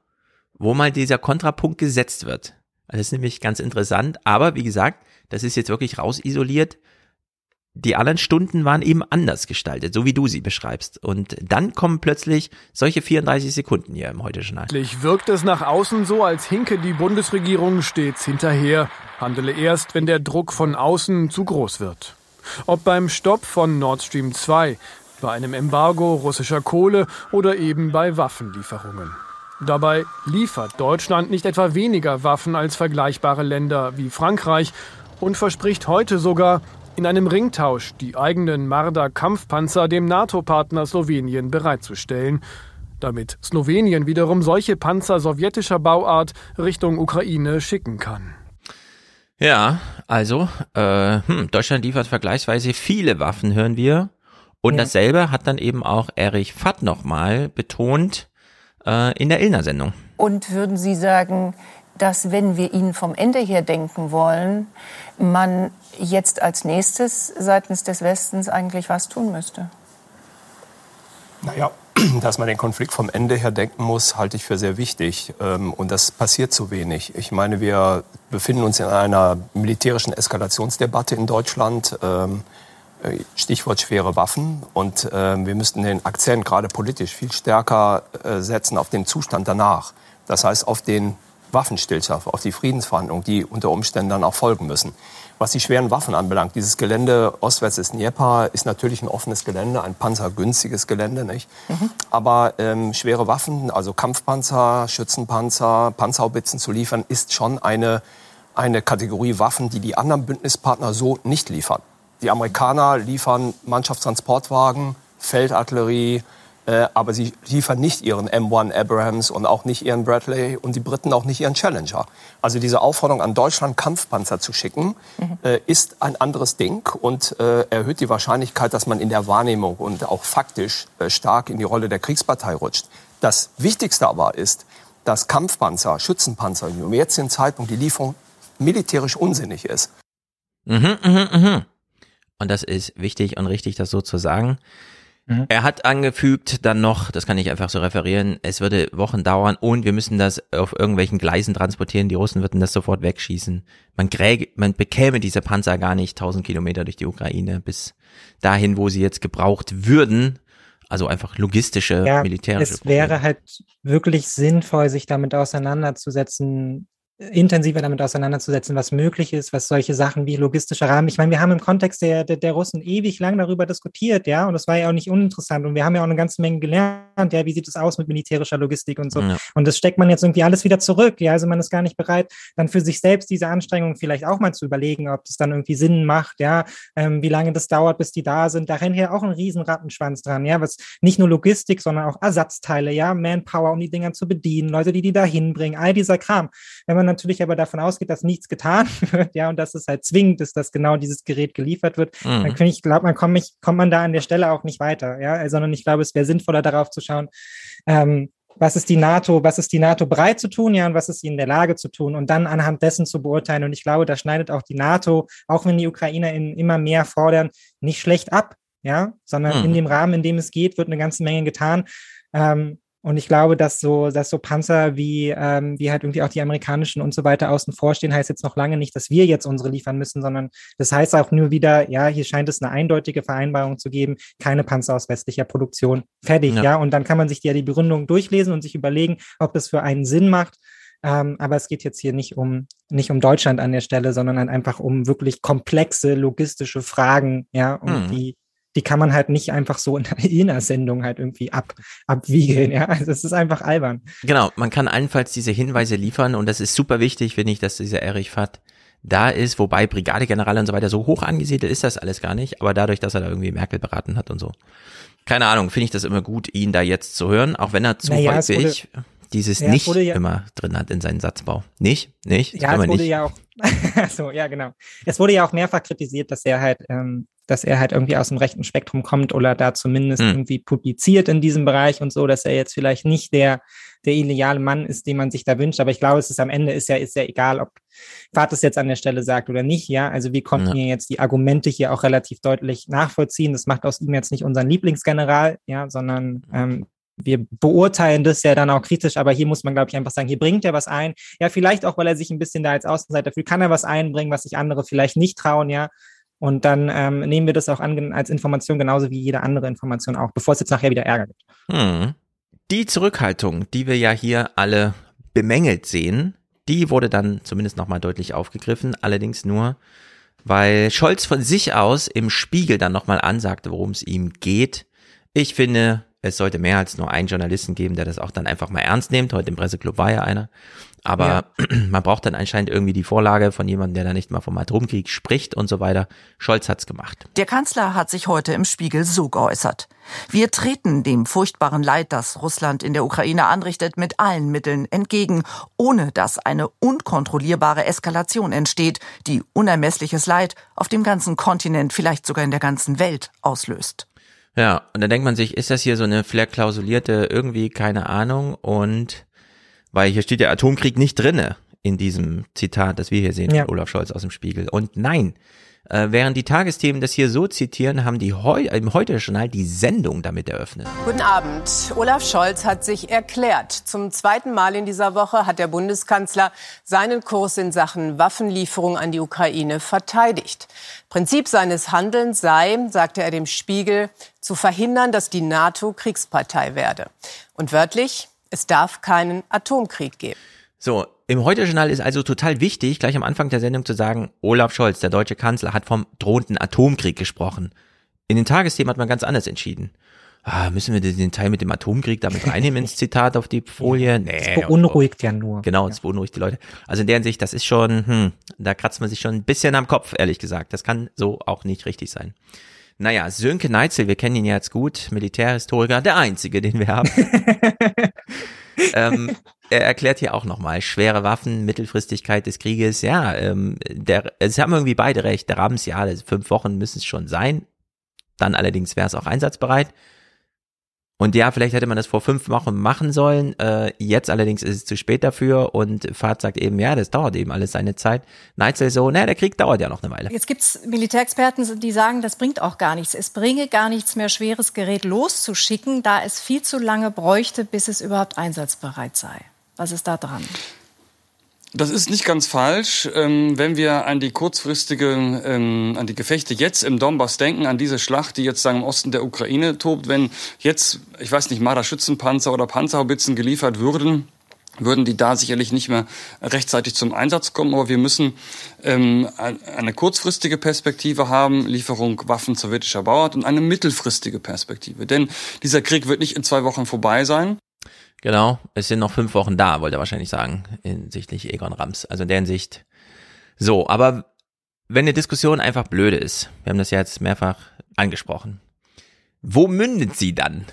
wo mal dieser Kontrapunkt gesetzt wird. Das ist nämlich ganz interessant. Aber wie gesagt, das ist jetzt wirklich rausisoliert. Die anderen Stunden waren eben anders gestaltet, so wie du sie beschreibst. Und dann kommen plötzlich solche 34 Sekunden hier im Heute-Journal. Wirkt es nach außen so, als hinke die Bundesregierung stets hinterher, handele erst, wenn der Druck von außen zu groß wird. Ob beim Stopp von Nord Stream 2, bei einem Embargo russischer Kohle oder eben bei Waffenlieferungen. Dabei liefert Deutschland nicht etwa weniger Waffen als vergleichbare Länder wie Frankreich und verspricht heute sogar, in einem Ringtausch die eigenen Marder-Kampfpanzer dem NATO-Partner Slowenien bereitzustellen, damit Slowenien wiederum solche Panzer sowjetischer Bauart Richtung Ukraine schicken kann. Ja, also äh, hm, Deutschland liefert vergleichsweise viele Waffen, hören wir. Und ja. dasselbe hat dann eben auch Erich Fatt nochmal betont, äh, in der Illner-Sendung. Und würden Sie sagen, dass wenn wir ihn vom Ende her denken wollen, man jetzt als nächstes seitens des Westens eigentlich was tun müsste? Naja, dass man den Konflikt vom Ende her denken muss, halte ich für sehr wichtig. Ähm, und das passiert zu wenig. Ich meine, wir befinden uns in einer militärischen Eskalationsdebatte in Deutschland. Äh, Stichwort schwere Waffen. Und äh, wir müssten den Akzent gerade politisch viel stärker äh, setzen auf den Zustand danach. Das heißt auf den Waffenstillstand, auf die Friedensverhandlungen, die unter Umständen dann auch folgen müssen. Was die schweren Waffen anbelangt, dieses Gelände ostwärts des Dnieper ist natürlich ein offenes Gelände, ein panzergünstiges Gelände, nicht? Mhm. Aber ähm, schwere Waffen, also Kampfpanzer, Schützenpanzer, Panzerhaubitzen zu liefern, ist schon eine, eine Kategorie Waffen, die die anderen Bündnispartner so nicht liefern. Die Amerikaner liefern Mannschaftstransportwagen, Feldartillerie, äh, aber sie liefern nicht ihren M1 Abrams und auch nicht ihren Bradley und die Briten auch nicht ihren Challenger. Also diese Aufforderung an Deutschland, Kampfpanzer zu schicken, mhm. äh, ist ein anderes Ding und äh, erhöht die Wahrscheinlichkeit, dass man in der Wahrnehmung und auch faktisch äh, stark in die Rolle der Kriegspartei rutscht. Das Wichtigste aber ist, dass Kampfpanzer, Schützenpanzer um jetzigen Zeitpunkt die Lieferung militärisch unsinnig ist. Mhm, mh, mh. Und das ist wichtig und richtig, das so zu sagen. Mhm. Er hat angefügt dann noch, das kann ich einfach so referieren, es würde Wochen dauern und wir müssen das auf irgendwelchen Gleisen transportieren. Die Russen würden das sofort wegschießen. Man, kräge, man bekäme diese Panzer gar nicht 1000 Kilometer durch die Ukraine bis dahin, wo sie jetzt gebraucht würden. Also einfach logistische, ja, militärische. Es wäre halt wirklich sinnvoll, sich damit auseinanderzusetzen, intensiver damit auseinanderzusetzen, was möglich ist, was solche Sachen wie logistischer Rahmen. Ich meine, wir haben im Kontext der, der, der Russen ewig lang darüber diskutiert, ja, und das war ja auch nicht uninteressant. Und wir haben ja auch eine ganze Menge gelernt, ja, wie sieht es aus mit militärischer Logistik und so. Ja. Und das steckt man jetzt irgendwie alles wieder zurück, ja, also man ist gar nicht bereit, dann für sich selbst diese Anstrengungen vielleicht auch mal zu überlegen, ob das dann irgendwie Sinn macht, ja, ähm, wie lange das dauert, bis die da sind. Da rennt ja auch ein riesen Rattenschwanz dran, ja, was nicht nur Logistik, sondern auch Ersatzteile, ja, Manpower, um die Dinger zu bedienen, Leute, die die da hinbringen, all dieser Kram. Wenn man natürlich aber davon ausgeht, dass nichts getan wird, ja, und dass es halt zwingend ist, dass genau dieses Gerät geliefert wird, mhm. dann ich glaube, man kommt, kommt man da an der Stelle auch nicht weiter, ja, sondern ich glaube, es wäre sinnvoller darauf zu schauen, ähm, was ist die NATO, was ist die NATO bereit zu tun, ja, und was ist sie in der Lage zu tun und dann anhand dessen zu beurteilen. Und ich glaube, da schneidet auch die NATO, auch wenn die UkrainerInnen immer mehr fordern, nicht schlecht ab, ja, sondern hm. in dem Rahmen, in dem es geht, wird eine ganze Menge getan. Ähm, und ich glaube, dass so, dass so Panzer wie, ähm, wie halt irgendwie auch die amerikanischen und so weiter außen vor stehen, heißt jetzt noch lange nicht, dass wir jetzt unsere liefern müssen, sondern das heißt auch nur wieder, ja, hier scheint es eine eindeutige Vereinbarung zu geben, keine Panzer aus westlicher Produktion. Fertig, ja. ja? Und dann kann man sich ja die Begründung durchlesen und sich überlegen, ob das für einen Sinn macht. Ähm, aber es geht jetzt hier nicht um, nicht um Deutschland an der Stelle, sondern einfach um wirklich komplexe logistische Fragen, ja, und hm. die, die kann man halt nicht einfach so in einer Sendung halt irgendwie ab, abwiegeln. Ja, also es ist einfach albern. Genau, man kann allenfalls diese Hinweise liefern und das ist super wichtig, finde ich, dass dieser Erich Fatt da ist, wobei Brigadegeneral und so weiter so hoch angesiedelt ist das alles gar nicht, aber dadurch, dass er da irgendwie Merkel beraten hat und so. Keine Ahnung, finde ich das immer gut, ihn da jetzt zu hören, auch wenn er zu naja, dieses ja, nicht ja, immer drin hat in seinen Satzbau. Nicht? Nicht? Das ja, es wurde nicht. ja auch, so, ja, genau. Es wurde ja auch mehrfach kritisiert, dass er halt ähm, dass er halt irgendwie aus dem rechten Spektrum kommt oder da zumindest mhm. irgendwie publiziert in diesem Bereich und so, dass er jetzt vielleicht nicht der, der ideale Mann ist, den man sich da wünscht. Aber ich glaube, es ist am Ende ist ja, ist ja egal, ob Fahrt es jetzt an der Stelle sagt oder nicht. Ja, also wir konnten ja. jetzt die Argumente hier auch relativ deutlich nachvollziehen. Das macht aus ihm jetzt nicht unseren Lieblingsgeneral, ja, sondern ähm, wir beurteilen das ja dann auch kritisch, aber hier muss man, glaube ich, einfach sagen, hier bringt er was ein. Ja, vielleicht auch, weil er sich ein bisschen da als Außenseiter fühlt, kann er was einbringen, was sich andere vielleicht nicht trauen, ja. Und dann ähm, nehmen wir das auch an als Information genauso wie jede andere Information auch, bevor es jetzt nachher wieder Ärger gibt. Hm. Die Zurückhaltung, die wir ja hier alle bemängelt sehen, die wurde dann zumindest nochmal deutlich aufgegriffen, allerdings nur, weil Scholz von sich aus im Spiegel dann nochmal ansagte, worum es ihm geht. Ich finde, es sollte mehr als nur einen Journalisten geben, der das auch dann einfach mal ernst nimmt. Heute im Presseclub war ja einer. Aber ja. man braucht dann anscheinend irgendwie die Vorlage von jemandem, der da nicht mal vom Atomkrieg spricht und so weiter. Scholz hat's gemacht. Der Kanzler hat sich heute im Spiegel so geäußert. Wir treten dem furchtbaren Leid, das Russland in der Ukraine anrichtet, mit allen Mitteln entgegen, ohne dass eine unkontrollierbare Eskalation entsteht, die unermessliches Leid auf dem ganzen Kontinent, vielleicht sogar in der ganzen Welt auslöst. Ja, und dann denkt man sich, ist das hier so eine verklausulierte irgendwie, keine Ahnung, und weil hier steht ja Atomkrieg nicht drinne in diesem Zitat, das wir hier sehen ja. von Olaf Scholz aus dem Spiegel. Und nein, äh, während die Tagesthemen das hier so zitieren, haben die heu im Heute-Journal die Sendung damit eröffnet. Guten Abend. Olaf Scholz hat sich erklärt. Zum zweiten Mal in dieser Woche hat der Bundeskanzler seinen Kurs in Sachen Waffenlieferung an die Ukraine verteidigt. Prinzip seines Handelns sei, sagte er dem Spiegel, zu verhindern, dass die NATO Kriegspartei werde. Und wörtlich, es darf keinen Atomkrieg geben. So, im Heute-Journal ist also total wichtig, gleich am Anfang der Sendung zu sagen, Olaf Scholz, der deutsche Kanzler, hat vom drohenden Atomkrieg gesprochen. In den Tagesthemen hat man ganz anders entschieden. Ah, müssen wir den Teil mit dem Atomkrieg damit reinnehmen ins Zitat auf die Folie? Nee. Das beunruhigt ja nur. Genau, das beunruhigt die Leute. Also in der Hinsicht, das ist schon, hm, da kratzt man sich schon ein bisschen am Kopf, ehrlich gesagt. Das kann so auch nicht richtig sein. Naja, Sönke Neitzel, wir kennen ihn ja jetzt gut, Militärhistoriker, der einzige, den wir haben. ähm, er erklärt hier auch nochmal, schwere Waffen, Mittelfristigkeit des Krieges, ja, ähm, der, es haben irgendwie beide recht, der Rams, ja, fünf Wochen müssen es schon sein, dann allerdings wäre es auch einsatzbereit. Und ja, vielleicht hätte man das vor fünf Wochen machen sollen. Äh, jetzt allerdings ist es zu spät dafür und Fahrt sagt eben, ja, das dauert eben alles seine Zeit. Neitzel so, naja, der Krieg dauert ja noch eine Weile. Jetzt gibt's Militärexperten, die sagen, das bringt auch gar nichts. Es bringe gar nichts mehr, schweres Gerät loszuschicken, da es viel zu lange bräuchte, bis es überhaupt einsatzbereit sei. Was ist da dran? Das ist nicht ganz falsch. Ähm, wenn wir an die kurzfristige, ähm, an die Gefechte jetzt im Donbass denken, an diese Schlacht, die jetzt im Osten der Ukraine tobt, wenn jetzt, ich weiß nicht, Marder-Schützenpanzer oder Panzerhaubitzen geliefert würden, würden die da sicherlich nicht mehr rechtzeitig zum Einsatz kommen. Aber wir müssen ähm, eine kurzfristige Perspektive haben, Lieferung Waffen sowjetischer Bauart und eine mittelfristige Perspektive. Denn dieser Krieg wird nicht in zwei Wochen vorbei sein. Genau, es sind noch fünf Wochen da, wollte er wahrscheinlich sagen, hinsichtlich Egon Rams. Also in der Hinsicht. So, aber wenn eine Diskussion einfach blöde ist, wir haben das ja jetzt mehrfach angesprochen, wo mündet sie dann?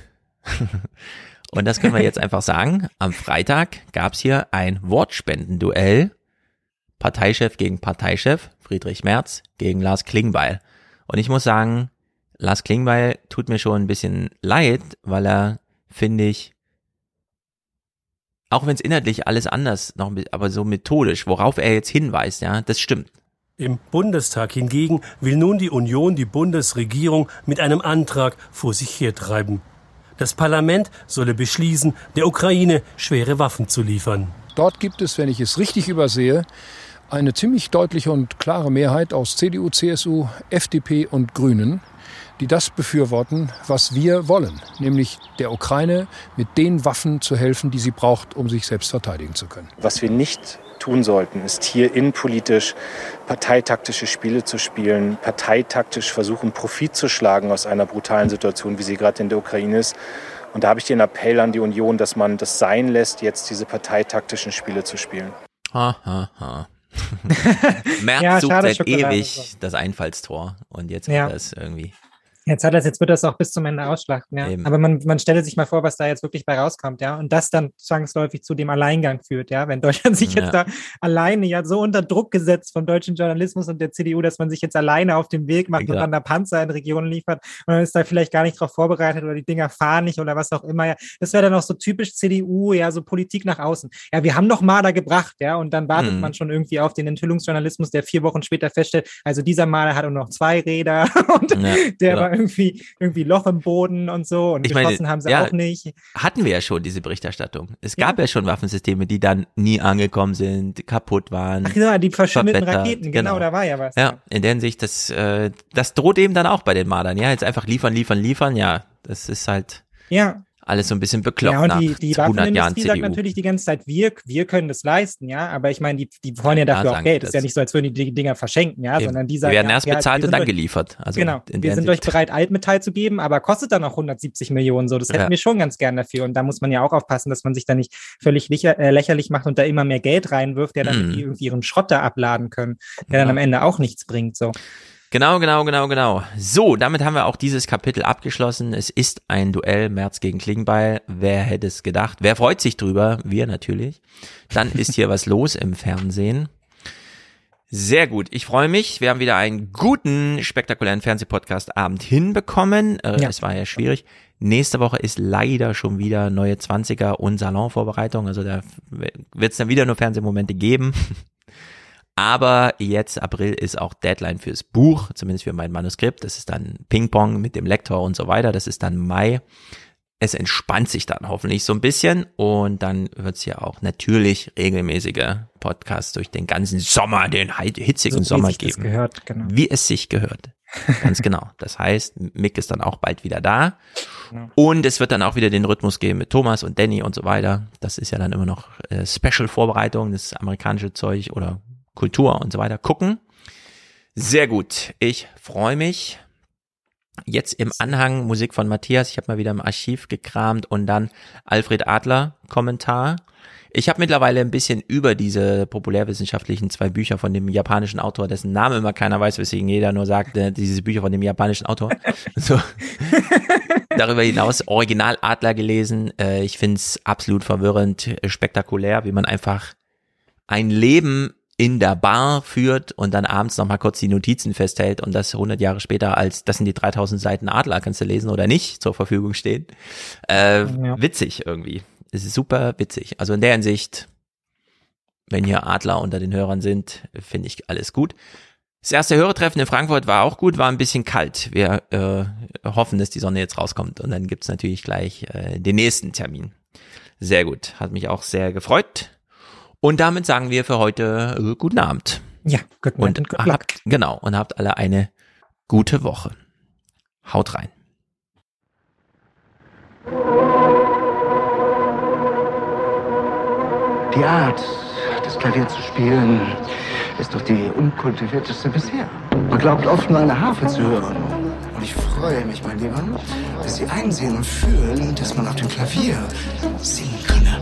Und das können wir jetzt einfach sagen. Am Freitag gab's hier ein Wortspendenduell. Parteichef gegen Parteichef, Friedrich Merz gegen Lars Klingbeil. Und ich muss sagen, Lars Klingbeil tut mir schon ein bisschen leid, weil er, finde ich, auch wenn es inhaltlich alles anders noch, aber so methodisch, worauf er jetzt hinweist, ja, das stimmt. Im Bundestag hingegen will nun die Union die Bundesregierung mit einem Antrag vor sich hertreiben. Das Parlament solle beschließen, der Ukraine schwere Waffen zu liefern. Dort gibt es, wenn ich es richtig übersehe, eine ziemlich deutliche und klare Mehrheit aus CDU, CSU, FDP und Grünen, die das befürworten, was wir wollen, nämlich der Ukraine mit den Waffen zu helfen, die sie braucht, um sich selbst verteidigen zu können. Was wir nicht tun sollten, ist hier innenpolitisch parteitaktische Spiele zu spielen, parteitaktisch versuchen, Profit zu schlagen aus einer brutalen Situation, wie sie gerade in der Ukraine ist. Und da habe ich den Appell an die Union, dass man das sein lässt, jetzt diese parteitaktischen Spiele zu spielen. Ha, ha, ha. Merz ja, sucht seit ewig das Einfallstor und jetzt ja. hat er es irgendwie. Jetzt hat das, jetzt wird das auch bis zum Ende ausschlachten, ja. Eben. Aber man, man stelle sich mal vor, was da jetzt wirklich bei rauskommt, ja. Und das dann zwangsläufig zu dem Alleingang führt, ja. Wenn Deutschland sich ja. jetzt da alleine ja so unter Druck gesetzt vom deutschen Journalismus und der CDU, dass man sich jetzt alleine auf den Weg macht ja. und dann da Panzer in Regionen liefert und dann ist da vielleicht gar nicht darauf vorbereitet oder die Dinger fahren nicht oder was auch immer, ja. Das wäre dann auch so typisch CDU, ja, so Politik nach außen. Ja, wir haben doch Marder gebracht, ja. Und dann wartet mhm. man schon irgendwie auf den Enthüllungsjournalismus, der vier Wochen später feststellt, also dieser Marder hat nur noch zwei Räder und ja, der war irgendwie, irgendwie Loch im Boden und so und ich geschossen meine, haben sie ja, auch nicht. Hatten wir ja schon diese Berichterstattung. Es gab ja. ja. schon Waffensysteme, die dann nie angekommen sind, kaputt waren. Ach ja, die verschimmelten Raketen, genau, genau, da war ja was. Ja, in der Hinsicht, das, äh, das droht eben dann auch bei den Mardern. Ja, jetzt einfach liefern, liefern, liefern. Ja, das ist halt. Ja, alles so ein bisschen bekloppt ja, und die, die 100 Jahren CDU. sagt natürlich die ganze Zeit, wir, wir können das leisten, ja, aber ich meine, die, die wollen ja dafür ja, auch Geld. Es ist ja nicht so, als würden die die Dinger verschenken, ja, eben. sondern die sagen, wir werden ja, erst bezahlt und dann geliefert. Also genau, wir sind euch bereit, Altmetall zu geben, aber kostet dann noch 170 Millionen, so, das hätten wir schon ganz gern dafür und da muss man ja auch aufpassen, dass man sich da nicht völlig lächer, äh, lächerlich macht und da immer mehr Geld reinwirft, der dann mm. irgendwie ihren Schrotter abladen können, der dann am Ende auch nichts bringt, so. Genau, genau, genau, genau. So, damit haben wir auch dieses Kapitel abgeschlossen. Es ist ein Duell März gegen Klingbeil. Wer hätte es gedacht? Wer freut sich drüber? Wir natürlich. Dann ist hier was los im Fernsehen. Sehr gut. Ich freue mich. Wir haben wieder einen guten, spektakulären Fernsehpodcast-Abend hinbekommen. Äh, ja. Es war ja schwierig. Nächste Woche ist leider schon wieder neue 20er und Salonvorbereitung. Also da wird es dann wieder nur Fernsehmomente geben. Aber jetzt April ist auch Deadline fürs Buch, zumindest für mein Manuskript. Das ist dann Ping-Pong mit dem Lektor und so weiter. Das ist dann Mai. Es entspannt sich dann hoffentlich so ein bisschen und dann wird es ja auch natürlich regelmäßige Podcasts durch den ganzen Sommer, den hitzigen so, Sommer geben. Gehört, genau. Wie es sich gehört. Ganz genau. Das heißt, Mick ist dann auch bald wieder da. Genau. Und es wird dann auch wieder den Rhythmus geben mit Thomas und Danny und so weiter. Das ist ja dann immer noch äh, Special-Vorbereitung, das amerikanische Zeug oder Kultur und so weiter gucken. Sehr gut. Ich freue mich. Jetzt im Anhang Musik von Matthias. Ich habe mal wieder im Archiv gekramt und dann Alfred Adler Kommentar. Ich habe mittlerweile ein bisschen über diese populärwissenschaftlichen zwei Bücher von dem japanischen Autor, dessen Name immer keiner weiß, weswegen jeder nur sagt, äh, diese Bücher von dem japanischen Autor. so. Darüber hinaus Original Adler gelesen. Äh, ich finde es absolut verwirrend, spektakulär, wie man einfach ein Leben in der Bar führt und dann abends nochmal kurz die Notizen festhält und das 100 Jahre später als, das sind die 3000 Seiten Adler, kannst du lesen oder nicht, zur Verfügung stehen. Äh, ja. Witzig irgendwie. Es ist super witzig. Also in der Hinsicht, wenn hier Adler unter den Hörern sind, finde ich alles gut. Das erste Hörertreffen in Frankfurt war auch gut, war ein bisschen kalt. Wir äh, hoffen, dass die Sonne jetzt rauskommt und dann gibt's natürlich gleich äh, den nächsten Termin. Sehr gut, hat mich auch sehr gefreut. Und damit sagen wir für heute äh, guten Abend. Ja, guten Abend und, und habt, Genau, und habt alle eine gute Woche. Haut rein. Die Art, das Klavier zu spielen, ist doch die unkultivierteste bisher. Man glaubt oft nur eine Harfe zu hören. Und ich freue mich, mein Lieber, dass Sie einsehen und fühlen, dass man auf dem Klavier singen könne.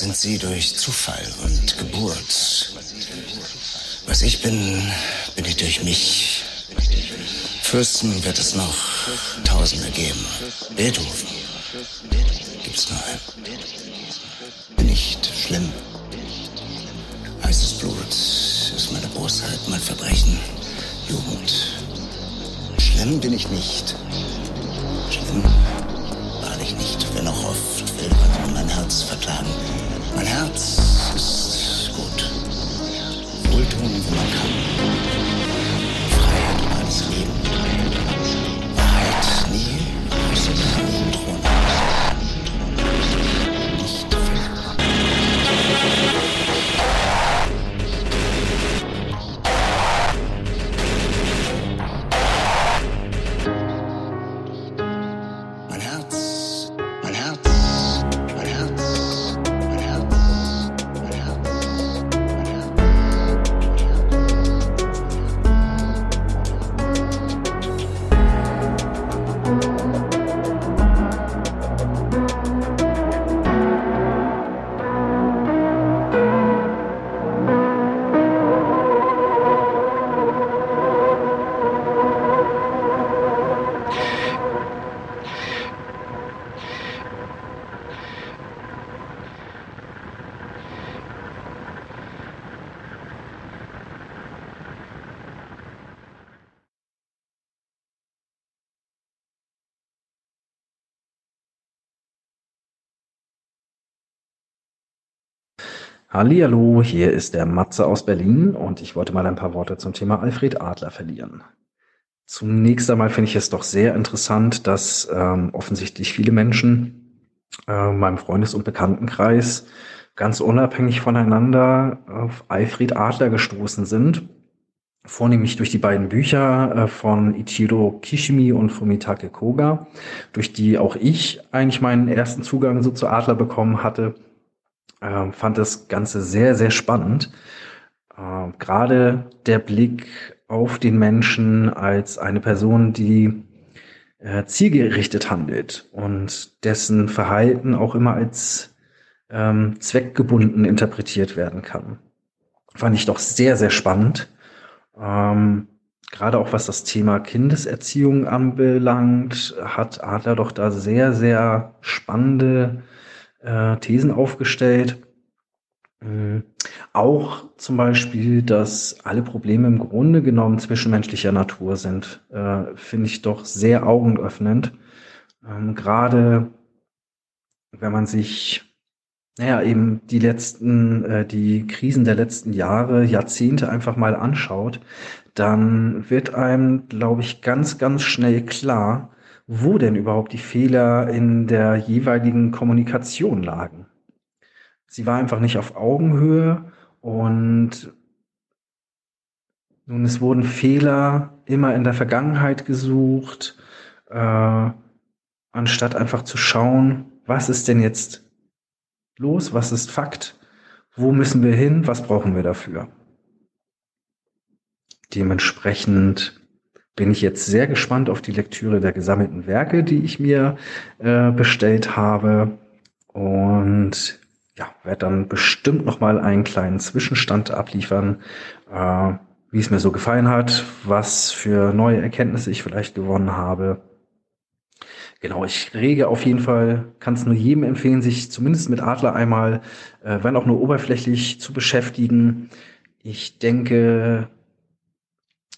Sind sie durch Zufall und Geburt. Was ich bin, bin ich durch mich. Fürsten wird es noch Tausende geben. Beethoven gibt's nur einen. Nicht schlimm. Heißes Blut ist meine Bosheit, mein Verbrechen, Jugend. Schlimm bin ich nicht. Herz verklagen. Mein Herz Hallihallo, hier ist der Matze aus Berlin und ich wollte mal ein paar Worte zum Thema Alfred Adler verlieren. Zunächst einmal finde ich es doch sehr interessant, dass ähm, offensichtlich viele Menschen äh, in meinem Freundes- und Bekanntenkreis ganz unabhängig voneinander auf Alfred Adler gestoßen sind. Vornehmlich durch die beiden Bücher äh, von Ichiro Kishimi und Fumitake Koga, durch die auch ich eigentlich meinen ersten Zugang so zu Adler bekommen hatte ähm, fand das Ganze sehr, sehr spannend. Ähm, Gerade der Blick auf den Menschen als eine Person, die äh, zielgerichtet handelt und dessen Verhalten auch immer als ähm, zweckgebunden interpretiert werden kann. Fand ich doch sehr, sehr spannend. Ähm, Gerade auch was das Thema Kindeserziehung anbelangt, hat Adler doch da sehr, sehr spannende äh, Thesen aufgestellt. Mhm. Auch zum Beispiel, dass alle Probleme im Grunde genommen zwischenmenschlicher Natur sind, äh, finde ich doch sehr augenöffnend. Ähm, Gerade wenn man sich, naja, eben die letzten, äh, die Krisen der letzten Jahre, Jahrzehnte einfach mal anschaut, dann wird einem, glaube ich, ganz, ganz schnell klar, wo denn überhaupt die Fehler in der jeweiligen Kommunikation lagen. Sie war einfach nicht auf Augenhöhe und Nun, es wurden Fehler immer in der Vergangenheit gesucht, äh, anstatt einfach zu schauen, was ist denn jetzt los, was ist Fakt, wo müssen wir hin, was brauchen wir dafür. Dementsprechend bin ich jetzt sehr gespannt auf die Lektüre der gesammelten Werke, die ich mir äh, bestellt habe und ja, werde dann bestimmt noch mal einen kleinen Zwischenstand abliefern, äh, wie es mir so gefallen hat, was für neue Erkenntnisse ich vielleicht gewonnen habe. Genau, ich rege auf jeden Fall, kann es nur jedem empfehlen, sich zumindest mit Adler einmal, äh, wenn auch nur oberflächlich, zu beschäftigen. Ich denke,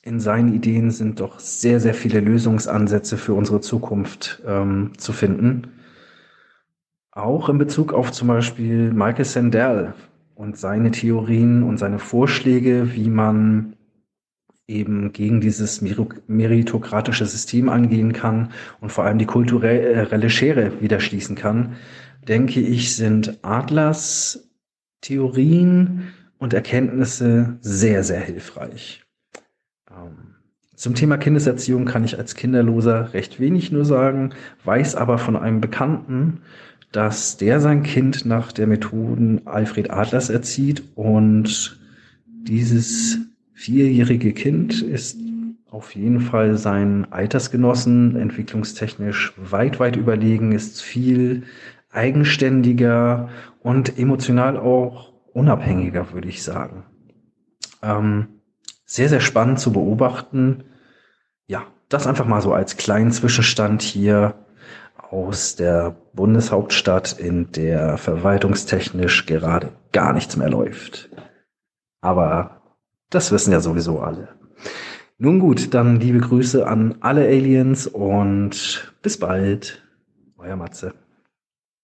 in seinen Ideen sind doch sehr, sehr viele Lösungsansätze für unsere Zukunft ähm, zu finden. Auch in Bezug auf zum Beispiel Michael Sandel und seine Theorien und seine Vorschläge, wie man eben gegen dieses meritokratische System angehen kann und vor allem die kulturelle Schere wieder schließen kann, denke ich, sind Adlers Theorien und Erkenntnisse sehr, sehr hilfreich. Ähm, zum Thema Kindeserziehung kann ich als Kinderloser recht wenig nur sagen, weiß aber von einem Bekannten, dass der sein Kind nach der Methoden Alfred Adlers erzieht und dieses vierjährige Kind ist auf jeden Fall seinen Altersgenossen entwicklungstechnisch weit, weit überlegen, ist viel eigenständiger und emotional auch unabhängiger, würde ich sagen. Ähm, sehr, sehr spannend zu beobachten. Ja, das einfach mal so als kleinen Zwischenstand hier aus der Bundeshauptstadt, in der verwaltungstechnisch gerade gar nichts mehr läuft. Aber das wissen ja sowieso alle. Nun gut, dann liebe Grüße an alle Aliens und bis bald. Euer Matze.